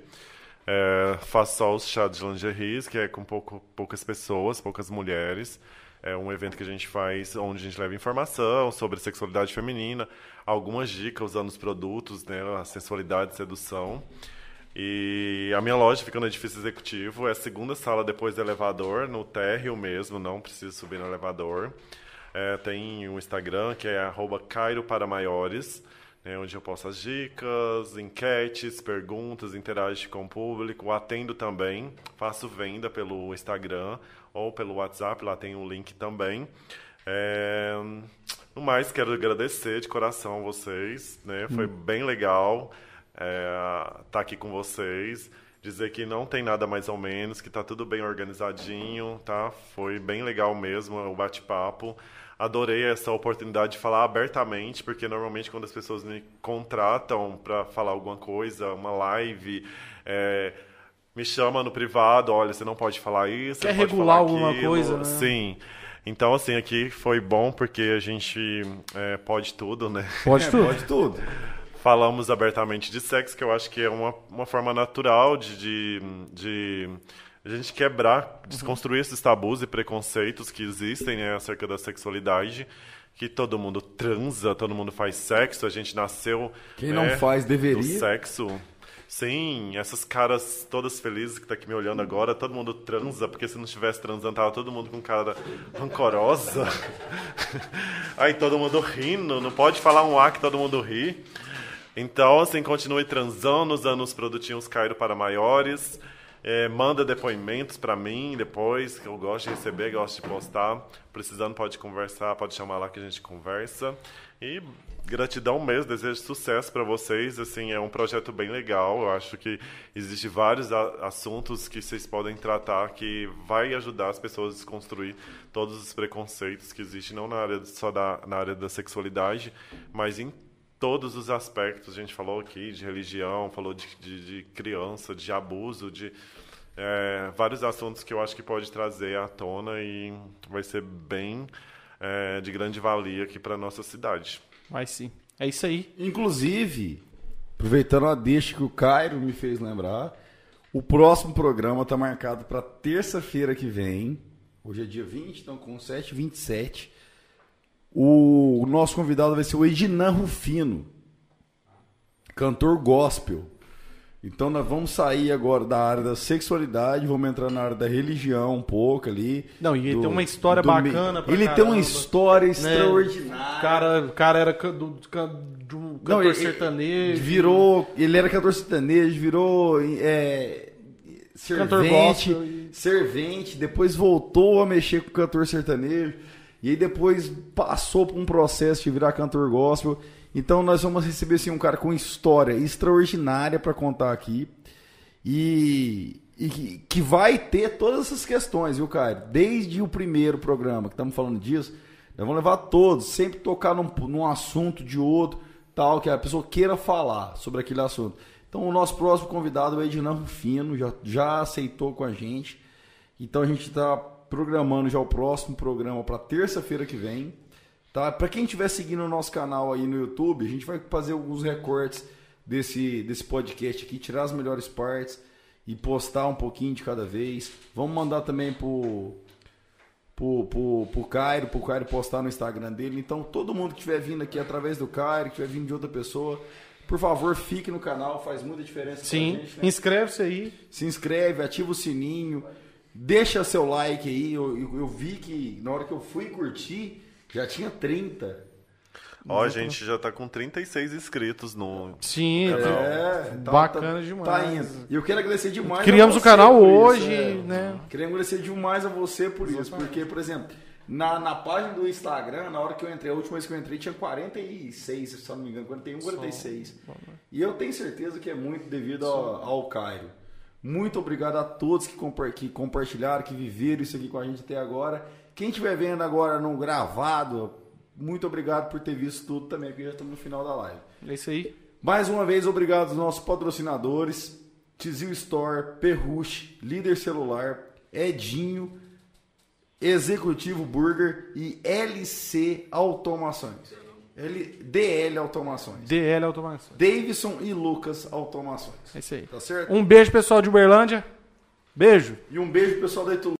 É, só os chá de lingeries, que é com pouco, poucas pessoas, poucas mulheres. É um evento que a gente faz onde a gente leva informação sobre sexualidade feminina, algumas dicas usando os produtos, né, a sensualidade, sedução. E a minha loja fica no edifício executivo, é a segunda sala depois do elevador, no térreo mesmo, não precisa subir no elevador. É, tem um Instagram que é arroba Cairo para Maiores, né, onde eu posto as dicas, enquetes, perguntas, interajo com o público, atendo também, faço venda pelo Instagram ou pelo WhatsApp, lá tem um link também. É, no mais, quero agradecer de coração a vocês, né? Foi bem legal estar aqui com vocês. Dizer que não tem nada mais ou menos, que tá tudo bem organizadinho, tá? Foi bem legal mesmo o bate-papo. Adorei essa oportunidade de falar abertamente, porque normalmente quando as pessoas me contratam para falar alguma coisa, uma live, é, me chama no privado, olha, você não pode falar isso, Quer regular falar alguma coisa, né? Sim. Então, assim, aqui foi bom porque a gente é, pode tudo, né? Pode É, tudo. pode tudo. Falamos abertamente de sexo, que eu acho que é uma, uma forma natural de, de, de a gente quebrar, desconstruir esses tabus e preconceitos que existem né, acerca da sexualidade. Que todo mundo transa, todo mundo faz sexo, a gente nasceu. Quem né, não faz, do deveria. sexo. Sim, essas caras todas felizes que tá aqui me olhando agora, todo mundo transa, porque se não estivesse transando, tava todo mundo com cara rancorosa. [LAUGHS] Aí todo mundo rindo, não pode falar um A que todo mundo ri. Então, assim, continue transando, usando os produtinhos Cairo para maiores. É, manda depoimentos para mim depois, que eu gosto de receber, gosto de postar. Precisando, pode conversar, pode chamar lá que a gente conversa. E gratidão mesmo, desejo sucesso para vocês. Assim, é um projeto bem legal. Eu acho que existe vários assuntos que vocês podem tratar que vai ajudar as pessoas a desconstruir todos os preconceitos que existem, não na área só da, na área da sexualidade, mas em todos os aspectos. A gente falou aqui de religião, falou de, de, de criança, de abuso, de é, vários assuntos que eu acho que pode trazer à tona e vai ser bem é, de grande valia aqui para nossa cidade. Vai sim. É isso aí. Inclusive, aproveitando a deixa que o Cairo me fez lembrar, o próximo programa está marcado para terça-feira que vem. Hoje é dia 20, então com 7, 27. O, o nosso convidado vai ser o Edinan Rufino, cantor gospel. Então nós vamos sair agora da área da sexualidade, vamos entrar na área da religião um pouco ali. Não, e ele do- tem uma história bacana pra Ele tem caramba, uma história né? extraordinária. O cara, o cara era do, de um Não, cantor ele- sertanejo. Virou. Ele era cantor sertanejo, virou. É, Cantor servente, gospel e- servente, depois voltou a mexer com cantor sertanejo. E aí depois passou por um processo de virar cantor gospel. Então nós vamos receber assim, um cara com história extraordinária para contar aqui. E, e que, vai ter todas essas questões, viu, cara? Desde o primeiro programa que estamos falando disso, nós vamos levar todos, sempre tocar num, num assunto de outro, tal, que a pessoa queira falar sobre aquele assunto. Então o nosso próximo convidado é o Ednan Rufino, já, já aceitou com a gente. Então a gente está programando já o próximo programa para terça-feira que vem. Tá? Para quem estiver seguindo o nosso canal aí no YouTube, a gente vai fazer alguns recortes desse, desse podcast aqui, tirar as melhores partes e postar um pouquinho de cada vez. Vamos mandar também pro, pro, pro, pro Cairo, pro Cairo postar no Instagram dele. Então, todo mundo que estiver vindo aqui através do Cairo, que estiver vindo de outra pessoa, por favor, fique no canal, faz muita diferença Sim, gente, né? inscreve-se aí. se inscreve, ativa o sininho, deixa seu like aí. Eu, eu, eu vi que na hora que eu fui curtir, já tinha 30. Ó, a gente já tá com 36 inscritos no. Sim, É, tá- bacana tá- demais. Tá indo. E eu quero agradecer demais. Criamos a o você canal por isso, hoje, é. né? Queria agradecer demais a você por isso, porque, por exemplo, na, na página do Instagram, na hora que eu entrei, a última vez que eu entrei, tinha 46, se eu não me engano, 41, 46. E eu tenho certeza que é muito devido ao, ao Cairo. Muito obrigado a todos que, compa- que compartilharam, que viveram isso aqui com a gente até agora. Quem estiver vendo agora no gravado, muito obrigado por ter visto tudo também, porque já estamos no final da live. É isso aí. Mais uma vez, obrigado aos nossos patrocinadores: Tizil Store, Perruche, Líder Celular, Edinho, Executivo Burger e LC Automações. L, DL Automações. DL Automação. Davidson e Lucas Automações. É isso aí. Tá certo? Um beijo, pessoal de Uberlândia. Beijo. E um beijo pessoal da Itu